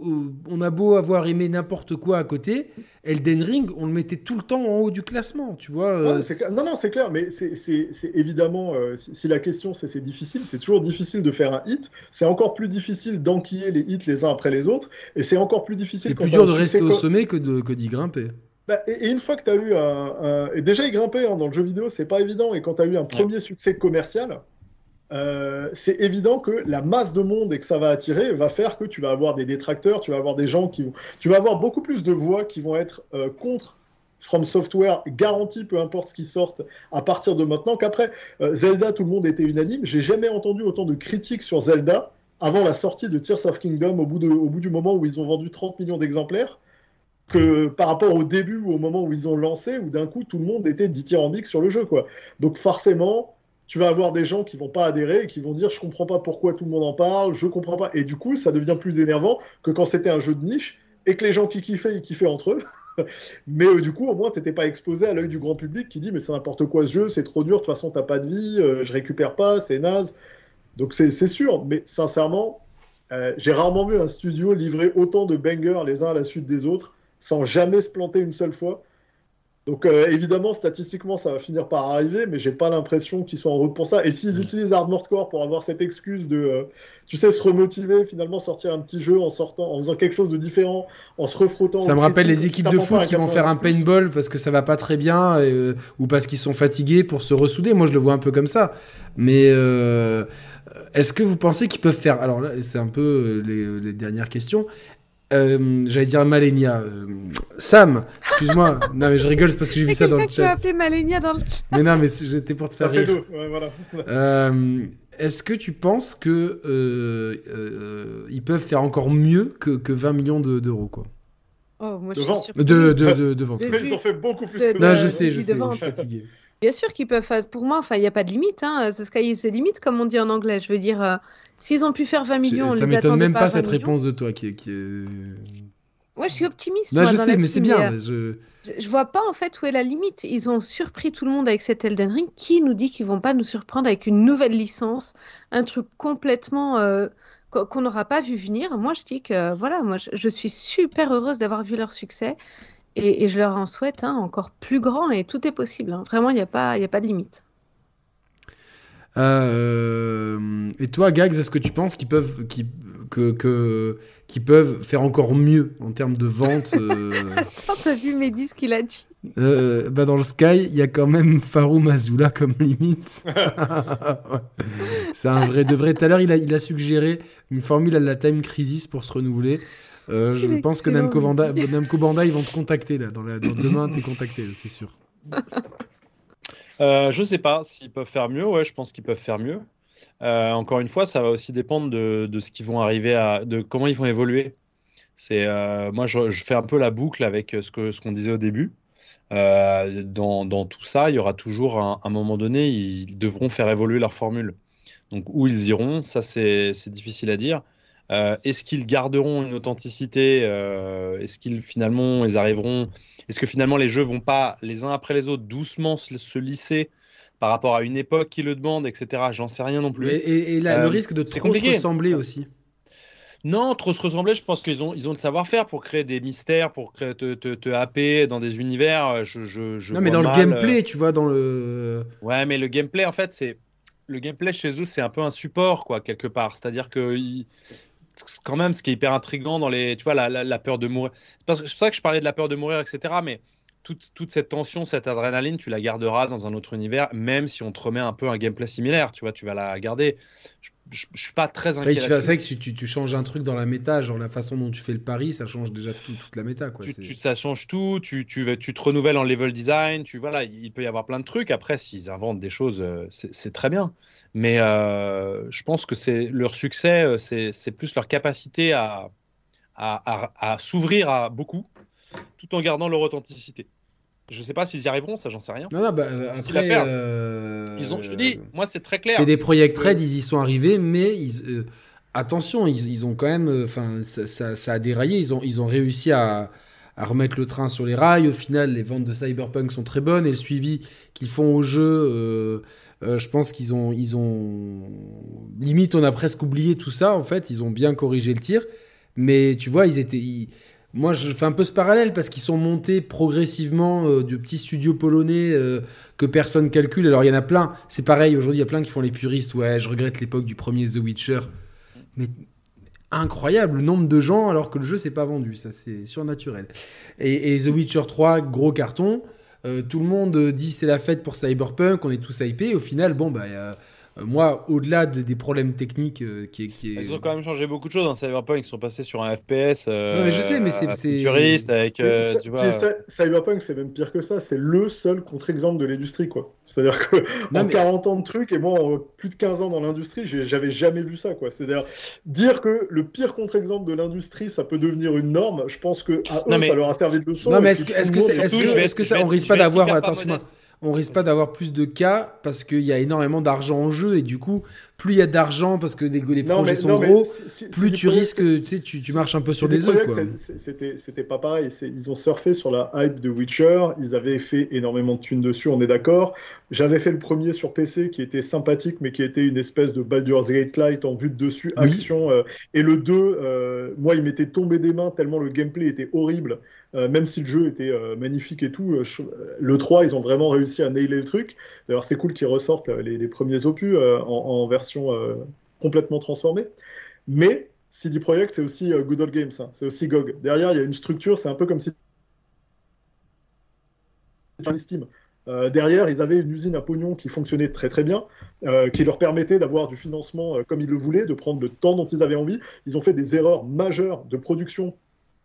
Speaker 1: on a beau avoir aimé n'importe quoi à côté, Elden Ring, on le mettait tout le temps en haut du classement, tu vois.
Speaker 4: Euh, non, non, c'est clair, mais c'est évidemment, si, la question c'est c'est difficile, c'est toujours difficile de faire un hit. C'est encore plus difficile d'enquiller les hits les uns après les autres, et c'est encore plus difficile.
Speaker 1: C'est plus dur de rester au sommet que d'y que grimper.
Speaker 4: Bah, et, une fois que tu as eu un, Et déjà, y grimper hein, dans le jeu vidéo, c'est pas évident. Et quand tu as eu un premier succès commercial, euh, c'est évident que la masse de monde et que ça va attirer va faire que tu vas avoir des détracteurs, tu vas avoir des gens qui vont... Tu vas avoir beaucoup plus de voix qui vont être euh, contre From Software, garantie, peu importe ce qui sorte à partir de maintenant, qu'après euh, Zelda, tout le monde était unanime. J'ai jamais entendu autant de critiques sur Zelda avant la sortie de Tears of Kingdom au bout, de, au bout du moment où ils ont vendu 30 millions d'exemplaires que par rapport au début ou au moment où ils ont lancé, où d'un coup tout le monde était dithyrambique sur le jeu. Quoi. Donc forcément, tu vas avoir des gens qui vont pas adhérer et qui vont dire je comprends pas pourquoi tout le monde en parle, je comprends pas. Et du coup, ça devient plus énervant que quand c'était un jeu de niche et que les gens qui kiffaient, ils kiffaient entre eux. (laughs) mais euh, du coup, au moins, tu n'étais pas exposé à l'œil du grand public qui dit mais c'est n'importe quoi ce jeu, c'est trop dur, de toute façon, t'as pas de vie, euh, je récupère pas, c'est naze. Donc c'est sûr, mais sincèrement, euh, j'ai rarement vu un studio livrer autant de bangers les uns à la suite des autres sans jamais se planter une seule fois. Donc euh, évidemment, statistiquement, ça va finir par arriver, mais j'ai pas l'impression qu'ils soient en route pour ça. Et s'ils mm. utilisent Armored Core pour avoir cette excuse de, euh, tu sais, se remotiver, finalement sortir un petit jeu en sortant, en faisant quelque chose de différent, en se refrottant.
Speaker 1: Ça me rappelle les équipes de foot qui vont faire un paintball parce que ça va pas très bien euh, ou parce qu'ils sont fatigués pour se ressouder. Moi, je le vois un peu comme ça. Mais est-ce que vous pensez qu'ils peuvent faire Alors là, c'est un peu les dernières questions. Euh, j'allais dire Malenia. Euh, Sam, excuse-moi. non, mais je rigole, c'est parce que j'ai vu ça dans le chat. Tu
Speaker 2: as appelé Malenia dans le chat.
Speaker 1: Mais non, mais j'étais pour te faire rire. Euh, est-ce que tu penses que ils peuvent faire encore mieux que, que 20 millions d'euros, quoi?
Speaker 2: Oh, moi,
Speaker 1: de
Speaker 2: je
Speaker 1: vente.
Speaker 2: suis
Speaker 1: de, de, de, de, vente.
Speaker 4: Ils ont fait beaucoup plus que
Speaker 1: Non, je sais, je sais, je suis fatigué.
Speaker 2: Bien sûr qu'ils peuvent faire. Pour moi, enfin, il n'y a pas de limite. Hein. The sky is the limit, comme on dit en anglais. Je veux dire, S'ils ont pu faire 20 millions, on
Speaker 1: ça
Speaker 2: m'étonne
Speaker 1: même
Speaker 2: pas,
Speaker 1: cette réponse de toi qui est. Qui
Speaker 2: Ouais, je suis optimiste.
Speaker 1: Non,
Speaker 2: moi,
Speaker 1: je
Speaker 2: dans
Speaker 1: sais, mais c'est bien.
Speaker 2: Je... je... vois pas en fait où est la limite. Ils ont surpris tout le monde avec cet Elden Ring. Qui nous dit qu'ils vont pas nous surprendre avec une nouvelle licence, un truc complètement euh, qu'on n'aura pas vu venir? Moi, je dis que voilà, moi, je, suis super heureuse d'avoir vu leur succès et, et, je leur en souhaite un encore plus grand et tout est possible. Hein. Vraiment, il n'y a pas, il a pas de limite.
Speaker 1: Euh, et toi, Gags, est-ce que tu penses qu'ils peuvent, qu'ils, que, que, peuvent faire encore mieux en termes de vente euh... (laughs)
Speaker 2: T'as vu Mehdi ce qu'il a dit
Speaker 1: euh, bah Dans le Sky, il y a quand même Farou Mazula comme limite. (laughs) C'est un vrai de vrai. Tout à l'heure, il a, il a suggéré une formule à la Time Crisis pour se renouveler. Euh, je pense que Namco, Namco Bandai, ils vont te contacter là. Dans, la, dans demain, t'es contacté, c'est sûr. (laughs)
Speaker 3: Euh, je sais pas s'ils peuvent faire mieux. Ouais, je pense qu'ils peuvent faire mieux. Euh, encore une fois, ça va aussi dépendre de, de, ce qu'ils vont arriver à, de comment ils vont évoluer. C'est euh, moi, je, fais un peu la boucle avec ce que ce qu'on disait au début. Dans, dans, tout ça, il y aura toujours un, un, moment donné, ils devront faire évoluer leur formule. Donc où ils iront, ça c'est difficile à dire. Euh, est-ce qu'ils garderont une authenticité euh, Est-ce qu'ils finalement ils arriveront Est-ce que finalement les jeux vont pas les uns après les autres doucement se, lisser par rapport à une époque qui le demande, etc. J'en sais rien non plus.
Speaker 1: Et, là, le euh, risque de trop se ressembler aussi.
Speaker 3: Non, trop se ressembler, je pense qu'ils ont, ils ont le savoir-faire pour créer des mystères, pour créer, te, te, te happer dans des univers. Je, je,
Speaker 1: non, mais dans le gameplay, tu vois, dans le.
Speaker 3: Ouais, mais le gameplay, en fait, c'est. Le gameplay chez eux, c'est un peu un support, quoi, quelque part. C'est-à-dire que quand même ce qui est hyper intriguant dans les, tu vois, la, la, peur de mourir. C'est pour ça que je parlais de la peur de mourir, etc. Mais toute, toute, cette tension, cette adrénaline, tu la garderas dans un autre univers, même si on te remet un peu un gameplay similaire, tu vois, tu vas la garder. Je, je, suis pas très inquiet.
Speaker 1: c'est vrai que si tu, tu, changes un truc dans la méta, genre la façon dont tu fais le pari, ça change déjà tout, toute la méta. Quoi.
Speaker 3: Tu, ça change tout, tu, tu, tu, te renouvelles en level design, tu, voilà, il peut y avoir plein de trucs. Après, s'ils inventent des choses, euh, c'est très bien. Mais euh, je pense que c'est leur succès, euh, c'est plus leur capacité à, à, à, à s'ouvrir à beaucoup, tout en gardant leur authenticité. Je sais pas s'ils y arriveront, ça j'en sais rien.
Speaker 1: Non, non, bah, après, euh...
Speaker 3: ils ont, je te dis, moi c'est très clair.
Speaker 1: C'est des project trade, ils y sont arrivés, mais ils, euh, attention, ils, ils, ont quand même, euh, enfin, ça, ça, ça, a déraillé. Ils ont, ils ont réussi à, à, remettre le train sur les rails. Au final, les ventes de Cyberpunk sont très bonnes et le suivi qu'ils font au jeu. Euh, je pense qu'ils ont, ils ont, limite, on a presque oublié tout ça. En fait, ils ont bien corrigé le tir, mais tu vois, ils étaient, moi, je fais un peu ce parallèle parce qu'ils sont montés progressivement euh, de petits studios polonais euh, que personne calcule. Alors, il y en a plein. C'est pareil, aujourd'hui, il y a plein qui font les puristes. Ouais, je regrette l'époque du premier The Witcher. Mais incroyable le nombre de gens alors que le jeu s'est pas vendu. Ça, c'est surnaturel. Et, The Witcher 3, gros carton. Euh, tout le monde dit c'est la fête pour Cyberpunk, on est tous hypés. Au final, bon, bah, moi, au-delà des problèmes techniques euh, qui, qui
Speaker 3: Ils ont quand même changé beaucoup de choses dans Cyberpunk. Ils sont passés sur un FPS.
Speaker 1: Euh, mais je sais, mais c'est.
Speaker 3: Futuriste avec. tu vois...
Speaker 4: Cyberpunk, c'est même pire que ça. C'est le seul contre-exemple de l'industrie, quoi. C'est-à-dire que en 40 ans de trucs, et moi, en plus de 15 ans dans l'industrie, j'avais jamais vu ça, quoi. C'est-à-dire dire que le pire contre-exemple de l'industrie, ça peut devenir une norme. Je pense que à eux, ça leur a servi de leçon.
Speaker 1: Non, mais est-ce que, est-ce que, est-ce que, est-ce que, ça, on risque pas d'avoir, attention, on risque pas d'avoir plus de cas parce qu'il y a énormément d'argent en jeu et du coup, plus il y a d'argent parce que les, projets sont gros, plus tu risques, tu sais, tu, marches un peu sur des œufs.
Speaker 4: C'était pas pareil. Ils ont surfé sur la hype de Witcher. Ils avaient fait énormément de thunes dessus, on est d'accord. J'avais fait le premier sur PC qui était sympathique, mais qui était une espèce de Baldur's Gate Light en vue de dessus, action. Euh, et le 2, euh, moi, il m'était tombé des mains tellement le gameplay était horrible. Euh, même si le jeu était euh, magnifique et tout, euh, le 3, ils ont vraiment réussi à nailer le truc. D'ailleurs, c'est cool qu'ils ressortent les, premiers opus en, version complètement transformée. Mais CD Projekt, c'est aussi Good Old Games, hein. c'est aussi GOG. Derrière, il y a une structure, c'est un peu comme si Steam. derrière, ils avaient une usine à pognon qui fonctionnait très très bien, qui leur permettait d'avoir du financement comme ils le voulaient, de prendre le temps dont ils avaient envie. Ils ont fait des erreurs majeures de production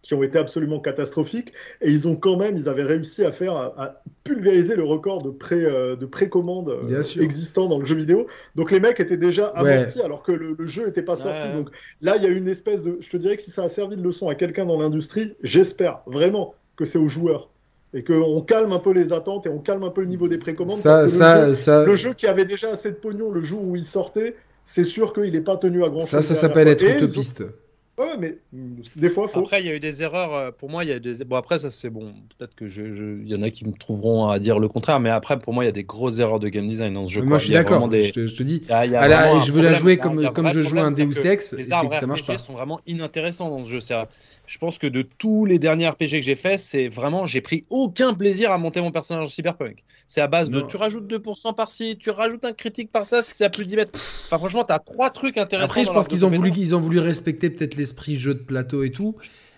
Speaker 4: qui ont été absolument catastrophiques. Et ils ont quand même, ils avaient réussi à faire, à, pulvériser le record de, pré, euh, de précommande euh, existant dans le jeu vidéo. Donc les mecs étaient déjà amortis alors que le, jeu n'était pas sorti. Donc là, il y a une espèce de. Je te dirais que si ça a servi de leçon à quelqu'un dans l'industrie, j'espère vraiment que c'est aux joueurs et qu'on calme un peu les attentes et on calme un peu le niveau des précommandes.
Speaker 1: Ça, ça,
Speaker 4: le,
Speaker 1: ça...
Speaker 4: le jeu qui avait déjà assez de pognon le jour où il sortait, c'est sûr qu'il n'est pas tenu à grand chose.
Speaker 1: Ça, ça s'appelle être utopiste.
Speaker 4: Ouais, mais des fois, faut.
Speaker 3: Après, il y a eu des erreurs. Euh, pour moi, il y a des. Bon, après, ça, c'est bon. Peut-être que je, il y en a qui me trouveront à dire le contraire, mais après, pour moi, il y a des grosses erreurs de game design dans ce jeu.
Speaker 1: Moi, je suis d'accord. Des... Je, je, te dis. y a, je veux la jouer comme, comme je joue un Deus Ex.
Speaker 3: Les arbres ça marche pas. sont vraiment inintéressants dans ce jeu. Je pense que de tous les derniers RPG que j'ai fait, c'est vraiment, j'ai pris aucun plaisir à monter mon personnage en cyberpunk. C'est à base de tu rajoutes 2% par-ci, tu rajoutes un critique par ça, c'est à plus de 10 mètres. Enfin, franchement, t'as trois trucs intéressants.
Speaker 1: Après, je pense qu'ils ont voulu, ils ont voulu respecter peut-être l'esprit jeu de plateau et tout.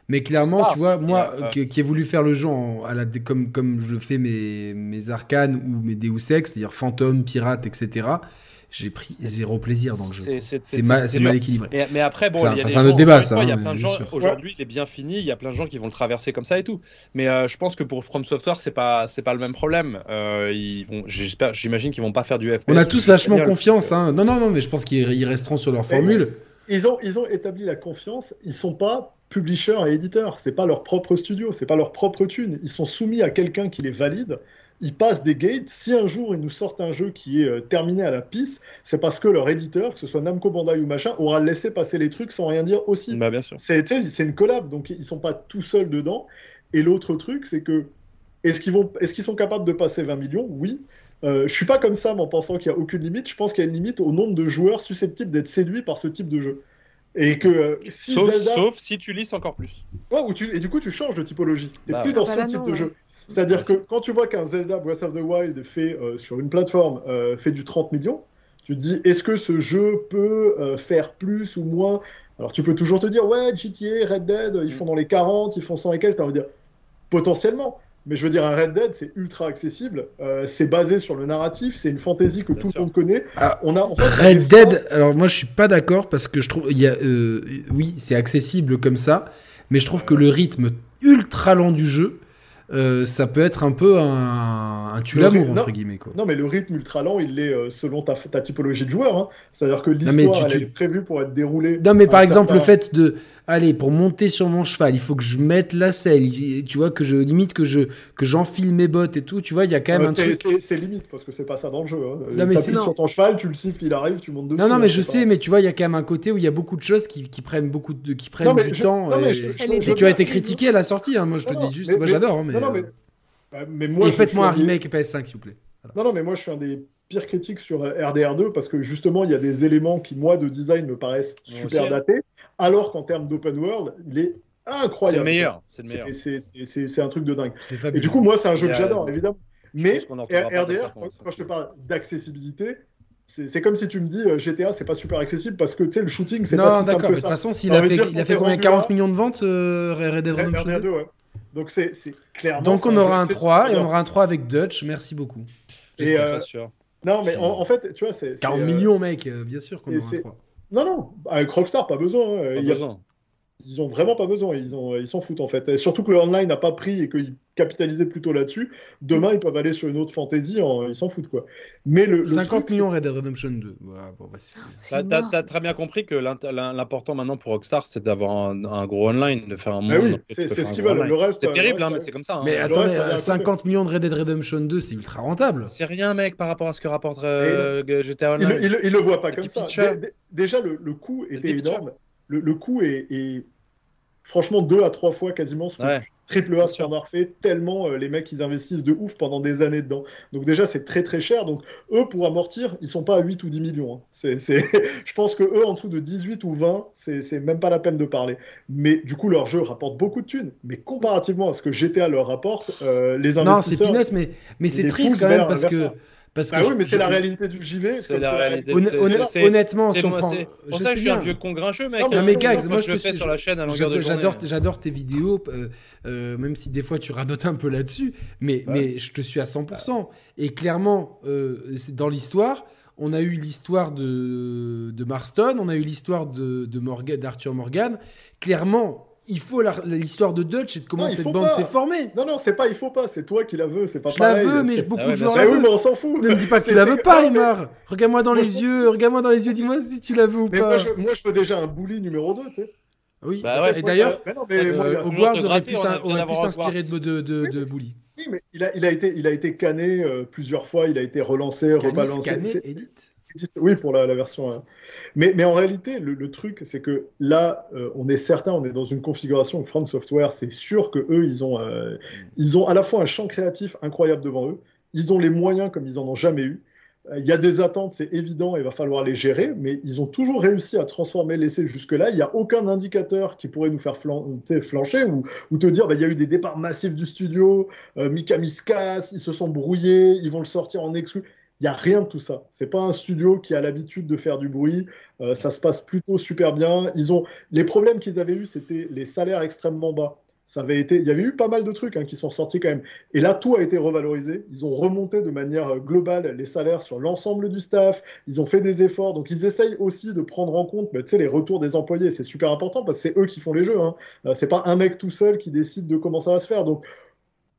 Speaker 1: Mais clairement, tu vois, moi euh, qui, ai voulu faire le jeu à la, comme, comme je fais mes, mes arcanes ou mes Deus Ex, c'est-à-dire fantôme, pirate, etc j'ai pris zéro plaisir dans le jeu. C'est mal, mal, équilibré.
Speaker 3: Mais, après, bon, il y a
Speaker 1: un autre débat, ça.
Speaker 3: Il y a hein, plein de gens, aujourd'hui, il est bien fini, il y a plein de gens qui vont le traverser comme ça et tout. Mais euh, je pense que pour From Software, c'est pas, c'est pas le même problème. Euh, ils vont, j'espère, j'imagine qu'ils vont pas faire du FPS.
Speaker 1: On a tous vachement confiance. Hein. Non, non, non, mais je pense qu'ils resteront sur leur formule.
Speaker 4: Ils ont, ils ont établi la confiance. Ils sont pas publishers et éditeurs. C'est pas leur propre studio, c'est pas leur propre thune. Ils sont soumis à quelqu'un qui les valide ils passent des gates. Si un jour ils nous sortent un jeu qui est euh, terminé à la piste, c'est parce que leur éditeur, que ce soit Namco Bandai ou machin, aura laissé passer les trucs sans rien dire aussi.
Speaker 3: Bah, bien sûr.
Speaker 4: C'est une collab, donc ils sont pas tout seuls dedans. Et l'autre truc, c'est que est-ce qu'ils vont, est-ce qu'ils sont capables de passer 20 millions? Oui. Euh, je suis pas comme ça, en pensant qu'il n'y a aucune limite. Je pense qu'il y a une limite au nombre de joueurs susceptibles d'être séduits par ce type de jeu. Et que euh,
Speaker 3: si sauf, sauf, si tu lis encore plus.
Speaker 4: Ouais, tu, et du coup, tu changes de typologie. Tu n'es bah plus dans ce type de jeu. C'est-à-dire que quand tu vois qu'un Zelda Breath of the Wild fait euh, sur une plateforme euh, fait du 30 millions, tu te dis est-ce que ce jeu peut euh, faire plus ou moins? Alors tu peux toujours te dire ouais, GTA, Red Dead, ils font dans les 40, ils font 100 et quelques, tu envie de dire potentiellement. Mais je veux dire, un Red Dead, c'est ultra accessible. c'est basé sur le narratif. C'est une fantaisie que tout le monde connaît.
Speaker 1: Ah, on a, Red Dead, alors moi je suis pas d'accord parce que je trouve. Il y a, oui, c'est accessible comme ça. Mais je trouve que le rythme ultra lent du jeu euh, ça peut être un peu un, un tue l'amour entre guillemets quoi.
Speaker 4: Non mais le rythme ultra lent il est euh, selon ta, ta, typologie de joueur. Hein. C'est-à-dire que l'histoire elle est prévue pour être déroulée.
Speaker 1: Non mais par exemple le fait de allez, pour monter sur mon cheval, il faut que je mette la selle, tu vois, que je limite que je que j'enfile mes bottes et tout, tu vois, il y a quand même un truc.
Speaker 4: C'est limite parce que c'est pas ça dans le jeu. Hein. Non, mais sur ton cheval, tu le siffles, il arrive, tu montes dessus.
Speaker 1: Non, non, mais je sais, mais tu vois, il y a quand même un côté où il y a beaucoup de choses qui, qui prennent beaucoup de, qui prennent du temps. et, tu as été critiqué à la sortie, hein, moi je te dis juste, moi j'adore. Hein, mais, non, mais, euh, mais moi, et faites-moi un remake PS5 s'il vous plaît.
Speaker 4: Non, non, mais moi je suis un des pires critiques sur RDR2 parce que justement il y a des éléments qui moi de design me paraissent super datés alors qu'en termes d'open world, il est incroyable.
Speaker 3: C'est le meilleur. C'est
Speaker 4: un truc de dingue. Et du coup, moi, c'est un jeu que j'adore, évidemment. Mais RDR, quand, je te parle d'accessibilité, c'est comme si tu me dis euh, GTA, c'est pas super accessible parce que tu sais, le shooting, c'est pas si simple que ça. De toute
Speaker 1: façon, s'il a, fait, il a fait combien 40 millions de ventes, euh, Red Dead Redemption 2 ouais.
Speaker 4: Donc c'est clairement.
Speaker 1: Donc on aura un 3 et on aura un 3 avec Dutch. Merci beaucoup.
Speaker 4: Et euh, sûr. Non, mais en, fait, tu vois, c'est.
Speaker 1: 40 millions, mec, bien sûr qu'on aura un 3.
Speaker 4: Non, non, avec Rockstar, pas besoin. Hein. Pas besoin. Ils ont vraiment pas besoin, ils s'en ils foutent en fait. Et surtout que le online n'a pas pris et qu'ils capitalisaient plutôt là-dessus. Demain, ils peuvent aller sur une autre fantasy, ils s'en foutent quoi.
Speaker 1: Mais le, 50 millions Red Dead Redemption 2.
Speaker 3: Ouais, T'as très bien compris que l'important maintenant pour Rockstar, c'est d'avoir un, gros online, de faire un monde.
Speaker 4: oui, c'est ce qu'ils veulent. Le reste,
Speaker 3: c'est terrible, hein, mais c'est comme ça. Hein.
Speaker 1: Mais attendez, 50 millions de Red Dead Redemption 2, c'est ultra rentable.
Speaker 3: C'est rien, mec, par rapport à ce que rapporte euh, GTA Online.
Speaker 4: Il, le voit pas comme ça. Déjà, le, coût était énorme. Le, coût est franchement deux à trois fois quasiment ce que triple A standard fait, tellement euh, les mecs ils investissent de ouf pendant des années dedans. Donc déjà c'est très très cher. Donc eux pour amortir, ils sont pas à 8 ou 10 millions. Hein. C'est, (laughs) Je pense que eux en dessous de 18 ou 20, c'est même pas la peine de parler. Mais du coup leur jeu rapporte beaucoup de thunes. Mais comparativement à ce que GTA leur rapporte, euh, les investisseurs...
Speaker 1: Non c'est peanuts mais, mais c'est triste quand même parce que...
Speaker 4: Parce bah que oui, mais c'est la réalité du JV.
Speaker 3: C'est la réalité.
Speaker 1: honnêtement, on prend.
Speaker 3: Pour ça, je suis un vieux con grincheux, mec.
Speaker 1: Non, mais Gags, moi,
Speaker 3: je te fais sur la chaîne à longueur de
Speaker 1: J'adore, j'adore tes vidéos, euh, euh, même si des fois tu radotes un peu là-dessus, mais, mais je te suis à 100%. Et clairement, euh, dans l'histoire, on a eu l'histoire de, de Marston, on a eu l'histoire de, de d'Arthur Morgan. Clairement, il faut l'histoire de Dutch et de comment cette bande s'est formée.
Speaker 4: Non, non, c'est pas il faut pas, c'est toi qui la veux, c'est pas
Speaker 1: je
Speaker 4: pareil.
Speaker 1: Je la veux, mais beaucoup de gens
Speaker 4: la veulent. mais on s'en fout.
Speaker 1: Ne me dis pas que tu la veux pas, Aymar. Regarde-moi dans les yeux, regarde-moi dans les yeux, dis-moi si tu la veux ou pas.
Speaker 4: Moi je, veux déjà un bully numéro 2, tu sais.
Speaker 1: Oui, bah ouais, et d'ailleurs, euh, Hogwarts aurait pu s'inspirer de, de, de, Bully.
Speaker 4: Oui, mais il a, il a, été, il a été canné euh, plusieurs fois, il a été relancé, rebalancé.
Speaker 1: Canné, Edith (laughs)
Speaker 4: oui, pour la, version. Euh. Mais, en réalité, le, truc, c'est que là, euh, on est certain, on est dans une configuration From Software, c'est sûr que eux, ils ont, euh, ils ont à la fois un champ créatif incroyable devant eux, ils ont les moyens comme ils en ont jamais eu. Il y a des attentes, c'est évident, il va falloir les gérer, mais ils ont toujours réussi à transformer l'essai jusque-là. Il n'y a aucun indicateur qui pourrait nous faire flancher ou, ou te dire bah, il y a eu des départs massifs du studio, Mikami se casse, ils se sont brouillés, ils vont le sortir en exclu. Il n'y a rien de tout ça. C'est pas un studio qui a l'habitude de faire du bruit. Euh, ça se passe plutôt super bien. Ils ont les problèmes qu'ils avaient eus, c'était les salaires extrêmement bas. Ça avait été, il y avait eu pas mal de trucs hein, qui sont sortis quand même. Et là, tout a été revalorisé. Ils ont remonté de manière euh, globale les salaires sur l'ensemble du staff. Ils ont fait des efforts. Donc, ils essayent aussi de prendre en compte bah, les retours des employés. C'est super important parce que c'est eux qui font les jeux. Hein. Euh, c'est pas un mec tout seul qui décide de comment ça va se faire. Donc,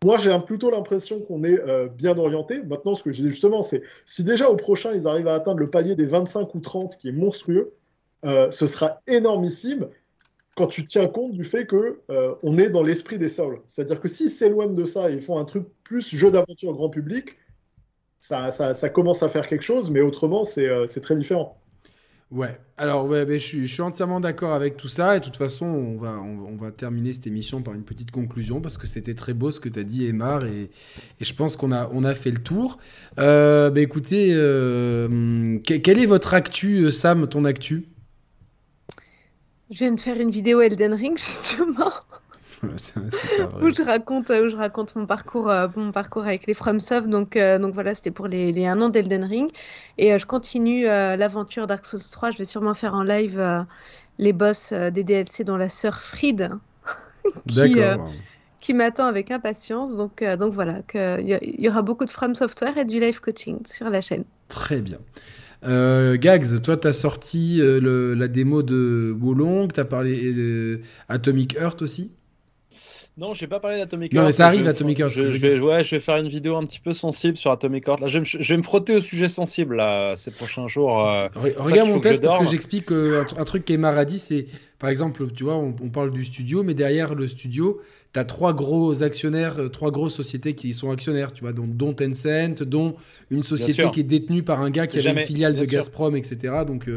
Speaker 4: moi, j'ai plutôt l'impression qu'on est euh, bien orienté. Maintenant, ce que je disais justement, c'est si déjà au prochain, ils arrivent à atteindre le palier des 25 ou 30, qui est monstrueux, euh, ce sera énormissime quand tu tiens compte du fait que euh, on est dans l'esprit des sols. C'est-à-dire que s'ils s'éloignent de ça et ils font un truc plus jeu d'aventure grand public, ça, ça, commence à faire quelque chose, mais autrement, c'est très différent.
Speaker 1: Ouais, alors ouais, je, suis, je, suis, entièrement d'accord avec tout ça. Et de toute façon, on va, on, va terminer cette émission par une petite conclusion parce que c'était très beau ce que tu as dit, Emar. Et, je pense qu'on a, on a fait le tour. Euh, bah, écoutez, euh, quel est votre actu, euh, Sam, ton actu?
Speaker 2: Je viens de faire une vidéo Elden Ring, (laughs) justement. (laughs) où je raconte où je raconte mon parcours euh, mon parcours avec les FromSoft donc euh, donc voilà c'était pour les, les un an d'Elden Ring. Et euh, je continue l'aventure Dark Souls 3 je vais sûrement faire en live les boss des DLC dont la sœur Fried (laughs) qui, qui m'attend avec impatience. Donc donc voilà il y, aura beaucoup de From Software et du live coaching sur la chaîne.
Speaker 1: Très bien. Gags, toi, tu as sorti la démo de Wolong, tu as parlé Atomic Heart aussi
Speaker 3: non, je vais pas parler d'Atomic
Speaker 1: Heart. Non, mais ça arrive, Atomic Heart.
Speaker 3: Je, vais, ouais, je vais faire une vidéo un petit peu sensible sur Atomic Heart. Là, je, vais me frotter au sujet sensible là, ces prochains jours. Euh,
Speaker 1: regarde mon test parce que j'explique euh, un, truc qu'Emar a dit c'est, par exemple, tu vois, on, parle du studio, mais derrière le studio, tu as trois gros actionnaires, euh, trois grosses sociétés qui sont actionnaires, tu vois, dont, dont Tencent, dont une société qui est détenue par un gars qui avait une filiale de Gazprom, etc. Donc,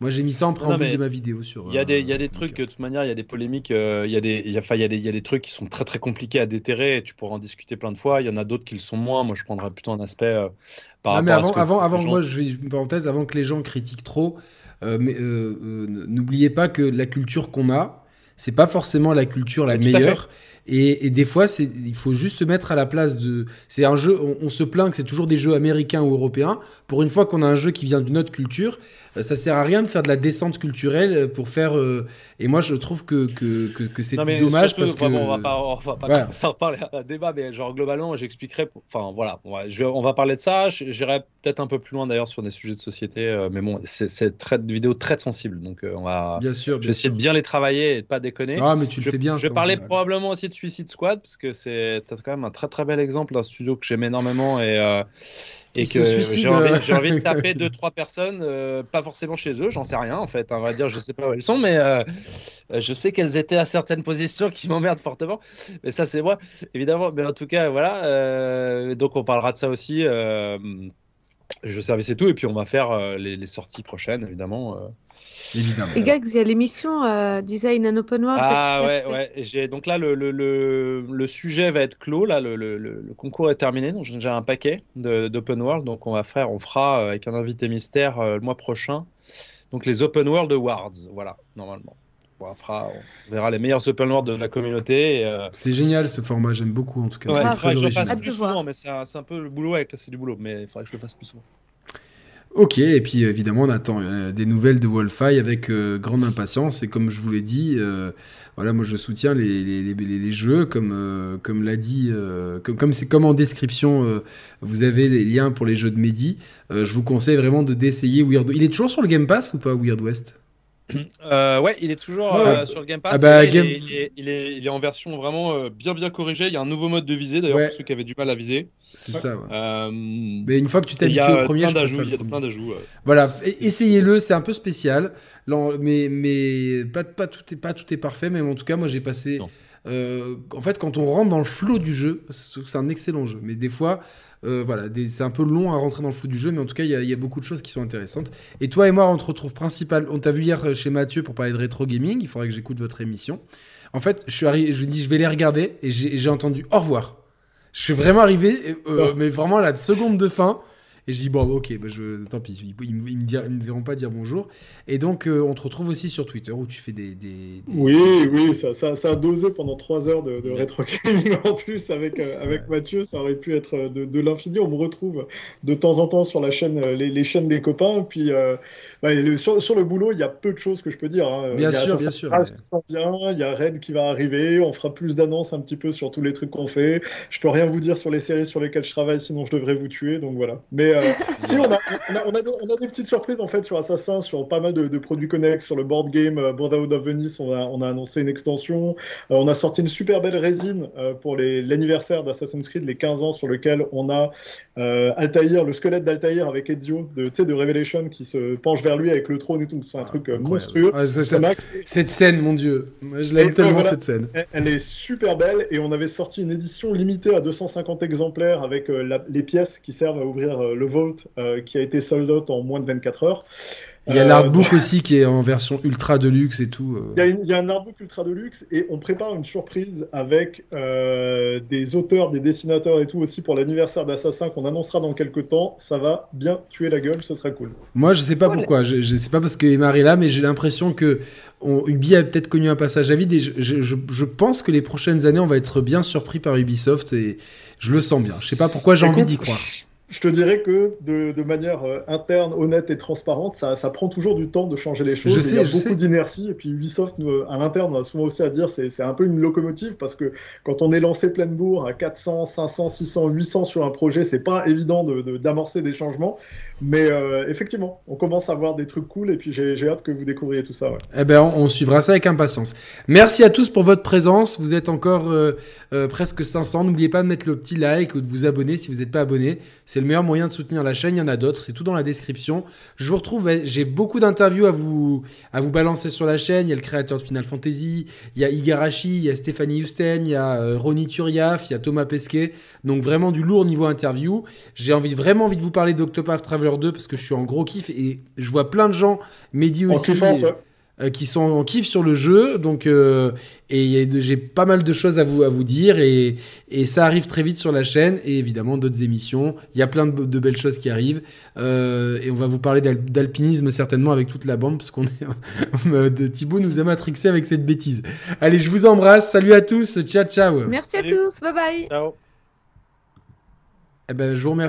Speaker 1: moi, j'ai mis ça en préambule de ma vidéo sur.
Speaker 3: Il y a des, y a des euh, trucs, de toute manière, il y a des polémiques, euh, il y, a des, y, a, y, a des, y a des trucs qui sont très très compliqués à déterrer et tu pourras en discuter plein de fois. Il y en a d'autres qui le sont moins. Moi, je prendrais plutôt un aspect euh,
Speaker 1: par rapport mais avant, à ce que avant, avant moi, je vais une parenthèse, avant que les gens critiquent trop, mais n'oubliez pas que la culture qu'on a, c'est pas forcément la culture la meilleure. Et, et, des fois, il faut juste se mettre à la place de. C'est un jeu. On, on se plaint que c'est toujours des jeux américains ou européens. Pour une fois qu'on a un jeu qui vient d'une autre culture, euh, ça sert à rien de faire de la descente culturelle euh, pour faire. Euh, et moi, je trouve que, que, que, c'est dommage parce que.
Speaker 3: on va pas, on va pas reparler à débat, mais genre globalement, j'expliquerai. Enfin voilà, on va, je, on va parler de ça. J'irai peut-être un peu plus loin d'ailleurs sur des sujets de société, mais bon, c'est très vidéo très sensible, donc on va.
Speaker 1: Bien sûr.
Speaker 3: Je vais essayer de bien les travailler et de pas déconner.
Speaker 1: Ah, mais tu le
Speaker 3: je,
Speaker 1: fais bien.
Speaker 3: Je vais parler probablement aussi de Suicide Squad parce que c'est quand même un très très bel exemple d'un studio que j'aime énormément et et que j'ai envie, envie, de taper deux trois personnes, euh, pas forcément chez eux, j'en sais rien en fait. On va dire, je sais pas où elles sont, mais euh, je sais qu'elles étaient à certaines positions qui m'emmerdent fortement. Mais ça, c'est moi, évidemment. Mais en tout cas, voilà. Euh, donc, on parlera de ça aussi. je savais tout, et puis on va faire les, les, sorties prochaines, évidemment.
Speaker 1: Évidemment.
Speaker 2: Et Gags, il y a l'émission euh, Design and Open World.
Speaker 3: Ah ouais, ouais. J'ai, donc là, le, le, le, sujet va être clos. Là, le, le concours est terminé. Donc j'ai déjà un paquet d'Open World. Donc on va faire, on fera euh, avec un invité mystère euh, le mois prochain. Donc les Open World Awards. Voilà, normalement. On, fera, on verra les meilleurs open world de la communauté.
Speaker 1: C'est génial ce format, j'aime beaucoup en tout cas.
Speaker 3: Ouais,
Speaker 1: c'est très
Speaker 3: fasse plus souvent, mais c'est un, un, peu le boulot avec c'est du boulot, mais il faudrait que je le fasse plus souvent.
Speaker 1: Ok, et puis évidemment, on attend euh, des nouvelles de Wolfeye avec euh, grande impatience. Et comme je vous l'ai dit, euh, voilà, moi je soutiens les, jeux, comme, comme l'a dit, comme c'est comme, en description, vous avez les liens pour les jeux de Mehdi. je vous conseille vraiment de d'essayer Weird. Il est toujours sur le Game Pass ou pas Weird West?
Speaker 3: Euh, ouais, il est toujours euh, sur le Game Pass.
Speaker 1: Ah bah,
Speaker 3: il,
Speaker 1: Game-
Speaker 3: est, il est- il est- il est en version vraiment euh, bien bien corrigée. Il y a un nouveau mode de visée d'ailleurs
Speaker 1: Ouais.
Speaker 3: pour ceux qui avaient du mal à viser.
Speaker 1: C'est ça. ouais. Mais une fois que tu t'habitues au premier,
Speaker 3: plein
Speaker 1: je
Speaker 3: Il y a plein d'ajouts.
Speaker 1: Voilà, e- essayez-le, c'est un peu spécial, mais, mais pas, pas, tout est, pas tout est parfait, mais en tout cas, moi j'ai passé.
Speaker 3: Non.
Speaker 1: Euh, en fait, quand on rentre dans le flot du jeu, c'est un excellent jeu, mais des fois, euh, voilà, c'est un peu long à rentrer dans le flot du jeu, mais en tout cas, il y, a- il y a beaucoup de choses qui sont intéressantes. Et toi et moi, on te retrouve principal. On t'a vu hier euh, chez Mathieu pour parler de rétro gaming, il faudrait que j'écoute votre émission. En fait, je suis arrivé, je me dis, je vais les regarder, et j'ai entendu au revoir. Je suis vraiment arrivé, euh, mais vraiment à la seconde de fin. Et je dis, bon, ok, bah, je, tant pis, ils, ils me- ils me dire- ils me verront pas dire bonjour. Et donc, euh, on te retrouve aussi sur Twitter où tu fais des. des- des-
Speaker 4: Oui, oui, ça, ça, ça a dosé pendant trois heures de, de rétro gaming en plus avec, euh, avec Mathieu, ça aurait pu être de, de l'infini. On me retrouve de temps en temps sur la chaîne, euh, les, les chaînes des copains. Puis euh, bah, le- sur, sur le boulot, il y a peu de choses que je peux dire. hein.
Speaker 1: Bien sûr, bien sûr,
Speaker 4: il y a Red qui va arriver, on fera plus d'annonces un petit peu sur tous les trucs qu'on fait. Je peux rien vous dire sur les séries sur lesquelles je travaille, sinon je devrais vous tuer. Donc voilà. Mais euh, (laughs) si on a, on, a, on, a, on a des petites surprises en fait sur Assassin, sur pas mal de, de produits connexes, sur le board game euh, Brotherhood of Venice, on a, on a annoncé une extension. Euh, on a sorti une super belle résine euh, pour l'anniversaire d'Assassin's Creed, les 15 ans, sur lequel on a euh, Altaïr, le squelette d'Altaïr avec Ezio de, Revelation qui se penche vers lui avec le trône et tout. C'est un truc
Speaker 1: Incroyable.
Speaker 4: monstrueux.
Speaker 1: Ah, ça- ça- cette scène, mon dieu. Je l'aime tellement,
Speaker 4: voilà.
Speaker 1: cette scène.
Speaker 4: Elle- Elle est super belle et on avait sorti une édition limitée à 250 exemplaires avec la- les pièces qui servent à ouvrir le Vault euh, qui a été sold out en moins de 24 heures.
Speaker 1: Il y a
Speaker 4: Euh,
Speaker 1: l'artbook aussi qui est en version ultra deluxe et tout. euh.
Speaker 4: Il y, a y un artbook ultra de luxe et on prépare une surprise avec euh, des auteurs, des dessinateurs et tout aussi pour l'anniversaire d'Assassin qu'on annoncera dans quelques temps. Ça va bien tuer la gueule, ce sera cool.
Speaker 1: Moi, je sais pas
Speaker 2: Cool.
Speaker 1: pourquoi. Je, je sais pas parce que Emma est là, mais j'ai l'impression que on- Ubi a peut-être connu un passage à vide et je, je- pense que les prochaines années, on va être bien surpris par Ubisoft et je le sens bien. Je sais pas pourquoi j'ai envie d'y croire.
Speaker 4: Je te dirais que de, de manière euh, interne, honnête et transparente, ça, ça prend toujours du temps de changer les choses.
Speaker 1: Je
Speaker 4: Il y a
Speaker 1: je
Speaker 4: beaucoup d'inertie. Et puis Ubisoft, nous, euh, à l'interne, on a souvent aussi à dire c'est c'est un peu une locomotive parce que quand on est lancé pleine bourre à 400, 500, 600, 800 sur un projet, c'est pas évident d'amorcer de, d'amorcer des changements. Mais euh, effectivement, on commence à voir des trucs cool et puis j'ai hâte que vous découvriez tout ça. Ouais.
Speaker 1: Eh ben, on, suivra ça avec impatience. Merci à tous pour votre présence. Vous êtes encore euh, euh, presque 500. N'oubliez pas de mettre le petit like ou de vous abonner si vous n'êtes pas abonné. C'est le meilleur moyen de soutenir la chaîne. Il y en a d'autres. C'est tout dans la description. Je vous retrouve. J'ai beaucoup d'interviews à vous, à vous balancer sur la chaîne. Il y a le créateur de Final Fantasy. Il y a Igarashi. Il y a Stéphanie Houston. Il y a Ronnie Turiaf. Il y a Thomas Pesquet. Donc vraiment du lourd niveau interview. J'ai envie, vraiment envie de vous parler d'Octopath Traveler 2 parce que je suis en gros kiff et je vois plein de gens, Mehdi aussi,
Speaker 4: ouais.
Speaker 1: euh, qui sont en kiff sur le jeu. Donc, euh, et j'ai pas mal de choses à vous, à vous dire. Et, et ça arrive très vite sur la chaîne. Et évidemment, d'autres émissions. Il y a plein de, de belles choses qui arrivent. Euh, et on va vous parler d'al- d'alpinisme certainement avec toute la bande. Parce qu'on est. (laughs) de Thibaut nous a matrixé avec cette bêtise. Allez, je vous embrasse. Salut à tous. Ciao, ciao.
Speaker 2: Merci à
Speaker 3: Salut.
Speaker 2: tous, bye bye.
Speaker 3: Ciao.
Speaker 1: Eh ben, je vous remercie.